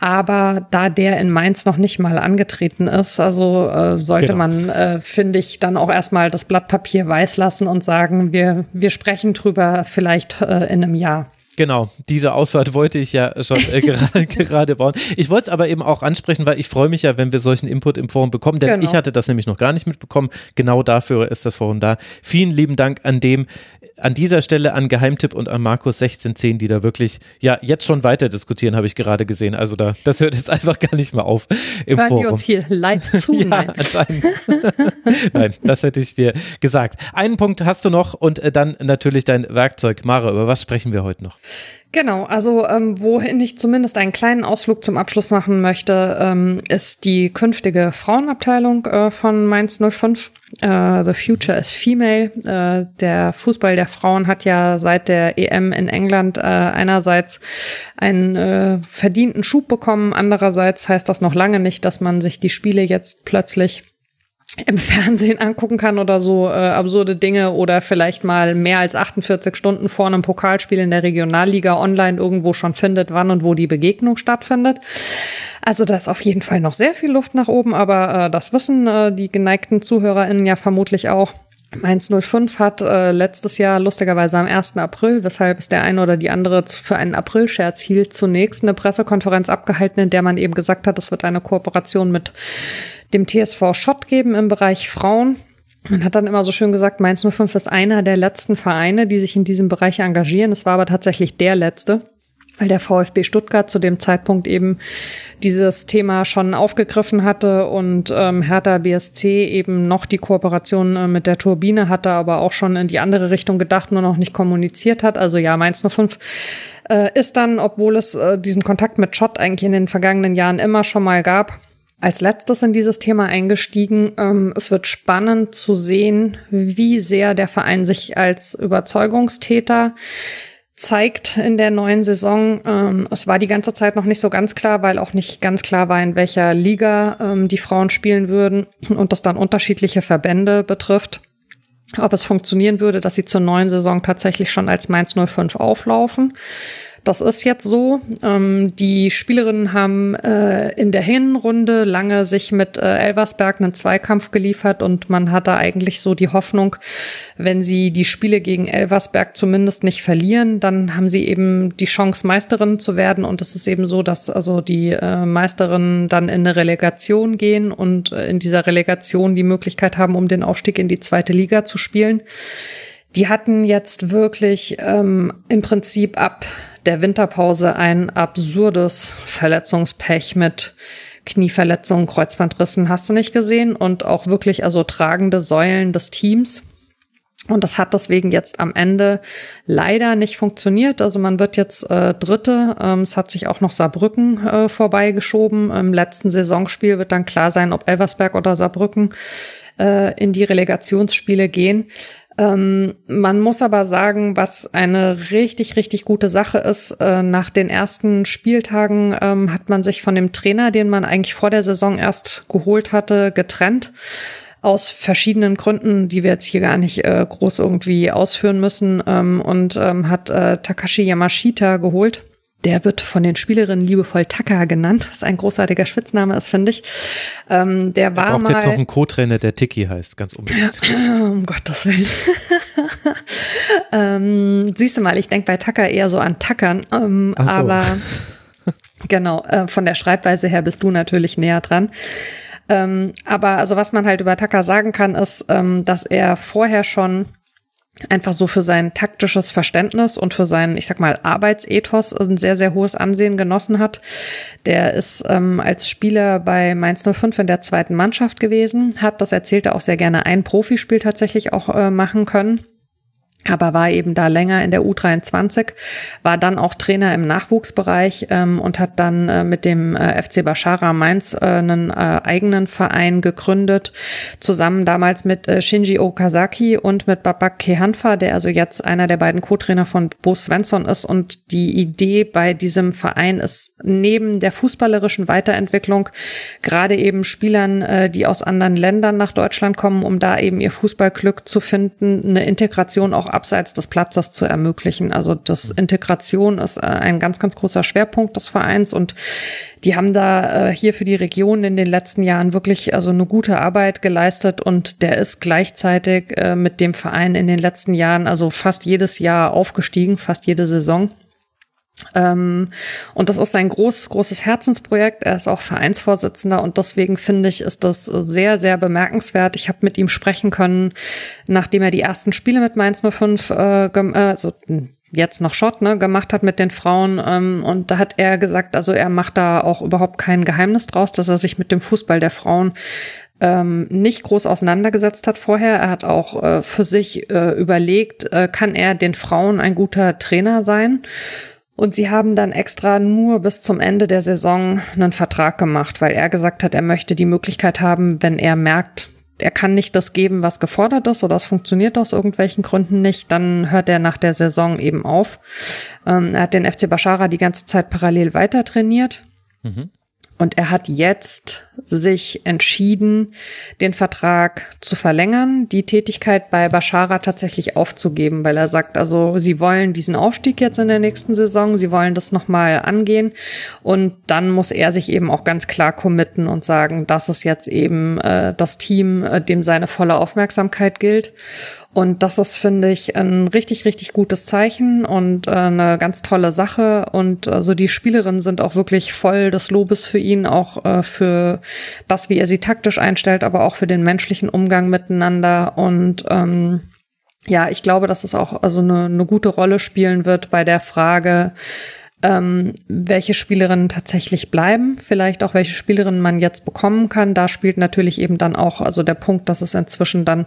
Aber da der in Mainz noch nicht mal angetreten ist, also sollte genau. man, finde ich, dann auch erstmal das Blatt Papier weiß lassen und sagen, wir, wir sprechen drüber vielleicht äh, in einem Jahr. Genau, diese Ausfahrt wollte ich ja schon äh, gerade, gerade bauen. Ich wollte es aber eben auch ansprechen, weil ich freue mich ja, wenn wir solchen Input im Forum bekommen, denn Genau. ich hatte das nämlich noch gar nicht mitbekommen. Genau dafür ist das Forum da. Vielen lieben Dank an dem, an dieser Stelle an Geheimtipp und an Markus 1610, die da wirklich ja jetzt schon weiter diskutieren, habe ich gerade gesehen. Also da, das hört jetzt einfach gar nicht mehr auf im Hören Forum. uns hier live zu? Ja, Nein. Nein, das hätte ich dir gesagt. Einen Punkt hast du noch und äh, dann natürlich dein Werkzeug. Mara, über was sprechen wir heute noch? Genau, also ähm, wohin ich zumindest einen kleinen Ausflug zum Abschluss machen möchte, ähm, ist die künftige Frauenabteilung äh, von Mainz 05. Äh, The Future is Female. Äh, der Fußball der Frauen hat ja seit der EM in England äh, einerseits einen äh, verdienten Schub bekommen, andererseits heißt das noch lange nicht, dass man sich die Spiele jetzt plötzlich im Fernsehen angucken kann oder so äh, absurde Dinge oder vielleicht mal mehr als 48 Stunden vor einem Pokalspiel in der Regionalliga online irgendwo schon findet, wann und wo die Begegnung stattfindet. Also da ist auf jeden Fall noch sehr viel Luft nach oben, aber äh, das wissen äh, die geneigten ZuhörerInnen ja vermutlich auch. Mainz 05 hat äh, letztes Jahr lustigerweise am 1. April, weshalb es der eine oder die andere für einen April-Scherz hielt, zunächst eine Pressekonferenz abgehalten, in der man eben gesagt hat, es wird eine Kooperation mit dem TSV Schott geben im Bereich Frauen. Man hat dann immer so schön gesagt, Mainz 05 ist einer der letzten Vereine, die sich in diesem Bereich engagieren. Es war aber tatsächlich der letzte, weil der VfB Stuttgart zu dem Zeitpunkt eben dieses Thema schon aufgegriffen hatte und ähm, Hertha BSC eben noch die Kooperation äh, mit der Turbine hatte, aber auch schon in die andere Richtung gedacht, nur noch nicht kommuniziert hat. Also ja, Mainz 05 äh, ist dann, obwohl es äh, diesen Kontakt mit Schott eigentlich in den vergangenen Jahren immer schon mal gab, als letztes in dieses Thema eingestiegen. Ähm, es wird spannend zu sehen, wie sehr der Verein sich als Überzeugungstäter zeigt in der neuen Saison. Ähm, es war die ganze Zeit noch nicht so ganz klar, weil auch nicht ganz klar war, in welcher Liga ähm, die Frauen spielen würden und das dann unterschiedliche Verbände betrifft. Ob es funktionieren würde, dass sie zur neuen Saison tatsächlich schon als Mainz 05 auflaufen. Das ist jetzt so. Ähm, die Spielerinnen haben äh, in der Hinrunde lange sich mit äh, Elversberg einen Zweikampf geliefert und man hatte eigentlich so die Hoffnung, wenn sie die Spiele gegen Elversberg zumindest nicht verlieren, dann haben sie eben die Chance, Meisterin zu werden. Und es ist eben so, dass also die äh, Meisterinnen dann in eine Relegation gehen und äh, in dieser Relegation die Möglichkeit haben, um den Aufstieg in die zweite Liga zu spielen. Die hatten jetzt wirklich ähm, im Prinzip ab der Winterpause ein absurdes Verletzungspech mit Knieverletzungen, Kreuzbandrissen, hast du nicht gesehen und auch wirklich also tragende Säulen des Teams. Und das hat deswegen jetzt am Ende leider nicht funktioniert. Also man wird jetzt äh, Dritte. Ähm, es hat sich auch noch Saarbrücken äh, vorbeigeschoben. Im letzten Saisonspiel wird dann klar sein, ob Elversberg oder Saarbrücken äh, in die Relegationsspiele gehen. Ähm, man muss aber sagen, was eine richtig, richtig gute Sache ist, äh, nach den ersten Spieltagen ähm, hat man sich von dem Trainer, den man eigentlich vor der Saison erst geholt hatte, getrennt. Aus verschiedenen Gründen, die wir jetzt hier gar nicht äh, groß irgendwie ausführen müssen, ähm, und ähm, hat äh, Takashi Yamashita geholt. Der wird von den Spielerinnen liebevoll Taka genannt, was ein großartiger Spitzname ist, finde ich. Ähm, der war Braucht mal jetzt noch einen Co-Trainer, der Tiki heißt, ganz unbedingt. um Gottes Willen. ähm, siehst du mal, ich denke bei Tacker eher so an Tackern, ähm, so. aber genau, äh, von der Schreibweise her bist du natürlich näher dran. Ähm, aber also was man halt über Tacker sagen kann, ist, ähm, dass er vorher schon einfach so für sein taktisches Verständnis und für seinen, ich sag mal, Arbeitsethos ein sehr, sehr hohes Ansehen genossen hat. Der ist ähm, als Spieler bei Mainz 05 in der zweiten Mannschaft gewesen, hat, das erzählt er auch sehr gerne, ein Profispiel tatsächlich auch äh, machen können aber war eben da länger in der U23, war dann auch Trainer im Nachwuchsbereich ähm, und hat dann äh, mit dem äh, FC Bashara Mainz äh, einen äh, eigenen Verein gegründet, zusammen damals mit äh, Shinji Okazaki und mit Babak Kehanfa, der also jetzt einer der beiden Co-Trainer von Bo Svensson ist. Und die Idee bei diesem Verein ist neben der fußballerischen Weiterentwicklung gerade eben Spielern, äh, die aus anderen Ländern nach Deutschland kommen, um da eben ihr Fußballglück zu finden, eine Integration auch abseits des Platzes zu ermöglichen. Also das Integration ist äh, ein ganz, ganz großer Schwerpunkt des Vereins und die haben da äh, hier für die Region in den letzten Jahren wirklich also eine gute Arbeit geleistet und der ist gleichzeitig äh, mit dem Verein in den letzten Jahren also fast jedes Jahr aufgestiegen, fast jede Saison. Ähm, und das ist ein großes, großes Herzensprojekt. Er ist auch Vereinsvorsitzender und deswegen finde ich, ist das sehr, sehr bemerkenswert. Ich habe mit ihm sprechen können, nachdem er die ersten Spiele mit Mainz 05, äh, also jetzt noch Schott, ne, gemacht hat mit den Frauen. Ähm, und da hat er gesagt, also er macht da auch überhaupt kein Geheimnis draus, dass er sich mit dem Fußball der Frauen ähm, nicht groß auseinandergesetzt hat vorher. Er hat auch äh, für sich äh, überlegt, äh, kann er den Frauen ein guter Trainer sein? Und sie haben dann extra nur bis zum Ende der Saison einen Vertrag gemacht, weil er gesagt hat, er möchte die Möglichkeit haben, wenn er merkt, er kann nicht das geben, was gefordert ist oder es funktioniert aus irgendwelchen Gründen nicht, dann hört er nach der Saison eben auf. Ähm, er hat den FC Bashara die ganze Zeit parallel weiter trainiert. Mhm. Und er hat jetzt sich entschieden, den Vertrag zu verlängern, die Tätigkeit bei Bashara tatsächlich aufzugeben, weil er sagt, also sie wollen diesen Aufstieg jetzt in der nächsten Saison, sie wollen das nochmal angehen und dann muss er sich eben auch ganz klar committen und sagen, das ist jetzt eben äh, das Team, äh, dem seine volle Aufmerksamkeit gilt. Und das ist, finde ich, ein richtig, richtig gutes Zeichen und äh, eine ganz tolle Sache. Und also die Spielerinnen sind auch wirklich voll des Lobes für ihn, auch äh, für das, wie er sie taktisch einstellt, aber auch für den menschlichen Umgang miteinander. Und ähm, ja, ich glaube, dass es auch also eine, eine gute Rolle spielen wird bei der Frage, ähm, welche Spielerinnen tatsächlich bleiben, vielleicht auch welche Spielerinnen man jetzt bekommen kann. Da spielt natürlich eben dann auch, also der Punkt, dass es inzwischen dann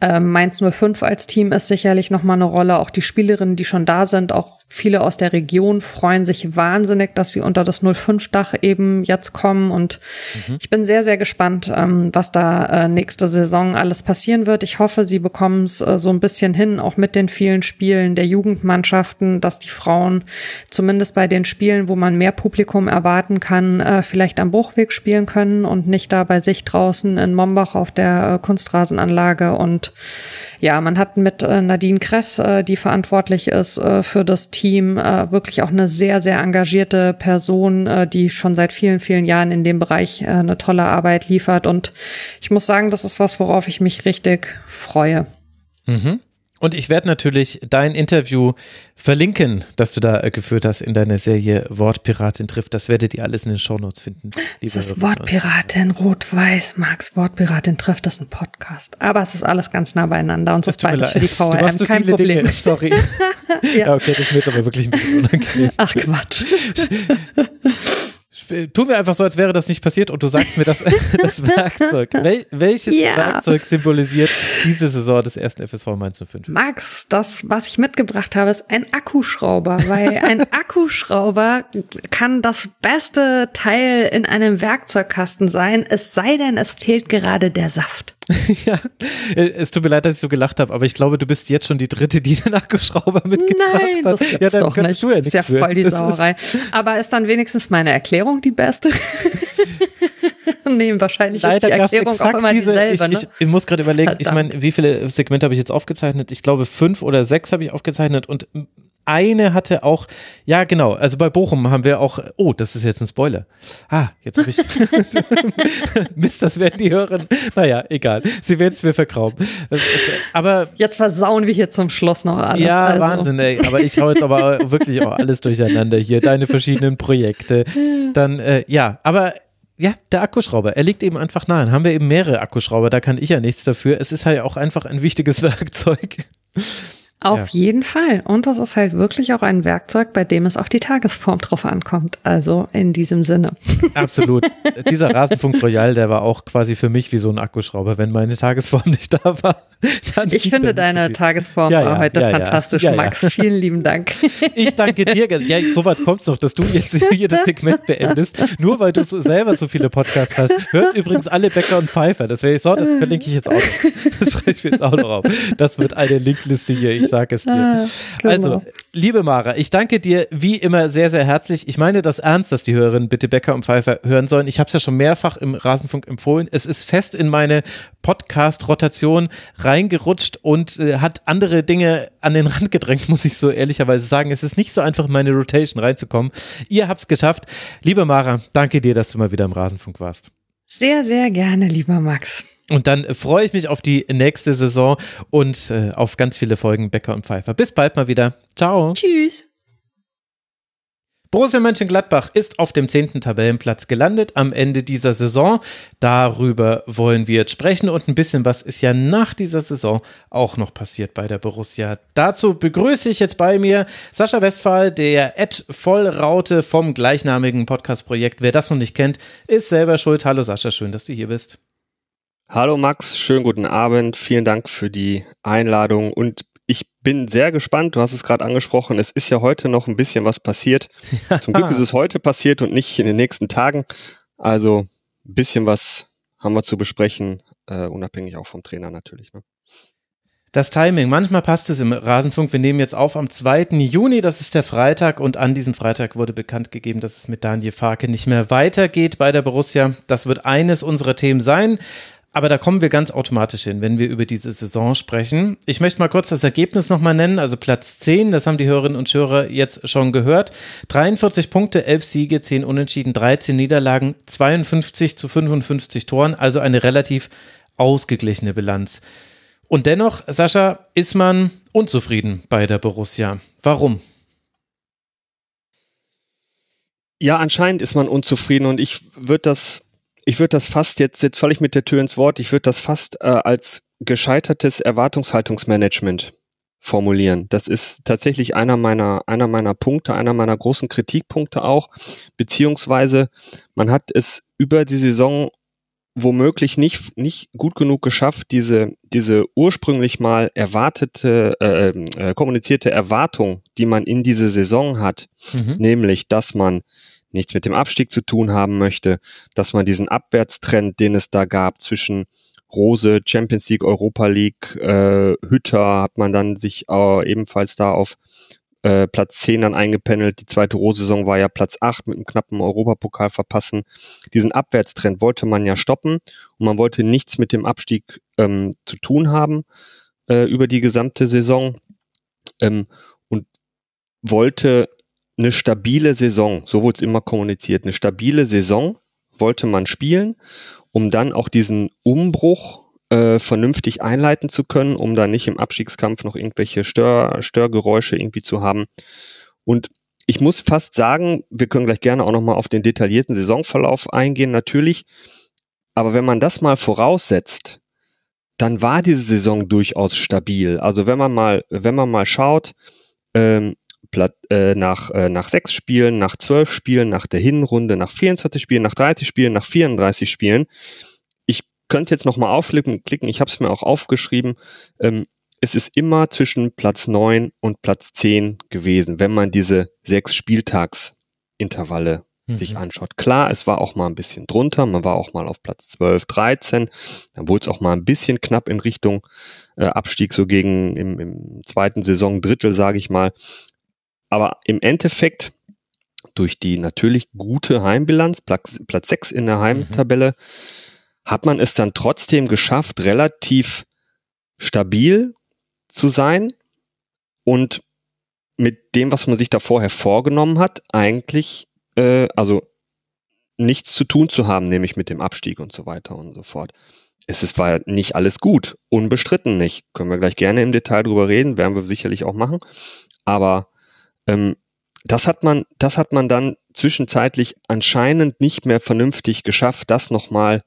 äh, Mainz 05 als Team ist, sicherlich nochmal eine Rolle. Auch die Spielerinnen, die schon da sind, auch viele aus der Region freuen sich wahnsinnig, dass sie unter das 05-Dach eben jetzt kommen. Und mhm. ich bin sehr, sehr gespannt, ähm, was da äh, nächste Saison alles passieren wird. Ich hoffe, sie bekommen es äh, so ein bisschen hin, auch mit den vielen Spielen der Jugendmannschaften, dass die Frauen zumindest bei den Spielen, wo man mehr Publikum erwarten kann, äh, vielleicht am Bruchweg spielen können und nicht da bei sich draußen in Mombach auf der Kunstrasenanlage. Und ja, man hat mit Nadine Kress, die verantwortlich ist für das Team, äh, wirklich auch eine sehr, sehr engagierte Person, äh, die schon seit vielen, vielen Jahren in dem Bereich äh, eine tolle Arbeit liefert. Und ich muss sagen, das ist was, worauf ich mich richtig freue. Mhm. Und ich werde natürlich dein Interview verlinken, das du da äh, geführt hast in deiner Serie Wortpiratin trifft. Das werdet ihr alles in den Shownotes finden. Es ist Wortpiratin, Rot-Weiß, Max, Wortpiratin trifft, das ist ein Podcast. Aber es ist alles ganz nah beieinander und so ist beides für die VRM, so kein Problem. Dinge. Sorry. ja. ja. okay, das wird aber wirklich ein bisschen unangenehm. Ach Quatsch. tun wir einfach so, als wäre das nicht passiert und du sagst mir das, das Werkzeug. Wel, welches ja. Werkzeug symbolisiert diese Saison des ersten FSV Mainz 05? Max, das, was ich mitgebracht habe, ist ein Akkuschrauber, weil ein Akkuschrauber kann das beste Teil in einem Werkzeugkasten sein, es sei denn, es fehlt gerade der Saft. ja, es tut mir leid, dass ich so gelacht habe, aber ich glaube, du bist jetzt schon die dritte, die den Akkuschrauber mitgebracht Nein, hat. Das ja, dann doch kannst nicht. du ja nichts Das ist ja voll die Sauerei. aber ist dann wenigstens meine Erklärung die beste? nee, wahrscheinlich Leider ist die Erklärung auch immer diese, dieselbe. Ich, ne? ich, ich muss gerade überlegen, Verdammt. ich meine, wie viele Segmente habe ich jetzt aufgezeichnet? Ich glaube, fünf oder sechs habe ich aufgezeichnet und eine hatte auch, ja genau, also bei Bochum haben wir auch, oh, das ist jetzt ein Spoiler. Ah, jetzt habe ich, Mist, das werden die hören. Naja, egal, sie werden es mir verkrauben. Aber Jetzt versauen wir hier zum Schluss noch alles. Ja, also. Wahnsinn, ey. aber ich hau jetzt aber wirklich auch alles durcheinander hier, deine verschiedenen Projekte. Dann, äh, ja, aber ja, der Akkuschrauber, er liegt eben einfach nahe. Dann haben wir eben mehrere Akkuschrauber, da kann ich ja nichts dafür. Es ist halt auch einfach ein wichtiges Werkzeug. Auf ja. jeden Fall. Und das ist halt wirklich auch ein Werkzeug, bei dem es auf die Tagesform drauf ankommt. Also in diesem Sinne. Absolut. Dieser Rasenfunk Royal, der war auch quasi für mich wie so ein Akkuschrauber. Wenn meine Tagesform nicht da war, dann. Ich finde deine so Tagesform ja, ja, heute fantastisch, Max. Vielen lieben Dank. Ich danke dir. Ja, so weit kommt es noch, dass du jetzt hier das Segment beendest. Nur weil du so selber so viele Podcasts hast. Hört übrigens alle Bäcker und Pfeifer. Das wäre so, das verlinke ich jetzt auch noch. Das schreibe ich jetzt auch noch auf. Das wird eine Linkliste hier. Ich sage es dir. Ah. Also, liebe Mara, ich danke dir wie immer sehr, sehr herzlich. Ich meine das ernst, dass die Hörerinnen bitte Becker und Pfeiffer hören sollen. Ich habe es ja schon mehrfach im Rasenfunk empfohlen. Es ist fest in meine Podcast-Rotation reingerutscht und äh, hat andere Dinge an den Rand gedrängt, muss ich so ehrlicherweise sagen. Es ist nicht so einfach, in meine Rotation reinzukommen. Ihr habt es geschafft. Liebe Mara, danke dir, dass du mal wieder im Rasenfunk warst. Sehr, sehr gerne, lieber Max. Und dann freue ich mich auf die nächste Saison und äh, auf ganz viele Folgen Becker und Pfeiffer. Bis bald mal wieder. Ciao. Tschüss. Borussia Mönchengladbach ist auf dem zehnten Tabellenplatz gelandet am Ende dieser Saison. Darüber wollen wir jetzt sprechen und ein bisschen was ist ja nach dieser Saison auch noch passiert bei der Borussia. Dazu begrüße ich jetzt bei mir Sascha Westphal, der Ed Vollraute vom gleichnamigen Podcast-Projekt. Wer das noch nicht kennt, ist selber schuld. Hallo Sascha, schön, dass du hier bist. Hallo Max, schönen guten Abend. Vielen Dank für die Einladung und ich bin sehr gespannt. Du hast es gerade angesprochen. Es ist ja heute noch ein bisschen was passiert. Zum Glück ist es heute passiert und nicht in den nächsten Tagen. Also ein bisschen was haben wir zu besprechen, äh, unabhängig auch vom Trainer natürlich. Ne? Das Timing, manchmal passt es im Rasenfunk. Wir nehmen jetzt auf am 2. Juni, das ist der Freitag und an diesem Freitag wurde bekannt gegeben, dass es mit Daniel Farke nicht mehr weitergeht bei der Borussia. Das wird eines unserer Themen sein. Aber da kommen wir ganz automatisch hin, wenn wir über diese Saison sprechen. Ich möchte mal kurz das Ergebnis nochmal nennen. Also Platz 10, das haben die Hörerinnen und Hörer jetzt schon gehört. 43 Punkte, 11 Siege, 10 Unentschieden, 13 Niederlagen, 52 zu 55 Toren. Also eine relativ ausgeglichene Bilanz. Und dennoch, Sascha, ist man unzufrieden bei der Borussia. Warum? Ja, anscheinend ist man unzufrieden und ich würde das ich würde das fast jetzt, jetzt falle ich mit der Tür ins Wort, ich würde das fast äh, als gescheitertes Erwartungshaltungsmanagement formulieren. Das ist tatsächlich einer meiner, einer meiner Punkte, einer meiner großen Kritikpunkte auch, beziehungsweise man hat es über die Saison womöglich nicht, nicht gut genug geschafft, diese, diese ursprünglich mal erwartete, äh, äh, kommunizierte Erwartung, die man in diese Saison hat, mhm. nämlich, dass man nichts mit dem Abstieg zu tun haben möchte, dass man diesen Abwärtstrend, den es da gab zwischen Rose, Champions League, Europa League, äh, Hütter hat man dann sich äh, ebenfalls da auf äh, Platz 10 dann eingependelt. Die zweite Rose-Saison war ja Platz 8 mit einem knappen Europapokal verpassen. Diesen Abwärtstrend wollte man ja stoppen und man wollte nichts mit dem Abstieg ähm, zu tun haben äh, über die gesamte Saison ähm, und wollte eine stabile Saison, so wurde es immer kommuniziert, eine stabile Saison wollte man spielen, um dann auch diesen Umbruch äh, vernünftig einleiten zu können, um da nicht im Abstiegskampf noch irgendwelche Stör, Störgeräusche irgendwie zu haben. Und ich muss fast sagen, wir können gleich gerne auch nochmal auf den detaillierten Saisonverlauf eingehen, natürlich. Aber wenn man das mal voraussetzt, dann war diese Saison durchaus stabil. Also wenn man mal, wenn man mal schaut, ähm, äh, nach, äh, nach sechs Spielen, nach zwölf Spielen, nach der Hinrunde, nach 24 Spielen, nach 30 Spielen, nach 34 Spielen. Ich könnte es jetzt nochmal aufklicken, klicken, ich habe es mir auch aufgeschrieben. Ähm, es ist immer zwischen Platz neun und Platz zehn gewesen, wenn man diese sechs Spieltagsintervalle mhm. sich anschaut. Klar, es war auch mal ein bisschen drunter, man war auch mal auf Platz 12, 13, dann wurde es auch mal ein bisschen knapp in Richtung äh, Abstieg, so gegen im, im zweiten Saisondrittel, sage ich mal. Aber im Endeffekt durch die natürlich gute Heimbilanz, Platz, Platz 6 in der Heimtabelle, mhm. hat man es dann trotzdem geschafft, relativ stabil zu sein und mit dem, was man sich da vorher vorgenommen hat, eigentlich, äh, also nichts zu tun zu haben, nämlich mit dem Abstieg und so weiter und so fort. Es ist, war nicht alles gut, unbestritten nicht. Können wir gleich gerne im Detail drüber reden, werden wir sicherlich auch machen. Aber ähm, das hat man, das hat man dann zwischenzeitlich anscheinend nicht mehr vernünftig geschafft, das nochmal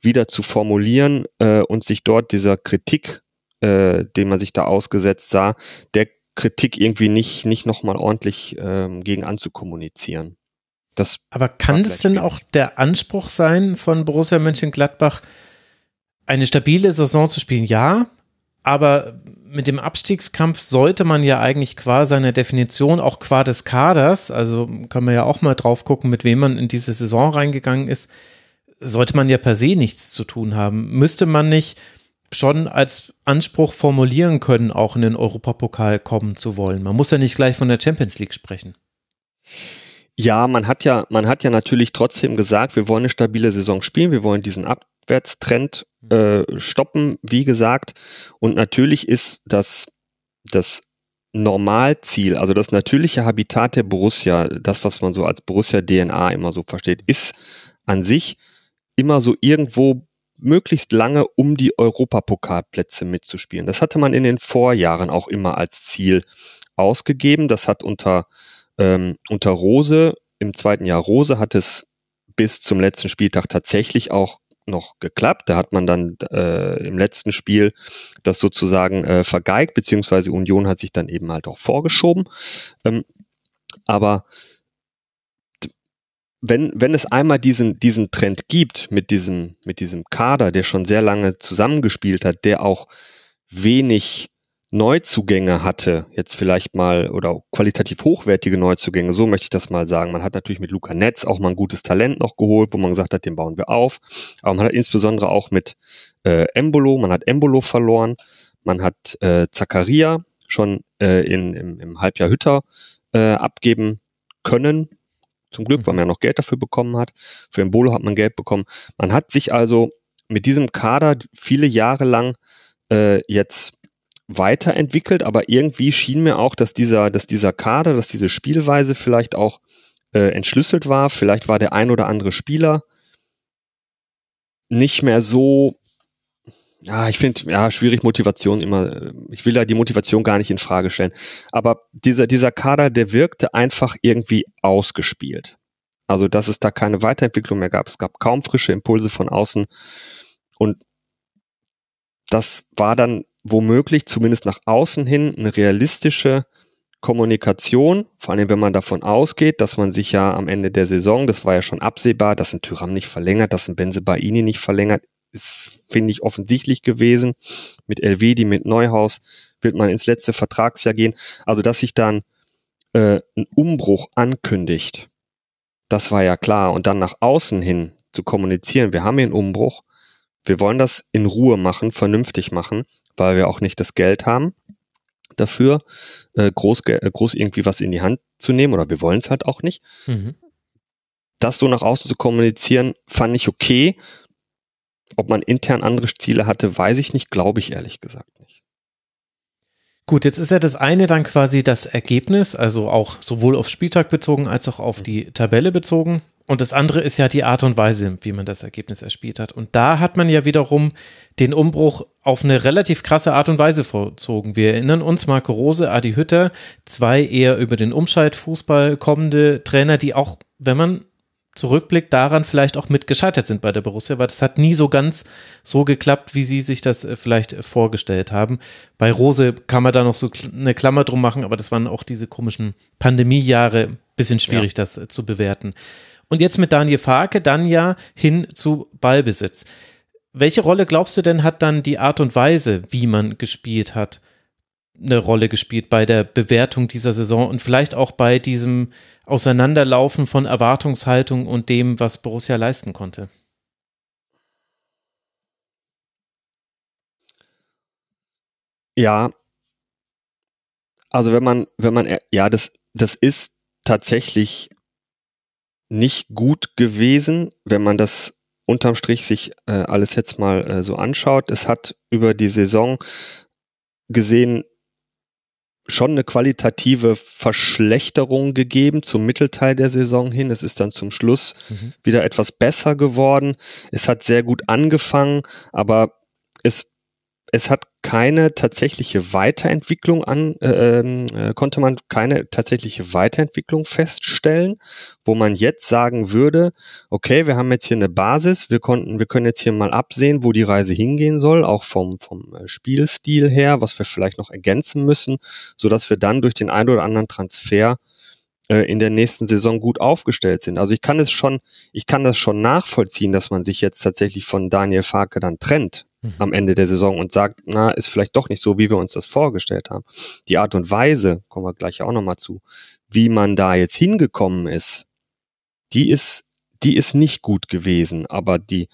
wieder zu formulieren äh, und sich dort dieser Kritik, äh, den man sich da ausgesetzt sah, der Kritik irgendwie nicht, nicht nochmal ordentlich ähm, gegen anzukommunizieren. Das Aber kann das denn auch der Anspruch sein von Borussia Mönchengladbach, eine stabile Saison zu spielen? Ja, aber mit dem Abstiegskampf sollte man ja eigentlich qua seiner Definition, auch qua des Kaders, also kann man ja auch mal drauf gucken, mit wem man in diese Saison reingegangen ist, sollte man ja per se nichts zu tun haben. Müsste man nicht schon als Anspruch formulieren können, auch in den Europapokal kommen zu wollen? Man muss ja nicht gleich von der Champions League sprechen. Ja, man hat ja, man hat ja natürlich trotzdem gesagt, wir wollen eine stabile Saison spielen, wir wollen diesen Ab Abwärtstrend mhm. äh, stoppen, wie gesagt. Und natürlich ist das, das Normalziel, also das natürliche Habitat der Borussia, das, was man so als Borussia-DNA immer so versteht, ist an sich immer so irgendwo möglichst lange um die Europapokalplätze mitzuspielen. Das hatte man in den Vorjahren auch immer als Ziel ausgegeben. Das hat unter ähm, unter Rose, im zweiten Jahr Rose, hat es bis zum letzten Spieltag tatsächlich auch noch geklappt. Da hat man dann äh, im letzten Spiel das sozusagen äh, vergeigt, beziehungsweise Union hat sich dann eben halt auch vorgeschoben. Ähm, aber wenn, wenn es einmal diesen, diesen Trend gibt mit diesem, mit diesem Kader, der schon sehr lange zusammengespielt hat, der auch wenig Neuzugänge hatte, jetzt vielleicht mal oder qualitativ hochwertige Neuzugänge, so möchte ich das mal sagen. Man hat natürlich mit Luca Netz auch mal ein gutes Talent noch geholt, wo man gesagt hat, den bauen wir auf. Aber man hat insbesondere auch mit äh, Embolo, man hat Embolo verloren, man hat äh, Zakaria schon äh, in, im, im Halbjahr Hütter äh, abgeben können. Zum Glück, weil man ja noch Geld dafür bekommen hat. Für Embolo hat man Geld bekommen. Man hat sich also mit diesem Kader viele Jahre lang äh, jetzt weiterentwickelt, aber irgendwie schien mir auch, dass dieser, dass dieser Kader, dass diese Spielweise vielleicht auch äh, entschlüsselt war. Vielleicht war der ein oder andere Spieler nicht mehr so, ja, ich finde, ja, schwierig Motivation immer, ich will da die Motivation gar nicht in Frage stellen. Aber dieser, dieser Kader, der wirkte einfach irgendwie ausgespielt. Also, dass es da keine Weiterentwicklung mehr gab. Es gab kaum frische Impulse von außen. Und das war dann womöglich zumindest nach außen hin eine realistische Kommunikation, vor allem wenn man davon ausgeht, dass man sich ja am Ende der Saison, das war ja schon absehbar, dass ein Tyram nicht verlängert, dass ein Benzebaini nicht verlängert, ist, finde ich, offensichtlich gewesen. Mit Elvedi, mit Neuhaus wird man ins letzte Vertragsjahr gehen. Also, dass sich dann äh, ein Umbruch ankündigt, das war ja klar. Und dann nach außen hin zu kommunizieren, wir haben hier einen Umbruch, wir wollen das in Ruhe machen, vernünftig machen, weil wir auch nicht das Geld haben dafür, äh, groß, äh, groß irgendwie was in die Hand zu nehmen oder wir wollen es halt auch nicht. Mhm. Das so nach außen zu kommunizieren, fand ich okay. Ob man intern andere Ziele hatte, weiß ich nicht, glaube ich ehrlich gesagt nicht. Gut, jetzt ist ja das eine dann quasi das Ergebnis, also auch sowohl auf Spieltag bezogen als auch auf die Tabelle bezogen. Und das andere ist ja die Art und Weise, wie man das Ergebnis erspielt hat. Und da hat man ja wiederum den Umbruch auf eine relativ krasse Art und Weise vollzogen. Wir erinnern uns, Marco Rose, Adi Hütter, zwei eher über den Umschaltfußball kommende Trainer, die auch, wenn man zurückblickt, daran vielleicht auch mit gescheitert sind bei der Borussia, weil das hat nie so ganz so geklappt, wie sie sich das äh, vielleicht vorgestellt haben. Bei Rose kann man da noch so eine Klammer drum machen, aber das waren auch diese komischen Pandemiejahre, bisschen schwierig, ja. das äh, zu bewerten. Und jetzt mit Daniel Farke dann ja hin zu Ballbesitz. Welche Rolle glaubst du denn hat dann die Art und Weise, wie man gespielt hat, eine Rolle gespielt bei der Bewertung dieser Saison und vielleicht auch bei diesem Auseinanderlaufen von Erwartungshaltung und dem, was Borussia leisten konnte? Ja, also wenn man, wenn man, ja, das, das ist tatsächlich nicht gut gewesen, wenn man das unterm Strich sich äh, alles jetzt mal äh, so anschaut. Es hat über die Saison gesehen schon eine qualitative Verschlechterung gegeben zum Mittelteil der Saison hin. Es ist dann zum Schluss mhm. wieder etwas besser geworden. Es hat sehr gut angefangen, aber es es hat keine tatsächliche Weiterentwicklung an, äh, ähm, äh, konnte man keine tatsächliche Weiterentwicklung feststellen, wo man jetzt sagen würde, okay, wir haben jetzt hier eine Basis, wir konnten, wir können jetzt hier mal absehen, wo die Reise hingehen soll, auch vom, vom äh, Spielstil her, was wir vielleicht noch ergänzen müssen, so dass wir dann durch den einen oder anderen Transfer in der nächsten Saison gut aufgestellt sind. Also ich kann es schon, ich kann das schon nachvollziehen, dass man sich jetzt tatsächlich von Daniel Farke dann trennt mhm. am Ende der Saison und sagt, na, ist vielleicht doch nicht so, wie wir uns das vorgestellt haben. Die Art und Weise, kommen wir gleich auch nochmal zu, wie man da jetzt hingekommen ist, die ist, die ist nicht gut gewesen, aber die,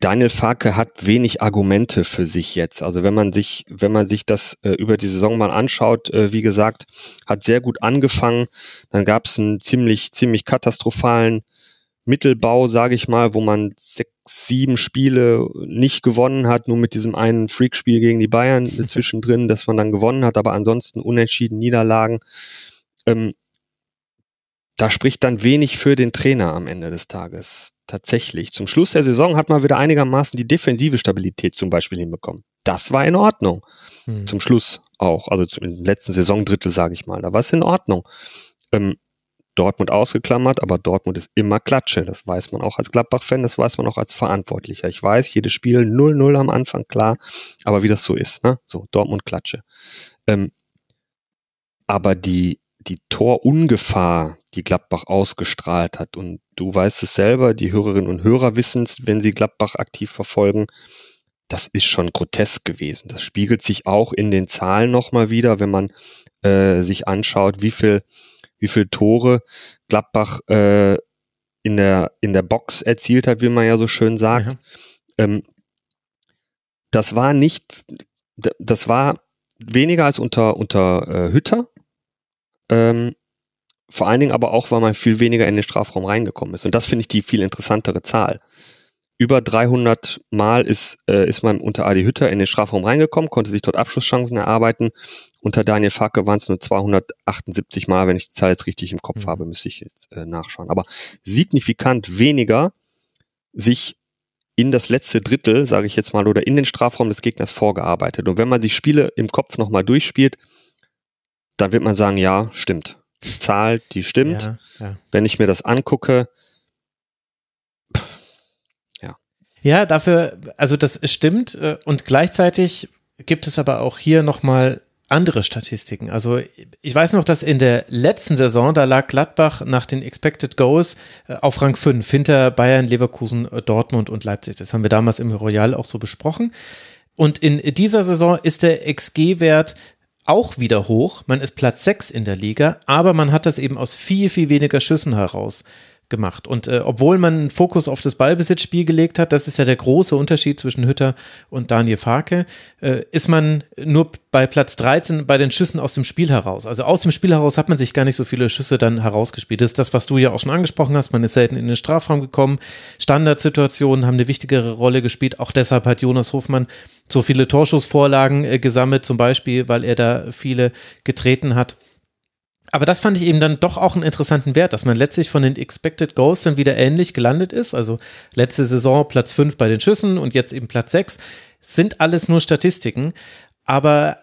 Daniel Farke hat wenig Argumente für sich jetzt. Also wenn man sich, wenn man sich das äh, über die Saison mal anschaut, äh, wie gesagt, hat sehr gut angefangen. Dann gab es einen ziemlich, ziemlich katastrophalen Mittelbau, sage ich mal, wo man sechs, sieben Spiele nicht gewonnen hat, nur mit diesem einen Freakspiel gegen die Bayern zwischendrin, dass man dann gewonnen hat, aber ansonsten unentschieden Niederlagen. Ähm, da spricht dann wenig für den Trainer am Ende des Tages. Tatsächlich. Zum Schluss der Saison hat man wieder einigermaßen die defensive Stabilität zum Beispiel hinbekommen. Das war in Ordnung. Hm. Zum Schluss auch. Also im letzten Saisondrittel, sage ich mal. Da war es in Ordnung. Ähm, Dortmund ausgeklammert, aber Dortmund ist immer Klatsche. Das weiß man auch als Gladbach-Fan, das weiß man auch als Verantwortlicher. Ich weiß, jedes Spiel 0-0 am Anfang, klar, aber wie das so ist, ne? So, Dortmund Klatsche. Ähm, aber die, die Torungefahr, die Gladbach ausgestrahlt hat, und du weißt es selber, die Hörerinnen und Hörer wissen es, wenn sie Gladbach aktiv verfolgen, das ist schon grotesk gewesen. Das spiegelt sich auch in den Zahlen nochmal wieder, wenn man äh, sich anschaut, wie viel wie viel Tore Gladbach äh, in der in der Box erzielt hat, wie man ja so schön sagt. Ja. Ähm, das war nicht, das war weniger als unter unter äh, Hütter. Ähm, vor allen Dingen aber auch, weil man viel weniger in den Strafraum reingekommen ist. Und das finde ich die viel interessantere Zahl über 300 Mal ist, äh, ist man unter Adi Hütter in den Strafraum reingekommen, konnte sich dort Abschlusschancen erarbeiten. Unter Daniel Facke waren es nur 278 Mal, wenn ich die Zahl jetzt richtig im Kopf mhm. habe, müsste ich jetzt äh, nachschauen. Aber signifikant weniger sich in das letzte Drittel, sage ich jetzt mal, oder in den Strafraum des Gegners vorgearbeitet. Und wenn man sich Spiele im Kopf nochmal durchspielt, dann wird man sagen, ja, stimmt. Die Zahl, die stimmt. Ja, ja. Wenn ich mir das angucke, Ja, dafür, also das stimmt äh, und gleichzeitig gibt es aber auch hier nochmal andere Statistiken. Also ich weiß noch, dass in der letzten Saison, da lag Gladbach nach den Expected Goals äh, auf Rang 5 hinter Bayern, Leverkusen, Dortmund und Leipzig. Das haben wir damals im Royal auch so besprochen. Und in dieser Saison ist der XG-Wert auch wieder hoch. Man ist Platz 6 in der Liga, aber man hat das eben aus viel, viel weniger Schüssen heraus gemacht. Und äh, obwohl man Fokus auf das Ballbesitzspiel gelegt hat, das ist ja der große Unterschied zwischen Hütter und Daniel Farke, äh, ist man nur bei Platz 13 bei den Schüssen aus dem Spiel heraus. Also aus dem Spiel heraus hat man sich gar nicht so viele Schüsse dann herausgespielt. Das ist das, was du ja auch schon angesprochen hast. Man ist selten in den Strafraum gekommen. Standardsituationen haben eine wichtigere Rolle gespielt. Auch deshalb hat Jonas Hofmann so viele Torschussvorlagen äh, gesammelt, zum Beispiel, weil er da viele getreten hat aber das fand ich eben dann doch auch einen interessanten Wert, dass man letztlich von den Expected Goals dann wieder ähnlich gelandet ist. Also letzte Saison Platz 5 bei den Schüssen und jetzt eben Platz 6. Sind alles nur Statistiken, aber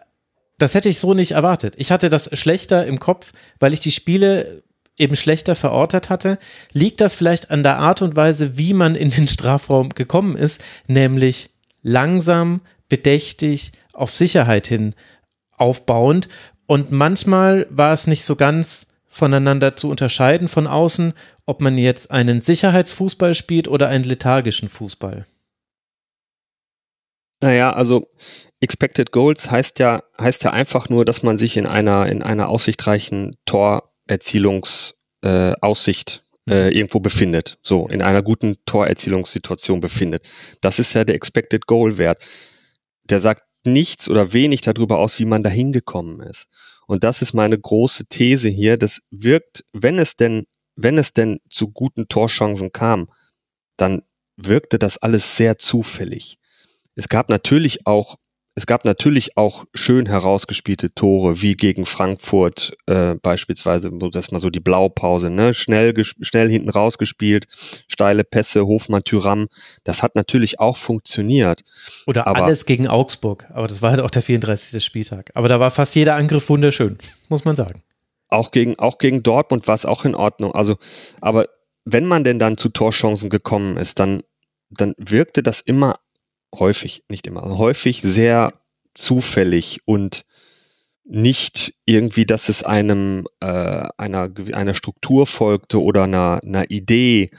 das hätte ich so nicht erwartet. Ich hatte das schlechter im Kopf, weil ich die Spiele eben schlechter verortet hatte. Liegt das vielleicht an der Art und Weise, wie man in den Strafraum gekommen ist, nämlich langsam, bedächtig, auf Sicherheit hin aufbauend und manchmal war es nicht so ganz voneinander zu unterscheiden von außen, ob man jetzt einen Sicherheitsfußball spielt oder einen lethargischen Fußball. Naja, also Expected Goals heißt ja, heißt ja einfach nur, dass man sich in einer, in einer aussichtreichen Torerzielungsaussicht äh, Aussicht, äh, mhm. irgendwo befindet. So, in einer guten Torerzielungssituation befindet. Das ist ja der Expected Goal Wert. Der sagt nichts oder wenig darüber aus, wie man da hingekommen ist. Und das ist meine große These hier. Das wirkt, wenn es denn, wenn es denn zu guten Torchancen kam, dann wirkte das alles sehr zufällig. Es gab natürlich auch es gab natürlich auch schön herausgespielte Tore, wie gegen Frankfurt äh, beispielsweise, das mal so die Blaupause, ne? schnell, schnell hinten rausgespielt, steile Pässe, Hofmann, Tyram, das hat natürlich auch funktioniert. Oder aber, alles gegen Augsburg, aber das war halt auch der 34. Spieltag. Aber da war fast jeder Angriff wunderschön, muss man sagen. Auch gegen, auch gegen Dortmund war es auch in Ordnung. Also, aber wenn man denn dann zu Torchancen gekommen ist, dann, dann wirkte das immer häufig, nicht immer, häufig sehr zufällig und nicht irgendwie, dass es einem äh, einer einer Struktur folgte oder einer, einer Idee.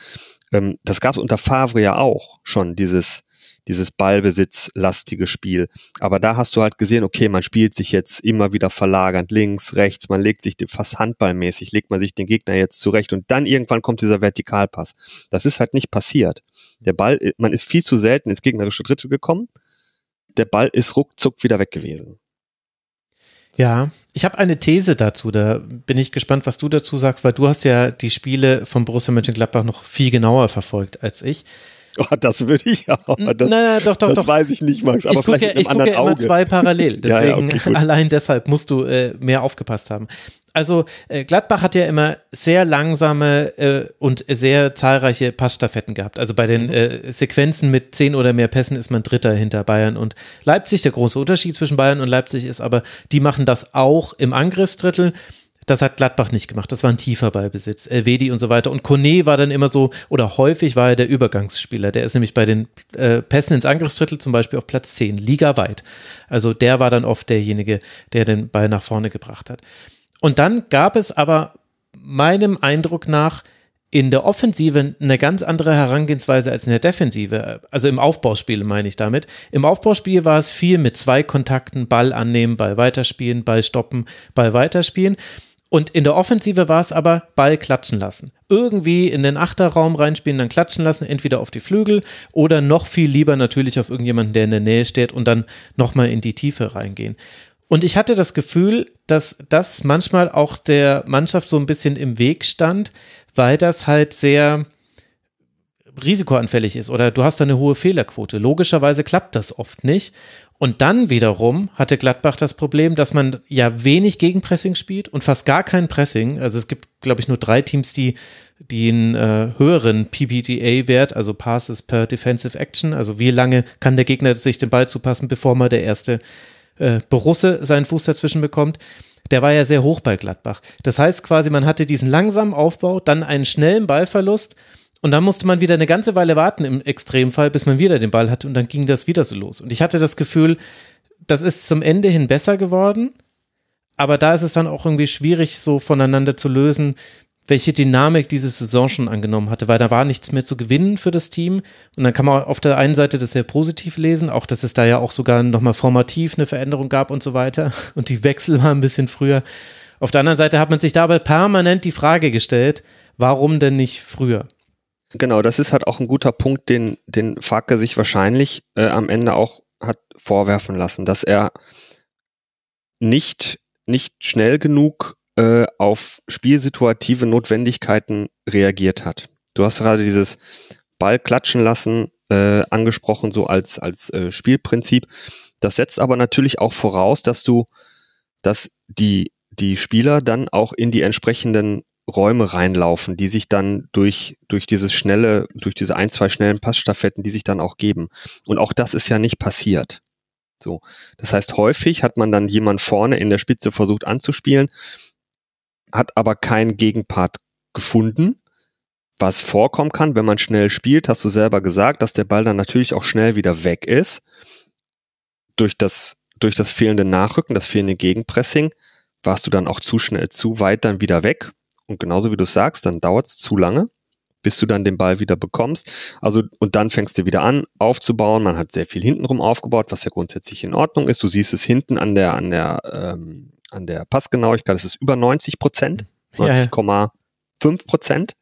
Ähm, das gab es unter Favre ja auch schon dieses dieses Ballbesitzlastige Spiel. Aber da hast du halt gesehen, okay, man spielt sich jetzt immer wieder verlagernd links, rechts, man legt sich fast handballmäßig, legt man sich den Gegner jetzt zurecht und dann irgendwann kommt dieser Vertikalpass. Das ist halt nicht passiert. Der Ball, man ist viel zu selten ins gegnerische Drittel gekommen. Der Ball ist ruckzuck wieder weg gewesen. Ja, ich habe eine These dazu, da bin ich gespannt, was du dazu sagst, weil du hast ja die Spiele von Borussia Mönchengladbach noch viel genauer verfolgt als ich. Oh, das würde ich ja. Das, nein, nein, doch, doch, das doch. weiß ich nicht, Max. Aber ich gucke, ich gucke immer Auge. zwei parallel. Deswegen ja, ja, okay, allein deshalb musst du äh, mehr aufgepasst haben. Also äh, Gladbach hat ja immer sehr langsame äh, und sehr zahlreiche Passstaffetten gehabt. Also bei den mhm. äh, Sequenzen mit zehn oder mehr Pässen ist man Dritter hinter Bayern und Leipzig. Der große Unterschied zwischen Bayern und Leipzig ist aber, die machen das auch im Angriffsdrittel Das hat Gladbach nicht gemacht. Das war ein tiefer Ballbesitz. Elvedi und so weiter. Und Kone war dann immer so, oder häufig war er der Übergangsspieler. Der ist nämlich bei den äh, Pässen ins Angriffsdrittel zum Beispiel auf Platz 10, ligaweit. Also der war dann oft derjenige, der den Ball nach vorne gebracht hat. Und dann gab es aber meinem Eindruck nach in der Offensive eine ganz andere Herangehensweise als in der Defensive. Also im Aufbauspiel meine ich damit. Im Aufbauspiel war es viel mit zwei Kontakten, Ball annehmen, Ball weiterspielen, Ball stoppen, Ball weiterspielen. Und in der Offensive war es aber Ball klatschen lassen. Irgendwie in den Achterraum reinspielen, dann klatschen lassen, entweder auf die Flügel oder noch viel lieber natürlich auf irgendjemanden, der in der Nähe steht und dann nochmal in die Tiefe reingehen. Und ich hatte das Gefühl, dass das manchmal auch der Mannschaft so ein bisschen im Weg stand, weil das halt sehr risikoanfällig ist oder du hast eine hohe Fehlerquote. Logischerweise klappt das oft nicht. Und dann wiederum hatte Gladbach das Problem, dass man ja wenig Gegenpressing spielt und fast gar kein Pressing. Also es gibt, glaube ich, nur drei Teams, die, einen äh, höheren PPTA-Wert, also Passes per Defensive Action, also wie lange kann der Gegner sich den Ball zupassen, bevor mal der erste äh, Borusse seinen Fuß dazwischen bekommt. Der war ja sehr hoch bei Gladbach. Das heißt quasi, man hatte diesen langsamen Aufbau, dann einen schnellen Ballverlust und dann musste man wieder eine ganze Weile warten im Extremfall, bis man wieder den Ball hatte und dann ging das wieder so los. Und ich hatte das Gefühl, das ist zum Ende hin besser geworden, aber da ist es dann auch irgendwie schwierig, so voneinander zu lösen, welche Dynamik diese Saison schon angenommen hatte, weil da war nichts mehr zu gewinnen für das Team. Und dann kann man auf der einen Seite das sehr positiv lesen, auch dass es da ja auch sogar nochmal formativ eine Veränderung gab und so weiter. Und die Wechsel waren ein bisschen früher. Auf der anderen Seite hat man sich dabei permanent die Frage gestellt, warum denn nicht früher? Genau, das ist halt auch ein guter Punkt, den, den Farke sich wahrscheinlich äh, am Ende auch hat vorwerfen lassen, dass er nicht, nicht schnell genug äh, auf spielsituative Notwendigkeiten reagiert hat. Du hast gerade dieses Ball klatschen lassen äh, angesprochen, so als, als äh, Spielprinzip. Das setzt aber natürlich auch voraus, dass du, dass die, die Spieler dann auch in die entsprechenden Räume reinlaufen, die sich dann durch, durch dieses schnelle, durch diese ein, zwei schnellen Passstaffetten, die sich dann auch geben. Und auch das ist ja nicht passiert. So. Das heißt, häufig hat man dann jemand vorne in der Spitze versucht anzuspielen, hat aber keinen Gegenpart gefunden, was vorkommen kann, wenn man schnell spielt, hast du selber gesagt, dass der Ball dann natürlich auch schnell wieder weg ist. Durch das, durch das fehlende Nachrücken, das fehlende Gegenpressing, warst du dann auch zu schnell, zu weit dann wieder weg. Und genauso wie du sagst, dann dauert es zu lange, bis du dann den Ball wieder bekommst. Also, und dann fängst du wieder an, aufzubauen. Man hat sehr viel hintenrum aufgebaut, was ja grundsätzlich in Ordnung ist. Du siehst es hinten an der, an der, ähm, an der Passgenauigkeit, das ist über 90 Prozent, 90,5 Prozent,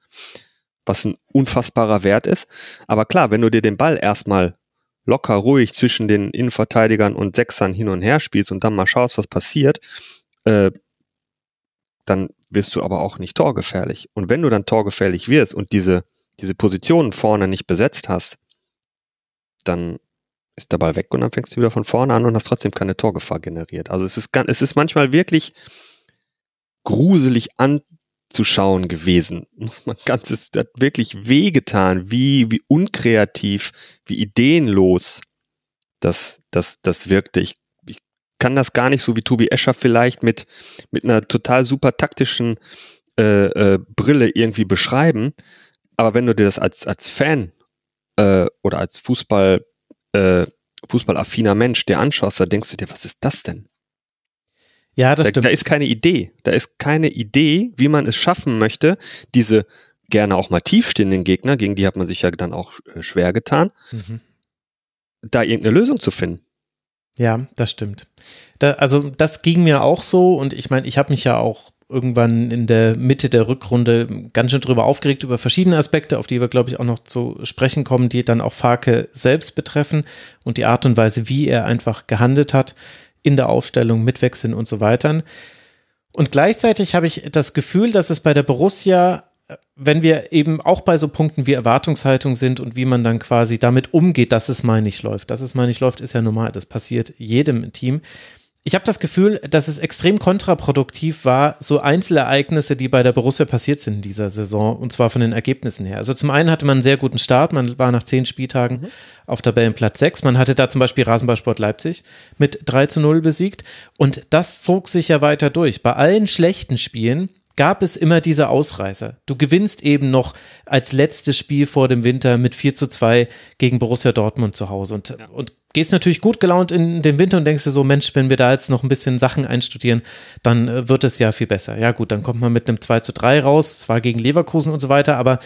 was ein unfassbarer Wert ist. Aber klar, wenn du dir den Ball erstmal locker ruhig zwischen den Innenverteidigern und Sechsern hin und her spielst und dann mal schaust, was passiert, äh, dann wirst du aber auch nicht torgefährlich. Und wenn du dann torgefährlich wirst und diese, diese Positionen vorne nicht besetzt hast, dann ist der Ball weg und dann fängst du wieder von vorne an und hast trotzdem keine Torgefahr generiert. Also es ist, es ist manchmal wirklich gruselig anzuschauen gewesen. Man ganz, es hat wirklich wehgetan, wie, wie unkreativ, wie ideenlos das, das, das wirkte. Ich kann das gar nicht so wie Tobi Escher vielleicht mit, mit einer total super taktischen äh, äh, Brille irgendwie beschreiben. Aber wenn du dir das als, als Fan äh, oder als Fußball äh, fußballaffiner Mensch, der anschaust, da denkst du dir, was ist das denn? Ja, das da, stimmt. Da ist keine Idee. Da ist keine Idee, wie man es schaffen möchte, diese gerne auch mal tiefstehenden Gegner, gegen die hat man sich ja dann auch äh, schwer getan, mhm. da irgendeine Lösung zu finden. Ja, das stimmt. Da, also das ging mir auch so und ich meine, ich habe mich ja auch irgendwann in der Mitte der Rückrunde ganz schön drüber aufgeregt über verschiedene Aspekte, auf die wir, glaube ich, auch noch zu sprechen kommen, die dann auch Farke selbst betreffen und die Art und Weise, wie er einfach gehandelt hat in der Aufstellung, mit Wechseln und so weiter. Und gleichzeitig habe ich das Gefühl, dass es bei der Borussia, wenn wir eben auch bei so Punkten wie Erwartungshaltung sind und wie man dann quasi damit umgeht, dass es mal nicht läuft, dass es mal nicht läuft, ist ja normal, das passiert jedem Team ich habe das Gefühl, dass es extrem kontraproduktiv war, so Einzelereignisse, die bei der Borussia passiert sind in dieser Saison, und zwar von den Ergebnissen her. Also zum einen hatte man einen sehr guten Start, man war nach zehn Spieltagen mhm. auf Tabellenplatz 6. Man hatte da zum Beispiel Rasenballsport Leipzig mit 3 zu 0 besiegt. Und das zog sich ja weiter durch. Bei allen schlechten Spielen gab es immer diese Ausreißer. Du gewinnst eben noch als letztes Spiel vor dem Winter mit 4 zu 2 gegen Borussia Dortmund zu Hause. Und, ja. und gehst natürlich gut gelaunt in den Winter und denkst dir so, Mensch, wenn wir da jetzt noch ein bisschen Sachen einstudieren, dann äh, wird es ja viel besser. Ja gut, dann kommt man mit einem 2 zu 3 raus, zwar gegen Leverkusen und so weiter, aber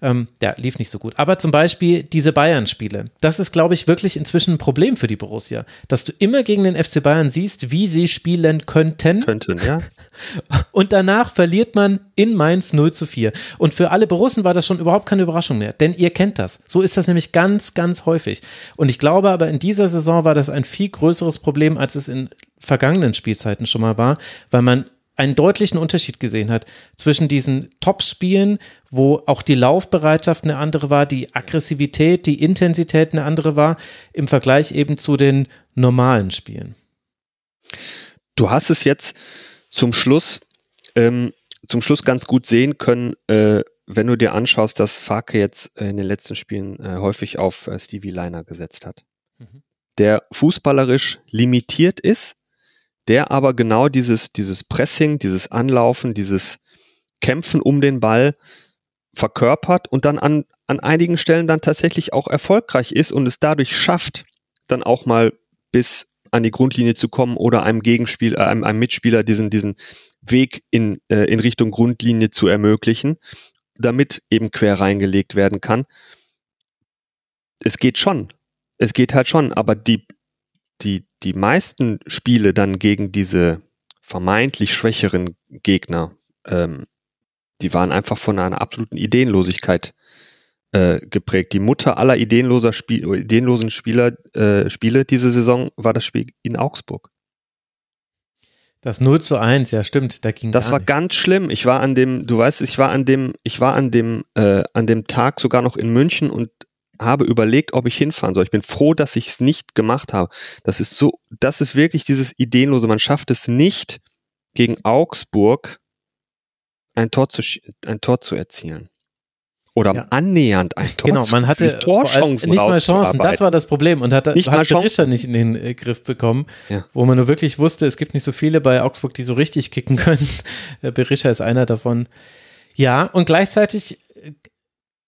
ähm, ja, lief nicht so gut. Aber zum Beispiel diese Bayern-Spiele, das ist, glaube ich, wirklich inzwischen ein Problem für die Borussia, dass du immer gegen den FC Bayern siehst, wie sie spielen könnten. Könnten, ja. Und danach verliert man in Mainz 0 zu 4. Und für alle Borussen war das schon überhaupt keine Überraschung mehr, denn ihr kennt das. So ist das nämlich ganz, ganz häufig. Und ich glaube aber in dieser Saison war das ein viel größeres Problem, als es in vergangenen Spielzeiten schon mal war, weil man einen deutlichen Unterschied gesehen hat zwischen diesen Top-Spielen, wo auch die Laufbereitschaft eine andere war, die Aggressivität, die Intensität eine andere war, im Vergleich eben zu den normalen Spielen. Du hast es jetzt zum Schluss, ähm, zum Schluss ganz gut sehen können, äh, wenn du dir anschaust, dass Farke jetzt in den letzten Spielen äh, häufig auf äh, Stevie Liner gesetzt hat. Der fußballerisch limitiert ist, der aber genau dieses, dieses Pressing, dieses Anlaufen, dieses Kämpfen um den Ball verkörpert und dann an, an einigen Stellen dann tatsächlich auch erfolgreich ist und es dadurch schafft, dann auch mal bis an die Grundlinie zu kommen oder einem Gegenspiel, äh, einem, einem Mitspieler diesen, diesen Weg in, äh, in Richtung Grundlinie zu ermöglichen, damit eben quer reingelegt werden kann. Es geht schon. Es geht halt schon, aber die, die, die meisten Spiele dann gegen diese vermeintlich schwächeren Gegner, ähm, die waren einfach von einer absoluten Ideenlosigkeit äh, geprägt. Die Mutter aller ideenloser Spiel, ideenlosen Spieler, äh, Spiele diese Saison war das Spiel in Augsburg. Das 0 zu 1, ja stimmt, da ging Das war nicht. ganz schlimm. Ich war an dem, du weißt, ich war an dem, ich war an dem, äh, an dem Tag sogar noch in München und habe überlegt, ob ich hinfahren soll. Ich bin froh, dass ich es nicht gemacht habe. Das ist so, das ist wirklich dieses Ideenlose. Man schafft es nicht, gegen Augsburg ein Tor zu, ein Tor zu erzielen. Oder ja. annähernd ein Tor Genau, man hatte Torchancen nicht mal Chancen. Das war das Problem und hatte, nicht hat Berisha nicht in den äh, Griff bekommen, ja. wo man nur wirklich wusste, es gibt nicht so viele bei Augsburg, die so richtig kicken können. Berisha ist einer davon. Ja, und gleichzeitig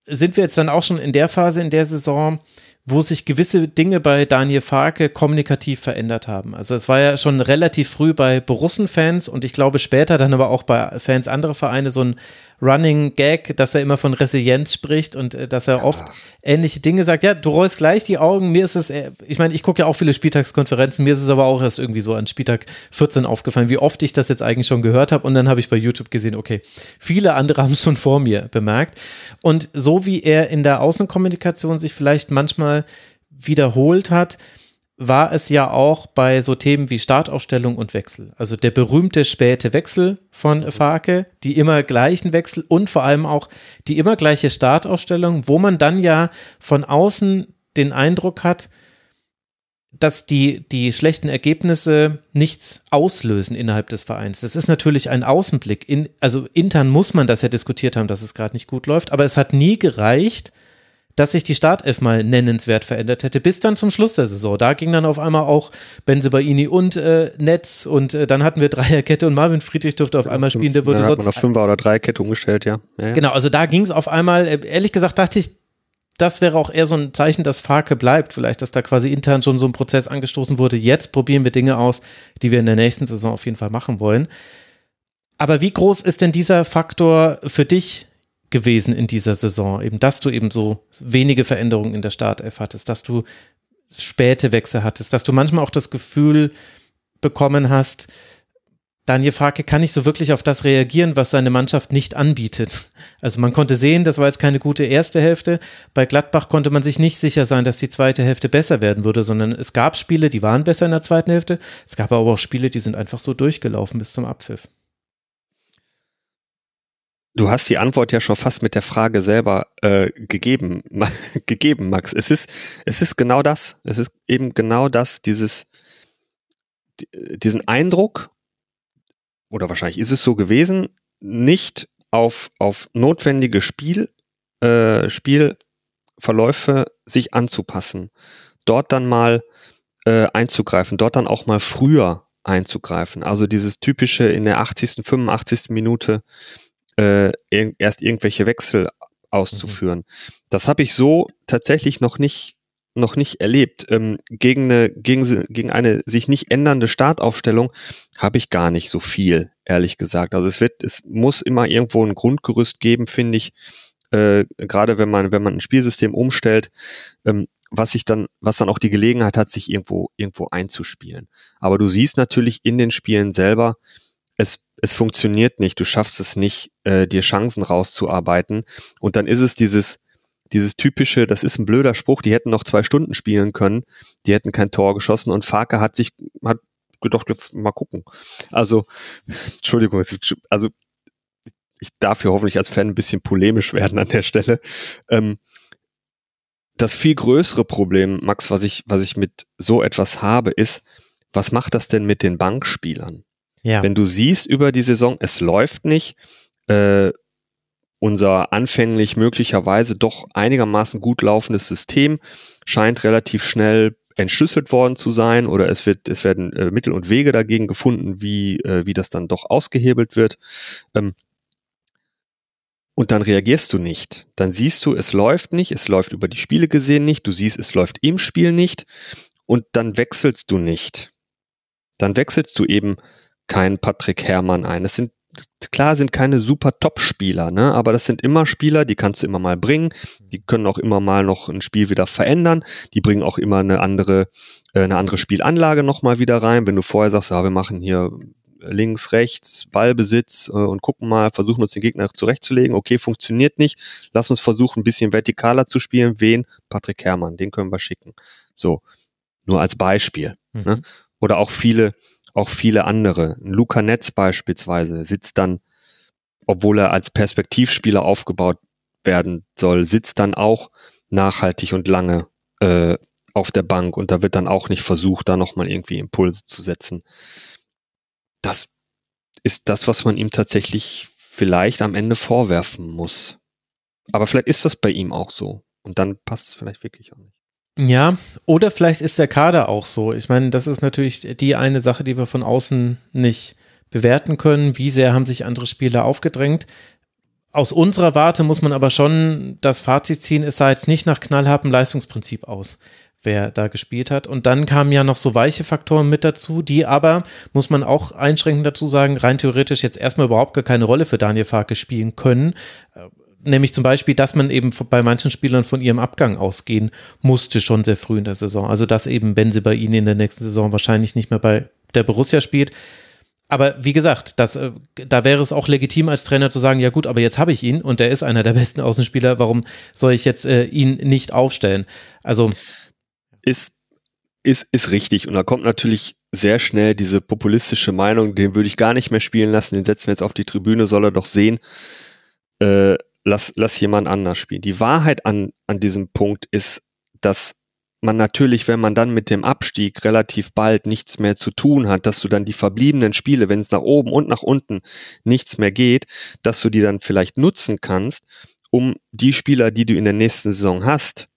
sind wir jetzt dann auch schon in der Phase in der Saison, wo sich gewisse Dinge bei Daniel Farke kommunikativ verändert haben. Also es war ja schon relativ früh bei Borussen-Fans und ich glaube später dann aber auch bei Fans anderer Vereine so ein Running Gag, dass er immer von Resilienz spricht und äh, dass er ja. oft ähnliche Dinge sagt. Ja, du rollst gleich die Augen. Mir ist es, äh, ich meine, ich gucke ja auch viele Spieltagskonferenzen. Mir ist es aber auch erst irgendwie so an Spieltag 14 aufgefallen, wie oft ich das jetzt eigentlich schon gehört habe. Und dann habe ich bei YouTube gesehen, okay, viele andere haben es schon vor mir bemerkt. Und so wie er in der Außenkommunikation sich vielleicht manchmal wiederholt hat, war es ja auch bei so Themen wie Startaufstellung und Wechsel. Also der berühmte späte Wechsel von Farke, die immer gleichen Wechsel und vor allem auch die immer gleiche Startaufstellung, wo man dann ja von außen den Eindruck hat, dass die, die schlechten Ergebnisse nichts auslösen innerhalb des Vereins. Das ist natürlich ein Außenblick. In, also intern muss man das ja diskutiert haben, dass es gerade nicht gut läuft, aber es hat nie gereicht, dass sich die Startelf mal nennenswert verändert hätte, bis dann zum Schluss der Saison. Da ging dann auf einmal auch Benzebaini und äh, Netz und äh, dann hatten wir Dreierkette und Marvin Friedrich durfte auf einmal spielen. Der wurde dann sonst. Man auf Fünfer- oder Dreierkette umgestellt, ja. ja, ja. Genau, also da ging es auf einmal, äh, ehrlich gesagt dachte ich, das wäre auch eher so ein Zeichen, dass Farke bleibt. Vielleicht, dass da quasi intern schon so ein Prozess angestoßen wurde. Jetzt probieren wir Dinge aus, die wir in der nächsten Saison auf jeden Fall machen wollen. Aber wie groß ist denn dieser Faktor für dich gewesen in dieser Saison. Eben, dass du eben so wenige Veränderungen in der Startelf hattest, dass du späte Wechsel hattest, dass du manchmal auch das Gefühl bekommen hast, Daniel Farke kann nicht so wirklich auf das reagieren, was seine Mannschaft nicht anbietet. Also man konnte sehen, das war jetzt keine gute erste Hälfte. Bei Gladbach konnte man sich nicht sicher sein, dass die zweite Hälfte besser werden würde, sondern es gab Spiele, die waren besser in der zweiten Hälfte. Es gab aber auch Spiele, die sind einfach so durchgelaufen bis zum Abpfiff. Du hast die Antwort ja schon fast mit der Frage selber äh, gegeben, gegeben, Max. Es ist, es ist genau das. Es ist eben genau das, dieses, diesen Eindruck, oder wahrscheinlich ist es so gewesen, nicht auf, auf notwendige Spiel, äh, Spielverläufe sich anzupassen. Dort dann mal äh, einzugreifen, dort dann auch mal früher einzugreifen. Also dieses typische in der 80., 85. Minute äh, erst irgendwelche Wechsel auszuführen. Mhm. Das habe ich so tatsächlich noch nicht noch nicht erlebt. Ähm, gegen, eine, gegen, gegen eine sich nicht ändernde Startaufstellung habe ich gar nicht so viel, ehrlich gesagt. Also es wird, es muss immer irgendwo ein Grundgerüst geben, finde ich. Äh, Gerade wenn man, wenn man ein Spielsystem umstellt, ähm, was sich dann, was dann auch die Gelegenheit hat, sich irgendwo, irgendwo einzuspielen. Aber du siehst natürlich in den Spielen selber, es, es funktioniert nicht, du schaffst es nicht, äh, dir Chancen rauszuarbeiten. Und dann ist es dieses, dieses typische, das ist ein blöder Spruch, die hätten noch zwei Stunden spielen können, die hätten kein Tor geschossen und Farke hat sich, hat gedacht, mal gucken. Also, Entschuldigung, also ich darf hier hoffentlich als Fan ein bisschen polemisch werden an der Stelle. Ähm, das viel größere Problem, Max, was ich, was ich mit so etwas habe, ist, was macht das denn mit den Bankspielern? Ja. Wenn du siehst über die Saison, es läuft nicht, äh, unser anfänglich möglicherweise doch einigermaßen gut laufendes System scheint relativ schnell entschlüsselt worden zu sein oder es wird es werden äh, Mittel und Wege dagegen gefunden, wie äh, wie das dann doch ausgehebelt wird. Ähm, und dann reagierst du nicht. Dann siehst du, es läuft nicht, es läuft über die Spiele gesehen nicht, du siehst, es läuft im Spiel nicht und dann wechselst du nicht. Dann wechselst du eben keinen Patrick Herrmann ein. Es sind klar sind keine super Top-Spieler, ne? aber das sind immer Spieler, die kannst du immer mal bringen, die können auch immer mal noch ein Spiel wieder verändern, die bringen auch immer eine andere, äh, eine andere Spielanlage nochmal wieder rein. Wenn du vorher sagst, ja, wir machen hier links, rechts, Ballbesitz äh, und gucken mal, versuchen uns den Gegner zurechtzulegen. Okay, funktioniert nicht. Lass uns versuchen, ein bisschen vertikaler zu spielen. Wen? Patrick Herrmann, den können wir schicken. So, nur als Beispiel. Ne? Mhm. Ne? Oder auch viele, auch viele andere. Luca Netz beispielsweise sitzt dann, obwohl er als Perspektivspieler aufgebaut werden soll, sitzt dann auch nachhaltig und lange äh, auf der Bank und da wird dann auch nicht versucht, da nochmal irgendwie Impulse zu setzen. Das ist das, was man ihm tatsächlich vielleicht am Ende vorwerfen muss. Aber vielleicht ist das bei ihm auch so. Und dann passt es vielleicht wirklich auch nicht. Ja, oder vielleicht ist der Kader auch so. Ich meine, das ist natürlich die eine Sache, die wir von außen nicht bewerten können. Wie sehr haben sich andere Spieler aufgedrängt? Aus unserer Warte muss man aber schon das Fazit ziehen, es sah jetzt nicht nach knallhartem Leistungsprinzip aus, wer da gespielt hat. Und dann kamen ja noch so weiche Faktoren mit dazu, die aber, muss man auch einschränkend dazu sagen, rein theoretisch jetzt erstmal überhaupt gar keine Rolle für Daniel Farke spielen können nämlich zum Beispiel, dass man eben bei manchen Spielern von ihrem Abgang ausgehen musste, schon sehr früh in der Saison. Also, dass eben, wenn sie bei ihnen in der nächsten Saison wahrscheinlich nicht mehr bei der Borussia spielt. Aber wie gesagt, das, äh, da wäre es auch legitim als Trainer zu sagen, ja gut, aber jetzt habe ich ihn und der ist einer der besten Außenspieler, warum soll ich jetzt äh, ihn nicht aufstellen? Also ist, ist, ist richtig und da kommt natürlich sehr schnell diese populistische Meinung, den würde ich gar nicht mehr spielen lassen, den setzen wir jetzt auf die Tribüne, soll er doch sehen. Äh, lass, lass jemand anders spielen. Die Wahrheit an, an diesem Punkt ist, dass man natürlich, wenn man dann mit dem Abstieg relativ bald nichts mehr zu tun hat, dass du dann die verbliebenen Spiele, wenn es nach oben und nach unten nichts mehr geht, dass du die dann vielleicht nutzen kannst, um die Spieler, die du in der nächsten Saison hast,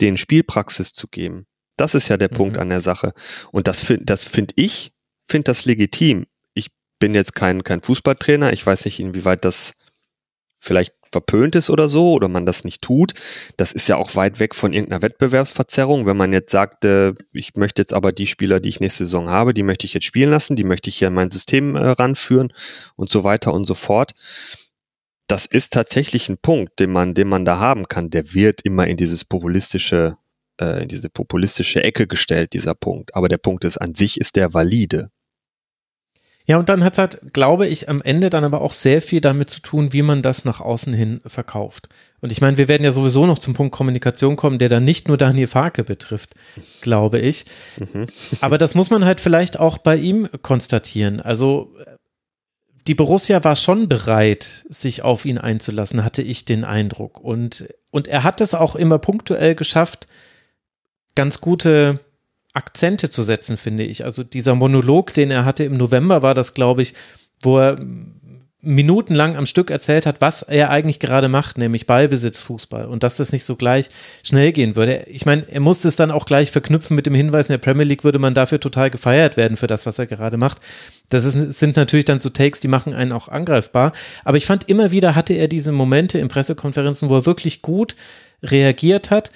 den Spielpraxis zu geben. Das ist ja der mhm. Punkt an der Sache. Und das finde das find ich, finde das legitim. Ich bin jetzt kein, kein Fußballtrainer. Ich weiß nicht, inwieweit das vielleicht verpönt ist oder so oder man das nicht tut. Das ist ja auch weit weg von irgendeiner Wettbewerbsverzerrung. Wenn man jetzt sagt, äh, ich möchte jetzt aber die Spieler, die ich nächste Saison habe, die möchte ich jetzt spielen lassen, die möchte ich hier in mein System äh, ranführen und so weiter und so fort. Das ist tatsächlich ein Punkt, den man, den man da haben kann. Der wird immer in dieses populistische, äh, in diese populistische Ecke gestellt, dieser Punkt. Aber der Punkt ist, an sich ist der valide. Ja, und dann hat es halt, glaube ich, am Ende dann aber auch sehr viel damit zu tun, wie man das nach außen hin verkauft. Und ich meine, wir werden ja sowieso noch zum Punkt Kommunikation kommen, der dann nicht nur Daniel Farke betrifft, glaube ich. Mhm. aber das muss man halt vielleicht auch bei ihm konstatieren. Also die Borussia war schon bereit, sich auf ihn einzulassen, hatte ich den Eindruck. Und, und er hat es auch immer punktuell geschafft, ganz gute Akzente zu setzen, finde ich. Also dieser Monolog, den er hatte im November, war das, glaube ich, wo er minutenlang am Stück erzählt hat, was er eigentlich gerade macht, nämlich Ballbesitz Fußball und dass das nicht so gleich schnell gehen würde. Ich meine, er musste es dann auch gleich verknüpfen mit dem Hinweis, in der Premier League würde man dafür total gefeiert werden für das, was er gerade macht. Das ist, sind natürlich dann so Takes, die machen einen auch angreifbar. Aber ich fand immer wieder hatte er diese Momente in Pressekonferenzen, wo er wirklich gut reagiert hat.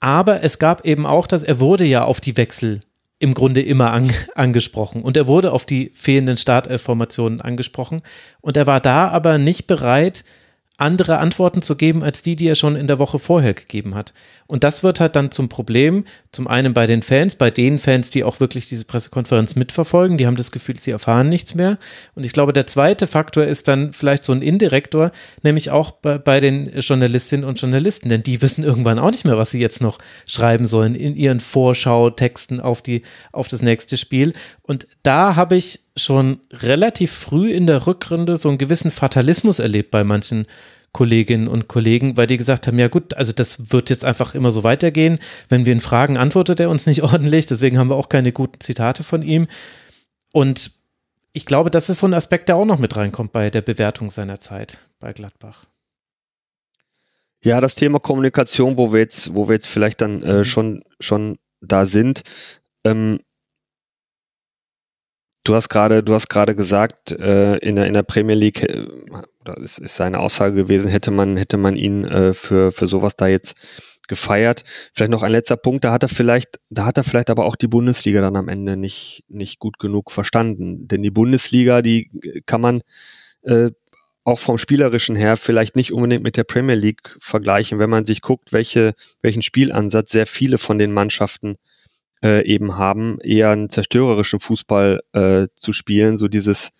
Aber es gab eben auch das, er wurde ja auf die Wechsel im Grunde immer an, angesprochen. Und er wurde auf die fehlenden Startelf-Formationen angesprochen. Und er war da aber nicht bereit, andere Antworten zu geben als die, die er schon in der Woche vorher gegeben hat. Und das wird halt dann zum Problem, zum einen bei den Fans, bei den Fans, die auch wirklich diese Pressekonferenz mitverfolgen, die haben das Gefühl, sie erfahren nichts mehr. Und ich glaube, der zweite Faktor ist dann vielleicht so ein Indirektor, nämlich auch bei, bei den Journalistinnen und Journalisten, denn die wissen irgendwann auch nicht mehr, was sie jetzt noch schreiben sollen in ihren Vorschautexten auf die, auf das nächste Spiel. Und da habe ich schon relativ früh in der Rückrunde so einen gewissen Fatalismus erlebt bei manchen Kolleginnen und Kollegen, weil die gesagt haben, ja gut, also das wird jetzt einfach immer so weitergehen. Wenn wir ihn fragen, antwortet er uns nicht ordentlich. Deswegen haben wir auch keine guten Zitate von ihm. Und ich glaube, das ist so ein Aspekt, der auch noch mit reinkommt bei der Bewertung seiner Zeit bei Gladbach. Ja, das Thema Kommunikation, wo wir jetzt, wo wir jetzt vielleicht dann äh, mhm. schon, schon da sind. Ähm, Du hast gerade, du hast gerade gesagt, äh, in der in der Premier League, äh, ist, ist seine Aussage gewesen, hätte man hätte man ihn äh, für für sowas da jetzt gefeiert. Vielleicht noch ein letzter Punkt, da hat er vielleicht, da hat er vielleicht aber auch die Bundesliga dann am Ende nicht nicht gut genug verstanden, denn die Bundesliga, die kann man äh, auch vom spielerischen her vielleicht nicht unbedingt mit der Premier League vergleichen, wenn man sich guckt, welche welchen Spielansatz sehr viele von den Mannschaften äh, eben haben, eher einen zerstörerischen Fußball äh, zu spielen, so dieses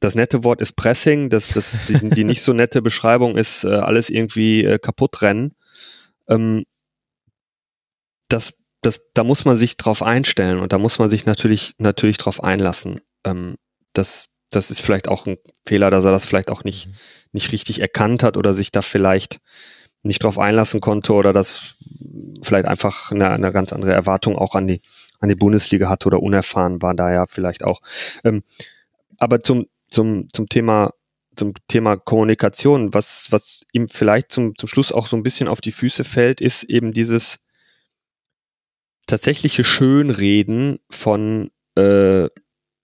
das nette Wort ist Pressing, das, das, die, die nicht so nette Beschreibung ist äh, alles irgendwie äh, kaputt rennen. Ähm, das, das, da muss man sich drauf einstellen und da muss man sich natürlich, natürlich drauf einlassen. Ähm, das, das ist vielleicht auch ein Fehler, dass er das vielleicht auch nicht, nicht richtig erkannt hat oder sich da vielleicht nicht drauf einlassen konnte oder das vielleicht einfach eine, eine ganz andere Erwartung auch an die, an die Bundesliga hatte oder unerfahren war da ja vielleicht auch. Ähm, aber zum, zum, zum Thema, zum Thema Kommunikation, was, was ihm vielleicht zum, zum Schluss auch so ein bisschen auf die Füße fällt, ist eben dieses tatsächliche Schönreden von äh,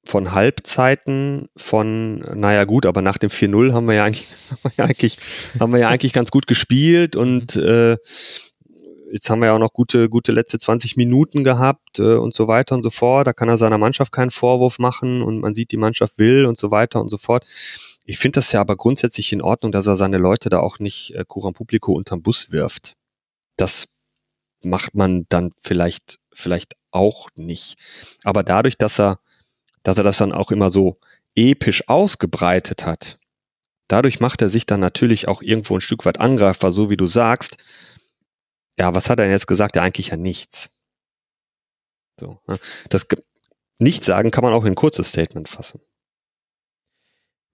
von Halbzeiten, von, naja gut, aber nach dem 4-0 haben wir ja eigentlich, haben wir ja eigentlich, haben wir ja eigentlich ganz gut gespielt und äh, jetzt haben wir ja auch noch gute, gute letzte 20 Minuten gehabt äh, und so weiter und so fort. Da kann er seiner Mannschaft keinen Vorwurf machen und man sieht, die Mannschaft will und so weiter und so fort. Ich finde das ja aber grundsätzlich in Ordnung, dass er seine Leute da auch nicht äh, Coram Publico unterm Bus wirft. Das macht man dann vielleicht, vielleicht auch nicht. Aber dadurch, dass er dass er das dann auch immer so episch ausgebreitet hat. Dadurch macht er sich dann natürlich auch irgendwo ein Stück weit angreifbar, so wie du sagst. Ja, was hat er denn jetzt gesagt? Ja, eigentlich ja nichts. So, ne? das Nichtsagen kann man auch in ein kurzes Statement fassen.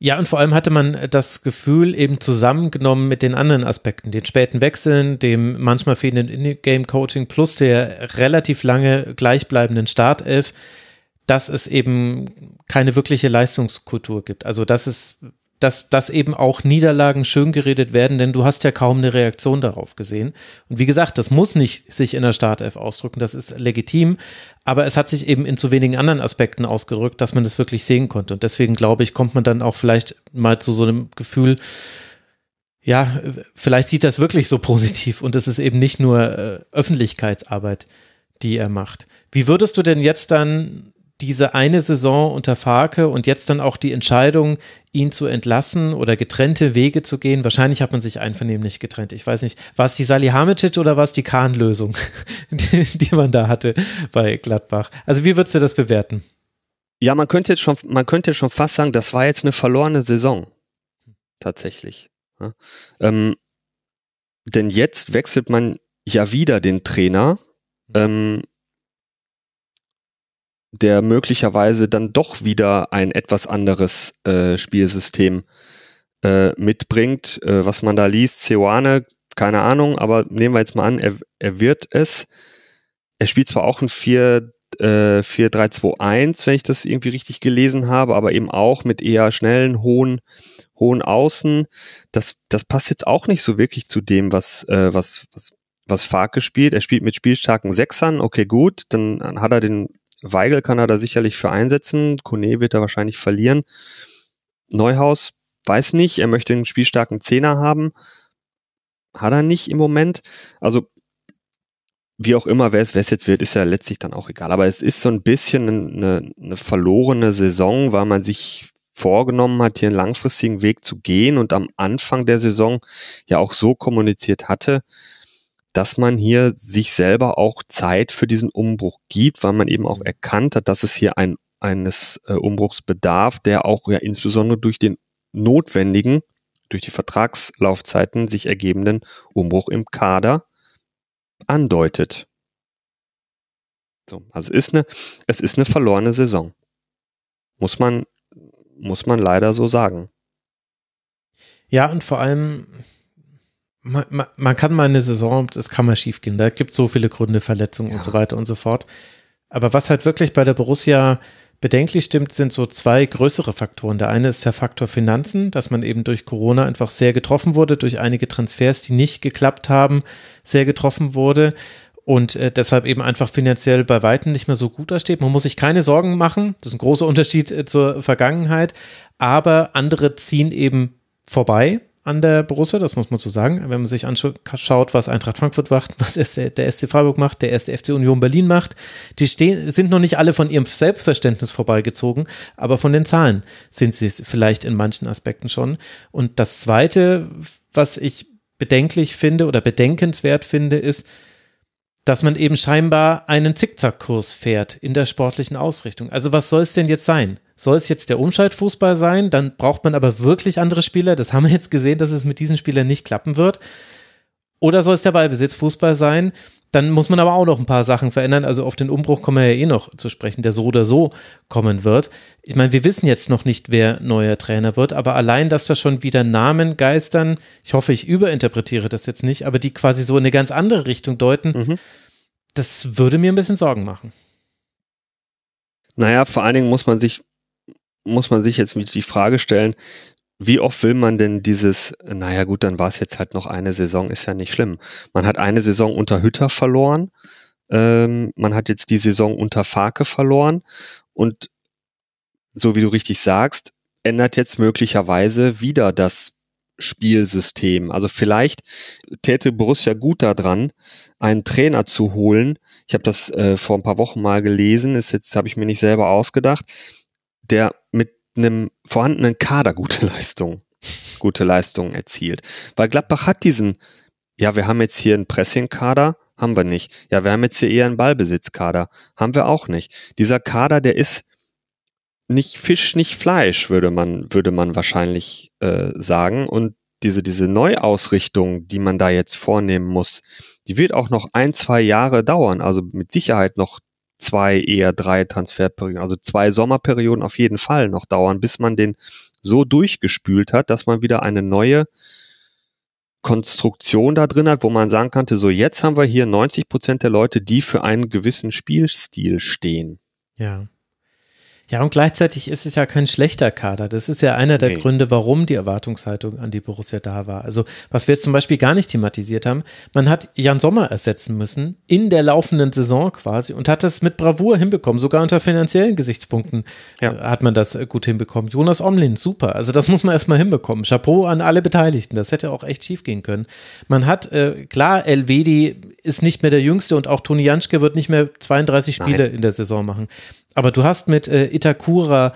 Ja, und vor allem hatte man das Gefühl eben zusammengenommen mit den anderen Aspekten, den späten Wechseln, dem manchmal fehlenden In-Game-Coaching plus der relativ lange gleichbleibenden Startelf, dass es eben keine wirkliche Leistungskultur gibt. Also dass es, dass, dass eben auch Niederlagen schön geredet werden, denn du hast ja kaum eine Reaktion darauf gesehen. Und wie gesagt, das muss nicht sich in der Startelf ausdrücken, das ist legitim, aber es hat sich eben in zu wenigen anderen Aspekten ausgedrückt, dass man das wirklich sehen konnte. Und deswegen glaube ich, kommt man dann auch vielleicht mal zu so einem Gefühl, ja, vielleicht sieht das wirklich so positiv und es ist eben nicht nur äh, Öffentlichkeitsarbeit, die er macht. Wie würdest du denn jetzt dann diese eine Saison unter Farke und jetzt dann auch die Entscheidung, ihn zu entlassen oder getrennte Wege zu gehen. Wahrscheinlich hat man sich einvernehmlich getrennt. Ich weiß nicht, war es die Salihamidzic oder war es die Kahn-Lösung, die, die, man da hatte bei Gladbach? Also wie würdest du das bewerten? Ja, man könnte jetzt schon, man könnte schon fast sagen, das war jetzt eine verlorene Saison. Tatsächlich. Ja. Ähm, denn jetzt wechselt man ja wieder den Trainer. Ähm, der möglicherweise dann doch wieder ein etwas anderes äh, Spielsystem äh, mitbringt. Äh, was man da liest, Ceoane, keine Ahnung, aber nehmen wir jetzt mal an, er, er wird es. er spielt zwar auch ein 4, äh, 4-3-2-1, wenn ich das irgendwie richtig gelesen habe, aber eben auch mit eher schnellen, hohen, hohen Außen. Das, das passt jetzt auch nicht so wirklich zu dem, was, äh, was, was, was Farke spielt. Er spielt mit spielstarken Sechsern, okay, gut, dann hat er den Weigel kann er da sicherlich für einsetzen. Kone wird er wahrscheinlich verlieren. Neuhaus weiß nicht, er möchte einen spielstarken Zehner haben. Hat er nicht im Moment. Also, wie auch immer, wer es, wer es jetzt wird, ist ja letztlich dann auch egal. Aber es ist so ein bisschen eine, eine verlorene Saison, weil man sich vorgenommen hat, hier einen langfristigen Weg zu gehen und am Anfang der Saison ja auch so kommuniziert hatte, dass man hier sich selber auch Zeit für diesen Umbruch gibt, weil man eben auch erkannt hat, dass es hier ein, eines äh, Umbruchs bedarf, der auch ja insbesondere durch den notwendigen, durch die Vertragslaufzeiten sich ergebenden Umbruch im Kader andeutet. So, also ist eine, es ist eine verlorene Saison. Muss man, muss man leider so sagen. Ja, und vor allem, man, man, man kann mal eine Saison, das kann mal schief gehen. Da gibt es so viele Gründe, Verletzungen ja. und so weiter und so fort. Aber was halt wirklich bei der Borussia bedenklich stimmt, sind so zwei größere Faktoren. Der eine ist der Faktor Finanzen, dass man eben durch Corona einfach sehr getroffen wurde, durch einige Transfers, die nicht geklappt haben, sehr getroffen wurde und äh, deshalb eben einfach finanziell bei Weitem nicht mehr so gut dasteht. Man muss sich keine Sorgen machen, das ist ein großer Unterschied äh, zur Vergangenheit, aber andere ziehen eben vorbei an der Borussia, das muss man so sagen. Wenn man sich anschaut, was Eintracht Frankfurt macht, was der SC Freiburg macht, der erste FC Union Berlin macht, die stehen, sind noch nicht alle von ihrem Selbstverständnis vorbeigezogen, aber von den Zahlen sind sie es vielleicht in manchen Aspekten schon. Und das Zweite, was ich bedenklich finde oder bedenkenswert finde, ist, dass man eben scheinbar einen Zickzackkurs fährt in der sportlichen Ausrichtung. Also was soll es denn jetzt sein? Soll es jetzt der Umschaltfußball sein? Dann braucht man aber wirklich andere Spieler. Das haben wir jetzt gesehen, dass es mit diesen Spielern nicht klappen wird. Oder soll es der Ballbesitzfußball sein? Dann muss man aber auch noch ein paar Sachen verändern. Also auf den Umbruch kommen wir ja eh noch zu sprechen, der so oder so kommen wird. Ich meine, wir wissen jetzt noch nicht, wer neuer Trainer wird, aber allein, dass da schon wieder Namen geistern, ich hoffe, ich überinterpretiere das jetzt nicht, aber die quasi so in eine ganz andere Richtung deuten, mhm. das würde mir ein bisschen Sorgen machen. Naja, vor allen Dingen muss man sich, muss man sich jetzt die Frage stellen, wie oft will man denn dieses, naja gut, dann war es jetzt halt noch eine Saison, ist ja nicht schlimm. Man hat eine Saison unter Hütter verloren, ähm, man hat jetzt die Saison unter Farke verloren und so wie du richtig sagst, ändert jetzt möglicherweise wieder das Spielsystem. Also vielleicht täte Borussia gut daran, einen Trainer zu holen. Ich habe das äh, vor ein paar Wochen mal gelesen, ist jetzt habe ich mir nicht selber ausgedacht, der mit einem vorhandenen Kader gute Leistung, gute Leistungen erzielt. Weil Gladbach hat diesen, ja, wir haben jetzt hier einen Pressing-Kader, haben wir nicht. Ja, wir haben jetzt hier eher einen Ballbesitzkader, haben wir auch nicht. Dieser Kader, der ist nicht Fisch, nicht Fleisch, würde man, würde man wahrscheinlich äh, sagen. Und diese, diese Neuausrichtung, die man da jetzt vornehmen muss, die wird auch noch ein, zwei Jahre dauern. Also mit Sicherheit noch zwei, eher drei Transferperioden, also zwei Sommerperioden auf jeden Fall noch dauern, bis man den so durchgespült hat, dass man wieder eine neue Konstruktion da drin hat, wo man sagen könnte, so jetzt haben wir hier 90 Prozent der Leute, die für einen gewissen Spielstil stehen. Ja. Ja, und gleichzeitig ist es ja kein schlechter Kader. Das ist ja einer der nee. Gründe, warum die Erwartungshaltung an die Borussia da war. Also, was wir jetzt zum Beispiel gar nicht thematisiert haben, man hat Jan Sommer ersetzen müssen in der laufenden Saison quasi und hat das mit Bravour hinbekommen. Sogar unter finanziellen Gesichtspunkten ja. Äh, hat man das äh, gut hinbekommen. Jonas Omlin, super. Also, das muss man erstmal hinbekommen. Chapeau an alle Beteiligten. Das hätte auch echt schief gehen können. Man hat, äh, klar, Elvedi ist nicht mehr der Jüngste und auch Toni Janschke wird nicht mehr 32 Spiele Nein. in der Saison machen. Aber du hast mit äh, Itakura,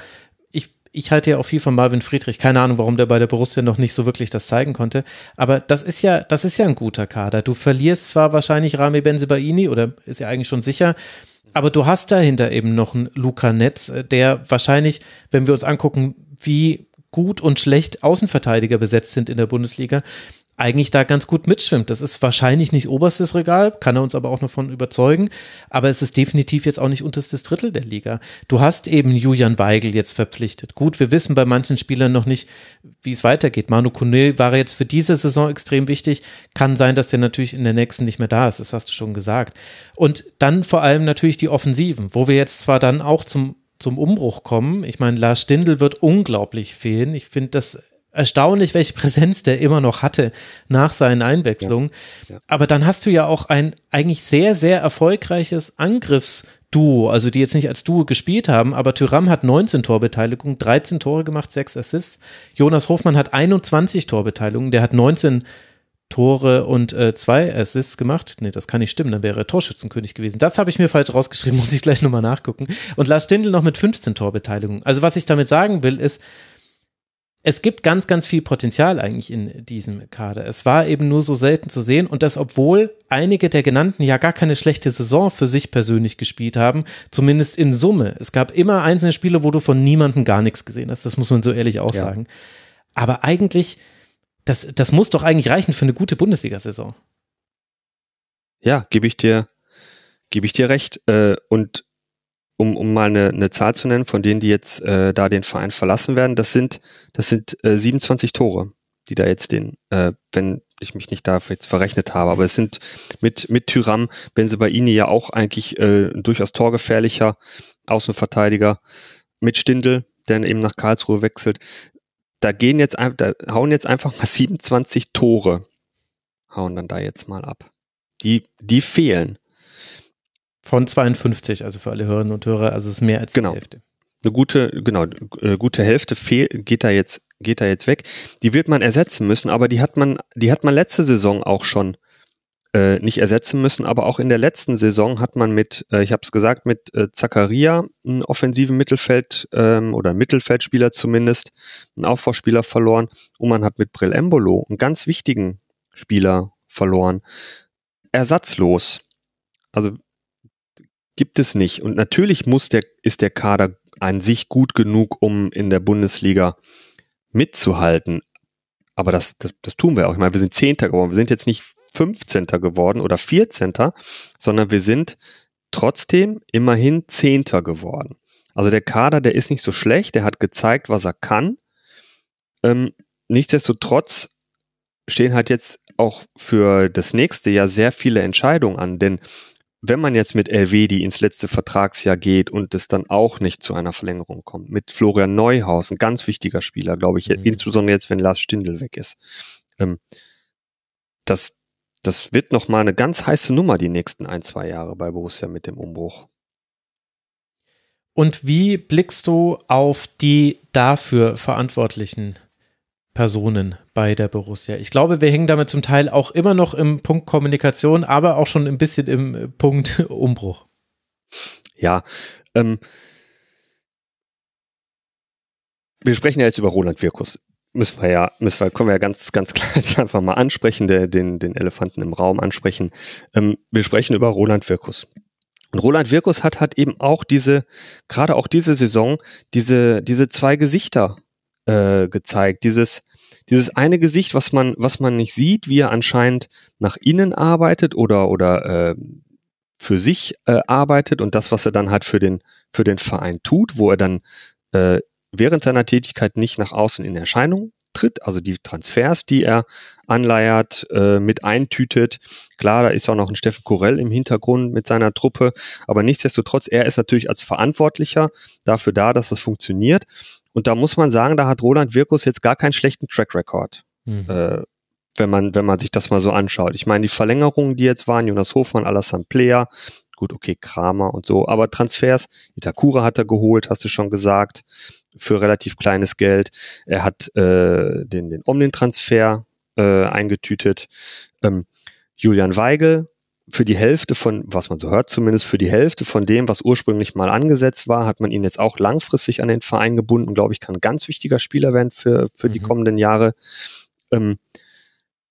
ich, ich halte ja auch viel von Marvin Friedrich, keine Ahnung, warum der bei der Borussia noch nicht so wirklich das zeigen konnte. Aber das ist ja, das ist ja ein guter Kader. Du verlierst zwar wahrscheinlich Rami Benzebaini oder ist ja eigentlich schon sicher, aber du hast dahinter eben noch einen Luca Netz, äh, der wahrscheinlich, wenn wir uns angucken, wie gut und schlecht Außenverteidiger besetzt sind in der Bundesliga, eigentlich da ganz gut mitschwimmt. Das ist wahrscheinlich nicht oberstes Regal, kann er uns aber auch noch von überzeugen, aber es ist definitiv jetzt auch nicht unterstes Drittel der Liga. Du hast eben Julian Weigel jetzt verpflichtet. Gut, wir wissen bei manchen Spielern noch nicht, wie es weitergeht. Manu Kone war jetzt für diese Saison extrem wichtig. Kann sein, dass der natürlich in der nächsten nicht mehr da ist, das hast du schon gesagt. Und dann vor allem natürlich die Offensiven, wo wir jetzt zwar dann auch zum zum Umbruch kommen. Ich meine, Lars Stindl wird unglaublich fehlen. Ich finde das erstaunlich, welche Präsenz der immer noch hatte nach seinen Einwechslungen. Ja, ja. Aber dann hast du ja auch ein eigentlich sehr, sehr erfolgreiches Angriffsduo, also die jetzt nicht als Duo gespielt haben, aber Tyram hat 19 Torbeteiligung, 13 Tore gemacht, 6 Assists. Jonas Hofmann hat 21 Torbeteiligungen, der hat 19 Tore und äh, zwei Assists gemacht. Nee, das kann nicht stimmen, dann wäre er Torschützenkönig gewesen. Das habe ich mir falsch rausgeschrieben, muss ich gleich nochmal nachgucken. Und Lars Stindl noch mit 15 Torbeteiligungen. Also was ich damit sagen will, ist, es gibt ganz, ganz viel Potenzial eigentlich in diesem Kader. Es war eben nur so selten zu sehen und das, obwohl einige der genannten ja gar keine schlechte Saison für sich persönlich gespielt haben, zumindest in Summe. Es gab immer einzelne Spiele, wo du von niemandem gar nichts gesehen hast. Das muss man so ehrlich auch ja. sagen. Aber eigentlich, das, das muss doch eigentlich reichen für eine gute Bundesliga-Saison. Ja, gebe ich dir, gebe ich dir recht. Äh, und um, um mal eine, eine Zahl zu nennen, von denen, die jetzt äh, da den Verein verlassen werden, das sind, das sind äh, 27 Tore, die da jetzt den, äh, wenn ich mich nicht da jetzt verrechnet habe, aber es sind mit, mit Tyram, Benzebaini ja auch eigentlich äh, ein durchaus torgefährlicher Außenverteidiger, mit Stindel, der eben nach Karlsruhe wechselt. Da gehen jetzt da hauen jetzt einfach mal 27 Tore, hauen dann da jetzt mal ab. Die, die fehlen. Von 52, also für alle Hörerinnen und Hörer, also es ist mehr als genau. die Hälfte. Eine gute, genau, eine gute Hälfte fehl, geht da jetzt, geht da jetzt weg. Die wird man ersetzen müssen, aber die hat man, die hat man letzte Saison auch schon äh, nicht ersetzen müssen, aber auch in der letzten Saison hat man mit, äh, ich habe es gesagt, mit äh, Zakaria einen offensiven Mittelfeld ähm, oder Mittelfeldspieler zumindest, einen Aufbauspieler verloren und man hat mit Brill Embolo einen ganz wichtigen Spieler verloren. Ersatzlos. Also gibt es nicht. Und natürlich muss der, ist der Kader an sich gut genug, um in der Bundesliga mitzuhalten. Aber das, das, das tun wir auch. Ich meine, wir sind Zehnter geworden. Wir sind jetzt nicht 15. geworden oder 14. sondern wir sind trotzdem immerhin Zehnter geworden. Also der Kader, der ist nicht so schlecht, der hat gezeigt, was er kann. Ähm, nichtsdestotrotz stehen halt jetzt auch für das nächste Jahr sehr viele Entscheidungen an, denn wenn man jetzt mit Elvedi ins letzte Vertragsjahr geht und es dann auch nicht zu einer Verlängerung kommt, mit Florian Neuhaus, ein ganz wichtiger Spieler, glaube ich, mhm. insbesondere jetzt, wenn Lars Stindl weg ist, ähm, das, das wird nochmal eine ganz heiße Nummer die nächsten ein, zwei Jahre bei Borussia mit dem Umbruch. Und wie blickst du auf die dafür Verantwortlichen Personen bei der Borussia. Ich glaube, wir hängen damit zum Teil auch immer noch im Punkt Kommunikation, aber auch schon ein bisschen im Punkt Umbruch. Ja, ähm, wir sprechen ja jetzt über Roland Wirkus. Müssen wir ja, müssen wir, können wir ja ganz, ganz klar jetzt einfach mal ansprechen, der, den, den Elefanten im Raum ansprechen. Ähm, wir sprechen über Roland Wirkus. Und Roland Wirkus hat, hat eben auch diese, gerade auch diese Saison, diese, diese zwei Gesichter äh, gezeigt. Dieses, dieses eine Gesicht, was man, was man nicht sieht, wie er anscheinend nach innen arbeitet oder, oder äh, für sich äh, arbeitet und das, was er dann halt für den, für den Verein tut, wo er dann äh, während seiner Tätigkeit nicht nach außen in Erscheinung tritt, also die Transfers, die er anleiert, äh, mit eintütet. Klar, da ist auch noch ein Steffen Korell im Hintergrund mit seiner Truppe, aber nichtsdestotrotz, er ist natürlich als Verantwortlicher dafür da, dass das funktioniert. Und da muss man sagen, da hat Roland Wirkus jetzt gar keinen schlechten Track Record. Mhm. Äh, wenn man, wenn man sich das mal so anschaut. Ich meine, die Verlängerungen, die jetzt waren, Jonas Hofmann, Alassane Player, gut, okay, Kramer und so, aber Transfers, Itakura hat er geholt, hast du schon gesagt, für relativ kleines Geld. Er hat äh, den, den Omnin-Transfer äh, eingetütet. Ähm, Julian Weigel für die Hälfte von, was man so hört zumindest, für die Hälfte von dem, was ursprünglich mal angesetzt war, hat man ihn jetzt auch langfristig an den Verein gebunden, glaube ich, kann ein ganz wichtiger Spieler werden für, für mhm. die kommenden Jahre. Ähm,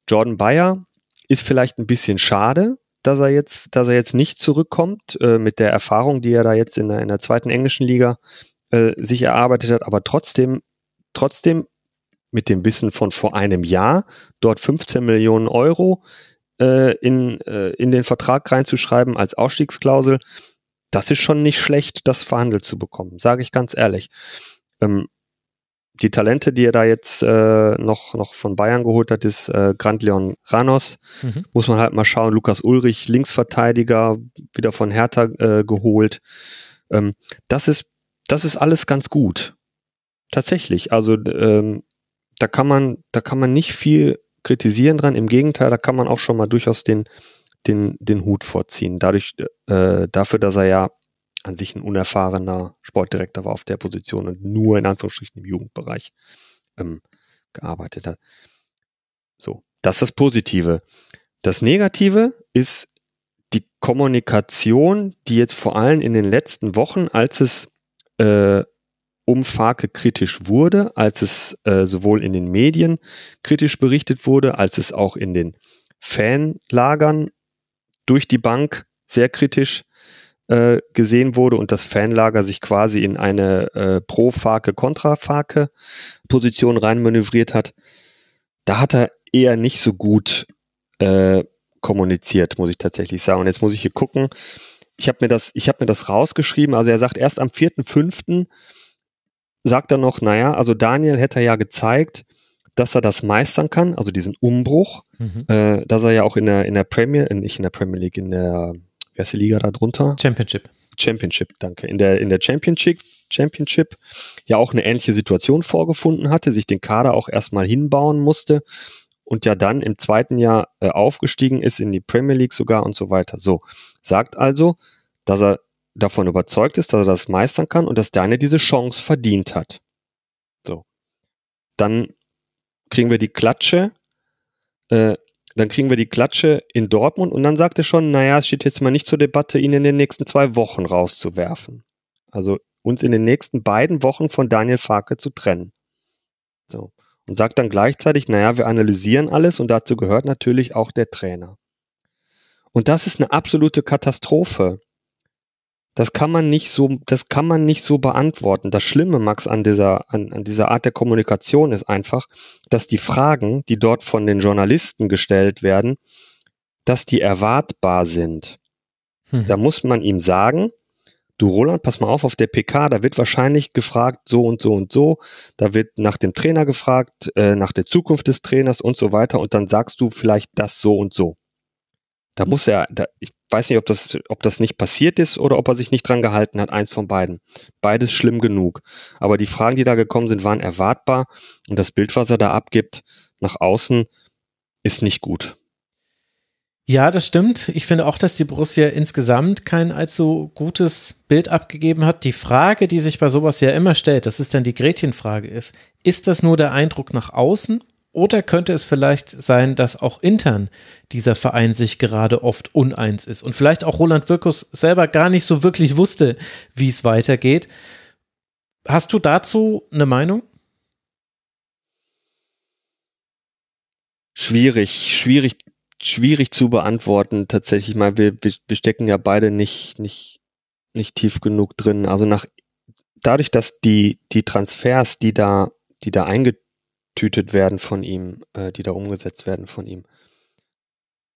Jordan Bayer ist vielleicht ein bisschen schade, dass er jetzt, dass er jetzt nicht zurückkommt äh, mit der Erfahrung, die er da jetzt in der, in der zweiten englischen Liga äh, sich erarbeitet hat, aber trotzdem, trotzdem mit dem Wissen von vor einem Jahr, dort 15 Millionen Euro äh, in, äh, in den Vertrag reinzuschreiben als Ausstiegsklausel, das ist schon nicht schlecht, das verhandelt zu bekommen, sage ich ganz ehrlich. Ähm, die Talente, die er da jetzt äh, noch, noch von Bayern geholt hat, ist äh, Grant Leon Ranos. Mhm. Muss man halt mal schauen. Lukas Ulrich, Linksverteidiger, wieder von Hertha äh, geholt. Ähm, das ist, das ist alles ganz gut. Tatsächlich. Also ähm, da kann man, da kann man nicht viel kritisieren dran. Im Gegenteil, da kann man auch schon mal durchaus den, den, den Hut vorziehen. Dadurch, äh, dafür, dass er ja an sich ein unerfahrener Sportdirektor war auf der Position und nur in Anführungsstrichen im Jugendbereich ähm, gearbeitet hat. So, das ist das Positive. Das Negative ist die Kommunikation, die jetzt vor allem in den letzten Wochen, als es äh, um Farke kritisch wurde, als es äh, sowohl in den Medien kritisch berichtet wurde, als es auch in den Fanlagern durch die Bank sehr kritisch äh, gesehen wurde und das Fanlager sich quasi in eine äh, Pro-Fake, Kontra-Fake-Position reinmanövriert hat, da hat er eher nicht so gut äh, kommuniziert, muss ich tatsächlich sagen. Und jetzt muss ich hier gucken. Ich habe mir das, ich habe mir das rausgeschrieben. Also er sagt erst am 4.5. sagt er noch, naja, also Daniel hätte ja gezeigt, dass er das meistern kann, also diesen Umbruch, mhm. äh, dass er ja auch in der in der Premier, nicht in der Premier League, in der wer ist die Liga da drunter? Championship. Championship, danke. In der, in der Championship, Championship ja auch eine ähnliche Situation vorgefunden hatte, sich den Kader auch erstmal hinbauen musste und ja dann im zweiten Jahr äh, aufgestiegen ist in die Premier League sogar und so weiter. So, sagt also, dass er davon überzeugt ist, dass er das meistern kann und dass Daniel diese Chance verdient hat. So. Dann kriegen wir die Klatsche, äh, dann kriegen wir die Klatsche in Dortmund und dann sagt er schon, naja, es steht jetzt mal nicht zur Debatte, ihn in den nächsten zwei Wochen rauszuwerfen. Also uns in den nächsten beiden Wochen von Daniel Farke zu trennen. So. Und sagt dann gleichzeitig, naja, wir analysieren alles und dazu gehört natürlich auch der Trainer. Und das ist eine absolute Katastrophe. Das kann man nicht so, das kann man nicht so beantworten. Das Schlimme, Max, an dieser, an, an dieser Art der Kommunikation ist einfach, dass die Fragen, die dort von den Journalisten gestellt werden, dass die erwartbar sind. Hm. Da muss man ihm sagen, du Roland, pass mal auf, auf der PK, da wird wahrscheinlich gefragt, so und so und so, da wird nach dem Trainer gefragt, äh, nach der Zukunft des Trainers und so weiter und dann sagst du vielleicht das so und so. Da muss er, da, ich weiß nicht, ob das, ob das nicht passiert ist oder ob er sich nicht dran gehalten hat, eins von beiden. Beides schlimm genug. Aber die Fragen, die da gekommen sind, waren erwartbar und das Bild, was er da abgibt, nach außen, ist nicht gut. Ja, das stimmt. Ich finde auch, dass die Borussia insgesamt kein allzu gutes Bild abgegeben hat. Die Frage, die sich bei sowas ja immer stellt, das ist dann die Gretchenfrage ist, ist das nur der Eindruck nach außen oder könnte es vielleicht sein, dass auch intern dieser Verein sich gerade oft uneins ist und vielleicht auch Roland Wirkus selber gar nicht so wirklich wusste, wie es weitergeht? Hast du dazu eine Meinung? Schwierig, schwierig, schwierig zu beantworten. Tatsächlich mal, wir, wir stecken ja beide nicht, nicht, nicht tief genug drin. Also nach, dadurch, dass die, die Transfers, die da, die da eingetragen eingetütet werden von ihm, äh, die da umgesetzt werden von ihm,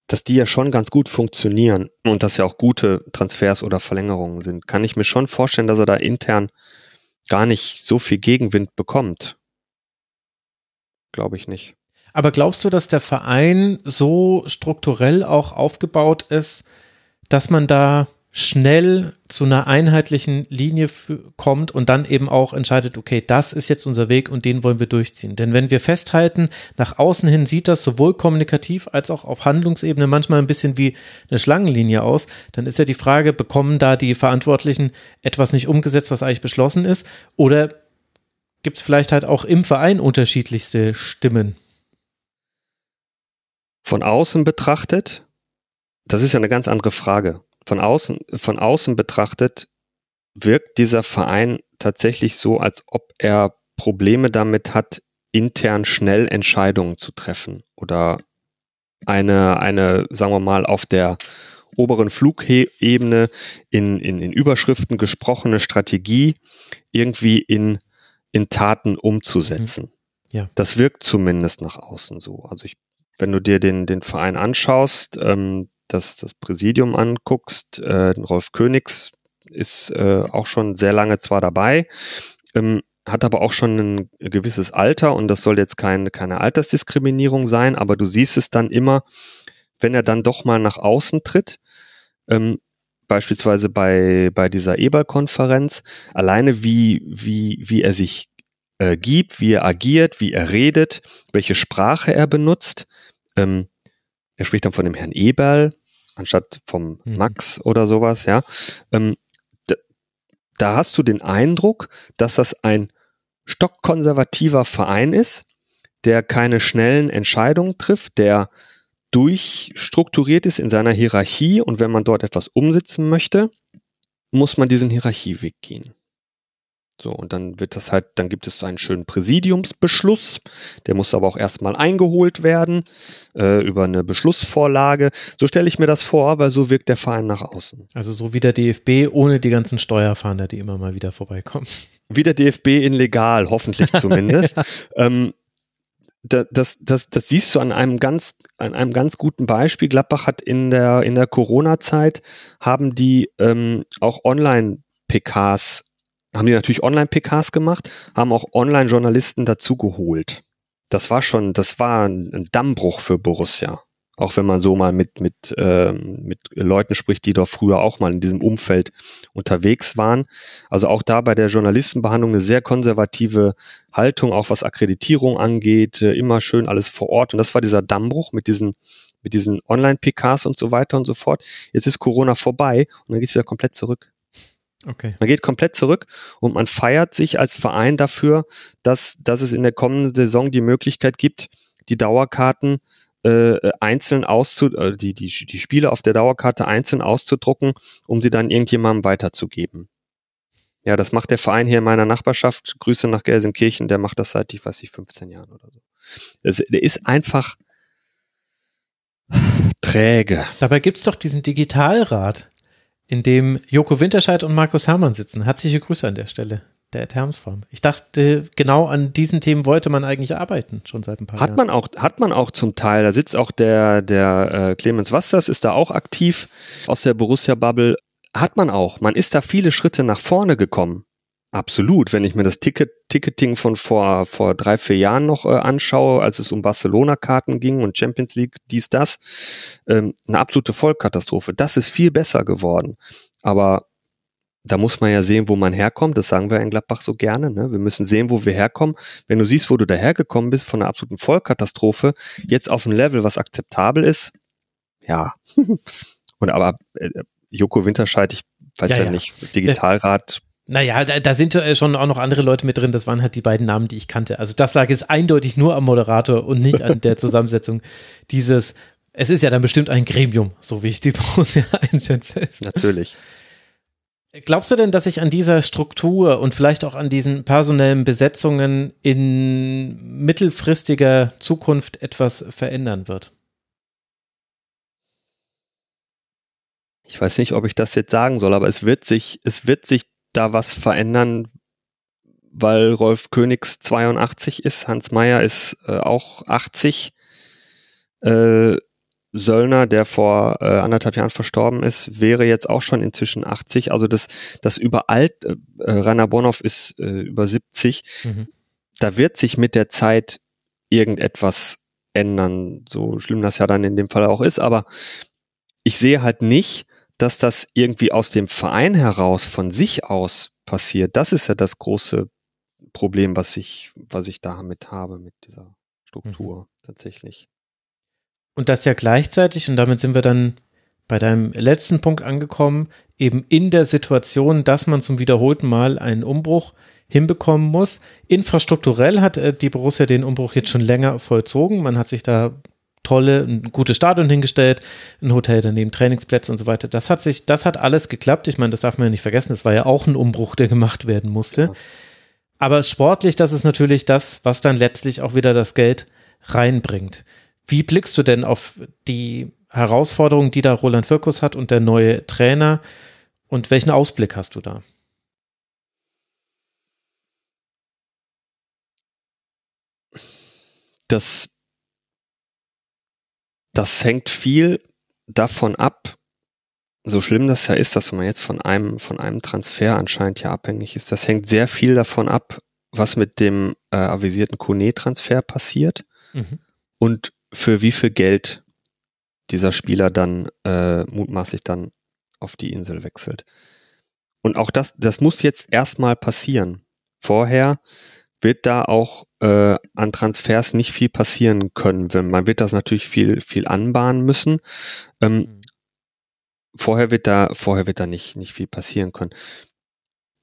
dass die ja schon ganz gut funktionieren und dass ja auch gute Transfers oder Verlängerungen sind, kann ich mir schon vorstellen, dass er da intern gar nicht so viel Gegenwind bekommt. Glaube ich nicht. Aber glaubst du, dass der Verein so strukturell auch aufgebaut ist, dass man da schnell zu einer einheitlichen Linie kommt und dann eben auch entscheidet, okay, das ist jetzt unser Weg und den wollen wir durchziehen. Denn wenn wir festhalten, nach außen hin sieht das sowohl kommunikativ als auch auf Handlungsebene manchmal ein bisschen wie eine Schlangenlinie aus, dann ist ja die Frage, bekommen da die Verantwortlichen etwas nicht umgesetzt, was eigentlich beschlossen ist? Oder gibt es vielleicht halt auch im Verein unterschiedlichste Stimmen? Von außen betrachtet, das ist ja eine ganz andere Frage von außen, von außen betrachtet wirkt dieser Verein tatsächlich so, als ob er Probleme damit hat, intern schnell Entscheidungen zu treffen oder eine, eine, sagen wir mal, auf der oberen Flugebene in, in, in Überschriften gesprochene Strategie irgendwie in, in Taten umzusetzen. Ja. Das wirkt zumindest nach außen so. Also ich, wenn du dir den, den Verein anschaust, ähm, das, das Präsidium anguckst, äh, Rolf Königs ist äh, auch schon sehr lange zwar dabei, ähm, hat aber auch schon ein gewisses Alter und das soll jetzt kein, keine Altersdiskriminierung sein, aber du siehst es dann immer, wenn er dann doch mal nach außen tritt, ähm, beispielsweise bei, bei dieser Eberl-Konferenz, alleine wie, wie, wie er sich äh, gibt, wie er agiert, wie er redet, welche Sprache er benutzt. Ähm, er spricht dann von dem Herrn Eberl anstatt vom Mhm. Max oder sowas, ja. Ähm, da, da hast du den Eindruck, dass das ein stockkonservativer Verein ist, der keine schnellen Entscheidungen trifft, der durchstrukturiert ist in seiner Hierarchie und wenn man dort etwas umsetzen möchte, muss man diesen Hierarchieweg gehen. So, und dann wird das halt, dann gibt es einen schönen Präsidiumsbeschluss, der muss aber auch erstmal eingeholt werden äh, über eine Beschlussvorlage. So stelle ich mir das vor, weil so wirkt der Verein nach außen. Also so wie der DFB ohne die ganzen Steuerfahnder, die immer mal wieder vorbeikommen. Wie der DFB in legal, hoffentlich zumindest. ähm, da, das, das, das siehst du an einem ganz, an einem ganz guten Beispiel. Gladbach hat in der, in der Corona-Zeit haben die ähm, auch Online-PKs, haben die natürlich Online-PKs gemacht, haben auch Online-Journalisten dazu geholt. Das war schon, das war ein, Dammbruch für Borussia. Auch wenn man so mal mit, mit, ähm, mit Leuten spricht, die doch früher auch mal in diesem Umfeld unterwegs waren. Also auch da bei der Journalistenbehandlung eine sehr konservative Haltung, auch was Akkreditierung angeht, äh, immer schön alles vor Ort. Und das war dieser Dammbruch mit diesen, mit diesen Online-PKs und so weiter und so fort. Jetzt ist Corona vorbei und dann geht's wieder komplett zurück. Okay. Man geht komplett zurück und man feiert sich als Verein dafür, dass, dass es in der kommenden Saison die Möglichkeit gibt, die Dauerkarten äh, einzeln auszu äh, die, die, die Spiele auf der Dauerkarte einzeln auszudrucken, um sie dann irgendjemandem weiterzugeben. Ja, das macht der Verein hier in meiner Nachbarschaft. Grüße nach Gelsenkirchen, der macht das seit, ich weiß nicht, 15 Jahren oder so. Das, der ist einfach träge. Dabei gibt's doch diesen Digitalrat, in dem Joko Winterscheid und Markus Hermann sitzen. Herzliche Grüße an der Stelle. Der Ed Hermsfarm. Ich dachte, genau an diesen Themen wollte man eigentlich arbeiten, schon seit ein paar Hat Jahren. man auch, hat man auch zum Teil. Da sitzt auch der, der äh, Clemens Wassers, ist da auch aktiv aus der Borussia-Bubble. Hat man auch. Man ist da viele Schritte nach vorne gekommen. Absolut. Wenn ich mir das Ticket, Ticketing von vor, vor drei, vier Jahren noch äh, anschaue, als es um Barcelona-Karten ging und Champions League, dies, das, ähm, eine absolute Vollkatastrophe. Das ist viel besser geworden. Aber da muss man ja sehen, wo man herkommt. Das sagen wir in Gladbach so gerne. Ne? Wir müssen sehen, wo wir herkommen. Wenn du siehst, wo du dahergekommen bist, von einer absoluten Vollkatastrophe, jetzt auf ein Level, was akzeptabel ist, ja. Und aber äh, Joko Winterscheid, ich weiß Ja, ja, ja. nicht, Digitalrat, Naja, da, da sind äh, schon auch noch andere Leute mit drin. Das waren halt die beiden Namen, die ich kannte. Also das lag jetzt eindeutig nur am Moderator und nicht an der Zusammensetzung dieses. Es ist ja dann bestimmt ein Gremium, so wie ich die Borussia einschätze. natürlich. Glaubst du denn, dass sich an dieser Struktur und vielleicht auch an diesen personellen Besetzungen in mittelfristiger Zukunft etwas verändern wird? Ich weiß nicht, ob ich das jetzt sagen soll, aber es wird sich, es wird sich da was verändern, weil Rolf Königs 82 ist, Hans Meyer ist äh, auch 80. Äh, Söllner, der vor äh, anderthalb Jahren verstorben ist, wäre jetzt auch schon inzwischen 80. Also das, das überalt, äh, Rainer Bonhoff ist äh, über 70. Mhm. Da wird sich mit der Zeit irgendetwas ändern, so schlimm das ja dann in dem Fall auch ist. Aber ich sehe halt nicht, dass das irgendwie aus dem Verein heraus von sich aus passiert. Das ist ja das große Problem, was ich, was ich damit habe mit dieser Struktur tatsächlich. Und das ja gleichzeitig, und damit sind wir dann bei deinem letzten Punkt angekommen, eben in der Situation, dass man zum wiederholten Mal einen Umbruch hinbekommen muss. Infrastrukturell hat äh, die Borussia den Umbruch jetzt schon länger vollzogen. Man hat sich da tolle, ein gutes Stadion hingestellt, ein Hotel daneben, Trainingsplätze und so weiter. Das hat sich, das hat alles geklappt. Ich meine, das darf man ja nicht vergessen. Das war ja auch ein Umbruch, der gemacht werden musste. Aber sportlich, das ist natürlich das, was dann letztlich auch wieder das Geld reinbringt. Wie blickst du denn auf die Herausforderungen, die da Roland Wirkus hat und der neue Trainer? Und welchen Ausblick hast du da? das, das hängt viel davon ab, so schlimm das ja ist, dass man jetzt von einem, von einem Transfer anscheinend ja abhängig ist. Das hängt sehr viel davon ab, was mit dem äh, avisierten Kone-Transfer passiert Mhm. und für wie viel Geld dieser Spieler dann äh, mutmaßlich dann auf die Insel wechselt. Und auch das, das muss jetzt erstmal passieren. Vorher wird da auch äh, an Transfers nicht viel passieren können. Wenn, man wird das natürlich viel, viel anbahnen müssen. Ähm, Mhm. vorher wird da, vorher wird da nicht, nicht viel passieren können.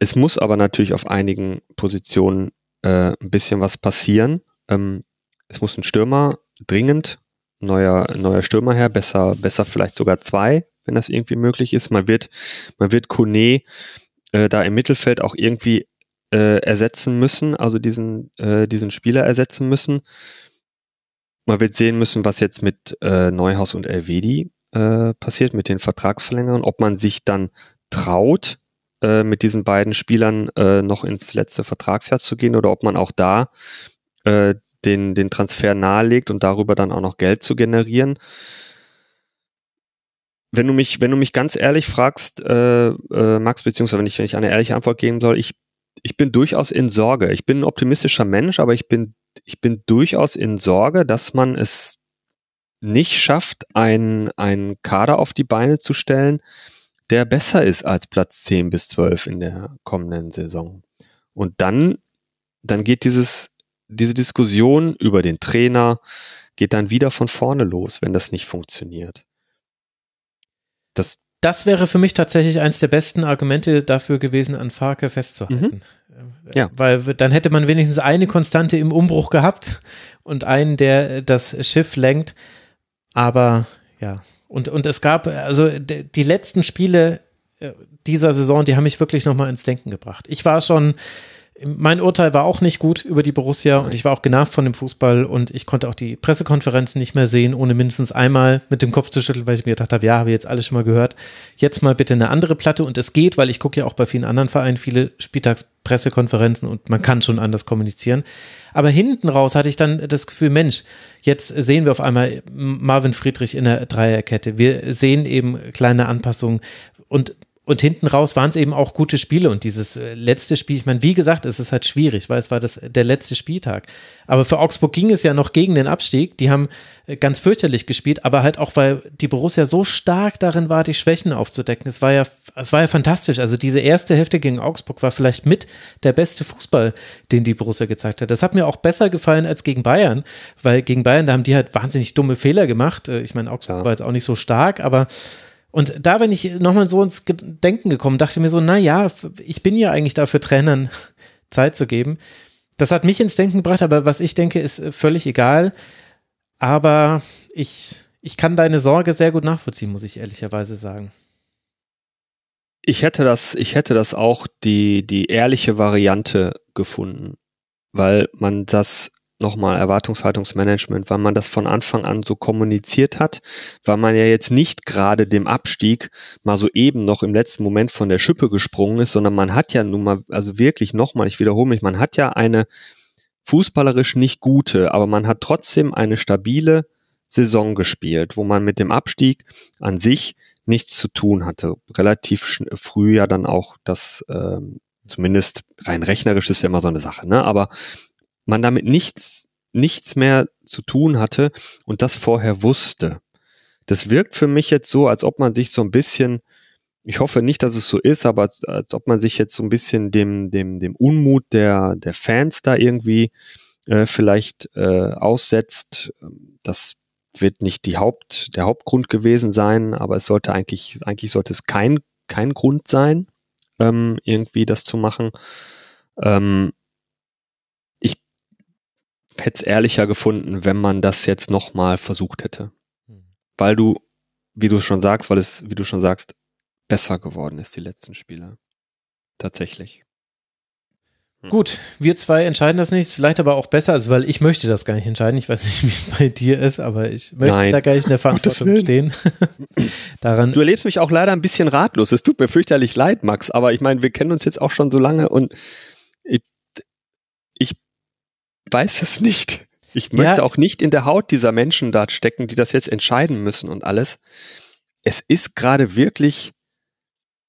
Es muss aber natürlich auf einigen Positionen äh, ein bisschen was passieren. Ähm, es muss ein Stürmer dringend, neuer, neuer Stürmer her, besser, besser vielleicht sogar zwei, wenn das irgendwie möglich ist. Man wird, man wird Kone äh, da im Mittelfeld auch irgendwie äh, ersetzen müssen, also diesen, äh, diesen Spieler ersetzen müssen. Man wird sehen müssen, was jetzt mit äh, Neuhaus und Elvedi äh, passiert, mit den Vertragsverlängerungen, ob man sich dann traut, äh, mit diesen beiden Spielern äh, noch ins letzte Vertragsjahr zu gehen oder ob man auch da äh, den, den Transfer nahelegt und darüber dann auch noch Geld zu generieren. Wenn du mich, wenn du mich ganz ehrlich fragst, äh, äh, Max, beziehungsweise wenn ich, wenn ich eine ehrliche Antwort geben soll, ich, ich bin durchaus in Sorge. Ich bin ein optimistischer Mensch, aber ich bin, ich bin durchaus in Sorge, dass man es nicht schafft, einen, einen Kader auf die Beine zu stellen, der besser ist als Platz 10 bis 12 in der kommenden Saison. Und dann, dann geht dieses, diese Diskussion über den Trainer, geht dann wieder von vorne los, wenn das nicht funktioniert. Das, Das wäre für mich tatsächlich eins der besten Argumente dafür gewesen, an Farke festzuhalten. Äh, Ja. Weil dann hätte man wenigstens eine Konstante im Umbruch gehabt und einen, der das Schiff lenkt. Aber ja, und, und es gab, also d- die letzten Spiele äh, dieser Saison, die haben mich wirklich nochmal ins Denken gebracht. Ich war schon, mein Urteil war auch nicht gut über die Borussia und ich war auch genervt von dem Fußball und ich konnte auch die Pressekonferenzen nicht mehr sehen, ohne mindestens einmal mit dem Kopf zu schütteln, weil ich mir gedacht habe, ja, habe ich jetzt alles schon mal gehört. Jetzt mal bitte eine andere Platte und es geht, weil ich gucke ja auch bei vielen anderen Vereinen viele Spieltagspressekonferenzen und man kann schon anders kommunizieren. Aber hinten raus hatte ich dann das Gefühl, Mensch, jetzt sehen wir auf einmal Marvin Friedrich in der Dreierkette. Wir sehen eben kleine Anpassungen und und hinten raus waren es eben auch gute Spiele und dieses äh, letzte Spiel, ich meine, wie gesagt, es ist halt schwierig, weil es war das, der letzte Spieltag. Aber für Augsburg ging es ja noch gegen den Abstieg. Die haben äh, ganz fürchterlich gespielt, aber halt auch, weil die Borussia so stark darin war, die Schwächen aufzudecken. Es war ja, es war ja fantastisch. Also diese erste Hälfte gegen Augsburg war vielleicht mit der beste Fußball, den die Borussia gezeigt hat. Das hat mir auch besser gefallen als gegen Bayern, weil gegen Bayern, da haben die halt wahnsinnig dumme Fehler gemacht. Äh, Ich meine, Augsburg Ja. war jetzt auch nicht so stark, aber und da bin ich nochmal so ins Denken gekommen, dachte mir so, na ja, ich bin ja eigentlich dafür Trainern Zeit zu geben. Das hat mich ins Denken gebracht, aber was ich denke, ist äh, völlig egal. Aber ich, ich kann deine Sorge sehr gut nachvollziehen, muss ich ehrlicherweise sagen. ich hätte das, ich hätte das auch die, die ehrliche Variante gefunden, weil man das nochmal Erwartungshaltungsmanagement, weil man das von Anfang an so kommuniziert hat, weil man ja jetzt nicht gerade dem Abstieg mal so eben noch im letzten Moment von der Schippe gesprungen ist, sondern man hat ja nun mal, also wirklich nochmal, ich wiederhole mich, man hat ja eine fußballerisch nicht gute, aber man hat trotzdem eine stabile Saison gespielt, wo man mit dem Abstieg an sich nichts zu tun hatte. Relativ früh ja dann auch das, ähm, zumindest rein rechnerisch ist ja immer so eine Sache, ne? Aber man damit nichts, nichts mehr zu tun hatte und das vorher wusste. Das wirkt für mich jetzt so, als ob man sich so ein bisschen, ich hoffe nicht, dass es so ist, aber als, als ob man sich jetzt so ein bisschen dem, dem, dem Unmut der, der Fans da irgendwie äh, vielleicht äh, aussetzt. Das wird nicht die Haupt, der Hauptgrund gewesen sein, aber es sollte eigentlich, eigentlich sollte es kein, kein Grund sein, ähm, irgendwie das zu machen. Ähm, hätte es ehrlicher gefunden, wenn man das jetzt nochmal versucht hätte. Weil du, wie du schon sagst, weil es, wie du schon sagst, besser geworden ist, die letzten Spiele. Tatsächlich. Gut, wir zwei entscheiden das nicht, vielleicht aber auch besser, also weil ich möchte das gar nicht entscheiden. Ich weiß nicht, wie es bei dir ist, aber ich möchte Nein. da gar nicht in der Verantwortung stehen. Daran Du erlebst mich auch leider ein bisschen ratlos. Es tut mir fürchterlich leid, Max, aber ich meine, wir kennen uns jetzt auch schon so lange und weiß es nicht. Ich möchte Ja. auch nicht in der Haut dieser Menschen dort stecken, die das jetzt entscheiden müssen und alles. Es ist gerade wirklich,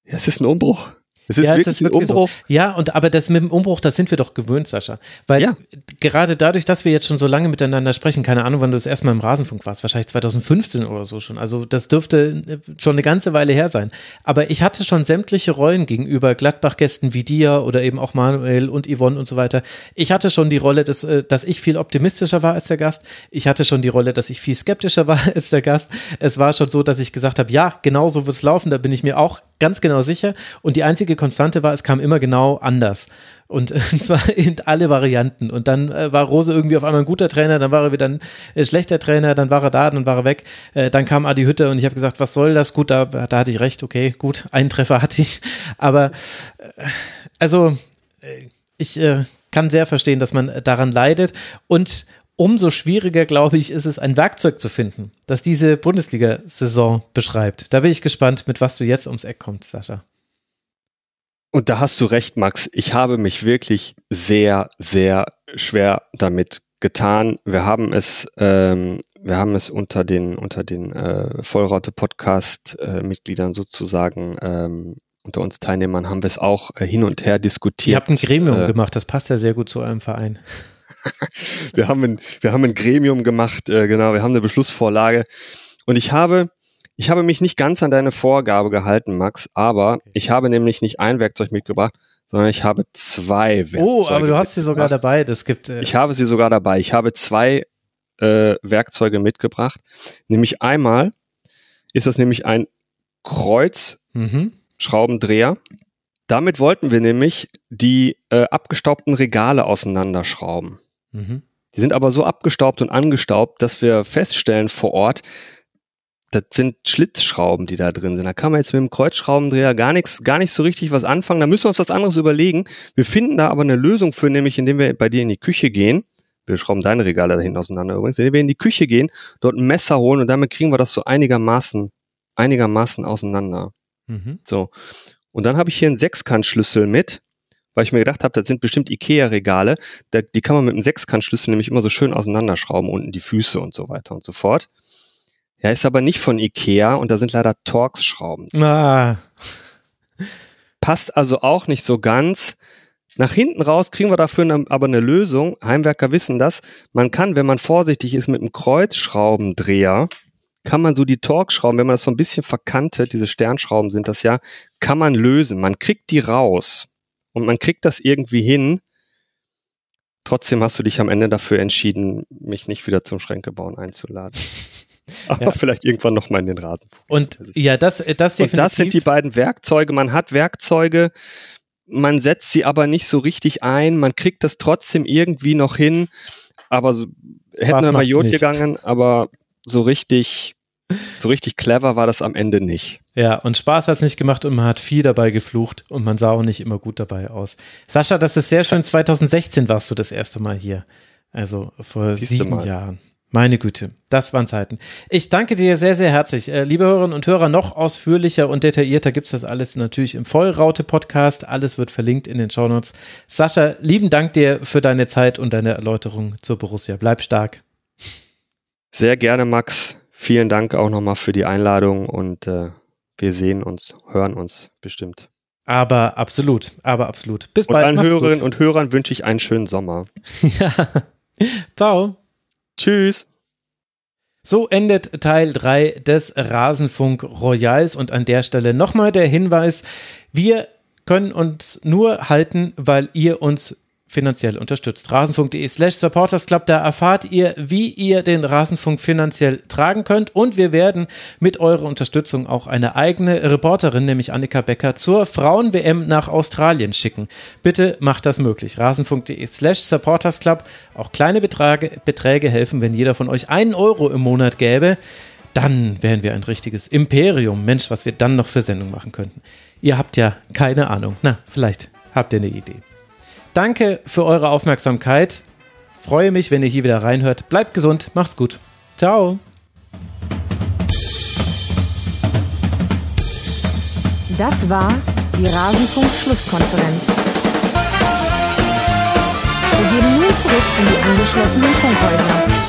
ja, es ist ein Umbruch. Es ist ja, wirklich, ist wirklich ein Umbruch. so. Ja, und aber das mit dem Umbruch, das sind wir doch gewöhnt, Sascha. Weil Ja. gerade dadurch, dass wir jetzt schon so lange miteinander sprechen, keine Ahnung, wann du das erste Mal im Rasenfunk warst, wahrscheinlich 2015 oder so schon. Also das dürfte äh, schon eine ganze Weile her sein. Aber ich hatte schon sämtliche Rollen gegenüber Gladbach-Gästen wie dir oder eben auch Manuel und Yvonne und so weiter. Ich hatte schon die Rolle, dass, äh, dass ich viel optimistischer war als der Gast. Ich hatte schon die Rolle, dass ich viel skeptischer war als der Gast. Es war schon so, dass ich gesagt habe, ja, genau so wird es laufen, da bin ich mir auch ganz genau sicher. Und die einzige Konstante war, es kam immer genau anders. Und äh, zwar in alle Varianten. Und dann äh, war Rose irgendwie auf einmal ein guter Trainer, dann war er wieder ein äh, schlechter Trainer, dann war er da, dann war er weg. Dann kam Adi Hütte und ich habe gesagt, was soll das? Gut, da, da hatte ich recht, okay, gut, einen Treffer hatte ich. Aber also ich kann sehr verstehen, dass man daran leidet. Und umso schwieriger, glaube ich, ist es, ein Werkzeug zu finden, das diese Bundesliga-Saison beschreibt. Da bin ich gespannt, mit was du jetzt ums Eck kommst, Sascha. Und da hast du recht, Max. Ich habe mich wirklich sehr, sehr schwer damit getan. Wir haben es, ähm, wir haben es unter den unter den äh, Vollraute Podcast äh, Mitgliedern sozusagen ähm, unter uns Teilnehmern haben wir es auch äh, hin und her diskutiert. Ihr habt ein Gremium äh, gemacht, das passt ja sehr gut zu eurem Verein. Wir haben ein, wir haben ein Gremium gemacht, äh, genau, wir haben eine Beschlussvorlage. Und ich habe, ich habe mich nicht ganz an deine Vorgabe gehalten, Max, aber ich habe nämlich nicht ein Werkzeug mitgebracht, sondern ich habe zwei Werkzeuge. Oh, aber du hast sie sogar dabei. Das gibt. Äh, Ich habe sie sogar dabei. Ich habe zwei äh, Werkzeuge mitgebracht. Nämlich einmal ist das nämlich ein Kreuzschraubendreher. mhm. Damit wollten wir nämlich die äh, abgestaubten Regale auseinanderschrauben. Mhm. Die sind aber so abgestaubt und angestaubt, dass wir feststellen vor Ort, das sind Schlitzschrauben, die da drin sind. Da kann man jetzt mit dem Kreuzschraubendreher gar nichts, gar nicht so richtig was anfangen. Da müssen wir uns was anderes überlegen. Wir finden da aber eine Lösung für, nämlich indem wir bei dir in die Küche gehen. Wir schrauben deine Regale da hinten auseinander übrigens. Indem wir in die Küche gehen, dort ein Messer holen und damit kriegen wir das so einigermaßen, einigermaßen auseinander. Mhm. So. Und dann habe ich hier einen Sechskantschlüssel mit, weil ich mir gedacht habe, das sind bestimmt Ikea-Regale. Die kann man mit einem Sechskantschlüssel nämlich immer so schön auseinanderschrauben, unten die Füße und so weiter und so fort. Ja, ist aber nicht von Ikea und da sind leider Torx-Schrauben. Ah, Passt also auch nicht so ganz. Nach hinten raus kriegen wir dafür ne- aber eine Lösung. Heimwerker wissen das. Man kann, wenn man vorsichtig ist mit einem Kreuzschraubendreher, kann man so die Torx-Schrauben, wenn man das so ein bisschen verkantet, diese Sternschrauben sind das ja, kann man lösen. Man kriegt die raus und man kriegt das irgendwie hin. Trotzdem hast du dich am Ende dafür entschieden, mich nicht wieder zum Schränke bauen einzuladen. Aber Ja. vielleicht irgendwann noch mal in den Rasen. und ja, das, das definitiv. Und das sind die beiden Werkzeuge. Man hat Werkzeuge, man setzt sie aber nicht so richtig ein. Man kriegt das trotzdem irgendwie noch hin. Aber so, hätten wir mal Jod gegangen, aber so richtig, so richtig clever war das am Ende nicht. Ja, und Spaß hat es nicht gemacht und man hat viel dabei geflucht und man sah auch nicht immer gut dabei aus. Sascha, das ist sehr schön. 2016 warst du das erste Mal hier. Also vor Siehste sieben mal. Jahren. Meine Güte, das waren Zeiten. Ich danke dir sehr, sehr herzlich. Äh, liebe Hörerinnen und Hörer, noch ausführlicher und detaillierter gibt's das alles natürlich im Vollraute-Podcast. Alles wird verlinkt in den Shownotes. Sascha, lieben Dank dir für deine Zeit und deine Erläuterung zur Borussia. Bleib stark. Sehr gerne, Max. Vielen Dank auch nochmal für die Einladung und äh, wir sehen uns, hören uns bestimmt. Aber absolut, aber absolut. Bis Und bald. allen Hörerinnen und Hörern wünsche ich einen schönen Sommer. ja. Ciao. Tschüss. So endet Teil 3 des Rasenfunk Royals und an der Stelle nochmal der Hinweis, wir können uns nur halten, weil ihr uns finanziell unterstützt. Rasenfunk.de slash supportersclub, da erfahrt ihr, wie ihr den Rasenfunk finanziell tragen könnt und wir werden mit eurer Unterstützung auch eine eigene Reporterin, nämlich Annika Becker, zur Frauen-WM nach Australien schicken. Bitte macht das möglich. Rasenfunk.de slash supportersclub. Auch kleine Beträge, Beträge helfen, wenn jeder von euch einen Euro im Monat gäbe. Dann wären wir ein richtiges Imperium. Mensch, was wir dann noch für Sendung machen könnten. Ihr habt ja keine Ahnung. Na, vielleicht habt ihr eine Idee. Danke für eure Aufmerksamkeit. Freue mich, wenn ihr hier wieder reinhört. Bleibt gesund, macht's gut. Ciao. Das war die Rasenfunk-Schlusskonferenz. Wir gehen nun zurück in die angeschlossenen Funkhäuser.